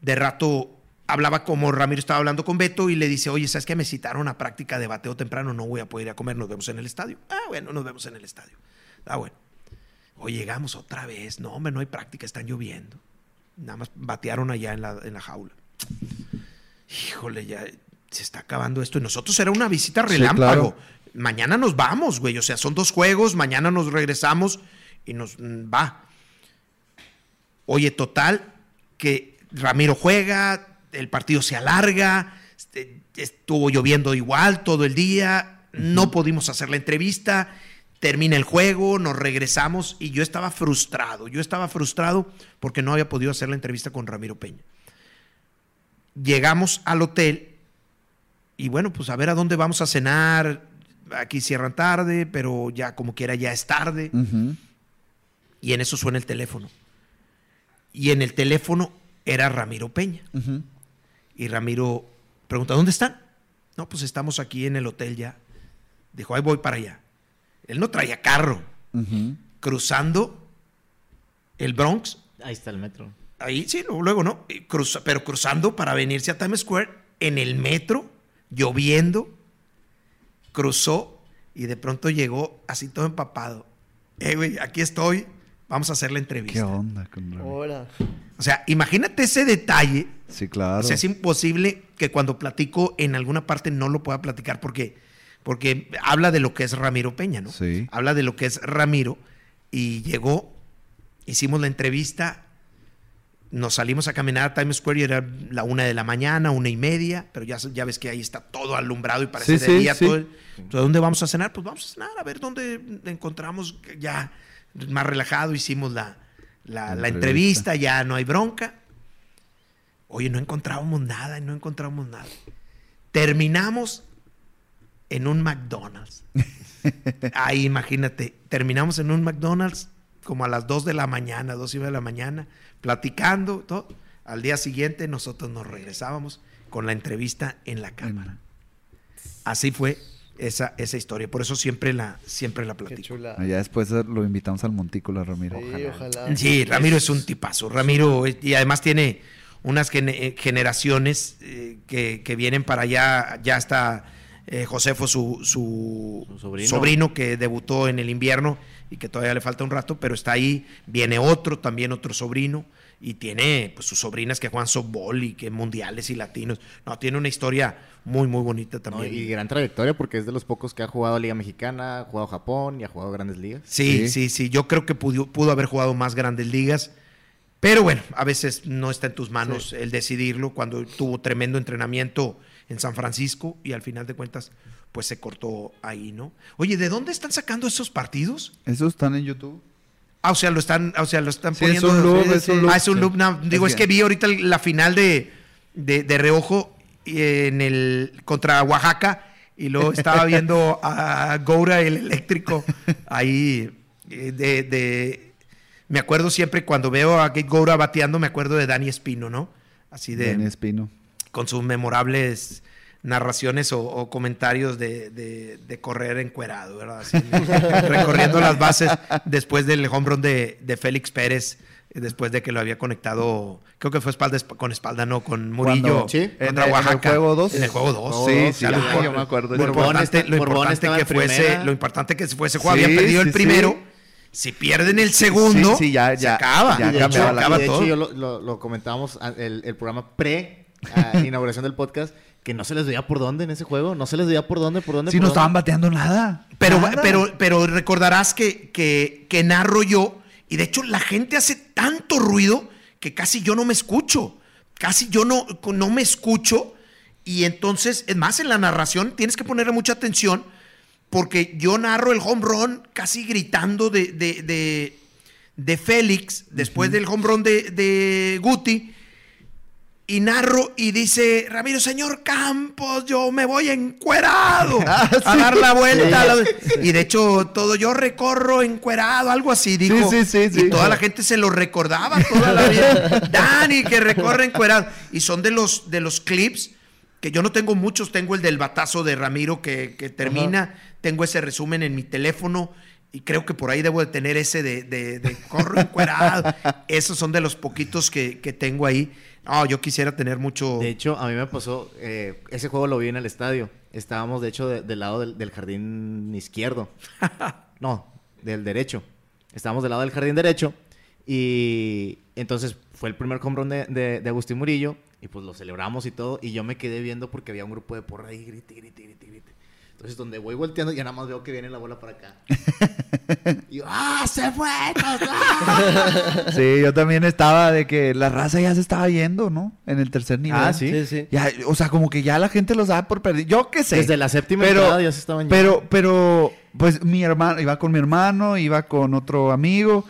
De rato hablaba como Ramiro estaba hablando con Beto y le dice, oye, ¿sabes qué? Me citaron a práctica de bateo temprano, no voy a poder ir a comer, nos vemos en el estadio. Ah, bueno, nos vemos en el estadio. Ah, bueno. Hoy llegamos otra vez. No, hombre, no hay práctica, están lloviendo. Nada más batearon allá en la, en la jaula. Híjole, ya se está acabando esto. Y nosotros era una visita Sí, relámpago. claro. Mañana nos vamos, güey. O sea, son dos juegos, mañana nos regresamos y nos mm, va. Oye, total, que Ramiro juega, el partido se alarga, este, estuvo lloviendo igual todo el día, no pudimos hacer la entrevista, termina el juego, nos regresamos y yo estaba frustrado, yo estaba frustrado porque no había podido hacer la entrevista con Ramiro Peña. Llegamos al hotel y bueno, pues a ver a dónde vamos a cenar, aquí cierran tarde, pero ya como quiera ya es tarde. Y en eso suena el teléfono. Y en el teléfono era Ramiro Peña. Y Ramiro pregunta, ¿dónde están? No, pues estamos aquí en el hotel ya. Dijo, ahí voy para allá. Él no traía carro. Cruzando el Bronx. Ahí está el metro. Ahí, sí, luego no. Cruza- pero cruzando para venirse a Times Square en el metro, lloviendo. Cruzó y de pronto llegó así todo empapado. Eh, güey, aquí estoy. Vamos a hacer la entrevista. ¿Qué onda con? Ahora. O sea, imagínate ese detalle. Sí, claro. O sea, es imposible que cuando platico en alguna parte no lo pueda platicar porque, porque habla de lo que es Ramiro Peña, ¿no? Sí. Habla de lo que es Ramiro y llegó, hicimos la entrevista, nos salimos a caminar a Times Square y era la una de la mañana, una y media, pero ya, ya ves que ahí está todo alumbrado y parece Sí, de sí, día todo. el- Entonces, ¿dónde vamos a cenar? Pues vamos a cenar, a ver dónde encontramos ya más relajado, hicimos la, la- entrevista. entrevista, ya no hay bronca. Oye, no encontrábamos nada, no encontramos nada. Terminamos en un McDonald's. Ahí, imagínate, terminamos en un McDonald's como a las 2 de la mañana, 2 y media de la mañana, platicando, todo. Al día siguiente nosotros nos regresábamos con la entrevista en la cámara. Así fue esa, esa historia. Por eso siempre la, siempre la platico. chula. Ya después lo invitamos al Montículo, Ramiro. Sí, ojalá. Sí, Ramiro es un tipazo. Ramiro, y además tiene unas eh, generaciones eh, que, que vienen para allá. Ya está eh, Josefo, su, su Su sobrino. sobrino. que debutó en el invierno y que todavía le falta un rato, pero está ahí. Viene otro, también otro sobrino. Y tiene pues sus sobrinas que juegan softball y que mundiales y latinos. No, tiene una historia muy, muy bonita ¿no? también. Y gran trayectoria porque es de los pocos que ha jugado Liga Mexicana, ha jugado Japón y ha jugado Grandes Ligas. Sí, Sí. sí, sí. Yo creo que pudo, pudo haber jugado más grandes ligas. Pero bueno, a veces no está en tus manos el decidirlo cuando tuvo tremendo entrenamiento en San Francisco y al final de cuentas, pues se cortó ahí, ¿no? Oye, ¿de dónde están sacando esos partidos? ¿Esos están en YouTube? Ah, o sea, lo están, o sea, lo están Sí, es poniendo. un loop, es un loop, Ah, es un loop. no, digo, Es es, que vi ahorita la final de, de, de reojo en el contra Oaxaca y luego estaba viendo a Goura el eléctrico ahí eh, de, de- me acuerdo siempre cuando veo a Gate Goura bateando me acuerdo de Dani Espino, ¿no? Así de Dani Espino. Con sus memorables narraciones o, o comentarios de, de- de correr encuerado, ¿verdad? Así, recorriendo las bases después del home run de, de Félix Pérez, después de que lo había conectado, creo que fue espalda esp- con espalda, no, con Murillo Cuando- Sí. contra en el- en el Oaxaca. juego dos. En el juego 2. Sí, sí, ah, yo me acuerdo. Lo importante, lo que fuese, lo importante que fuese juego, Sí, había perdido sí, el primero. sí. Si pierden el segundo, Sí, sí, ya- se ya- acaba. ya la- de hecho, yo lo, lo- lo comentábamos el, el programa pre a inauguración del podcast, que no se les veía por dónde en ese juego. No se les veía por dónde, por dónde. Si por no dónde. estaban bateando nada. Pero, Nada. pero, pero recordarás que, que, que narro yo, y de hecho la gente hace tanto ruido que casi yo no me escucho. Casi yo no, no me escucho. Y entonces, es más, en la narración tienes que ponerle mucha atención porque yo narro el home run casi gritando de, de, de, de Félix después del home run de, de Guti. Y narro y dice, Ramiro, señor Campos, yo me voy encuerado Ah, a dar la vuelta. a la- Y de hecho, todo yo recorro encuerado, algo así, dijo. sí, sí, sí. Y toda la gente se lo recordaba toda la vida. Dani, que recorre encuerado. Y son de los, de los clips que yo no tengo muchos. Tengo el del batazo de Ramiro que, que termina. Tengo ese resumen en mi teléfono. Y creo que por ahí debo de tener ese de, de, de corro encuerado. Esos son de los poquitos que, que tengo ahí. No, yo quisiera tener mucho. De hecho, a mí me pasó, eh, ese juego lo vi en el estadio. Estábamos, de hecho, de- del lado del, del jardín izquierdo. No, del derecho. Estábamos del lado del jardín derecho. Y entonces fue el primer home run de, de- de Agustín Murillo. Y pues lo celebramos y todo. Y yo me quedé viendo porque había un grupo de porra ahí, grite, grite, grite, grite. Entonces, donde voy volteando, ya nada más veo que viene la bola para acá. y yo, ¡ah, se fue! ¡Ah! Sí, yo también estaba de que la raza ya se estaba yendo, ¿no? En el tercer nivel. Ah, ¿sí? Sí, sí. Ya, o sea, como que ya la gente los daba por perdido. Yo qué sé. Desde la séptima pero, entrada ya se estaban yendo. Pero, pero, pues mi hermano, iba con mi hermano, iba con otro amigo,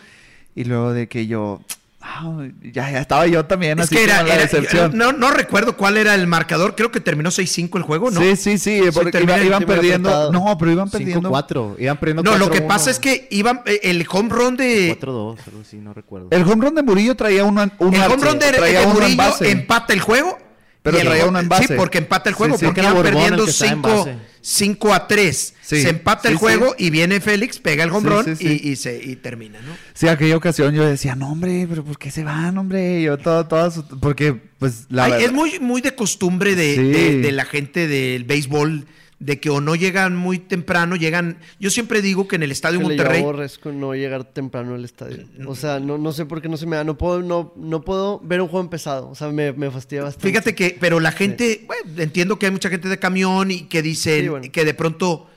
y luego de que yo, ah, ya, ya estaba yo también es así que era. como la era- decepción. no, no recuerdo cuál era el marcador. Creo que terminó 6-5 el juego, ¿no? Sí, sí, sí, porque iba- iban perdiendo. No, pero iban perdiendo. 5-4. Iban perdiendo No, lo que 4-1. pasa es que iban eh, el home run de 4-2, algo así, no recuerdo. El home run de Murillo traía uno, uno el home run de, de Murillo empata el juego. Pero traía uno en base. Sí, porque empata el juego, sí. porque iban perdiendo que estaba en 5 base. 5 a 3. Sí. Se empata el juego y viene Félix, pega el sí. Y, y se, y termina, ¿no? Sí, aquella ocasión yo decía, no, hombre, pero ¿por qué se van, hombre? Yo todo, todas, porque, pues, la Ay, verdad. es muy, muy de costumbre de- de la gente del béisbol de que o no llegan muy temprano, llegan. Yo siempre digo que en el estadio Monterrey. llevo aborrezco no llegar temprano al estadio. O sea, no, no sé por qué no se me da. No puedo, no, no puedo ver un juego empezado. O sea, me, me fastidia bastante. Fíjate que, pero la gente, bueno, entiendo que hay mucha gente de camión y que dicen Sí, bueno. que de pronto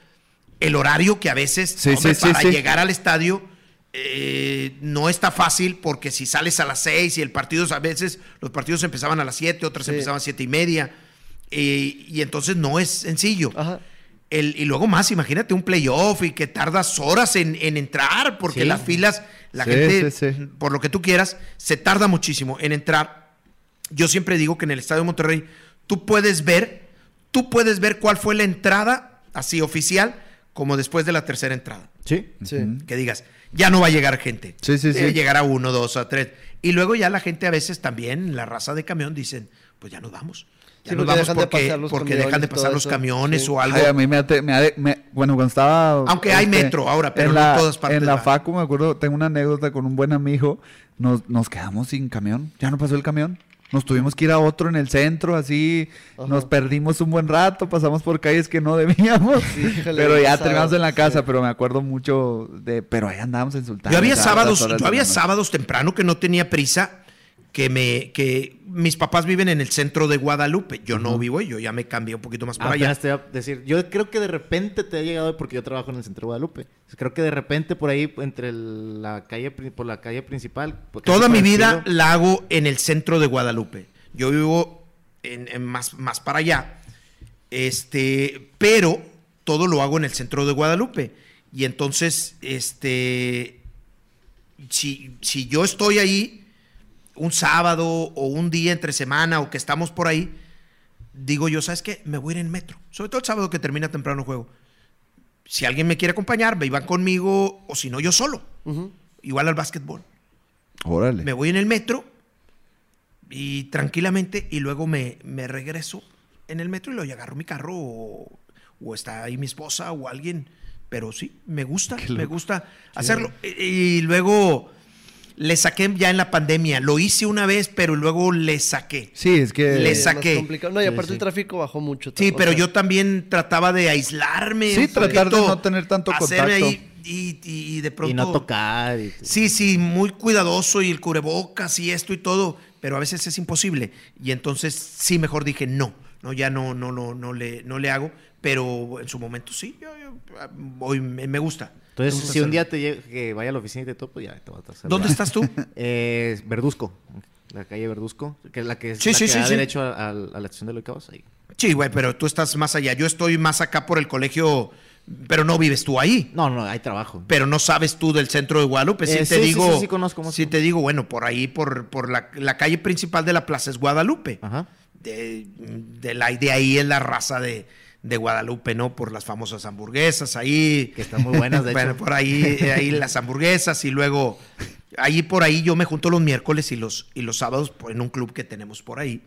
el horario que a veces Sí, hombre, para sí. llegar al estadio eh, no está fácil porque si sales a las seis y el partido a veces los partidos empezaban a las siete, otras Sí. empezaban a siete y media y entonces no es sencillo. Ajá. El- y luego más, imagínate un playoff y que tardas horas en, en entrar porque Sí. las filas, la Sí, gente, sí, sí. por lo que tú quieras, se tarda muchísimo en entrar. Yo siempre digo que en el Estadio Monterrey tú puedes ver, tú puedes ver cuál fue la entrada así oficial como después de la tercera entrada. Sí. Sí. Que digas, ya no va a llegar gente. Sí, sí, sí. Llegará uno, dos a tres. Y luego ya la gente a veces también, la raza de camión, dicen, pues ya nos vamos. Ya Sí, nos porque vamos dejan de pasar los porque camiones dejan de y todo pasar los eso. camiones Sí. o algo. Ay, a mí me, me me- bueno, cuando estaba... este, Aunque hay metro ahora, pero en no la, en todas partes En la va. Facu, me acuerdo, tengo una anécdota con un buen amigo. Nos, nos quedamos sin camión. Ya no pasó el camión. Nos tuvimos que ir a otro en el centro, así. Ajá. Nos perdimos un buen rato, pasamos por calles que no debíamos. Híjole, pero ya terminamos en la casa, sí. pero me acuerdo mucho de... Pero ahí andábamos insultando. Yo había sábados, yo había sábados temprano que no tenía prisa, que me, que mis papás viven en el centro de Guadalupe. Yo no vivo y yo ya me cambié un poquito más para allá. Te a decir, yo creo que de repente te ha llegado porque yo trabajo en el centro de Guadalupe. Creo que de repente por ahí entre la calle por la calle principal, Toda mi vida estilo. la hago en el centro de Guadalupe. Yo vivo en, en más, más para allá. Este, pero todo lo hago en el centro de Guadalupe. Y entonces, este, si, si yo estoy ahí un sábado o un día entre semana o que estamos por ahí, digo yo, ¿sabes qué? Me voy a ir en metro. Sobre todo el sábado que termina temprano el juego. Si alguien me quiere acompañar, me iban conmigo o si no, yo solo. Ujú. Igual al básquetbol Órale. me voy en el metro y tranquilamente y luego me, me regreso en el metro y luego ya agarro mi carro o, o está ahí mi esposa o alguien. Pero sí, me gusta, me gusta hacerlo. Y, y luego le saqué ya en la pandemia. Lo hice una vez, pero luego le saqué. Sí, es que... Le más saqué. complicado. No, y aparte sí. el tráfico bajó mucho. Sí, pero sea, yo también trataba de aislarme. Sí, tratar de no tener tanto contacto. ahí y, y- y de pronto. y no tocar. y- Sí, sí, muy cuidadoso y el cubrebocas y esto y todo, pero a veces es imposible. Y entonces sí, mejor dije, no, No, ya no, no, no, no le, no le hago, pero en su momento sí, yo, yo, ah, voy, me, me gusta. Entonces, si un día te llega, que vaya a la oficina y te topo, ya te va a hacer. ¿Dónde estás tú? Eh, Verduzco, la calle Verduzco, que es la que, es Sí, la sí, que sí, da derecho a, a- a la estación de los cabos. Ahí. Sí, güey, pero tú estás más allá. Yo estoy más acá por el colegio, pero no vives tú ahí. No, no, hay trabajo. Pero no sabes tú del centro de Guadalupe. Si Eh, te sí, sí, digo, sí, sí, conozco, conozco. si te digo, bueno, por ahí, por, por la, la calle principal de la plaza es Guadalupe. Ajá. De, de, la, de ahí es la raza de, de Guadalupe, ¿no? Por las famosas hamburguesas ahí. Que están muy buenas, de hecho. por ahí, eh, ahí las hamburguesas y luego ahí por ahí yo me junto los miércoles y los, y los sábados en un club que tenemos por ahí.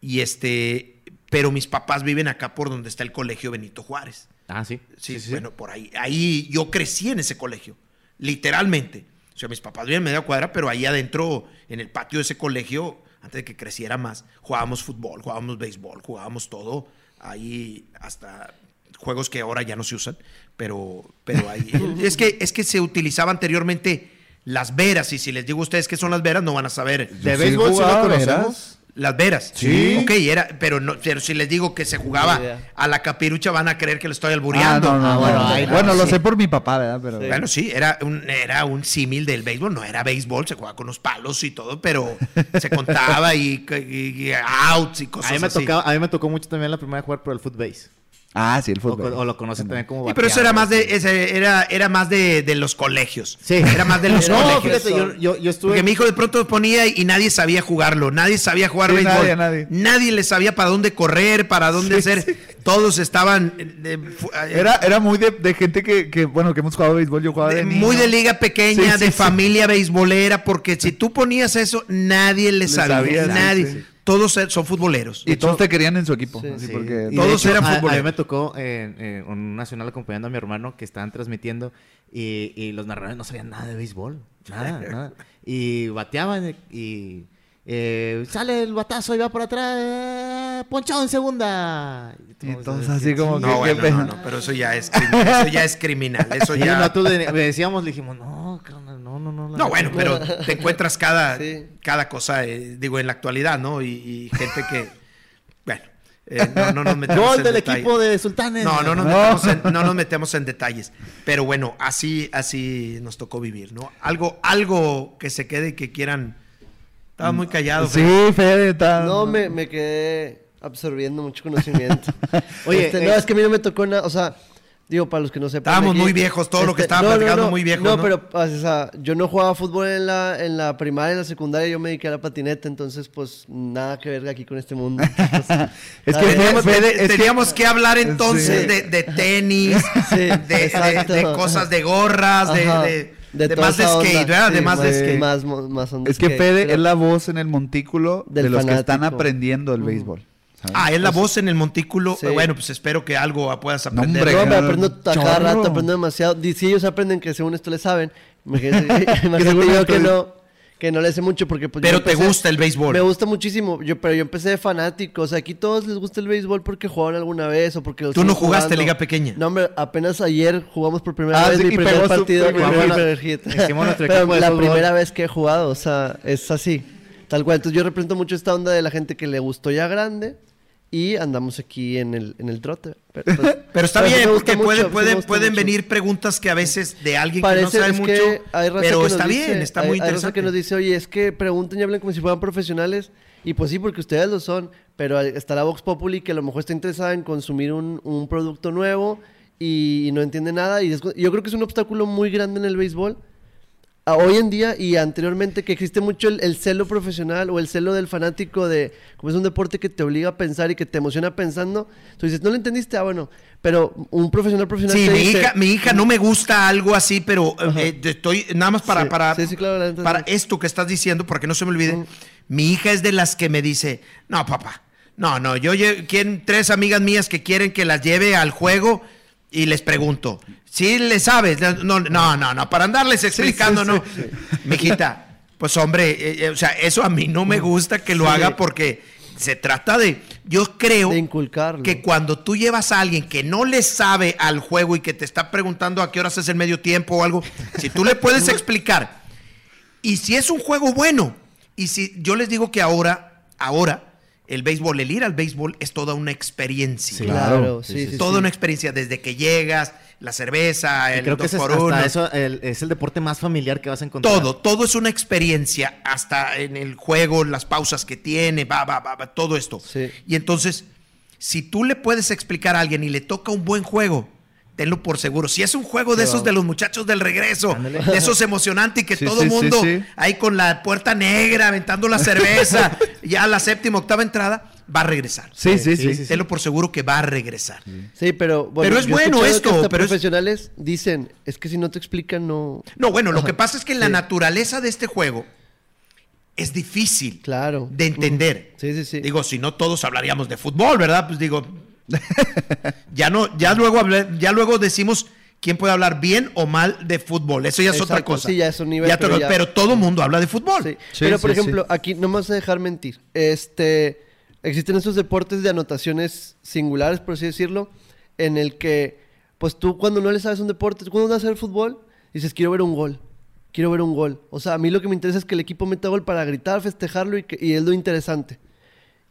Y este, pero mis papás viven acá por donde está el colegio Benito Juárez. Ah, sí. Sí, bueno, por ahí. Ahí yo crecí en ese colegio, literalmente. O sea, mis papás viven en media cuadra, pero ahí adentro, en el patio de ese colegio, antes de que creciera más, jugábamos fútbol, jugábamos béisbol, jugábamos todo. Ahí hasta juegos que ahora ya no se usan, pero, pero ahí. es, que, es que se utilizaba anteriormente las veras, y si les digo a ustedes qué son las veras, no van a saber. De béisbol sí conocemos. Las veras. Sí. Ok, era, pero, no, pero si les digo que se jugaba a la capirucha, van a creer que lo estoy Ah, albureando. no, no, Ah, no, bueno, no. no, Bueno, lo sí. sé por mi papá, ¿verdad? Pero, Sí. Bueno, sí, era un, era un símil del béisbol, no era béisbol, se jugaba con los palos y todo, pero se contaba y, y- y outs y cosas A mí, me así. tocaba, a mí me tocó mucho también la primera vez jugar por el footbase. Ah, sí, el fútbol. o lo conocen también como Sí, pero eso era más de, ese, era, era más de, de los colegios. Sí. Era más de los No, colegios. fíjate, yo, yo, yo estuve... Porque mi hijo de pronto ponía y nadie sabía jugarlo, nadie sabía jugar Sí, béisbol. nadie, nadie. le sabía para dónde correr, para dónde Sí, hacer. sí. Todos estaban eh, eh, Era, era muy de, de gente que, que, bueno, que hemos jugado béisbol. Yo jugaba de, de- niño. muy de liga pequeña, de sí. familia beisbolera, porque si tú ponías eso, nadie le, sabía. sabía, sí, nadie. Todos eh, son futboleros. Y todos te querían en su equipo. Sí. así Sí. porque Y de Todos eran a- A, mí futboleros. me tocó eh, eh, un nacional acompañando a mi hermano que estaban transmitiendo y, y los narradores no sabían nada de béisbol. Nada, nada. Y bateaban y... eh, sale el batazo y va por atrás. eh, ponchado en segunda. Y entonces así como No, que- bueno, no, no, pero eso ya es criminal. Eso ya es criminal. Eso Sí, ya. nosotros le, le decíamos, le dijimos, no, carnal, no, no, no. la No, bueno, pero te encuentras cada, Sí. cada cosa, eh, digo, en la actualidad, ¿no? Y, y gente que, bueno, eh, no, no nos metemos Gol en del detalle. equipo de Sultanes. No, no nos, No. Metemos en, no nos metemos en detalles. Pero bueno, así, así nos tocó vivir, ¿no? Algo, algo que se quede y que quieran. Estaba muy callado. Sí, Fede. Fede, está- No, me, me quedé absorbiendo mucho conocimiento. Oye, Este, no, es que a mí no me tocó nada, o sea, digo, para los que no sepan. Estábamos aquí, este, muy viejos, todo lo que estaba platicando muy viejo, No, ¿no? pero, o sea, yo no jugaba fútbol en la, en la primaria, en la secundaria, yo me dediqué a la patineta, entonces, pues, nada que ver aquí con este mundo. Es que ¿Sabes? Teníamos, es que- teníamos que, hablar entonces Sí. de, de tenis, Sí, de, de- cosas de gorras, de, Ajá, de- más de skate, ¿verdad? de más de más- skate. Más, mo- más onda Es que Fede es la voz en el montículo de los que están aprendiendo el béisbol. ¿Sabes? Ah, es la voz en el montículo. Sí. Bueno, pues espero que algo puedas aprender. hombre, No, me aprendo a cada chorro. rato, aprendo demasiado. Di- Si ellos aprenden que según esto le saben, imagínate, imagínate yo que no, que no le sé mucho porque pues Pero yo te empecé- gusta el béisbol. Me gusta muchísimo, yo, pero yo empecé de fanático, o sea, aquí todos les gusta el béisbol porque jugaron alguna vez o porque Tú no jugaste jugando. liga pequeña. No, hombre, apenas ayer jugamos por primera Ah, vez sí, mi y primer partido, mi primer primer gol. primer hit. Pero la fútbol. primera vez que he jugado, o sea, es así, tal cual. Entonces yo represento mucho esta onda de la gente que le gustó ya grande y andamos aquí en el, en el trote. Pero, pues, Pero está bien, porque mucho, pueden, sí me pueden, mucho. venir preguntas que a veces de alguien Parece que no sabe mucho. que hay raza pero que está nos bien, dice- está hay- muy hay raza interesante. que nos dice, oye, es que pregunten y hablen como si fueran profesionales. Y pues sí, porque ustedes lo son. Pero está la Vox Populi que a lo mejor está interesada en consumir un, un producto nuevo y, y no entiende nada. Y yo creo que es un obstáculo muy grande en el béisbol. Hoy en día y anteriormente que existe mucho el, el celo profesional o el celo del fanático de como es un deporte que te obliga a pensar y que te emociona pensando tú dices no lo entendiste ah bueno pero un profesional profesional Sí, te mi dice, hija, mi hija no me gusta algo así, pero eh, eh, estoy nada más para, Sí, para, sí, sí, claro, para esto que estás diciendo, para que no se me olvide. Mm. Mi hija es de las que me dice, no, papá, no, no, yo quieren tres amigas mías que quieren que las lleve al juego y les pregunto, ¿sí le sabes? No, no, no, no, para andarles explicando, sí, no. Mijita, pues hombre, eh, eh, o sea, eso a mí no me gusta que lo haga porque se trata de, yo creo de inculcarlo. que cuando tú llevas a alguien que no le sabe al juego y que te está preguntando a qué horas es el medio tiempo o algo, si tú le puedes explicar, y si es un juego bueno, y si yo les digo que ahora, ahora, el béisbol, el ir al béisbol es toda una experiencia. Sí. Claro, Claro, sí, sí, sí, sí, sí. Toda una experiencia desde que llegas, la cerveza, Y el creo que dos es, por hasta uno. eso, el- es el deporte más familiar que vas a encontrar. Todo, todo es una experiencia, hasta en el juego, las pausas que tiene, va, va, va, va, todo esto. Sí. Y entonces, si tú le puedes explicar a alguien y le toca un buen juego, tenlo por seguro. Si es un juego de Sí, esos de los muchachos del regreso, Ándale. de esos emocionantes y que Sí, todo sí, el sí, mundo sí. ahí con la puerta negra, aventando la cerveza, ya a la séptima, octava entrada, va a regresar. Sí, sí, sí. sí, sí. Tenlo por seguro que va a regresar. Sí, pero bueno, Pero es bueno esto, que hasta pero es- profesionales dicen, es que si no te explican no No, bueno, lo que pasa es que la Sí. naturaleza de este juego es difícil Claro. de entender. Sí, sí, sí. Digo, si no todos hablaríamos de fútbol, ¿verdad? Pues digo, ya no, ya luego hablé- ya luego decimos quién puede hablar bien o mal de fútbol. Eso ya es otra cosa. sí, ya es un nivel, Ya pero todo- ya- pero todo mundo habla de fútbol. Sí. Sí, Pero, por sí, ejemplo, aquí no me vas a dejar mentir. Este, existen estos deportes de anotaciones singulares, por así decirlo, en el que, pues tú cuando no le sabes un deporte, tú cuando vas a hacer fútbol, dices, quiero ver un gol. Quiero ver un gol. O sea, a mí lo que me interesa es que el equipo meta gol para gritar, festejarlo y, que, y es lo interesante.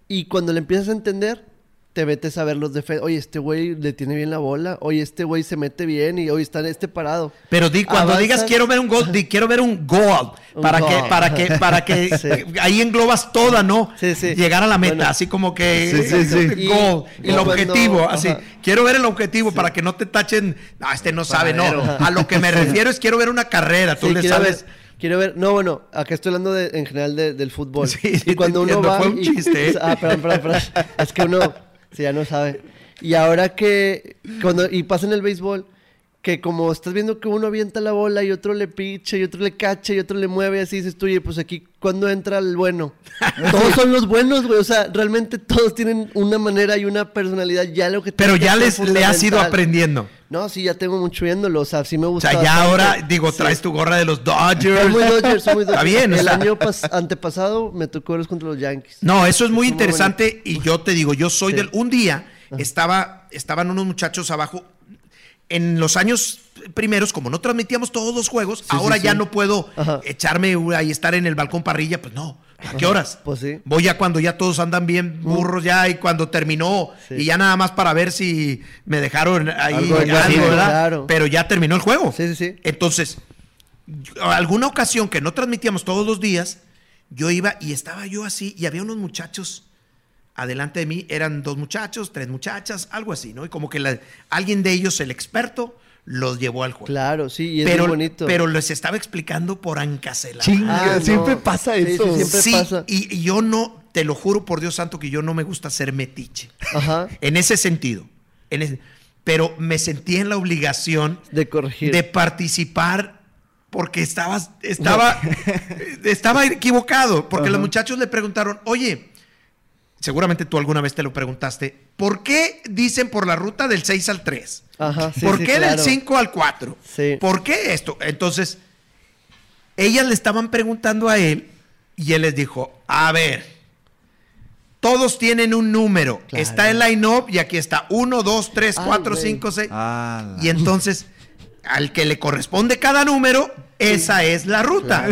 Y cuando le empiezas a entender, te metes a ver los defensas. Oye, este güey le tiene bien la bola. Oye, este güey se mete bien y hoy está en este parado. Pero di, cuando Avanzas- digas quiero ver un gol, di quiero ver un gol. Para que, para que, para que Sí. ahí englobas toda, ¿no? Sí, sí. Llegar a la meta, Bueno. así como que Sí, sí, sí. gol. Y- el cuando- objetivo, así. ajá. Quiero ver el objetivo para que no te tachen. No, este no sabe, no. A lo que me refiero es quiero ver una carrera. Tú Sí, le sabes. ver, quiero ver, no, bueno, acá estoy hablando de, en general de- del fútbol. Sí, sí, y cuando te uno entiendo, va. fue un y- chiste, ¿eh? Ah, perdón, perdón, perdón. Es que uno, sí, ya no sabe. Y ahora que, cuando, y pasa en el béisbol, que como estás viendo que uno avienta la bola y otro le picha y otro le cacha y otro le mueve, así dices tú, oye, pues aquí, ¿cuándo entra el bueno? Todos son los buenos, güey. O sea, realmente todos tienen una manera y una personalidad. Ya lo que Pero ya les le has ido aprendiendo. No, sí, ya tengo mucho viéndolo. O sea, sí me O gusta. sea, ya bastante. ahora, digo, Sí. traes tu gorra de los Soy Dodgers. muy Dodger, soy muy Dodger. Está bien, o El sea. año pas- antepasado me tocó verlos contra los Yankees. No, eso es muy interesante y yo te digo, yo soy Sí. del... Un día estaba, estaban unos muchachos abajo. En los años primeros, como no transmitíamos todos los juegos, ahora ya no puedo Ajá. echarme ahí estar en el balcón parrilla, pues no. ¿A qué horas? Pues sí. Voy ya cuando ya todos andan bien burros ya y cuando terminó Sí. y ya nada más para ver si me dejaron ahí Algo Sí, ¿verdad? claro. Pero ya terminó el juego. Sí, sí, sí. Entonces, alguna ocasión que no transmitíamos todos los días, yo iba y estaba yo así y había unos muchachos adelante de mí, eran dos muchachos, tres muchachas, algo así, ¿no? Y como que la- alguien de ellos, el experto, los llevó al juego. Claro, sí, y es pero, muy bonito. pero les estaba explicando por Ancasela. Chinga, Ah, siempre no. pasa eso. sí, siempre Sí, pasa. y, y yo no, te lo juro por Dios santo que yo no me gusta ser metiche. Ajá. En ese sentido. En ese- pero me sentí en la obligación De corregir. de participar porque estabas, estaba, estaba equivocado. Porque los muchachos le preguntaron, oye, seguramente tú alguna vez te lo preguntaste, ¿por qué dicen por la ruta del 6 al 3? Ajá, sí, ¿Por sí, qué del claro. 5 al 4? Sí. ¿Por qué esto? Entonces, ellas le estaban preguntando a él y él les dijo, a ver, todos tienen un número. Claro. Está el line-up y aquí está 1, 2, 3, Ay, 4, güey. 5, 6. Ah, la- Y entonces, al que le corresponde cada número, esa es la ruta.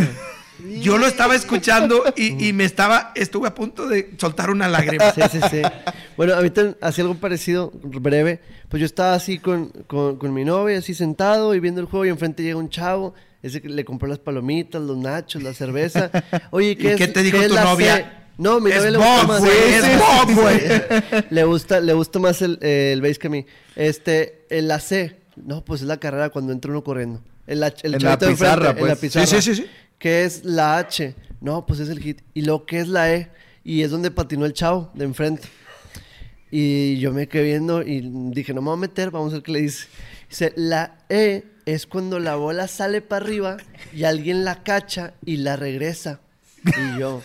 Yo lo estaba escuchando y, y me estaba, estuve a punto de soltar una lágrima. Sí, sí, sí. Bueno, a mí también hacía algo parecido, breve. Pues yo estaba así con, con, con mi novia, así sentado y viendo el juego y enfrente llega un chavo. Ese que le compró las palomitas, los nachos, la cerveza. Oye, ¿qué, ¿Y es, qué te dijo qué tu la novia? C? No, mi novia le gusta Bob, más. es güey. Le gusta, le gusta más el, eh, el base que a mí. Este, el la C. No, pues es la carrera cuando entra uno corriendo. El, el En la pizarra, En la pues. pizarra. Sí, sí, sí, sí. ¿Qué es la H? No, pues es el hit. ¿Y lo que es la E? Y es donde patinó el chavo de enfrente. Y yo me quedé viendo y dije, no me voy a meter, vamos a ver qué le dice. Dice, la E es cuando la bola sale para arriba y alguien la cacha y la regresa. Y yo,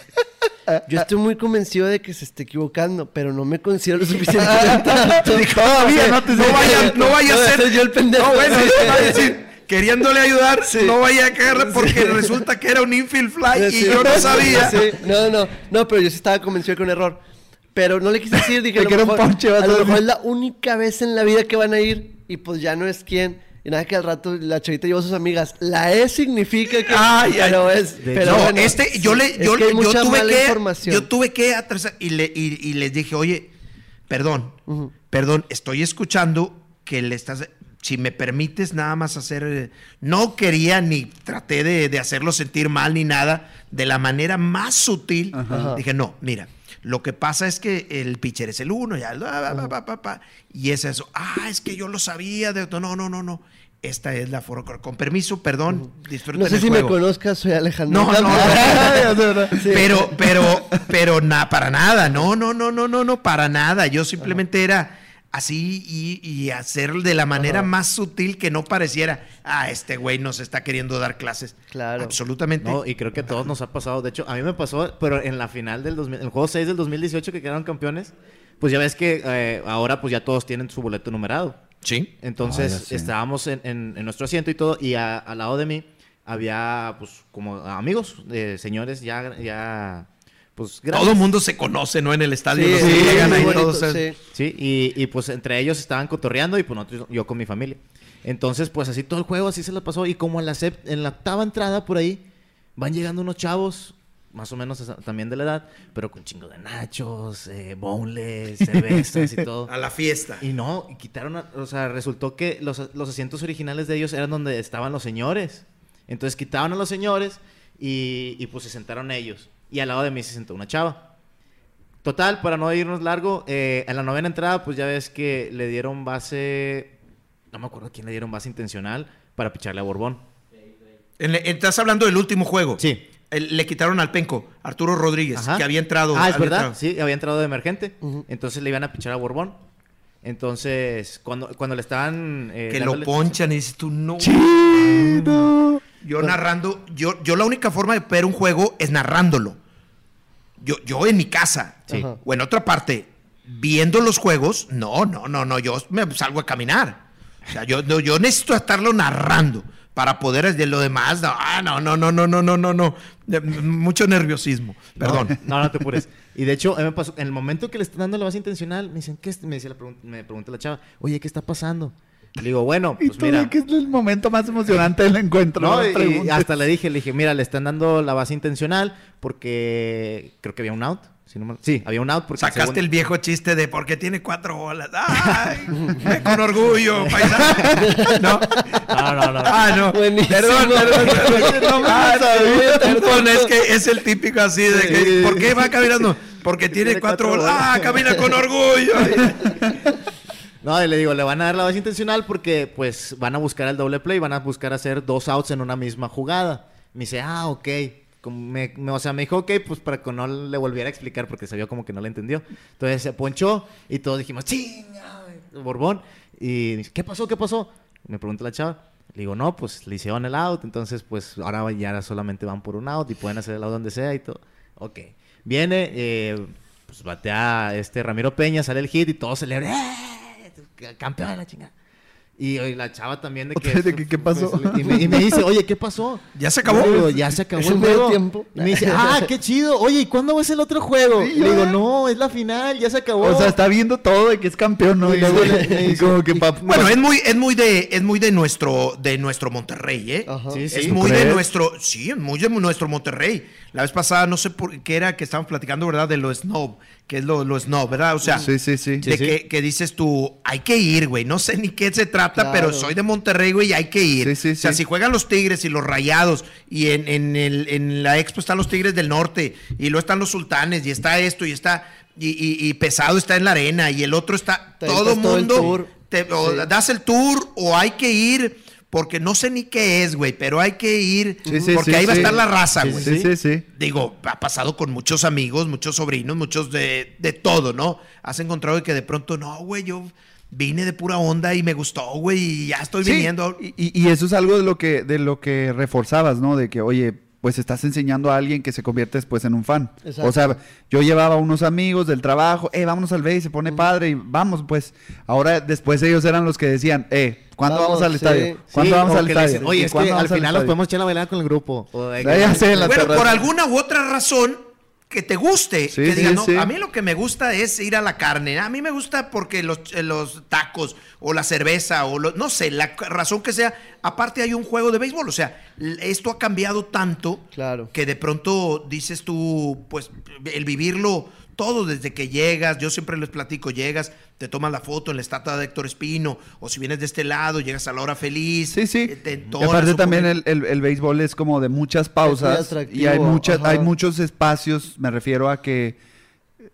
yo estoy muy convencido de que se esté equivocando, pero no me considero lo suficientemente alto. Todavía, no, te- no vaya, no vaya a ser. yo el pendejo. No, bueno, queriéndole ayudar, no vaya a caer porque resulta que era un infield fly y Sí. yo no sabía. Sí, no, no, no, pero yo sí estaba convencido de que era un error. Pero no le quise decir, dije, a lo que era un mejor, ponche, a a lo mejor es la única vez en la vida que van a ir y pues ya no es quien. Y nada que al rato la chavita llevó a sus amigas. La E significa que. Ay, ay. pero es. De pero no, bueno, este, yo le, es yo, que hay yo tuve que, yo tuve que atrasar y, le, y, y les dije, oye, perdón, perdón, estoy escuchando que le estás, si me permites nada más hacer, eh, no quería ni traté de, de hacerlo sentir mal ni nada, de la manera más sutil, Ajá. dije, no, mira. Lo que pasa es que el pitcher es el uno, ya, pa, pa, pa, pa, pa, y es eso. Ah, es que yo lo sabía. De, no, no, no, no. Esta es la forma. Con permiso, perdón, disfruten No sé el si juego. me conozcas, soy Alejandro. No, no, no. Pero, pero, pero na, para nada, no, no, no, no, no, no, para nada. Yo simplemente era así y, y hacer de la manera Ajá. más sutil que no pareciera, ah, este güey nos está queriendo dar clases. Claro. Absolutamente. No, y creo que a todos nos ha pasado. De hecho, a mí me pasó, pero en la final del 2000, en el juego 6 del 2018 que quedaron campeones, pues ya ves que eh, ahora pues ya todos tienen su boleto numerado. Sí. Entonces Ah, estábamos en, en- en nuestro asiento y todo, y a- al lado de mí había pues como amigos, eh, señores ya, ya pues Todo grandes. el mundo se conoce, ¿no? En el estadio. Sí, llegan ahí bonito, todos, eh, sí. Sí, y, y, pues entre ellos estaban cotorreando y pues nosotros- yo con mi familia. Entonces, pues así todo el juego, así se la pasó. Y como en la, sep- en la octava entrada por ahí, van llegando unos chavos, más o menos también de la edad, pero con chingo de nachos, eh, boneless, cervezas y todo. a la fiesta. Y no, y quitaron, a- o sea, resultó que los, los asientos originales de ellos eran donde estaban los señores. Entonces quitaron a los señores y, y, pues se sentaron ellos. Y al lado de mí se sentó una chava. Total, para no irnos largo, eh, en la novena entrada, pues ya ves que le dieron base, no me acuerdo quién le dieron base intencional para picharle a Borbón. Estás hablando del último juego. Sí. El- le quitaron al Penco, Arturo Rodríguez, Ajá. que había entrado. Ah, es verdad, entrado. sí, había entrado de emergente. Entonces le iban a pichar a Borbón. Entonces, cuando, cuando le estaban... eh, Que lo ponchan y dices tú, no. Chido. Yo narrando, yo, yo la única forma de ver un juego es narrándolo. Yo, yo en mi casa, Sí. O en otra parte, viendo los juegos, no, no, no, no, yo me salgo a caminar. O sea, yo, no, yo necesito estarlo narrando para poder de lo demás. No, ah, no, no, no, no, no, no, no, no. Mucho nerviosismo. Perdón. No, no te apures. Y de hecho, me pasó, en el momento que le están dando la base intencional, me dicen, ¿qué es? Me, dice la pregun- me pregunta la chava, oye, ¿qué está pasando? Le digo, bueno, Y pues todavía mira. que es el momento más emocionante del encuentro. No, y- y hasta le dije, le dije, mira, le están dando la base intencional porque creo que había un out. si no mal- sí, había un out porque Sacaste el viejo chiste de por qué tiene cuatro bolas. ¡Ay! con orgullo, paisano. No. No, no, no. Ah, no. Buenísimo. Perdón, perdón, perdón. No Ah, Perdón, es que es el típico así de que, Sí. ¿por qué va caminando? Porque tiene tiene cuatro cuatro bolas. Ah, camina con orgullo. No, y le digo, le van a dar la base intencional porque pues van a buscar el doble play, van a buscar hacer dos outs en una misma jugada. Me dice, ah, ok. Me- me- o sea, me dijo, ok, pues para que no le volviera a explicar porque vio como que no le entendió. Entonces se ponchó y todos dijimos, chinga, Borbón. Y dice, ¿qué pasó? ¿Qué pasó? Me pregunta la chava. Le digo, no, pues le hicieron el out, entonces pues ahora ya solamente van por un out y pueden hacer el out donde sea y todo. Ok. Viene, eh, pues batea este Ramiro Peña, sale el hit y todos celebran. ¡Eh! Campeón, la chingada. Y, y la chava también de que... De ¿qué pasó? Y me, y me dice, oye, ¿qué pasó? ¿Ya se acabó? Digo, ya se acabó ¿Es el juego. tiempo? Y me dice, ah, qué chido. Oye, ¿y cuándo es el otro juego? Sí, Y le digo, no, es la final, ya se acabó. O sea, está viendo todo de que es campeón, ¿no? Y Y luego luego le- le y dice- como que pa- Bueno, es muy, es muy de, es muy de nuestro, de nuestro Monterrey, ¿eh? Ajá. Sí, sí. Es ¿Tú muy de nuestro, sí, muy de nuestro Monterrey. La vez pasada, no sé por qué era que estábamos platicando, ¿verdad? De lo snob, que es lo, lo snob, ¿verdad? O sea, Sí, sí, sí. de Sí, sí. Que, que dices tú, hay que ir, güey. No sé ni qué se trata, Claro. pero soy de Monterrey, güey, y hay que ir. Sí, sí, o sea, sí. si juegan los Tigres y los Rayados, y en, en, el, en la Expo están los Tigres del Norte, y luego están los Sultanes, y está esto, y está, y, y- y Pesado está en la arena, y el otro está, Te todo aventas todo el mundo, te- o das el tour, o hay que ir, porque no sé ni qué es, güey, pero hay que ir, Sí, sí, porque sí, ahí va a estar la raza, güey. Sí, sí, sí. Digo, ha pasado con muchos amigos, muchos sobrinos, muchos de, de todo, ¿no? Has encontrado que de pronto, no, güey, yo vine de pura onda y me gustó, güey, y ya estoy Sí, viniendo. Y, y- y eso es algo de lo que de lo que reforzabas, ¿no? De que, oye, pues estás enseñando a alguien que se convierte después en un fan. Exacto. O sea, yo llevaba unos amigos del trabajo, eh, vámonos al base, se pone padre y vamos, pues. Ahora después ellos eran los que decían, eh, ¿cuándo vamos, Vamos, al sí. estadio? Sí, ¿Cuándo vamos al estadio? dicen, Oye, ¿Y es que cuándo al final nos estadio?" podemos echar la bailada con el grupo. O Ya, ya sé, en la bueno, terraza. por alguna u otra razón, que te guste. Sí, que sí, digas, no, sí. a mí lo que me gusta es ir a la carne. A mí me gusta porque los, eh, los tacos o la cerveza o lo- no sé, la razón que sea. Aparte hay un juego de béisbol. O sea, esto ha cambiado tanto Claro. que de pronto dices tú, pues el vivirlo todo desde que llegas, yo siempre les platico, llegas, te tomas la foto en la estatua de Héctor Espino, o si vienes de este lado, llegas a la hora feliz. Sí, sí. eh, te Y entonas aparte también el, el- el béisbol es como de muchas pausas y hay muchas, hay muchos espacios, me refiero a que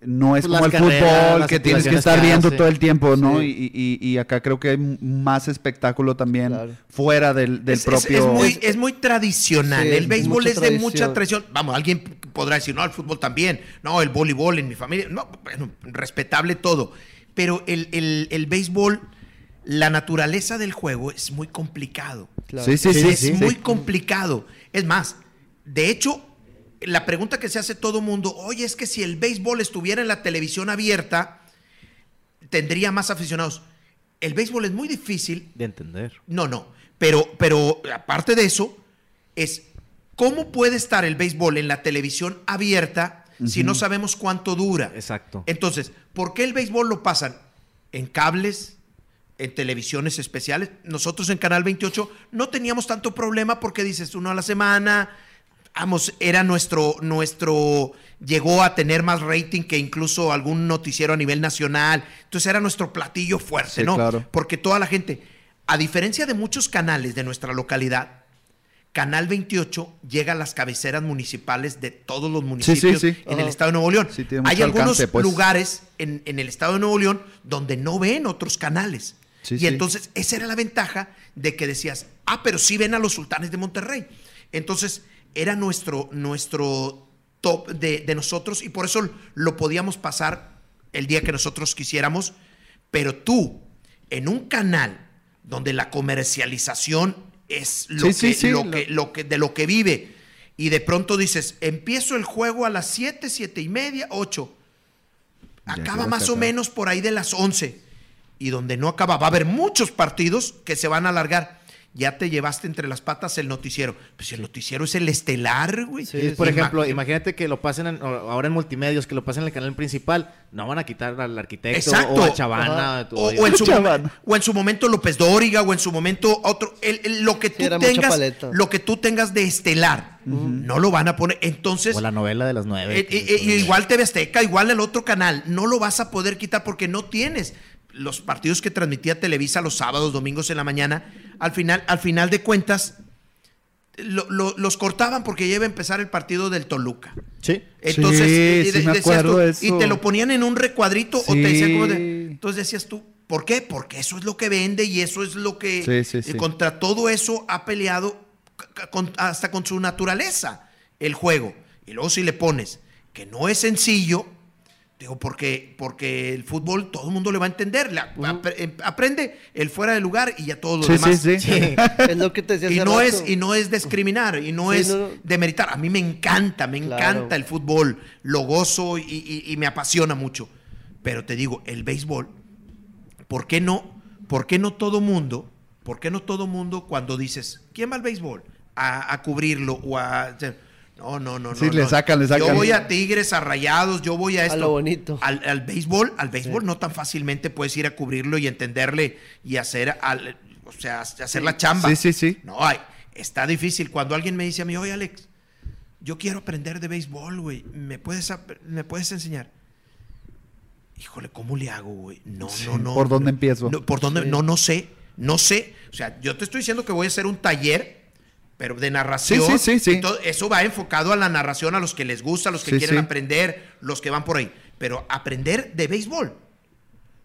no es Pues como el carreras, fútbol que tienes que estar viendo todo el tiempo, ¿no? Sí. Y, y- y acá creo que hay más espectáculo también Claro. fuera del, del Es- es- propio... Es, muy, es muy tradicional. Sí, el béisbol es de mucha tradición. Vamos, alguien podrá decir, no, el fútbol también. No, el voleibol en mi familia. No, bueno, respetable todo. Pero el, el- el béisbol, la naturaleza del juego es muy complicado. Claro. Sí, sí, sí. es sí. muy complicado. Es más, de hecho, la pregunta que se hace todo mundo, oye, es que si el béisbol estuviera en la televisión abierta, tendría más aficionados. El béisbol es muy difícil De entender. no, no. Pero, pero aparte de eso, es cómo puede estar el béisbol en la televisión abierta si no sabemos cuánto dura. Exacto. Entonces, ¿por qué el béisbol lo pasan en cables, en televisiones especiales? Nosotros en Canal 28 no teníamos tanto problema porque dices uno a la semana. Vamos, era nuestro, nuestro, llegó a tener más rating que incluso algún noticiero a nivel nacional. Entonces era nuestro platillo fuerte, Sí, ¿no? claro. Porque toda la gente, a diferencia de muchos canales de nuestra localidad, Canal 28 llega a las cabeceras municipales de todos los municipios sí. en el Ajá. estado de Nuevo León. Hay algunos alcance, pues. lugares en, en el estado de Nuevo León donde no ven otros canales. Y entonces esa era la ventaja de que decías, ah, pero sí ven a los sultanes de Monterrey. Entonces era nuestro, nuestro top de, de nosotros y por eso lo podíamos pasar el día que nosotros quisiéramos. Pero tú, en un canal donde la comercialización es lo, Sí, que, sí, lo lo- que- lo que, de lo que vive, y de pronto dices, empiezo el juego a las 7, 7 y media, 8. Ya Acaba más o menos por ahí de las 11. Y donde no acaba, va a haber muchos partidos que se van a alargar. Ya te llevaste entre las patas el noticiero. Pues si el noticiero es el estelar, güey. Sí, por ejemplo, imagínate que lo pasen en- ahora en multimedios, que lo pasen en el canal principal, no van a quitar al arquitecto Exacto. o a Chavana. O, o en su Chaval. momen- o en su momento López Dóriga, o en su momento otro. el- el- lo que tú tengas, lo que tú tengas de estelar, no lo van a poner. Entonces, o la novela de las nueve. Eh, eh, eh, igual TV Azteca, igual el otro canal, no lo vas a poder quitar porque no tienes los partidos que transmitía Televisa los sábados, domingos en la mañana. Al final, al final de cuentas, lo- lo- los cortaban porque ya iba a empezar el partido del Toluca. Sí. Entonces, Sí, y- y sí de- me decías acuerdo tú, de eso. y te lo ponían en un recuadrito o te decían como de- entonces decías tú, ¿por qué? Porque eso es lo que vende y eso es lo que Sí, sí, sí. y contra todo eso ha peleado con- hasta con su naturaleza el juego. Y luego si le pones que no es sencillo, digo, porque, porque el fútbol todo el mundo le va a entender. la- em- aprende el fuera de lugar y ya todo lo Sí, demás. sí, sí. Es lo que te decía Y no, rato. es, y no es discriminar, y no es no. demeritar. A mí me encanta, me Claro. encanta el fútbol, lo gozo y, y- y me apasiona mucho. Pero te digo, el béisbol, ¿por qué no? ¿Por qué no todo mundo? ¿Por qué no todo mundo cuando dices, ¿quién va al béisbol? A, a cubrirlo o a... No, no, no, Sí, no. le no. sacan, le sacan. Yo voy a Tigres, a Rayados, yo voy a esto. lo bonito. Al, al béisbol, al béisbol no tan fácilmente puedes ir a cubrirlo y entenderle y hacer, al- o sea, hacer la chamba. Sí, sí, sí. No, hay, está difícil. Cuando alguien me dice a mí, oye Alex, yo quiero aprender de béisbol, güey, ¿me puedes, ¿me puedes enseñar? Híjole, ¿cómo le hago, güey? No, no, no. ¿por dónde empiezo? No, ¿Por dónde? Sí. No, no sé, no sé. O sea, yo te estoy diciendo que voy a hacer un taller, pero de narración. Sí, sí, sí, todo- eso va enfocado a la narración, a los que les gusta, a los que Sí, quieren sí. aprender, los que van por ahí. Pero aprender de béisbol.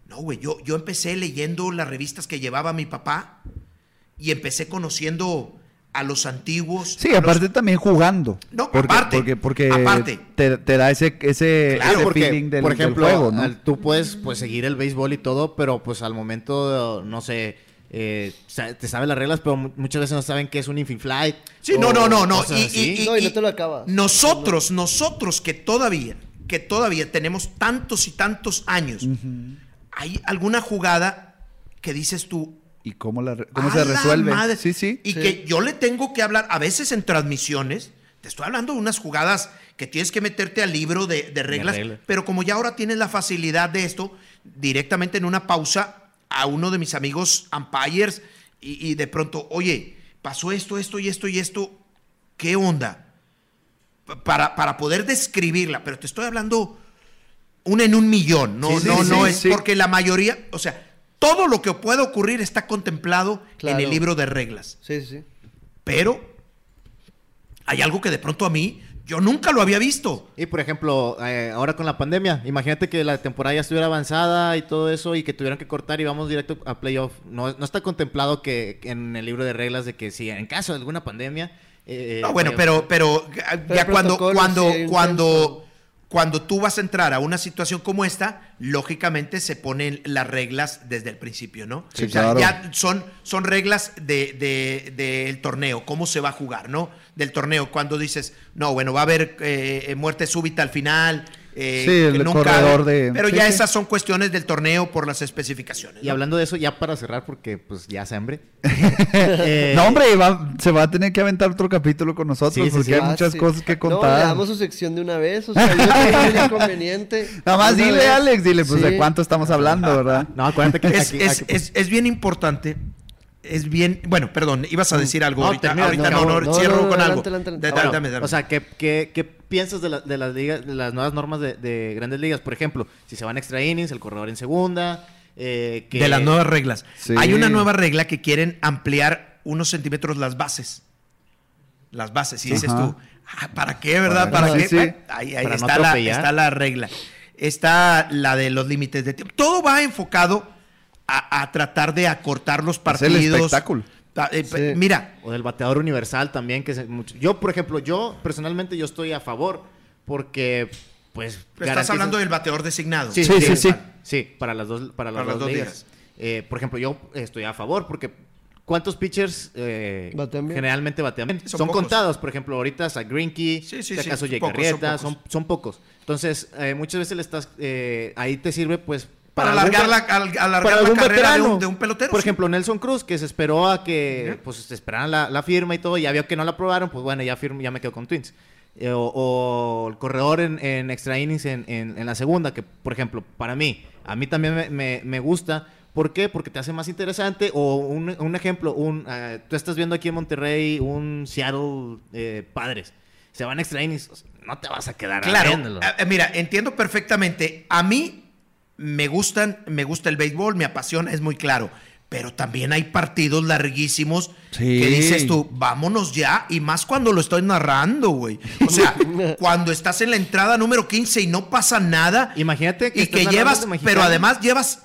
No, güey, yo, yo empecé leyendo las revistas que llevaba mi papá y empecé conociendo a los antiguos. Sí, a los- aparte también jugando. No, porque, aparte, Porque, porque aparte. Te, te da ese, ese, Claro, ese porque, feeling del, por del ejemplo, juego, ¿no? al- tú puedes pues seguir el béisbol y todo, pero pues al momento, no sé, eh, te sabes las reglas, pero mu- muchas veces no saben qué es un infield flight. Sí, o no, no, no, no. Y, y- y- No, y no te lo acabas. Nosotros, nosotros que todavía, que todavía tenemos tantos y tantos años, hay alguna jugada que dices tú, ¿Y cómo, la, cómo "A se la resuelve? madre". Sí, sí. Y Sí. que yo le tengo que hablar, a veces en transmisiones, Te estoy hablando de unas jugadas que tienes que meterte al libro de, de reglas, reglas. pero como ya ahora tienes la facilidad de esto, directamente en una pausa a uno de mis amigos umpires y, y de pronto, oye, pasó esto, esto y esto y esto, ¿qué onda? Pa- Para, para poder describirla, pero te estoy hablando una en un millón, no, Sí, no, sí, no sí, es porque la mayoría, o sea, todo lo que puede ocurrir está contemplado en el libro de reglas. Sí, sí, sí. Pero hay algo que de pronto a mí, yo nunca lo había visto. Y por ejemplo, eh, ahora con la pandemia, imagínate que la temporada ya estuviera avanzada y todo eso y que tuvieran que cortar y vamos directo a playoff. No, no está contemplado que en el libro de reglas de que si en caso de alguna pandemia... eh, No, bueno, pero, pero ya Pero cuando, cuando, sí, cuando, cuando tú vas a entrar a una situación como esta, lógicamente se ponen las reglas desde el principio, ¿no? Sí, O sea, claro. ya son, son reglas del de, del torneo, cómo se va a jugar, ¿no? Del torneo, cuando dices, no, bueno, va a haber eh, muerte súbita al final. eh, Sí, el corredor de- Pero sí, ya sí. esas son cuestiones del torneo por las especificaciones. Y ¿no? hablando de eso, ya para cerrar, porque pues ya se hambre. Eh, No, hombre, va- se va a tener que aventar otro capítulo con nosotros Sí, sí, porque sí. hay Ah, muchas sí. cosas que No, contar. le damos su sección de una vez. O sea, yo tengo inconveniente. Nada más dile, vez. Alex, dile, pues Sí. de cuánto estamos hablando, ¿verdad? No, acuérdate que es, aquí- es- aquí- es- es bien importante. Es bien. Bueno, perdón, ibas a decir algo No, ahorita. termina, ahorita no, no, no, no, cierro no, no, con adelante, algo. adelante, adelante. Da- bueno, dame, dame. O sea, ¿qué, qué, qué piensas de, la- de las ligas, de las nuevas normas de, de grandes ligas? Por ejemplo, si se van extra innings, el corredor en segunda, eh, que... de las nuevas reglas. Sí. Hay una nueva regla que quieren ampliar unos centímetros las bases. Las bases. Y dices Ajá. tú, ah, ¿para qué, verdad? Para- ¿Para, sí, qué? sí. Ahí, ahí Para no está, la, está la regla. Está la de los límites de tiempo. Todo va enfocado a, a tratar de acortar los Es partidos. el espectáculo. Ta- eh, Sí. Mira, O del bateador universal también, que es mucho- Yo, por ejemplo, yo personalmente yo estoy a favor porque, pues... estás hablando del bateador designado. Sí, Sí, sí, sí, sí. sí. Sí, para las dos, para las Para las dos dos ligas. ligas. Eh, por ejemplo, yo estoy a favor porque ¿cuántos pitchers eh, Batean bien. generalmente batean bien? Son contados, por ejemplo, ahorita Zach Greinke, Sí, sí, si sí, acaso Jake pocos, son pocos. son, son pocos. Entonces, eh, muchas veces le estás, eh, ahí te sirve pues Para alargar, la, al- alargar para la carrera de un, de un pelotero. Por sí. ejemplo, Nelson Cruz, que se esperó a que pues se esperaran la, la firma y todo, y ya vio que no la aprobaron, pues bueno, ya firmo, ya me quedo con Twins. Eh, o, o el corredor en, en extra innings en, en- en la segunda, que por ejemplo, para mí, a mí también me, me- me gusta. ¿Por qué? Porque te hace más interesante. O un, un ejemplo, un, eh, tú estás viendo aquí en Monterrey un Seattle eh, Padres. Se van a extra innings, no te vas a quedar Claro, eh, mira, entiendo perfectamente. A mí me gustan, me gusta el béisbol, me apasiona, es muy claro. Pero también hay partidos larguísimos Sí. que dices tú, vámonos ya, y más cuando lo estoy narrando, güey. O sea, cuando estás en la entrada número 15 y no pasa nada. Imagínate que y estás que llevas, pero además llevas,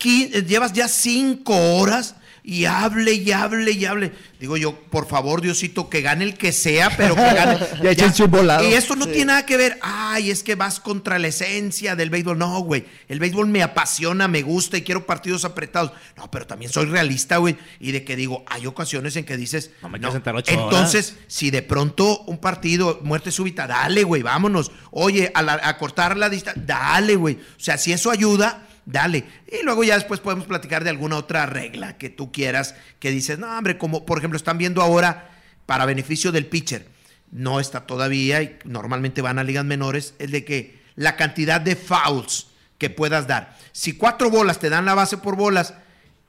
llevas ya cinco horas y hable y hable y hable. Digo yo, por favor, Diosito, que gane el que sea, pero que gane. Ya volado. Y esto no tiene nada que ver, ay, es que vas contra la esencia del béisbol. No, güey, el béisbol me apasiona, me gusta y quiero partidos apretados. No, pero también soy realista, güey, y de que digo, hay ocasiones en que dices, No me quiero sentar ocho entonces, si de pronto un partido, muerte súbita, dale, güey, vámonos. Oye, a, la- a cortar la distancia, dale, güey. O sea, si eso ayuda, dale. Y luego ya después podemos platicar de alguna otra regla que tú quieras, que dices, no, hombre, como por ejemplo están viendo ahora para beneficio del pitcher. No está todavía y normalmente van a ligas menores, el de que la cantidad de fouls que puedas dar. Si cuatro bolas te dan la base por bolas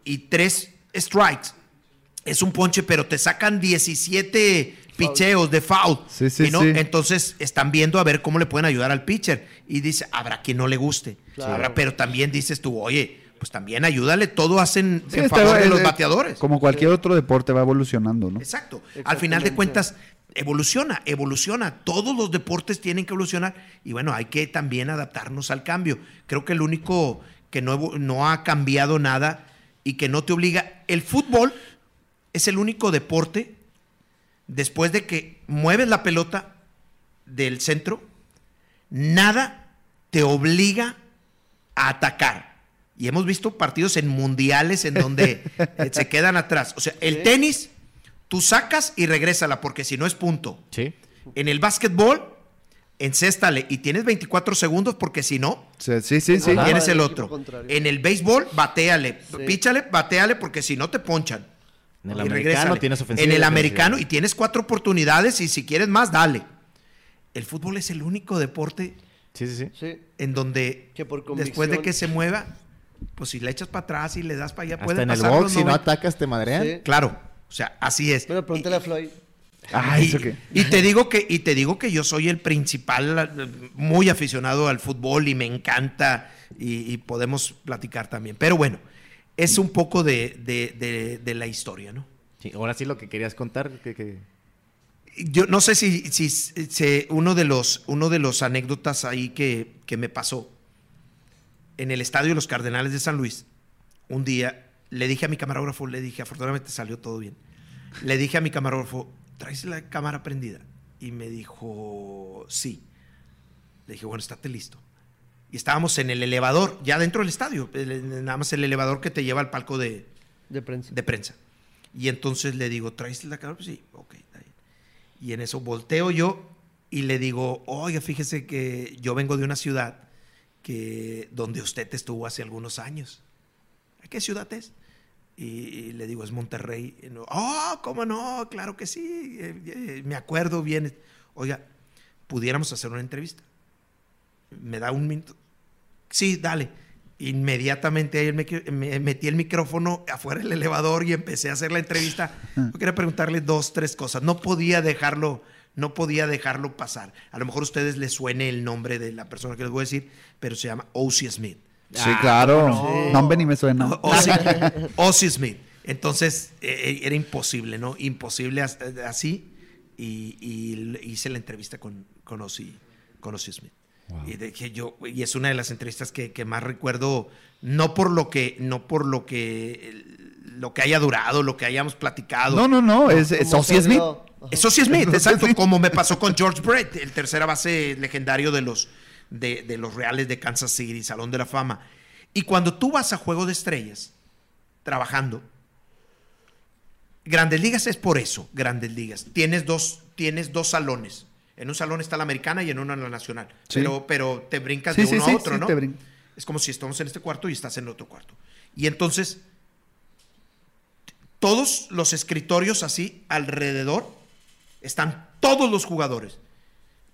y tres strikes, es un ponche, pero te sacan 17 picheos de foul. Sí, sí, y no, sí. Entonces están viendo a ver cómo le pueden ayudar al pitcher. Y dice, habrá quien no le guste. Claro. Habrá, pero también dices tú, oye, pues también ayúdale, todo hacen Sí, en favor de los es- bateadores. Como cualquier otro deporte va evolucionando, ¿no? Exacto. Al final de cuentas, evoluciona, evoluciona. Todos los deportes tienen que evolucionar y bueno, hay que también adaptarnos al cambio. Creo que el único que no, no ha cambiado nada y que no te obliga, el fútbol es el único deporte después de que mueves la pelota del centro, nada te obliga a atacar. Y hemos visto partidos en mundiales en donde eh, se quedan atrás. O sea, el tenis, tú sacas y regrésala, porque si no es punto. Sí. En el básquetbol, encéstale y tienes 24 segundos, porque si no, Sí, sí, sí. sí. Ajá. tienes el otro. En el béisbol, bateale. Sí. Píchale, bateale, porque si no te ponchan. En el Y americano regrésale. tienes ofensiva En y el defensiva. americano y tienes cuatro oportunidades y si quieres más, dale. El fútbol es el único deporte Sí, sí, sí. En donde Que por después de que se mueva, pues si le echas para atrás y le das para allá, Hasta puede en el pasar box, si no 90. atacas, te madrean. Sí. Claro, o sea, así es. Bueno, pregúntale a Floyd. Ah, y, eso qué. y te digo que y te digo que yo soy el principal muy aficionado al fútbol y me encanta y, y podemos platicar también pero bueno es un poco de, de- de- de la historia no Sí, ahora sí lo que querías contar. Que, que- yo no sé si, si, si uno de los uno de los anécdotas ahí que, que me pasó en el estadio de los Cardenales de San Luis un día le dije a mi camarógrafo le dije afortunadamente salió todo bien le dije a mi camarógrafo traes la cámara prendida y me dijo sí le dije bueno estate listo y estábamos en el elevador ya dentro del estadio nada más el elevador que te lleva al palco de, De prensa. de prensa. Y entonces le digo, ¿traes la cámara? Pues sí, ok, está bien. Y en eso volteo yo y le digo, oiga, fíjese que yo vengo de una ciudad que donde usted estuvo hace algunos años. ¿A qué ciudad es? Y le digo, es Monterrey. Y oh, ¿cómo no? Claro que sí. eh, eh, me acuerdo bien. Oiga, pudiéramos hacer una entrevista. Me da un minuto. Sí, dale. Inmediatamente ahí me, me metí el micrófono afuera del elevador y empecé a hacer la entrevista. Yo quería preguntarle dos, tres cosas. No podía dejarlo, no podía dejarlo pasar. A lo mejor a ustedes les suene el nombre de la persona que les voy a decir, pero se llama Ozzy Smith. Sí, Ah, claro. ¿cómo no? No, hombre, ni me suena. Ozzy, Ozzy Smith. Entonces eh, era imposible, ¿no? Imposible as- así. Y, hice la entrevista con, con, Ozzy, con Ozzy Smith. Y, de que yo, y es una de las entrevistas que, que más recuerdo, no por lo que, no por lo que, lo que haya durado, lo que hayamos platicado. No, no, no. Es, es ¿Cómo Ozzy Smith. es Smith, Ozzy exacto, Smith. como me pasó con George Brett, el tercera base legendario de los, de, de los Reales de Kansas City, Salón de la Fama. Y cuando tú vas a Juego de Estrellas, trabajando, Grandes Ligas es por eso, Grandes Ligas. Tienes dos, tienes dos salones. En un salón está la americana y en uno la nacional. Sí. Pero, pero te brincas Sí, de uno sí, a otro, sí, ¿no? te Es como si estamos en este cuarto y estás en el otro cuarto. Y entonces, todos los escritorios así alrededor están todos los jugadores.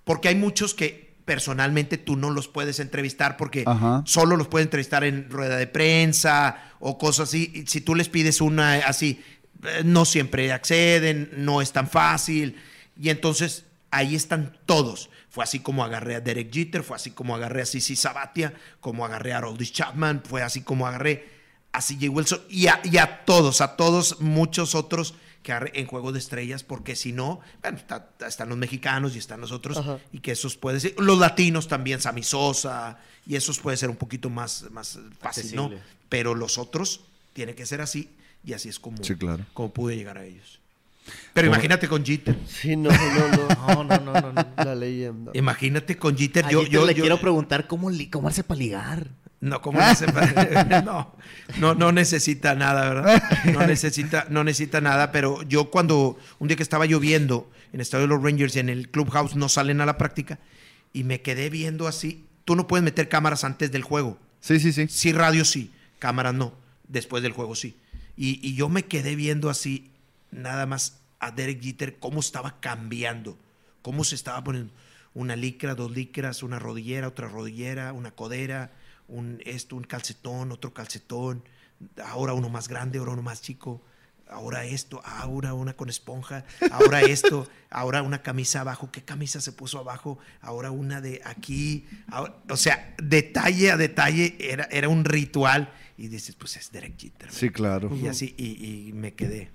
Porque hay muchos que personalmente tú no los puedes entrevistar porque Ajá. solo los puedes entrevistar en rueda de prensa o cosas así. Y Si tú les pides una así, eh, no siempre acceden, no es tan fácil. Y entonces ahí están todos. Fue así como agarré a Derek Jeter, fue así como agarré a Sisi Sabatia, como agarré a Aroldis Chapman, fue así como agarré a CJ Wilson y a, y a todos, a todos, muchos otros que agarré en Juego de Estrellas, porque si no, bueno, está- están los mexicanos y están los otros, Ajá. y que esos puede ser, los latinos también, Sammy Sosa, y esos puede ser un poquito más, más fácil, ¿no? Pero los otros tiene que ser así, y así es como, Sí, claro. como pude llegar a ellos. Pero imagínate con Jeter. Sí, no, no, no. No, no, no, no. no. La leyenda. Imagínate con Jeter. A Yo, Jeter yo, le yo- quiero preguntar cómo, li- cómo hace para ligar. No, ¿cómo le hace para- no, no, no necesita nada, ¿verdad? No necesita, no necesita nada, pero yo cuando, un día que estaba lloviendo en el estadio de los Rangers y en el Clubhouse no salen a la práctica y me quedé viendo así. Tú no puedes meter cámaras antes del juego. Sí, sí, sí. Sí, radio sí, cámaras no. Después del juego sí. Y, y yo me quedé viendo así, nada más a Derek Jeter, cómo estaba cambiando, cómo se estaba poniendo una licra, dos licras, una rodillera, otra rodillera, una codera, un esto, un calcetón, otro calcetón, ahora uno más grande, ahora uno más chico, ahora esto, ahora una con esponja, ahora esto, ahora una camisa abajo, ¿qué camisa se puso abajo? Ahora una de aquí, ahora- o sea, detalle a detalle era, era un ritual y dices, pues es Derek Jeter. Sí, claro. Y así, y, y me quedé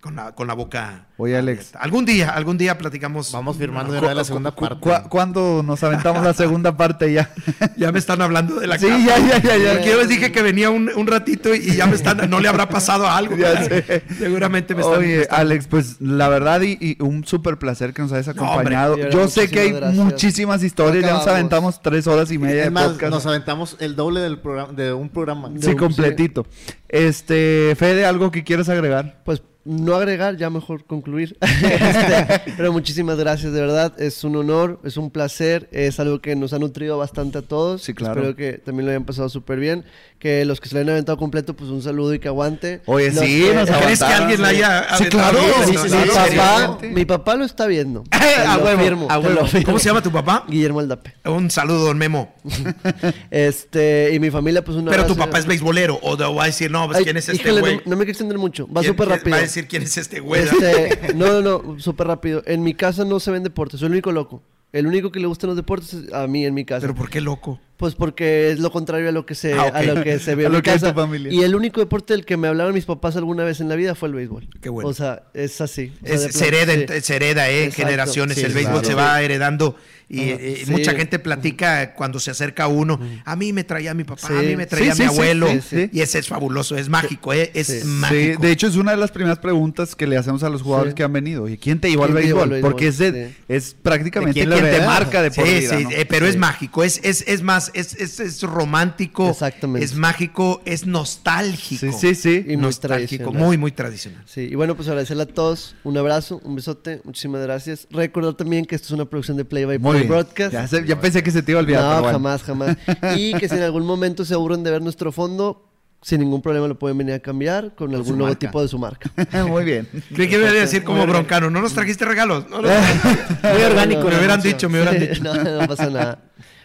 con la, con la boca. Oye, Alex. abierta. Algún día, algún día platicamos. Vamos firmando de la segunda cu- parte. cu- ¿Cuándo nos aventamos la segunda parte ya? Ya me están hablando de la Sí, ya, ya, ya, ya. Porque yo les dije que venía un, un ratito y, ya me están, no le habrá pasado algo. Ya sé. Seguramente me están. me Oye, están- Alex, pues la verdad y, y un súper placer que nos hayas acompañado. Yo sé que hay muchísimas gracias. muchísimas historias, ya nos aventamos tres horas y media Es de más, podcast. nos aventamos el doble del programa, de un programa. De Sí, un- completito. Este, Fede, ¿algo que quieras agregar? Pues no agregar, ya mejor concluir. Este, pero muchísimas gracias, de verdad. Es un honor, es un placer, es algo que nos ha nutrido bastante a todos. Sí, claro. Espero que también lo hayan pasado súper bien. Que los que se lo han aventado completo, pues un saludo y que aguante. Oye, Los sí, que- nos ¿Crees que alguien la haya Sí, claro. Sí, Sí, sí, sí, sí, mi, papá, mi papá lo está viendo. A lo huevo, firmo, a te huevo. lo firmo. ¿Cómo se llama tu papá? Guillermo Aldape. Un saludo, don Memo. Este, y mi familia, pues una Pero tu papá es beisbolero. O te va a decir, no, pues, ¿quién es este güey? no, no me quiero extender mucho. Va ¿Quién- súper rápido. Va a decir quién es este güey. Este, no, no, no, súper rápido. En mi casa no se ven deportes, soy el único loco. El único que le gustan los deportes es a mí en mi casa. Pero ¿por qué loco? Pues porque es lo contrario a lo que se, Ah, a lo que se ve A en lo mi que es tu familia. Y el único deporte del que me hablaron mis papás alguna vez en la vida fue el béisbol. Qué bueno. O sea, es así. O sea, Es- se, hereda, sí. se hereda, ¿eh? Exacto. generaciones. Sí, el béisbol claro. se va heredando y eh, Sí. mucha gente platica cuando se acerca a uno. A mí me traía mi papá, Sí. a mí me traía Sí, mi abuelo. sí, sí. Y ese es fabuloso, es mágico, ¿eh? Es Sí. mágico. Sí, de hecho es una de las primeras preguntas que le hacemos a los jugadores Sí. que han venido. ¿Y quién te llevó al ¿Quién te llevó béisbol? Porque es, de- Sí. es prácticamente ¿De quién te marca de por Sí, vida, sí, ¿no? eh, pero es mágico, es, es, es más, es, es, es romántico, Exactamente. es mágico, es nostálgico. Sí, sí, sí. Y muy nostálgico, muy, muy tradicional. Sí, y bueno, pues agradecerle a todos. Un abrazo, un besote, muchísimas gracias. Recordar también que esto es una producción de Play by Muy Play bien. Broadcast. Ya, sé- ya pensé que se te iba a olvidar. no, pero bueno. jamás, jamás. Y que si en algún momento se aburren de ver nuestro fondo, sin ningún problema lo pueden venir a cambiar con algún nuevo marca. tipo de su marca. Muy bien. Creí que me iba a decir como broncano, ¿no nos trajiste regalos? No, no. Muy orgánico, me hubieran dicho, me hubieran Sí, dicho. No, no pasa nada.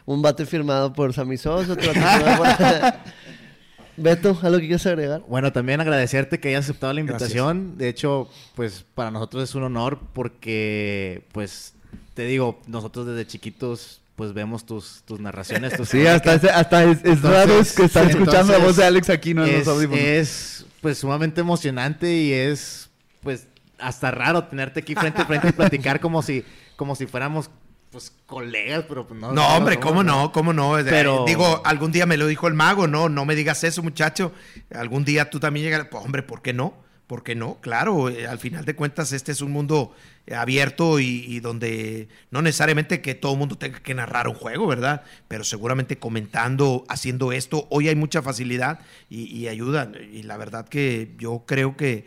Un bate firmado por Sammy Sosa, otro bate firmado por... Beto, ¿algo que quieras agregar? Bueno, también agradecerte que hayas aceptado la invitación. De hecho, pues para nosotros es un honor porque, pues, te digo, nosotros desde chiquitos, pues vemos tus, tus narraciones, tus Sí, hasta, crónicas. ese- hasta es, es Entonces, raro que están escuchando la voz de Alex Aquino en es, los audífonos. es, pues, sumamente emocionante y es, pues, hasta raro tenerte aquí frente a frente y platicar como si, como si fuéramos, pues, colegas, pero pues, no. No, hombre, ¿cómo no? ¿Cómo no? Eh, Pero- Digo, algún día me lo dijo el mago, no, no me digas eso, muchacho. Algún día tú también llegas, pues, hombre, ¿por qué no? ¿Por qué no? Claro, eh, al final de cuentas este es un mundo abierto y, donde no necesariamente que todo el mundo tenga que narrar un juego, ¿verdad? Pero seguramente comentando, haciendo esto, hoy hay mucha facilidad y, y ayuda. Y la verdad que yo creo que,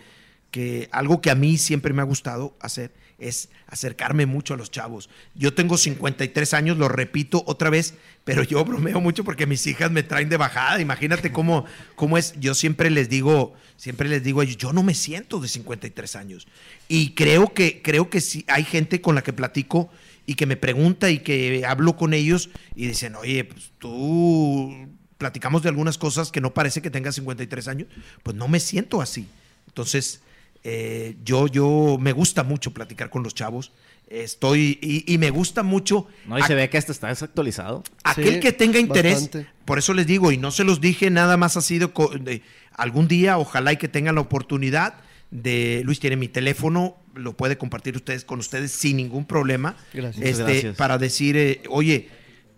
que algo que a mí siempre me ha gustado hacer es acercarme mucho a los chavos. Yo tengo 53 años, lo repito otra vez, pero yo bromeo mucho porque mis hijas me traen de bajada. Imagínate cómo, cómo es. Yo siempre les digo, siempre les digo yo no me siento de 53 años. Y creo que, creo que sí, hay gente con la que platico y que me pregunta y que hablo con ellos y dicen, oye, pues tú platicamos de algunas cosas que no parece que tengas 53 años. Pues no me siento así. Entonces, eh, yo, yo me gusta mucho platicar con los chavos. Estoy, y, y me gusta mucho No, y a- se ve que hasta está desactualizado. aquel Sí, que tenga interés. bastante. Por eso les digo, y no se los dije nada más así de, co- de- algún día, ojalá y que tengan la oportunidad de, Luis tiene mi teléfono, lo puede compartir ustedes con ustedes sin ningún problema. Gracias. Este, gracias. Para decir, eh, oye,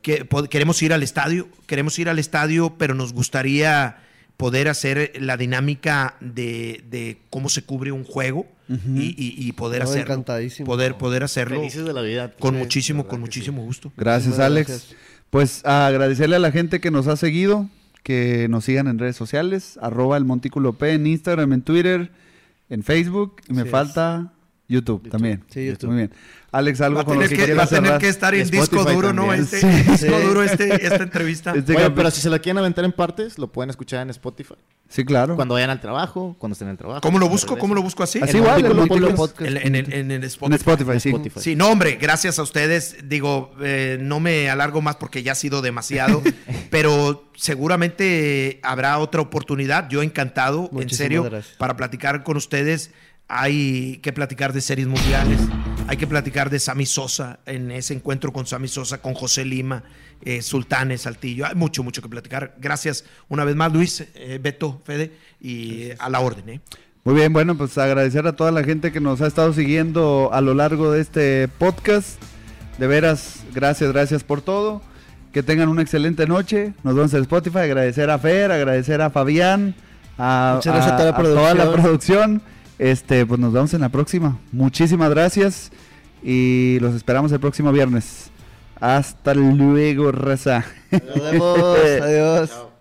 que queremos ir al estadio, queremos ir al estadio, pero nos gustaría poder hacer la dinámica de, de cómo se cubre un juego y, y- y poder No, hacerlo. encantadísimo. Poder, poder hacerlo Felices de la vida. con Sí, muchísimo, con sí. muchísimo gusto. Gracias, Alex. gracias. Pues a agradecerle a la gente que nos ha seguido, que nos sigan en redes sociales, arroba el Montículo P en Instagram, en Twitter, en Facebook, y me Sí, falta YouTube, también. Sí, YouTube. Muy bien. Alex, algo Va con lo que, que, va a tener que estar en Spotify disco duro, ¿no? Este, Sí. disco duro este, esta entrevista. Este Oye, pero si se lo quieren aventar en partes, lo pueden escuchar en Spotify. Sí, claro. Cuando vayan al trabajo, cuando estén en el trabajo. ¿Cómo lo busco? ¿Cómo lo busco así? Así igual. En, en el, en el En Spotify. Spotify, sí. Spotify. Sí, no, hombre, gracias a ustedes. Digo, eh, no me alargo más porque ya ha sido demasiado, pero seguramente habrá otra oportunidad. Yo encantado, en serio, gracias. para platicar con ustedes. Hay que platicar de series mundiales, hay que platicar de Sammy Sosa, en ese encuentro con Sammy Sosa, con José Lima, eh, Sultanes, Saltillo. Hay mucho, mucho que platicar. Gracias una vez más, Luis, eh, Beto, Fede, y a la orden. ¿eh? Muy bien, bueno, pues agradecer a toda la gente que nos ha estado siguiendo a lo largo de este podcast. De veras, gracias, gracias por todo. Que tengan una excelente noche. Nos vemos en Spotify. Agradecer a Fer, agradecer a Fabián, a, Muchas gracias a toda la toda la producción. Este, pues nos vemos en la próxima. Muchísimas gracias y los esperamos el próximo viernes. Hasta luego, raza. Nos vemos. Adiós.